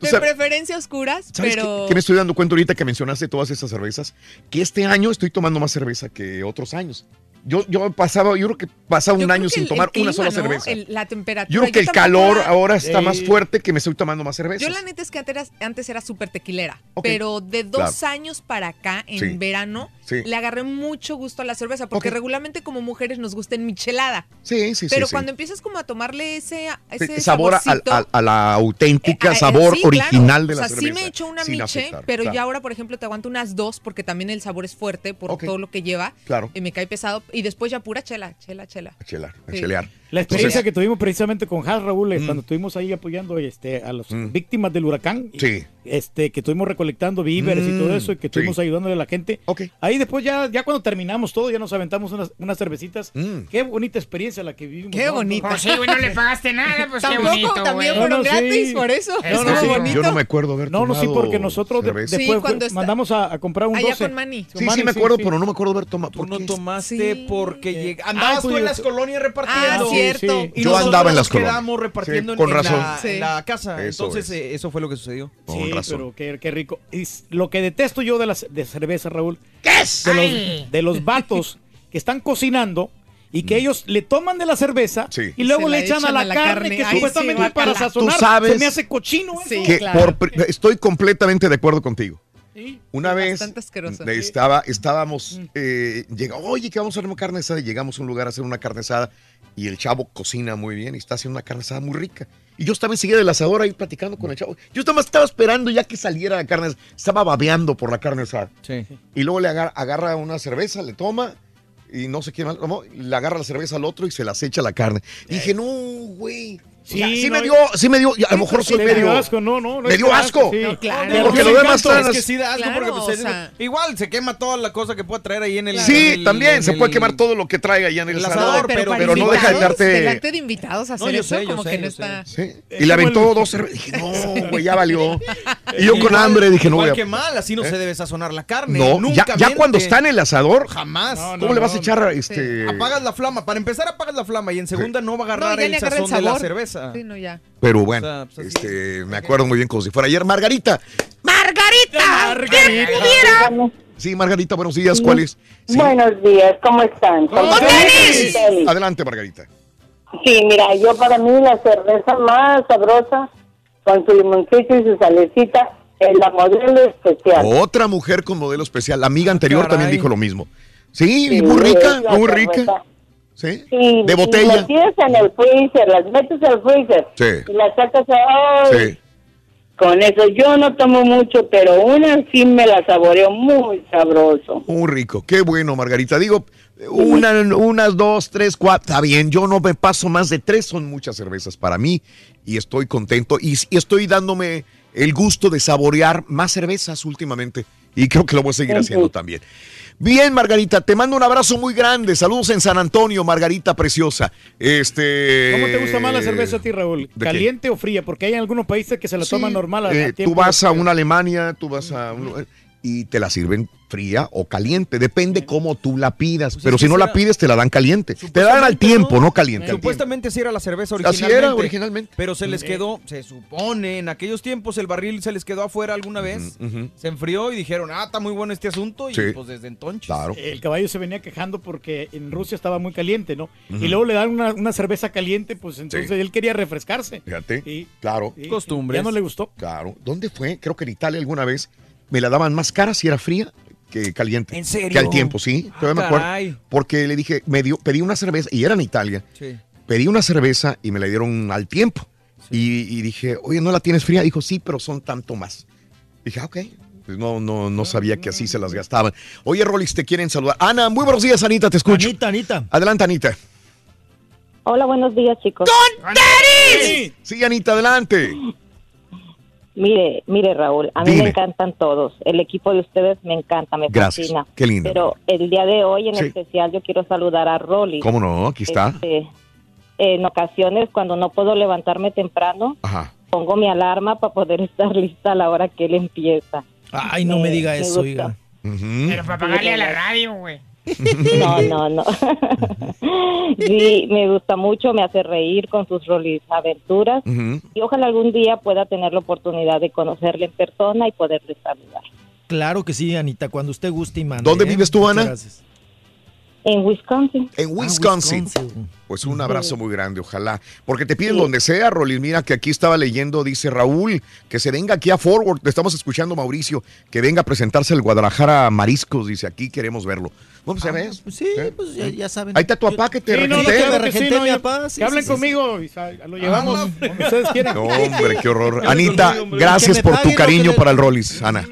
De preferencia oscuras, ¿sabes pero. Que, que, me estoy dando cuenta ahorita que mencionaste todas esas cervezas, que este año estoy tomando más cerveza que otros años. Yo, yo pasaba, yo creo que pasaba un año sin tomar una sola cerveza. La temperatura. Yo creo que el calor ahora está más fuerte que me estoy tomando más cerveza. Yo la neta es que antes era súper tequilera, pero de dos años para acá, en verano, le agarré mucho gusto a la cerveza, porque regularmente como mujeres nos gusta en michelada. Sí, sí, sí. Pero cuando empiezas como a tomarle ese, ese sabor a, la auténtica, eh, eh, sabor original de la o sea, cerveza. Sí me he hecho una miche, pero ya ahora, por ejemplo, te aguanto unas dos, porque también el sabor es fuerte por todo lo que lleva. Claro. Y me cae pesado. Y después ya pura chela, chela, chela. A chelar, a chelear. La experiencia que tuvimos precisamente con Has Raúl eh, mm. cuando estuvimos ahí apoyando este, a las mm. víctimas del huracán. Este, que estuvimos recolectando víveres y todo mm. eso y que estuvimos sí. ayudándole a la gente. Okay. Ahí después ya, ya cuando terminamos todo, ya nos aventamos unas, unas cervecitas. Qué bonita experiencia la que vivimos. Qué ¿no? bonita. Pues sí, güey, no le pagaste nada, pues Tampoco, también güey. fueron gratis, por eso. No, no, sí, bonito. Yo no me acuerdo haber No, no, sí, porque nosotros después mandamos a, comprar un Allá 12. con Manny. Sí, sí, me acuerdo, pero no me acuerdo haber tomado. Tú no tomaste porque eh, andabas ah, tú en pues, las colonias repartiendo. Ah, y Yo andaba en las colonias. quedamos repartiendo sí, con en, razón. La, en la casa. Entonces, eh, eso fue lo que sucedió. Con sí, razón. pero qué, rico. Es lo que detesto yo de la de cerveza, Raúl. ¿Qué es? De los, de los vatos que están cocinando y que mm. ellos le toman de la cerveza y luego le echan, a la, carne, que supuestamente sí, para sazonar. ¿Tú sabes se me hace cochino estoy completamente de acuerdo contigo. Una vez estaba, estábamos, eh, llega, oye, que vamos a hacer una carnesada. Y llegamos a un lugar a hacer una carnesada y el chavo cocina muy bien y está haciendo una carnesada muy rica. Y yo estaba enseguida del asador ahí platicando con el chavo. Yo estaba, estaba esperando ya que saliera la carnesada. Estaba babeando por la carnesada Y luego le agarra, una cerveza, le toma y no sé qué más. Le agarra la cerveza al otro y se las echa la carne. Y dije, no, güey Sí, o sea, sí no, me dio, sí me dio, a lo mejor sí me dio asco, no, no, no me dio asco. Sí, claro. Porque lo demás es que sí da asco claro, porque pues, o sea, igual se quema toda la cosa que pueda traer ahí en el Sí, en el, también se puede quemar todo lo que traiga ahí en el, el asador, pero, pero, pero no deja de darte el acto de invitados a hacer yo eso sé, yo como sé, que no está. Sí. Y le aventó dos cervezas, [LAUGHS] dije, "No, güey, ya valió." [LAUGHS] Y yo con hambre dije, "No, güey, qué mal, así no se debe sazonar la carne." No, nunca. ya cuando está en el asador, jamás. ¿Cómo le vas a echar este Apagas la flama, para empezar apagas la flama y en segunda no va a agarrar el sazón de la cerveza. Pero bueno, este, me acuerdo muy bien como si fuera ayer. Margarita. Margarita. Margarita. Sí, Margarita, buenos días. ¿Cuál es? Buenos días, ¿cómo están? Adelante, Margarita. Sí, mira, yo para mí la cerveza más sabrosa con su limoncito y su salecita es la modelo especial. Otra mujer con modelo especial. La amiga anterior también dijo lo mismo. Sí, sí muy rica, muy rica. Sí. Sí, De y botella. las tienes en el freezer, las metes al freezer. Sí. Y las sacas. Sí. Con eso yo no tomo mucho, pero una sí me la saboreo muy sabroso. Muy rico. Qué bueno, Margarita. Digo, una, unas dos, tres, cuatro. Está bien, yo no me paso más de tres. Son muchas cervezas para mí y estoy contento. Y, y estoy dándome el gusto de saborear más cervezas últimamente. Y creo que lo voy a seguir haciendo también. Bien, Margarita, te mando un abrazo muy grande. Saludos en San Antonio, Margarita preciosa. Este. ¿Cómo te gusta más la cerveza a ti, Raúl? qué? ¿Caliente o fría? Porque hay algunos países que se la toman normal. a- Eh, tú vas a una Alemania, tú vas a un lugar y te la sirven fría o caliente, depende cómo tú la pidas, pero es si no si la pides te la dan caliente. Te la dan al tiempo, no caliente. Supuestamente sí era la cerveza Así originalmente. era originalmente. Pero se les quedó, se supone, en aquellos tiempos el barril se les quedó afuera alguna vez. Se enfrió y dijeron, ah, está muy bueno este asunto. Y Sí. pues desde entonces. El caballo se venía quejando porque en Rusia estaba muy caliente, ¿no? Y luego le dan una, una cerveza caliente, pues entonces él quería refrescarse. Fíjate, claro. Sí, Ya no le gustó. Claro. ¿Dónde fue? Creo que en Italia alguna vez me la daban más cara si era fría que caliente. ¿En serio? Que al tiempo, sí. Ah, Todavía me acuerdo. caray. Porque le dije, me dio, pedí una cerveza, y era en Italia. Sí. Pedí una cerveza y me la dieron al tiempo. Y, y dije, oye, ¿no la tienes fría? Dijo, sí, pero son tanto más. Dije, ah, ok. Pues no, no, no sabía que así se las gastaban. Oye, Rolis, te quieren saludar. Ana, muy buenos días, Anita, te escucho. Anita, Anita. Adelante, Anita. Hola, buenos días, chicos. Sí, sí, Anita, adelante. Mire, mire, Raúl, a mí Dime. me encantan todos. El equipo de ustedes me encanta, me Gracias. fascina. Qué lindo. Pero el día de hoy en Sí. especial yo quiero saludar a Rolly. ¿Cómo no? Aquí está. Este, en ocasiones, cuando no puedo levantarme temprano, Ajá. pongo mi alarma para poder [LAUGHS] estar lista a la hora que él empieza. Ay, no me diga me eso, gusta. oiga. Pero para pagarle a la radio, güey. [LAUGHS] No, no, no. [LAUGHS] sí, me gusta mucho, me hace reír con sus rolis aventuras y ojalá algún día pueda tener la oportunidad de conocerle en persona y poderle saludar. Claro que sí, Anita, cuando usted guste y mande. ¿Dónde ¿eh? vives tú, Muchas Ana? gracias. En Wisconsin. En Wisconsin. Pues un abrazo muy grande, ojalá. Porque te piden donde sea, Rolis. Mira que aquí estaba leyendo, dice Raúl, que se venga aquí a Forward. Te estamos escuchando, Mauricio, que venga a presentarse el Guadalajara Mariscos. Dice, aquí queremos verlo. Vamos a ver. Sí, pues ya, ya saben. Ahí está tu papá que te Sí, no, no, regentea. claro que sí, regenté no, mi papá, sí, que hablen conmigo y lo llevamos donde ustedes quieran. No, hombre, qué horror. [LAUGHS] Anita, gracias por tu cariño para el Rolis, Ana.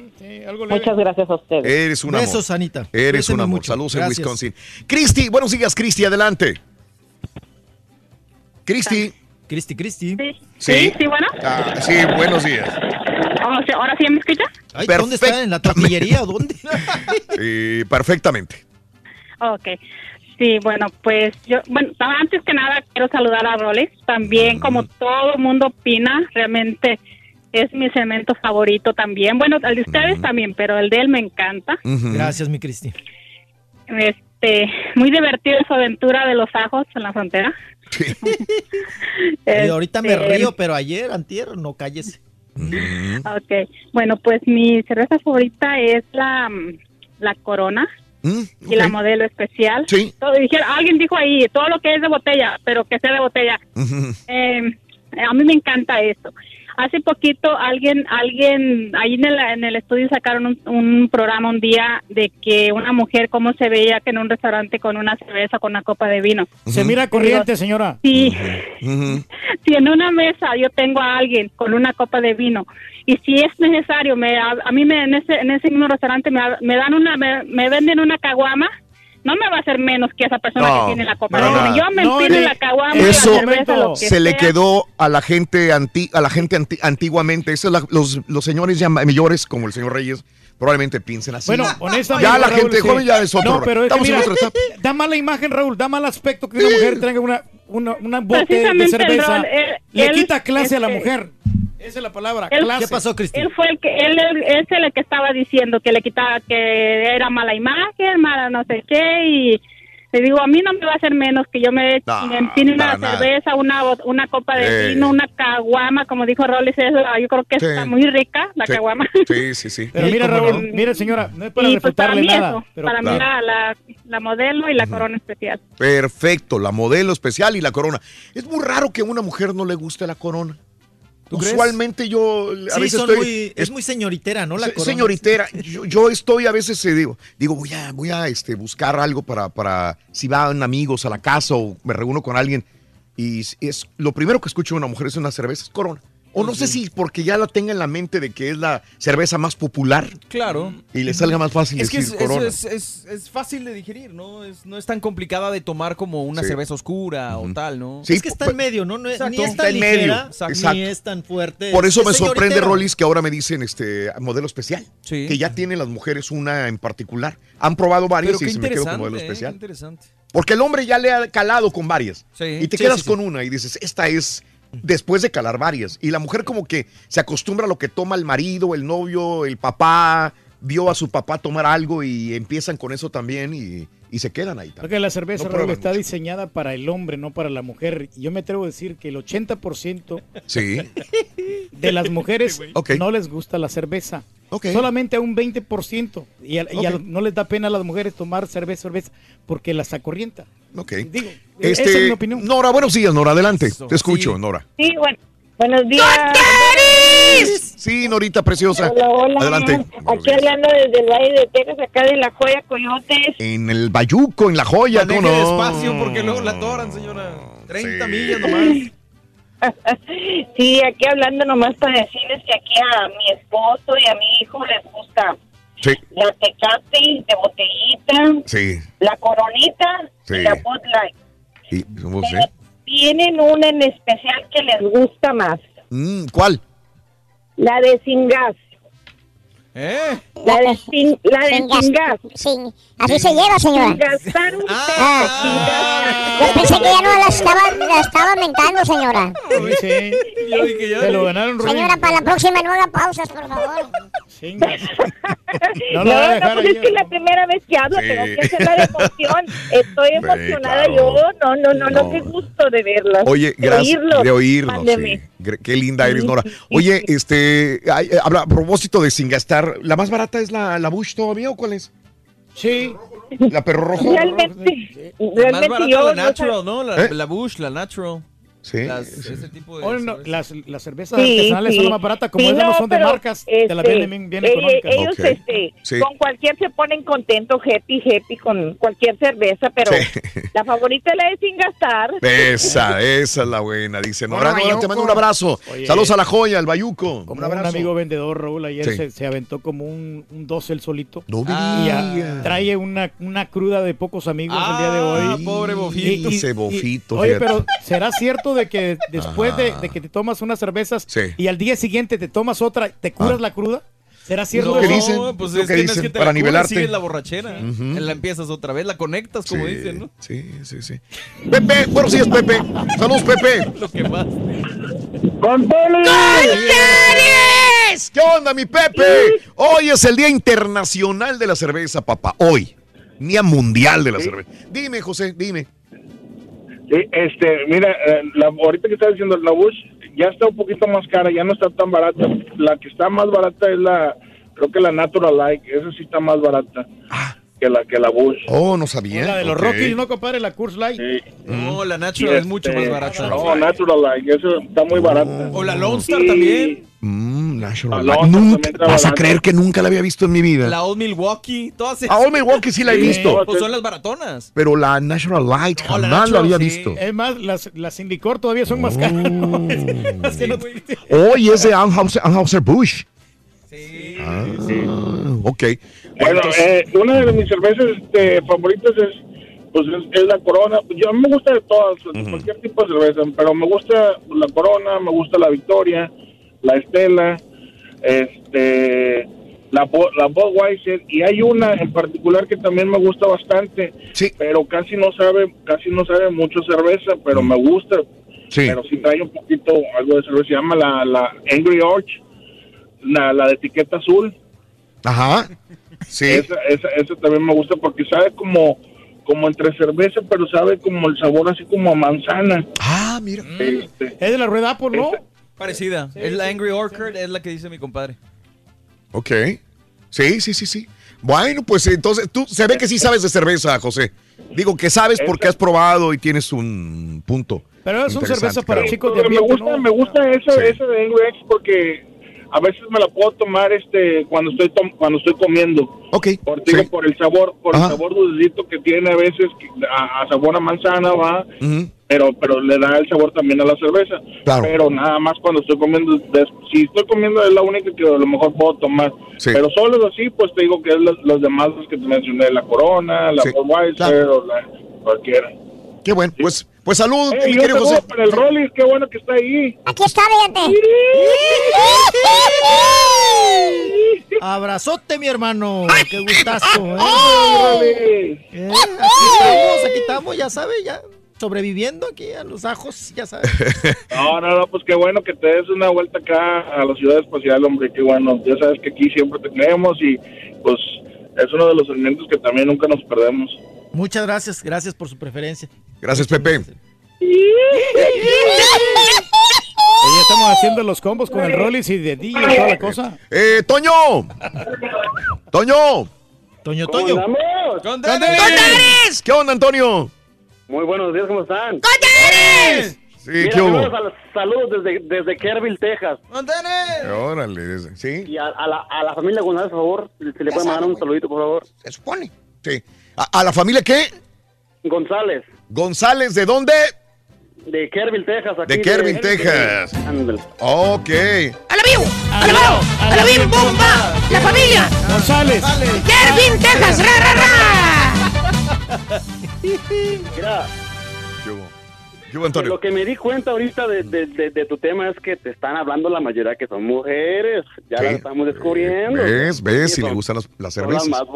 Muchas gracias a ustedes. Eres un amor. Besos, Anita. Eres Cuídense un amor. mucho. Saludos en Gracias. Wisconsin. Cristi, buenos días, Cristi, adelante. Cristi. Cristi, Cristi. Sí. sí, bueno. Ah, sí, buenos días. Oh, sí, ¿Ahora sí me escucha? Ay, ¿Dónde está? ¿En la tortillería o dónde? [LAUGHS] Sí, perfectamente. Ok. Sí, bueno, pues yo, bueno, antes que nada quiero saludar a Rolex. También, como todo mundo opina, realmente es mi segmento favorito también. Bueno, el de ustedes también, pero el de él me encanta. Gracias, mi Cristi. Este, muy divertida su aventura de los ajos en la frontera. [LAUGHS] Y ahorita me Este, río, pero ayer, antier, no cállese. Ok, bueno, pues mi cerveza favorita es la, mm, la Corona y la modelo especial. Sí. Todo, dijeron- alguien dijo ahí, todo lo que es de botella, pero que sea de botella. Eh, a mí me encanta eso. Hace poquito alguien, alguien, ahí en el, en el estudio sacaron un, un programa un día de que una mujer cómo se veía que en un restaurante con una cerveza, con una copa de vino. Se mira corriente, señora. Sí, [LAUGHS] si en una mesa yo tengo a alguien con una copa de vino y si es necesario, me, a, a mí me, en ese en ese mismo restaurante me, me dan una, me, me venden una caguama, no me va a hacer menos que esa persona No, que tiene la copa nada. Yo me No, eh, la caguama, Eso la cerveza, lo que se le quedó a la gente anti, a la gente anti- antiguamente. Eso es la- los, los señores ya mayores, como el señor Reyes, probablemente piensen así. Bueno, honestamente. Ya la Raúl, gente sí. joven ya es otro. No, pero es que Estamos en mira, otra etapa. Da mala imagen, Raúl. Da mal aspecto que una mujer tenga una, una, una bote de cerveza. él- Le él, quita clase a la este, mujer. Esa es la palabra. Él- clase. Él fue el que, él, él es el que estaba diciendo que le quitaba, que era mala imagen, mala no sé qué, y le digo, a mí no me va a hacer menos que yo me, No, me empine una para nada. cerveza, una, una copa de Eh. vino, una caguama, como dijo Roles, es la- yo creo que Sí. está muy rica la Sí. caguama. Sí, sí, sí. Pero mira, Raúl, mira, señora, no es para y pues para mí nada. eso, pero para mí la, la, la modelo y la corona especial. Perfecto, la modelo especial y la corona. Es muy raro que a una mujer no le guste la corona. Usualmente yo a Sí, veces son estoy... muy- es muy señoritera, ¿no? La Se- señoritera, [LAUGHS] yo, yo estoy a veces eh, digo, digo voy a, voy a este, buscar algo para, para si van amigos a la casa o me reúno con alguien y es, es- lo primero que escucho de una mujer es una cerveza, es Corona. O no sé si porque ya la tenga en la mente de que es la cerveza más popular Claro. y le salga más fácil Es que decir es, eso Corona. es, es- es fácil de digerir, ¿no? Es, no es tan complicada de tomar como una Sí. cerveza oscura o tal, ¿no? Sí, es que está en medio, ¿no? No es- ni es tan medio, ligera, exacto. ni es tan fuerte. Por eso es me sorprende. Rolis, que ahora me dicen este modelo especial. Sí. Que ya tienen las mujeres una en particular. Han probado varias Pero y se me quedo con modelo ¿eh? Qué especial. interesante. Porque el hombre ya le ha calado con varias. Sí. Y te Sí, quedas sí, sí. con una y dices, esta es después de calar varias. Y la mujer como que se acostumbra a lo que toma el marido, el novio, el papá, vio a su papá tomar algo y empiezan con eso también y, y se quedan ahí. Porque la cerveza No Raúl, prueban está diseñada para el hombre, no para la mujer. Y yo me atrevo a decir que el 80% Sí. de las mujeres no les gusta la cerveza. Ok. Solamente a un 20%. Y, a- y a- no les da pena a las mujeres tomar cerveza, cerveza, porque las acorrienta. Ok. Digo, esa es Este, mi opinión. Nora, buenos días, Nora, adelante. Te escucho, Nora. Sí, bueno, buenos días. Sí, Norita preciosa. Hola, hola. Adelante. Aquí hablando desde el Valle de Texas, acá de La Joya, Coyotes. En el Bayuco, en La Joya, Maneje ¿cómo no? despacio porque luego la atoran, señora. 30 millas nomás. Sí, aquí hablando nomás para decirles que aquí a mi esposo y a mi hijo les gusta Sí. la tecate de botellita, Sí. la coronita Sí. y la Bud Light. Sí, somos, Pero tienen una en especial que les gusta más, Mm, ¿Cuál? la de sin gas. ¿Eh? La de sin, la de Sin sin, gas- gas. sin- así se lleva, señora. Sin gastar un Ah. Yo pensé que ya no la estaba, la estaba mentando, señora. Yo dije ya. Se lo ganaron, Ruin. Señora, para la próxima no haga pausas, por favor. No No, la [LAUGHS] a no, dejar pues ahí. es que es la primera vez que hablo, Sí. tengo que hacerla de emoción. Estoy emocionada claro. yo. No, no, no, no, qué gusto de verlas. Oye, de gracias oírlos. de oírnos. Sí. Qué linda eres, Nora. Oye, este, eh, habla, a propósito de sin gastar, ¿la más barata es la, la Bush todavía o cuál es? Sí. ¿La perro rojo? Realmente, Más realmente barata yo la natural, ¿no? La, ¿Eh? la Bush, la natural. Sí. Las- ese tipo de. Oh, no, las, las cervezas Sí, artesanales sí. son las más baratas, como Sí, esas no no, son de marcas, te las este, venden bien, bien eh, económicas. Ellos, Ok. este, Sí. con cualquier se ponen contentos, happy, happy, con cualquier cerveza, pero la favorita es la de sin gastar. Esa, esa es la buena, dice Nora. Bueno, Nora, te mando un abrazo. Oye. Saludos a la joya, al Bayuco. Como un un, amigo vendedor, Raúl, ayer Sí. se, se aventó como un, un 12 el solito. No Y ah, digas. trae una, una cruda de pocos amigos el día de Ah, hoy. pobre bofito. Ese bofito, oye, pero ¿será cierto de que después de, que te tomas unas cervezas Sí. y al día siguiente te tomas otra, te curas Ah. la cruda? ¿Será cierto lo que dicen, pues lo es que que no es dicen, que te para la nivelarte. sigues la borrachera. Ujú. La empiezas otra vez, la conectas, como Sí, dicen, ¿no? Sí, sí, sí. Pepe, buenos días, Pepe. Saludos, Pepe. [LAUGHS] Lo que más. ¡Con ¿Qué onda, mi Pepe? Hoy es el Día Internacional de la Cerveza, papá. Hoy. Día Mundial de la Cerveza. Dime, José, dime. Este, mira, eh, la, ahorita que estás diciendo la Bush ya está un poquito más cara, ya no está tan barata. La que está más barata es la, creo que la Natural Light, esa sí está más barata que la que la Bush. Oh, no sabía. La de los Ok. Rockies, ¿no, compadre? La Coors Light. No, la natural es mucho este, más barata. No, Natural Light, esa está muy barata. O la Lone Star Y- también. Mm, National La Light. Nunca vas a creer que nunca la había visto en mi vida. La Old Milwaukee. Todas A Old Milwaukee sí la he Sí. visto. Pues son las baratonas. Pero la National Light No, la jamás la Natural, había sí. visto. Es más, las, las sin licor todavía son más caras. [LAUGHS] No- Hoy es de Anheuser, Busch. Ah, ok. Bueno, Entonces- eh, una de mis cervezas este, favoritas es, pues es, es la Corona. Yo a mí me gusta de todas, cualquier tipo de cerveza, pero me gusta la Corona, me gusta la Victoria, la Estela, este, la la Budweiser y hay una en particular que también me gusta bastante, pero casi no sabe, casi no sabe mucho cerveza, pero me gusta. Sí. Pero sí trae un poquito algo de cerveza. Se llama la, la Angry Orch, la, la de etiqueta azul. Ajá. Sí. Esa, esa, esa también me gusta porque sabe como, como entre cerveza, pero sabe como el sabor así como a manzana. Ah, mira. Este, Es de la Red Apple, ¿no? Parecida. es la Angry Orchard, es la que dice mi compadre. Ok. Sí, sí, sí, sí. Bueno, pues entonces tú se ve que sí sabes de cerveza, José. Digo que sabes porque has probado y tienes un punto. Pero es una Interesante, cerveza para claro. chicos de Pero me ambiente, gusta, ¿no? me gusta ese, Sí. ese de Angry X porque a veces me la puedo tomar este cuando estoy tom- cuando estoy comiendo. Ok. Por, digo, por el sabor, por Ajá. el sabor dulcito que tiene a veces a, a sabor a manzana va, pero pero le da el sabor también a la cerveza. Claro. Pero nada más cuando estoy comiendo, si estoy comiendo es la única que a lo mejor puedo tomar. Sí. Pero solo así, pues te digo que es los, los demás los que te mencioné, la Corona, la Sí, Budweiser o la cualquiera. Qué bueno. Pues, pues salud, Ey, mi querido José. para el Rollis, qué bueno que está ahí. Aquí está, fíjate. [LAUGHS] Abrazote, mi hermano. Qué gustazo. ¿eh? Eh, Aquí estamos, aquí estamos, ya sabe, ya sobreviviendo aquí a los ajos, ya sabe. [LAUGHS] No, no, no, pues qué bueno que te des una vuelta acá a la ciudad espacial, hombre, qué bueno. Ya sabes que aquí siempre te tenemos y pues es uno de los alimentos que también nunca nos perdemos. Muchas gracias, gracias por su preferencia. Gracias, Pepe. Ya estamos haciendo los combos con el Rollis y de DJ y toda la cosa. Eh, Toño. Toño. Toño, ¿Cómo Toño. andamos? ¿Qué onda, Antonio? Muy buenos días, ¿cómo están? Sí, Mira, ¿qué hubo? saludos desde, desde Kerrville, Texas. Órale, sí. Y a, a la, a la familia González, por favor, si le pueden mandar un saludito, por favor. Se supone. Sí. ¿A, a la familia qué? González, González, ¿de dónde? de Kerrville, Texas. Aquí De Kerrville, Texas. Ok. ¡A la vivo! ¡A la vivo! ¡A la vivo, bomba! ¡La familia! González. ¡Kervin, Texas! ¡Ra, ra, ra! Mira, ¿Qué hubo? ¿Qué Antonio? lo que me di cuenta ahorita de, de, de- de tu tema es que te están hablando la mayoría que son mujeres. Ya Sí. las estamos descubriendo. ¿Ves? ¿Ves? Sí, Si le gustan las, las son las cervezas. más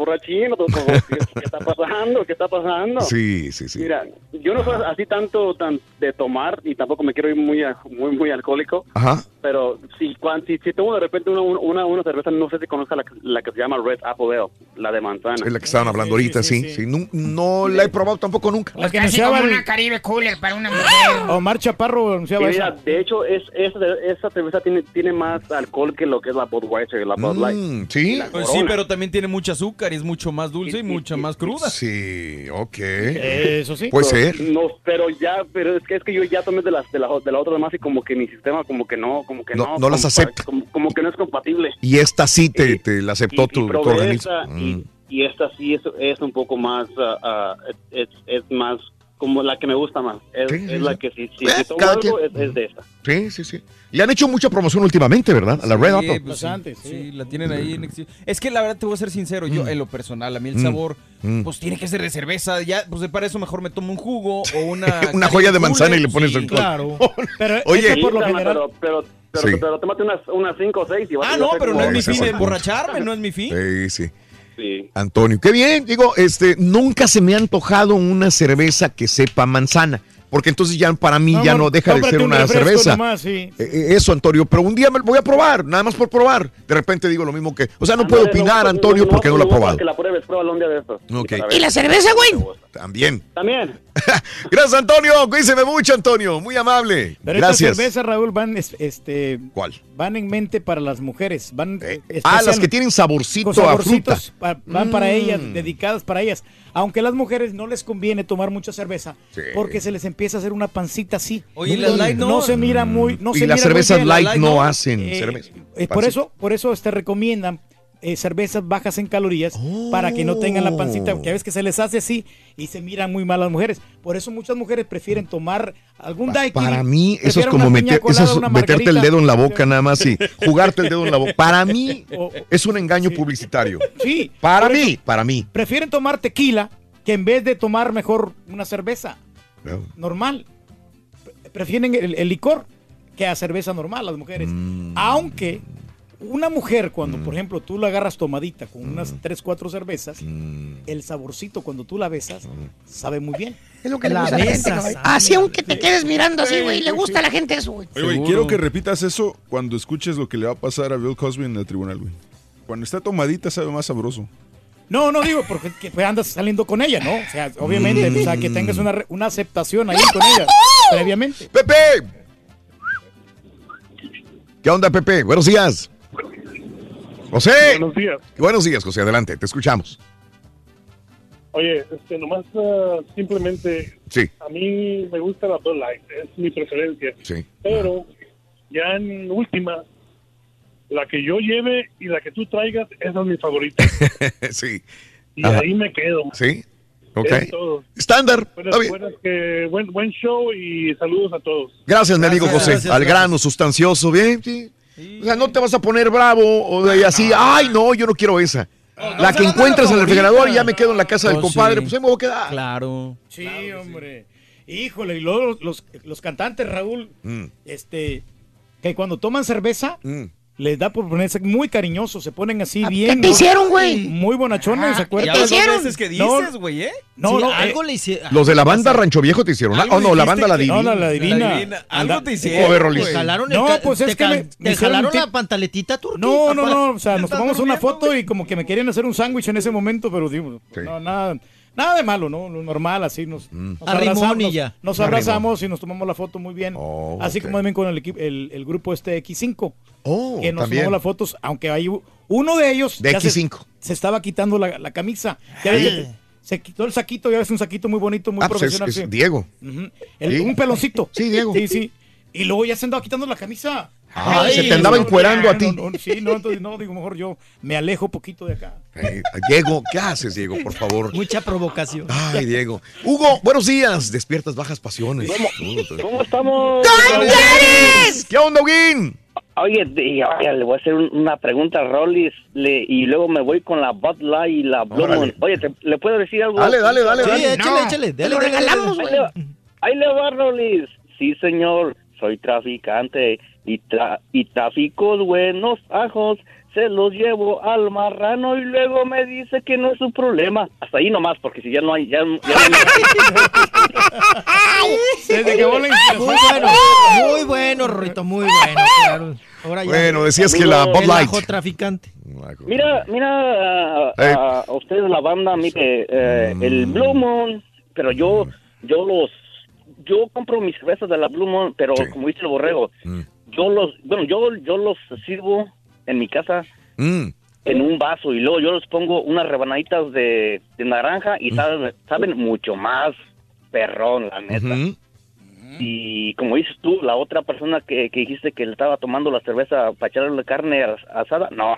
todo- ¿Qué, qué está pasando? ¿Qué está pasando? Sí, sí, sí. Mira, yo no soy así tanto tan de tomar y tampoco me quiero ir muy muy muy alcohólico, Ajá. pero si cuan- si, si tomo de repente una, una, una cerveza, no sé si conozca la, que- la que se llama Red Apple Ale, la de manzana. Es la que estaban hablando ahorita, sí. sí, Nu- No, la he probado tampoco nunca. La que el- una Caribe Cooler para una mujer. [LAUGHS] Omar Chaparro Y anunciaba mira, eso. de hecho, es, esa, esa cerveza tiene, tiene más alcohol que lo que es la Budweiser y la Bud Light. Mm, sí. Pues sí, pero también tiene mucho azúcar y es mucho más dulce y mucha más cruda. Sí, ok. Eso sí. Puede ser. No, pero ya, pero es que es que yo ya tomé de las de la, de la otra demás y como que mi sistema como que no, como que No- no, no las acepta. Como, como que no es compatible. Y esta sí te, te la aceptó y, y tu, tu organismo. esta, Mm. y, y esta sí es, es un poco más, ah, ah, es, es más como la que me gusta más. Es, Sí, sí, es la sí. que si, si, Eh, si tomo cada algo quien. es, es de esta. Sí, sí, sí. Le han hecho mucha promoción últimamente, ¿verdad? A la Red Apple. pues sí, Bastante, sí. sí, la tienen ahí en Es que la verdad te voy a ser sincero, yo en lo personal, a mí el Mm. sabor, Mm. pues tiene que ser de cerveza, ya, pues para eso mejor me tomo un jugo o [LAUGHS] una... Una joya de manzana y le pones sí. alcohol. Claro. [LAUGHS] Pero Oye. esta por lo Sí, general. pero, pero, pero, Sí. pero tómate unas, unas cinco o seis y vas Ah, no, pero no es mi fin el punto. emborracharme, no es mi fin. Sí, sí. Sí. Antonio, qué bien. Digo, este, nunca se me ha antojado una cerveza que sepa manzana. Porque entonces ya para mí ya no deja de ser un una cerveza. nomás, sí. Eh, eh, Eso, Antonio, pero un día me lo voy a probar, nada más por probar. De repente digo lo mismo que. O sea, no puedo Ándale, opinar, no, Antonio, no, porque no lo he probado. Que la pruebes, pruébalo un día de estos. Ok. para ver. ¿Y la cerveza, güey? También. También. [LAUGHS] Gracias, Antonio. Cuídese mucho, Antonio. Muy amable. Pero Gracias. estas cervezas, Raúl, van, es- este, ¿Cuál? van en mente para las mujeres. Van Ah, especial- las que tienen saborcito a fruta. pa- van para Mm. ellas, dedicadas para ellas. Aunque a las mujeres no les conviene tomar mucha cerveza, Sí. porque se les empieza a hacer una pancita así. Oye, las light no. No se mira muy, no y se las mira cervezas light, light no, no. hacen Eh, cerveza. eh, por eso, por eso te recomiendan eh, cervezas bajas en calorías para que no tengan la pancita, que a veces que se les hace así y se miran muy mal las mujeres. Por eso muchas mujeres prefieren tomar algún daiquiri. Para mí, eso es como meter, colada, eso es meterte el dedo en la boca nada más y [LAUGHS] jugarte el dedo en la boca. Para mí, [LAUGHS] es un engaño publicitario. [LAUGHS] Sí. Para eso mí, para mí. Prefieren tomar tequila que en vez de tomar mejor una cerveza normal. Pre- Prefieren el, el licor que a cerveza normal las mujeres. Mm. Aunque una mujer, cuando por ejemplo tú la agarras tomadita con unas 3, 4 cervezas, Mm. el saborcito cuando tú la besas sabe muy bien. [LAUGHS] Es lo que le gusta a la gente, Así, aunque te quedes mirando así, güey. Le gusta a la gente eso, güey. Oye, güey, quiero que repitas eso cuando escuches lo que le va a pasar a Bill Cosby en el tribunal, güey. Cuando está tomadita sabe más sabroso. No, no digo porque que pues, andas saliendo con ella, ¿no? O sea, obviamente, o sea, que tengas una, re- una aceptación ahí con ella previamente. Pepe. ¿Qué onda, Pepe? Buenos días. José. Buenos días. Buenos días, José. Adelante, te escuchamos. Oye, este, nomás ah, simplemente Sí. a mí me gusta la Bud Light, es mi preferencia. Sí. Pero ya en última, la que yo lleve y la que tú traigas, esa es mi favorita. [LAUGHS] sí. Y Ajá. ahí me quedo. Sí. Ok. Estándar. Buenas, Está bien. buenas que, buen, buen show y saludos a todos. Gracias, mi amigo José. gracias, Al gracias. grano, sustancioso, bien. sí. O sea, no te vas a poner bravo o de así, ay, no, yo no quiero esa. la que encuentres en el refrigerador y ya me quedo en la casa del Oh, compadre, sí. pues ahí me voy a quedar. Claro. Sí, hombre. Híjole, y luego los, los, los cantantes, Raúl, Mm. este, que cuando toman cerveza, les da por ponerse muy cariñosos, se ponen así bien. te ¿no? hicieron, güey? Muy bonachones, ¿se acuerdan? Ya las dos veces que dices, güey, ¿eh? No, Sí, no, algo eh, le hicieron. Los de la banda Rancho Viejo te hicieron. Algo Oh, no, la banda La Divina. no, la Divina. Divina. Anda- Algo te ¿Cómo hicieron. güey. Jalaron el No, pues te es que me- me te hicieron jalaron la pantaletita turquita. No, no, no, o sea, nos ¿Estás tomamos una foto y como que me querían hacer un sándwich en ese momento, pero digo, no, nada, nada de malo, ¿no? Lo normal, así nos, nos Arrimón abrazamos, y nos- ya. nos abrazamos y nos tomamos la foto muy bien. así como también con el, equipo, el, el grupo este X5, Oh, que nos también. tomamos las fotos, aunque hay uno de ellos De ya se- X5. Se, estaba quitando la, la camisa. Ya ves, Ay. se quitó el saquito, ya ves un saquito muy bonito, muy Ah, pues es- profesional. es. Diego. Ujú. El- Sí. Un peloncito. Sí, Diego. Sí, sí. Y luego ya se andaba quitando la camisa. Ay, se te andaba encuerando a ti. no, no, sí, no, entonces no, digo, mejor yo me alejo un poquito de acá. Eh, Diego, ¿qué haces, Diego, por favor? Mucha provocación. Ay, Diego. Hugo, buenos días. Despiertas bajas pasiones. ¿Cómo estamos? ¿Qué onda, Huguín? Oye, le voy a hacer un- una pregunta a Rollis le- y luego me voy con la Bud Light y la Blue. Moon. Oye, ¿te- ¿le puedo decir algo? Dale, dale, dale, Sí, dale. échale, échale. Dale, lo dale, dale. regalamos, Ahí güey. le, va- ahí le va, Rollis. Sí, señor, soy traficante y, tra- y trafico buenos ajos. Se los llevo al marrano y luego me dice que no es su problema. Hasta ahí nomás, porque si ya no hay... Ya, ya no Desde que vos le Muy bueno, muy bueno, Rorrito, muy bueno, claro. Ahora ya. Bueno, decías que la Bud El Light. ajo traficante. Mira, mira, a, Eh. a- a ustedes la banda, mire, eh, el Blue Moon, pero yo, yo los, yo compro mis cervezas de la Blue Moon, pero como dice el borrego, yo los, bueno, yo, yo los sirvo en mi casa Mm. en un vaso y luego yo les pongo unas rebanaditas de, de naranja y saben, saben mucho más perrón, la neta. Y como dices tú, la otra persona que, que dijiste que le estaba tomando la cerveza para echarle carne as- asada, no.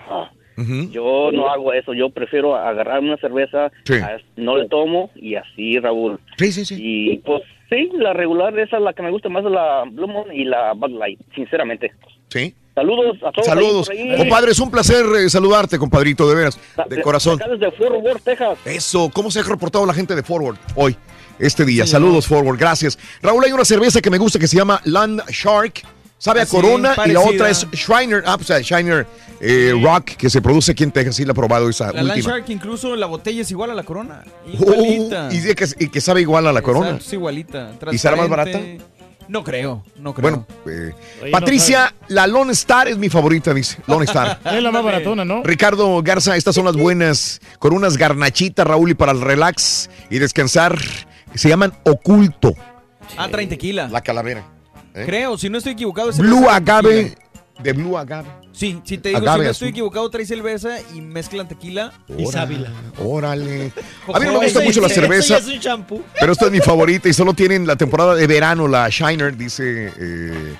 Yo no hago eso, yo prefiero agarrar una cerveza, Sí. a- no le tomo y así, Raúl. Sí, sí, sí. Y pues sí, la regular, esa es la que me gusta más, la Blue Moon y la Bud Light, sinceramente. Sí. Saludos a todos. Saludos. Compadre, es un placer eh, saludarte, compadrito, de veras, de De- corazón. desde Fort Worth, Texas. Eso, ¿cómo se ha reportado la gente de Forward hoy, este día? Saludos, Forward, gracias. Raúl, hay una cerveza que me gusta que se llama Land Shark. Sabe a sí, Corona y la otra es Shriner, ah, pues, Shriner eh, Rock, que se produce aquí en Texas. Sí, la he probado esa La Land última. Shark, incluso la botella es igual a la corona. Oh, y, que, y que sabe igual a la Corona. Exacto, es igualita. ¿Y será más transparente. No creo, no creo. Bueno, eh, Patricia, la Lone Star es mi favorita, dice. Lone Star. [LAUGHS] Es la más baratona, ¿no? Ricardo Garza, estas son las buenas, con unas garnachitas, Raúl, y para el relax y descansar. Se llaman Oculto. Ah, traen tequila. La calavera. ¿Eh? Creo, si no estoy equivocado. es Blue Agave, de Blue Agave. Sí, si te digo, Agave si no azul. estoy equivocado, trae cerveza y mezclan tequila. Y sábila. Órale. [LAUGHS] A mí no me gusta mucho la cerveza, es un pero esta es mi favorita y solo tienen la temporada de verano, la Shiner, dice eh,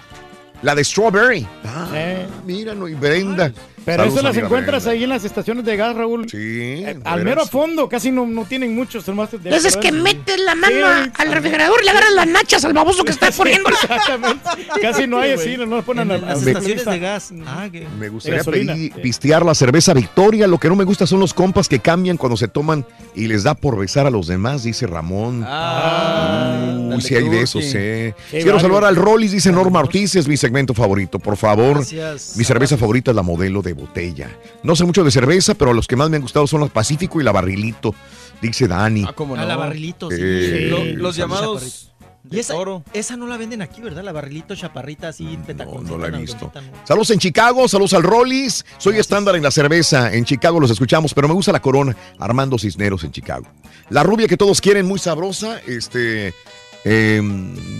la de Strawberry. Ah, Eh, mira, no, y Brenda. Pero Saludos, eso las encuentras Brenda. ahí en las estaciones de gas, Raúl. Sí. Al mero fondo, casi no, no tienen muchos. nomás de- Entonces que metes la mano Sí, al refrigerador y le agarras las nachas al baboso que está poniendo. Exactamente. Casi no hay así, no nos ponen a, las estaciones de gas. Ah, que. Me gustaría pedir- pistear la cerveza Victoria. Lo que no me gusta son los compas que cambian cuando se toman y les da por besar a los demás, dice Ramón. Ah, Uy, sí hay de Turki. esos, eh. Sí, Quiero varios. saludar al Rollis, dice Norma Ortiz, es mi segmento favorito, por favor. Gracias. Mi cerveza favorita es la modelo de botella. No sé mucho de cerveza, pero los que más me han gustado son la Pacífico y la Barrilito, dice Dani. Ah, cómo A no. la barrilito, sí. Eh, Sí. los llamados Y esa, esa no la venden aquí, ¿verdad? La barrilito chaparrita así, No, no la he visto. ¿no? Saludos en Chicago, saludos al Rollis. Soy estándar en la cerveza. En Chicago los escuchamos, pero me gusta la corona. Armando Cisneros en Chicago. La rubia que todos quieren, muy sabrosa. Este. Eh,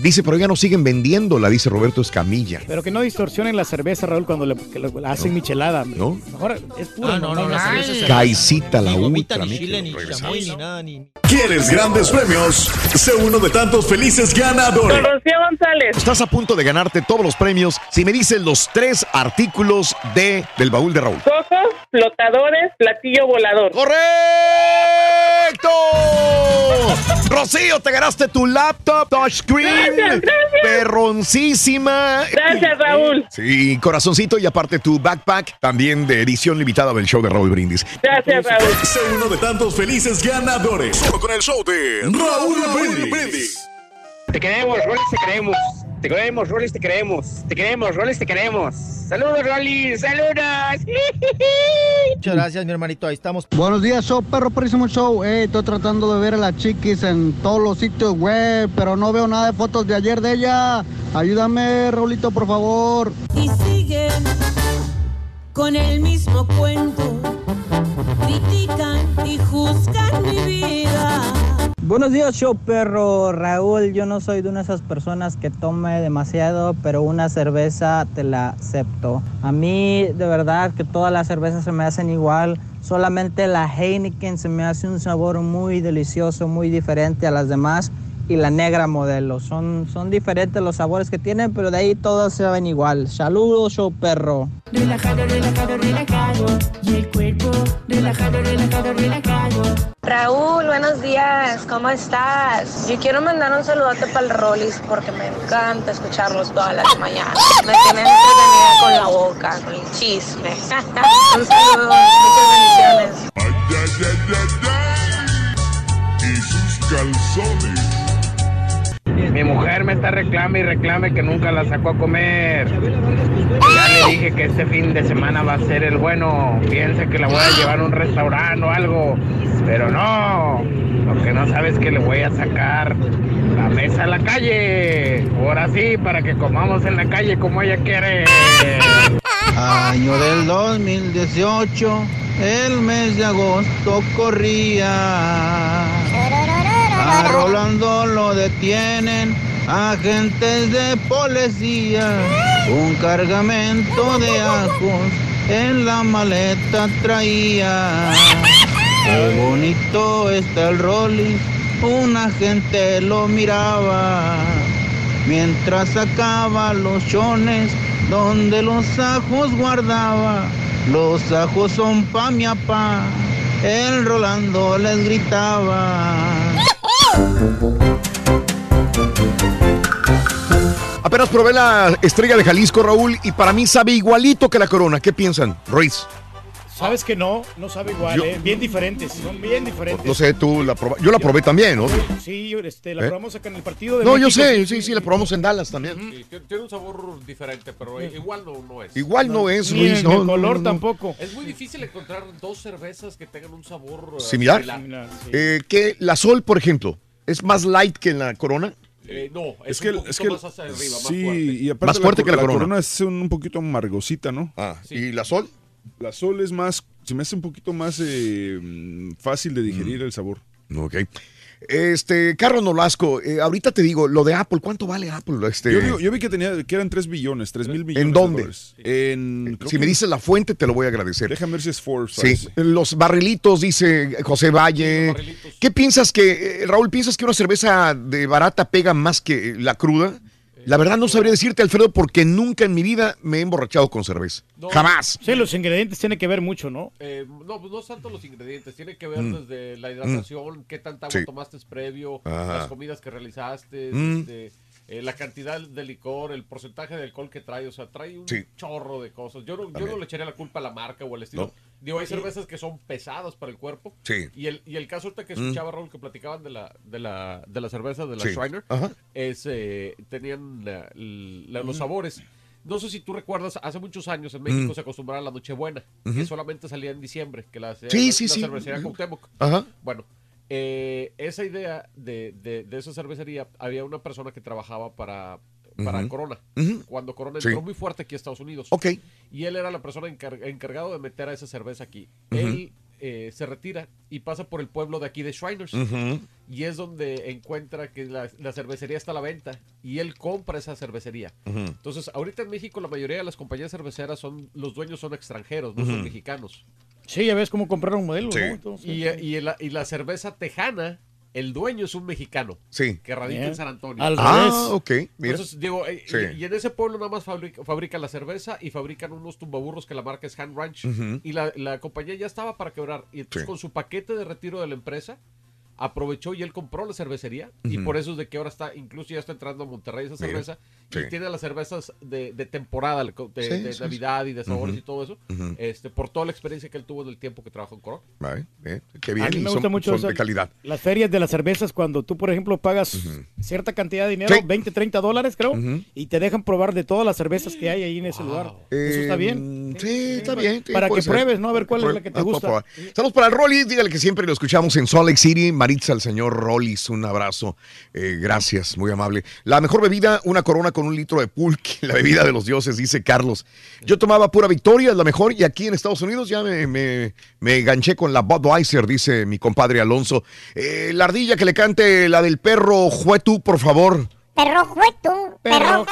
dice, pero ya no siguen vendiéndola, dice Roberto Escamilla. Pero que no distorsionen la cerveza, Raúl, cuando le, que le- la hacen michelada. hombre. ¿No? Mejor es pura. Ah, no, no, la cerveza Caicita, la ultra. ni chile, ni chamoy, ni nada, ni... ¿Quieres grandes premios? Sé uno de tantos felices ganadores. Rocío González. Estás a punto de ganarte todos los premios si me dices los tres artículos de del baúl de Raúl. Cojos, flotadores, platillo volador. ¡Correcto! Rocío, te ganaste tu laptop touchscreen. Gracias, gracias. Perroncísima. Gracias, Raúl. Sí, corazoncito y aparte tu backpack también de edición limitada del show de Raúl Brindis. Gracias, Raúl. Sé uno de tantos felices ganadores. Solo con el show de Raúl Brindis. Te queremos, Rolis, te queremos. Te queremos, Rolis, te queremos. Te queremos, Rolis, te queremos. Saludos, Rolis, saludos. [LAUGHS] Muchas gracias, mi hermanito. Ahí estamos. Buenos días, show, perro, perrísimo show. Eh, estoy tratando de ver a las chiquis en todos los sitios web, pero no veo nada de fotos de ayer de ella. Ayúdame, Raulito, por favor. y siguen con el mismo cuento. Critican y juzgan. Buenos días, show perro. Raúl, yo no soy de una de esas personas que tome demasiado, pero una cerveza te la acepto. A mí, de verdad, que todas las cervezas se me hacen igual. Solamente la Heineken se me hace un sabor muy delicioso, muy diferente a las demás. Y la negra modelo. Son, son diferentes los sabores que tienen, pero de ahí todas se ven igual. Saludos, show perro. Relajado, relajado, relajado. Y el cuerpo relajado, relajado, relajado. Raúl, buenos días, ¿cómo estás? Yo quiero mandar un saludote para el Rollis porque me encanta escucharlos todas las mañanas. Me tienen entretenida con la boca, con el chisme. [LAUGHS] un saludo, muchas bendiciones. Y sus calzones. Mi mujer me está reclame y reclame que nunca la sacó a comer. Ya le dije que este fin de semana va a ser el bueno. Piensa que la voy a llevar a un restaurante o algo. Pero no. Lo que no sabes es que le voy a sacar la mesa a la calle. Ahora sí, para que comamos en la calle como ella quiere. Año del 2018, el mes de agosto corría. A Rolando lo detienen agentes de policía. Un cargamento de ajos en la maleta traía. Qué bonito está el Rolling, un agente lo miraba. Mientras sacaba los chones donde los ajos guardaba. Los ajos son pa' mi apá. El Rolando les gritaba. Apenas probé la estrella de Jalisco, Raúl, y para mí sabe igualito que la corona. ¿Qué piensan, Ruiz? Sabes que no, no sabe igual, Yo- ¿eh? Bien diferentes, son bien diferentes. No sé, tú la probaste. Yo la probé también, ¿no? Sí, este, la ¿Eh? probamos acá en el partido de No, yo sé, sí, sí, la probamos en Dallas también. Sí, tiene- un sabor diferente, pero igual no, no es. Igual no es, Ni Luis, en no, el color no, no. tampoco. Es muy difícil encontrar dos cervezas que tengan un sabor eh, ¿Similar? Eh, que la Sol, por ejemplo, es más light que la corona. Eh, no, Es es, que, un es que más hacia arriba, más sí, fuerte. y aparte Más fuerte co- que la corona. es un, un poquito amargosita, ¿no? Ah, ¿y la sol? La sol es más, se me hace un poquito más eh, mm, fácil de digerir el sabor. Ok. Este, Carlos Nolasco, eh, ahorita te digo, lo de Apple, ¿cuánto vale Apple? Este, Yo, digo- yo vi que tenía que eran 3 billones, 3 mil billones. ¿En de dónde? dólares. En, si me dices la fuente, te lo voy a agradecer. Déjame ver si es Forbes. Sí, los barrilitos, dice José Valle. ¿Qué piensas que, eh, Raúl, piensas que una cerveza de barata pega más que la cruda? La verdad no sabría decirte, Alfredo, porque nunca en mi vida me he emborrachado con cerveza. No. Jamás. Sí, los ingredientes tienen que ver mucho, ¿no? Eh, no, pues no tanto los ingredientes, tiene que ver Mm. desde la hidratación, qué tanta agua Sí. tomaste previo, Ajá. las comidas que realizaste, Mm. este, eh, la cantidad de licor, el porcentaje de alcohol que trae, o sea, trae un Sí. chorro de cosas. Yo no, yo no le echaría la culpa a la marca o al estilo. No. Digo, hay cervezas que son pesadas para el cuerpo. Sí. Y el, y el caso ahorita que Mm. escuchaba, Raúl, que platicaban de la, de la, de la cerveza de la Sí. Schreiner, Ajá. es, eh, tenían la- la- los sabores. No sé si tú recuerdas, hace muchos años en México Mm. se acostumbraba a la Nochebuena, Ujú. que solamente salía en diciembre, que la, Sí, la, sí, la sí. cervecería. Cuauhtémoc. Ajá. Bueno, eh, esa idea de, de- de esa cervecería, había una persona que trabajaba para, para. Corona, cuando Corona Sí. entró muy fuerte aquí a Estados Unidos. Ok. Y él era la persona encar- encargado de meter a esa cerveza aquí. Él eh, se retira y pasa por el pueblo de aquí de Shriners. Y es donde encuentra que la, la cervecería está a la venta y él compra esa cervecería. Entonces, ahorita en México la mayoría de las compañías cerveceras son, los dueños son extranjeros, no son mexicanos. Sí, ya ves cómo compraron Sí. Entonces, Y, y la, y la cerveza tejana, el dueño es un mexicano. Sí. Que radica Bien. en San Antonio. Al Ah, revés. ok, mira. Entonces, digo, eh, Sí. y, y en ese pueblo nada más fabrica- fabrican la cerveza y fabrican unos tumbaburros que la marca es Hand Ranch. Y la, la compañía ya estaba para quebrar. Y entonces Sí. con su paquete de retiro de la empresa, aprovechó y él compró la cervecería. Y por eso es de que ahora está, incluso ya está entrando a Monterrey esa Mira. cerveza. Sí. Y tiene las cervezas de, de temporada, de, Sí, de sí, Navidad sí. y de sabores y todo eso. Este Por toda la experiencia que él tuvo en el tiempo que trabajó en Corona. Vale, eh, qué bien. A mí me son, gusta mucho son eso, de calidad. Las ferias de las cervezas, cuando tú, por ejemplo, pagas cierta cantidad de dinero, Sí. 20, 30 dólares, creo, y te dejan probar de todas las cervezas que hay ahí en ese lugar. Eso está bien. Eh, Sí, está bien. sí, Para que ser. pruebes, ¿no? A ver cuál es la que te ah, gusta. Saludos para el Rollis, dígale que siempre lo escuchamos en Salt Lake City. El señor Rollis, un abrazo. Eh, gracias, muy amable. La mejor bebida, una corona con un litro de pulque, [LAUGHS] la bebida de los dioses, dice Carlos. Yo tomaba pura victoria, es la mejor, y aquí en Estados Unidos ya me, me, me enganché con la Budweiser, dice mi compadre Alonso. Eh, la ardilla que le cante la del perro Juetu, por favor. Perro jueto, perro.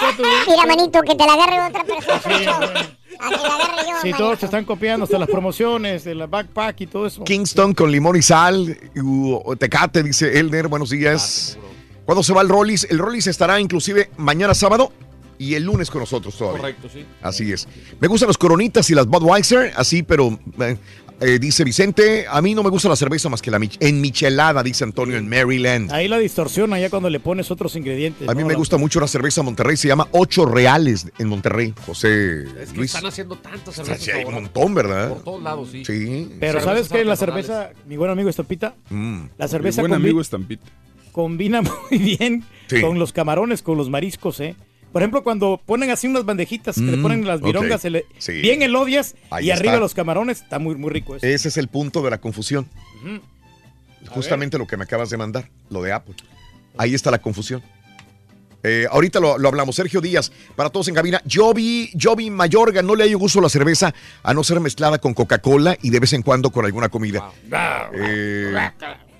Mira, manito, que te la agarre otra persona. A que la agarre yo, Sí, manito. todos te están copiando, hasta las promociones, de la backpack y todo eso. Kingston con limón y sal. u- Tecate, dice Elner. Buenos días. ¿Cuándo se va el Rollis? El Rollis estará inclusive mañana sábado y el lunes con nosotros todavía. Correcto, sí. Así es. Me gustan los coronitas y las Budweiser, así, pero eh, eh, dice Vicente, a mí no me gusta la cerveza más que la mich- en michelada, dice Antonio en Maryland. Ahí la distorsiona ya cuando le pones otros ingredientes. A mí ¿no? me gusta mucho la cerveza Monterrey, se llama Ocho Reales en Monterrey, José Es que Luis. están haciendo tantas Sí, cervezas sí, hay un montón, ¿verdad? Por todos lados, sí. Sí. Pero. ¿sabes qué? La cerveza, mi buen amigo Estampita, Mm. la cerveza Mi buen amigo Estampita. combina [LAUGHS] muy bien Sí. con los camarones, con los mariscos, ¿eh? Por ejemplo, cuando ponen así unas bandejitas que le Mm, ponen las virongas, ok. se le- Sí. bien elodias Ahí y arriba los camarones, está muy, muy rico eso. Ese es el punto de la confusión. Justamente lo que me acabas de mandar, lo de Apple. Ahí está la confusión. Eh, ahorita lo, lo hablamos. Sergio Díaz, para todos en cabina. Joby, Joby Mayorga, no le hay gusto a la cerveza a no ser mezclada con Coca-Cola y de vez en cuando con alguna comida. Eh,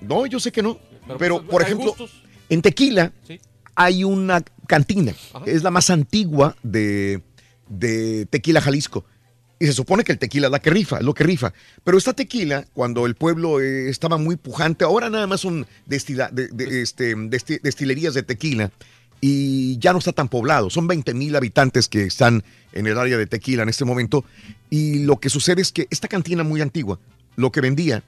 no, yo sé que no. Pero, Pero, pues, por ejemplo, gustos. en Tequila Sí. Hay una cantina. Ajá. Es la más antigua de, de Tequila, Jalisco. Y se supone que el tequila es la que rifa, es lo que rifa. Pero esta tequila, cuando el pueblo eh, estaba muy pujante, ahora nada más son destila- de- de- este, desti- destilerías de tequila y ya no está tan poblado. Son 20 mil habitantes que están en el área de tequila en este momento. Y lo que sucede es que esta cantina muy antigua, lo que vendía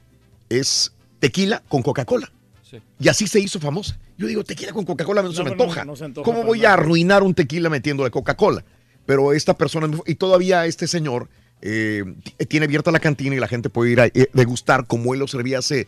es tequila con Coca-Cola. Sí. Y así se hizo famosa. Yo digo, tequila con Coca-Cola no, se me no, no, antoja. no se antoja ¿Cómo voy nada. a arruinar un tequila metiéndole Coca-Cola? Pero esta persona, y todavía este señor, eh, tiene abierta la cantina y la gente puede ir a eh, degustar como él lo servía hace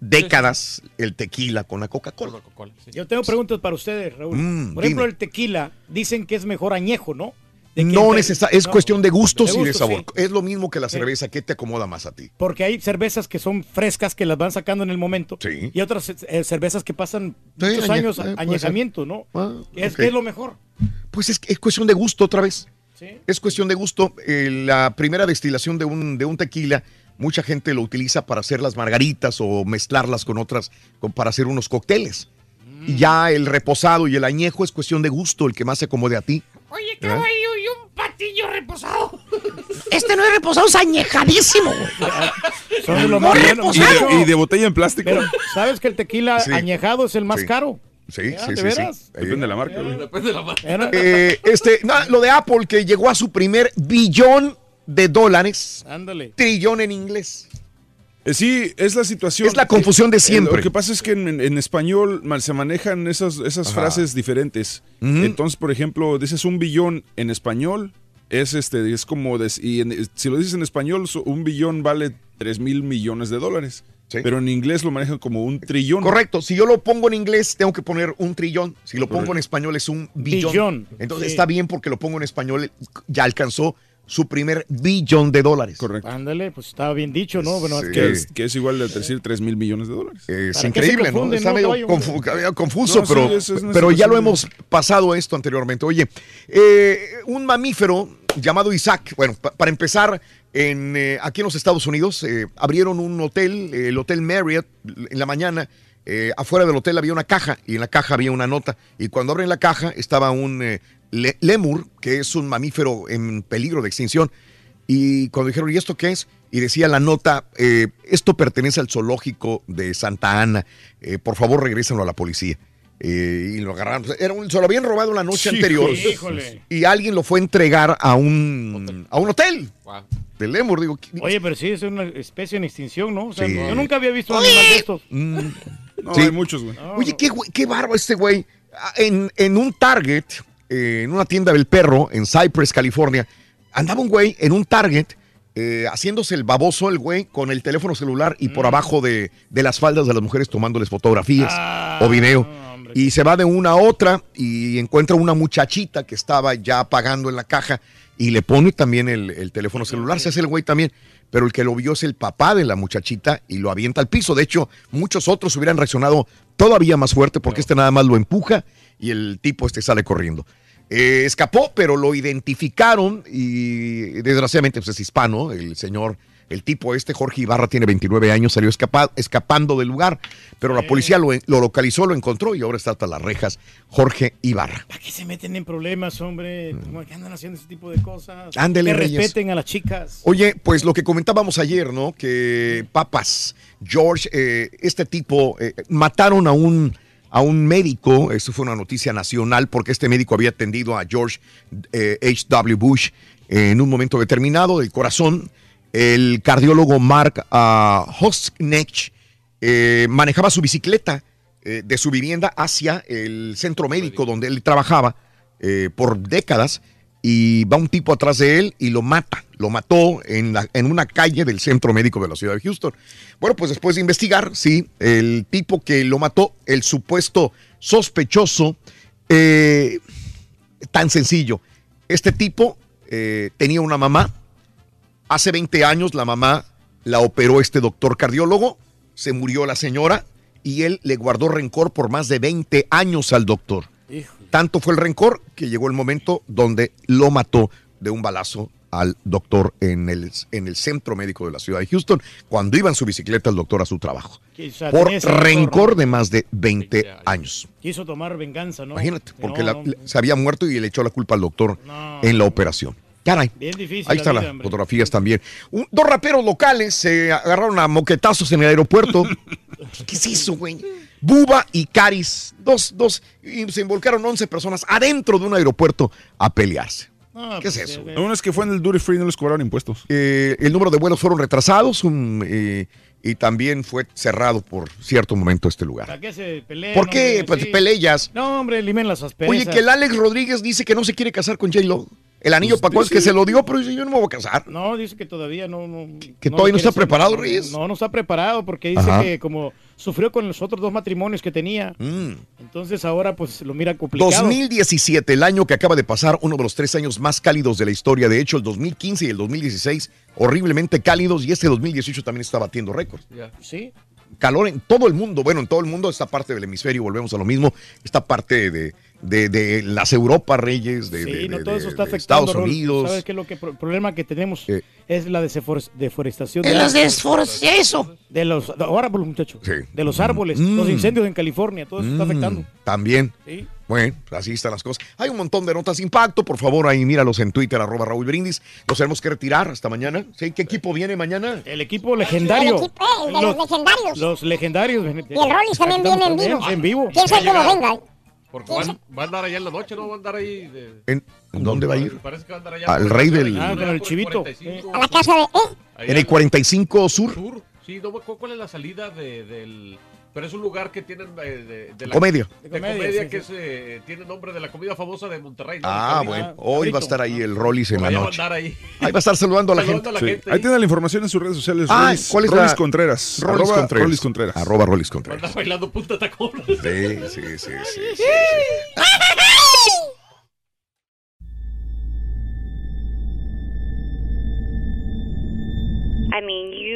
décadas el tequila con la Coca-Cola. Sí. Yo tengo preguntas para ustedes, Raúl. Mm, Por ejemplo, dime. el tequila, dicen que es mejor añejo, ¿no? No necesita, es no, cuestión de gustos de y de sabor. sí. Es lo mismo que la Sí. cerveza. ¿Qué te acomoda más a ti? Porque hay cervezas que son frescas, que las van sacando en el momento. Sí. Y otras eh, cervezas que pasan Sí, muchos añe- años eh, añejamiento, ¿no? Ah, ¿Qué es, lo mejor? Pues es, es cuestión de gusto otra vez. Sí. Es cuestión de gusto. Eh, la primera destilación de un, de un tequila, mucha gente lo utiliza para hacer las margaritas o mezclarlas con otras, con- para hacer unos cócteles. Mm. Y ya el reposado y el añejo es cuestión de gusto, el que más se acomode a ti. Oye, ¿Eh? caballo, y un patillo reposado. [LAUGHS] Este no es reposado, es añejadísimo. [LAUGHS] Son de lo No más bueno. Y reposado. de, y de botella en plástico. Pero, ¿sabes que el tequila Sí. añejado es el más Sí. caro? Sí, Ya, sí, ¿de sí, veras? sí. Depende de la marca. güey. Depende de la marca. Era- Eh, este, no, lo de Apple que llegó a su primer billón de dólares, Ándale. trillón en inglés. Eh, Sí, es la situación. Es la confusión de Eh, siempre. Lo que pasa es que en, en español mal- se manejan esas, esas Ajá. frases diferentes. Entonces, por ejemplo, dices un billón en español, es este, es como, y en- si lo dices en español, so- un billón vale 3 mil millones de dólares. Sí. Pero en inglés lo manejan como un trillón. Correcto, si yo lo pongo en inglés, tengo que poner un trillón. Si lo pongo Correcto. en español, es un billón. Billón, Entonces sí. está bien porque lo pongo en español, ya alcanzó su primer billón de dólares. Correcto. Ándale, pues estaba bien dicho, ¿no? Bueno, Sí. es Que es, que es igual de decir 3 mil millones de dólares. Es ¿Para qué increíble, ¿no? Está no, medio confu- confuso, No, pero, es pero ya lo hemos pasado esto anteriormente. Oye, eh, un mamífero llamado Isaac. Bueno, pa- para empezar, en, eh, aquí en los Estados Unidos eh, abrieron un hotel, eh, el Hotel Marriott, en la mañana. eh, afuera del hotel había una caja y en la caja había una nota. Y cuando abren la caja estaba un eh, le- lemur, que es un mamífero en peligro de extinción. Y cuando dijeron, ¿y esto qué es? Y decía la nota, eh, esto pertenece al zoológico de Santa Ana. Eh, por favor, regrésenlo a la policía. Eh, y lo agarraron. Era un, se lo habían robado la noche anterior. Híjole. Y alguien lo fue a entregar a un, a un hotel. Del lemur, digo. ¿qué- Oye, pero sí, es una especie en extinción, ¿no? O sea, Sí. yo nunca había visto un animal de estos. No, Sí. hay muchos, güey. Oye, qué, qué barba este güey. Ah, En, en un Target, eh, en una tienda del perro, en Cypress, California, andaba un güey en un Target eh, haciéndose el baboso, el güey, con el teléfono celular y Mm. por abajo de, de las faldas de las mujeres tomándoles fotografías Ah, o video. Y se va de una a otra y encuentra una muchachita que estaba ya pagando en la caja y le pone también el, el teléfono celular. Se hace el güey también. Pero el que lo vio es el papá de la muchachita y lo avienta al piso. De hecho, muchos otros hubieran reaccionado todavía más fuerte porque este nada más lo empuja y el tipo este sale corriendo. Eh, escapó, pero lo identificaron y desgraciadamente pues, es hispano, el señor, el tipo este, Jorge Ibarra, tiene 29 años, salió escapa- escapando del lugar, pero la policía lo, lo localizó, lo encontró y ahora está hasta las rejas, Jorge Ibarra. ¿Para qué se meten en problemas, hombre? ¿Cómo que andan haciendo ese tipo de cosas? Mm. Ándele, que Reyes. respeten a las chicas. Oye, pues lo que comentábamos ayer, ¿no? Que papas, George, eh, este tipo, eh, mataron a un, a un médico, esto fue una noticia nacional, porque este médico había atendido a George eh, H.W. Bush en un momento determinado del corazón. El cardiólogo Mark Hosknech eh, manejaba su bicicleta eh, de su vivienda hacia el centro médico donde él trabajaba eh, por décadas y va un tipo atrás de él y lo mata. Lo mató en, una calle del centro médico de la ciudad de Houston. Bueno, pues después de investigar, sí, el tipo que lo mató, el supuesto sospechoso, eh, tan sencillo. Este tipo eh, tenía una mamá. Hace 20 años la mamá la operó este doctor cardiólogo. Se murió la señora y él le guardó rencor por más de 20 años al doctor. Tanto fue el rencor que llegó el momento donde lo mató de un balazo al doctor en el, en el centro médico de la ciudad de Houston, cuando iba en su bicicleta el doctor a su trabajo. Quizá Por rencor, de más de 20 años. Quiso tomar venganza, ¿no? Imagínate, Que porque no, la- no, se había muerto y le echó la culpa al doctor en la operación. Caray. Bien difícil Ahí están las hombre. fotografías también. Un- dos raperos locales se agarraron a moquetazos en el aeropuerto. [LAUGHS] ¿Qué es eso, güey? Buba y Caris, dos, dos, y se involucraron 11 personas adentro de un aeropuerto a pelearse. ¿Qué es eso? güey? Uno es que fue en el duty free y no les cobraron impuestos. Eh, el número de vuelos fueron retrasados un, eh, y también fue cerrado por cierto momento este lugar. ¿Para qué se pelean? ¿Por qué? hombre? Pues Sí. peleas. No, hombre, limen las asperezas. Oye, que el Alex Rodríguez dice que no se quiere casar con J-Lo. El anillo Pues, para cuál es que se lo dio, pero dice, yo no me voy a casar. No, dice que todavía no. no Que no todavía no está preparado, no, Reyes. No, no está preparado porque dice Ajá. que como sufrió con los otros dos matrimonios que tenía, Mm. entonces ahora pues lo mira complicado. 2017, el año que acaba de pasar, uno de los tres años más cálidos de la historia. De hecho, el 2015 y el 2016, horriblemente cálidos, y este 2018 también está batiendo récords. Sí. Calor en todo el mundo. Bueno, en todo el mundo, esta parte del hemisferio, volvemos a lo mismo. Esta parte de, de- de las Europas, Reyes, de, Sí, de- no, de- todo eso de- está de afectando. Estados. Unidos. ¿Sabes qué es lo que el problema que tenemos? Eh. Es la deforestación. Es de la árboles. desforestación, eso. De los árboles, muchachos. Sí. De los árboles, Mm. los incendios en California, todo eso está Mm, afectando. También. Sí. Bueno, así están las cosas. Hay un montón de notas de impacto. Por favor, ahí míralos en Twitter, arroba Raúl Brindis. Los tenemos que retirar hasta mañana. ¿Sí? ¿Qué equipo viene mañana? El equipo legendario. El equipo, eh, de los legendarios. Los legendarios. Y el Rollis también viene en vivo. En vivo. ¿Quién sabe cómo venga? eh? Porque van, va a andar allá en la noche, ¿no? Va a andar ahí. De... ¿En dónde va a ir? Parece que va a andar allá. Al rey del- Ah, con el chivito. A la casa de. ¿eh? En el 45 Sur. Sur. Sí, no cuál es la salida de, del. Pero es un lugar que tienen eh, de, de la Comedia. De De comedia, comedia, sí, que sí. es, eh, tiene nombre de la comida famosa de Monterrey. ¿no? Ah, bueno. Hoy va a estar ahí el Rollis en la Allá va a noche. andar ahí. Ahí va a estar saludando a la Saludando gente. a la Sí. gente. Ahí tiene la información en sus redes sociales. Ah, Rollis, ¿cuál es Rollis la- Contreras. Rollis arroba Contreras. Rollis Contreras. Arroba Rollis Va a Contreras. bailando punta tacón. Sí, sí, sí, sí, sí. I mean,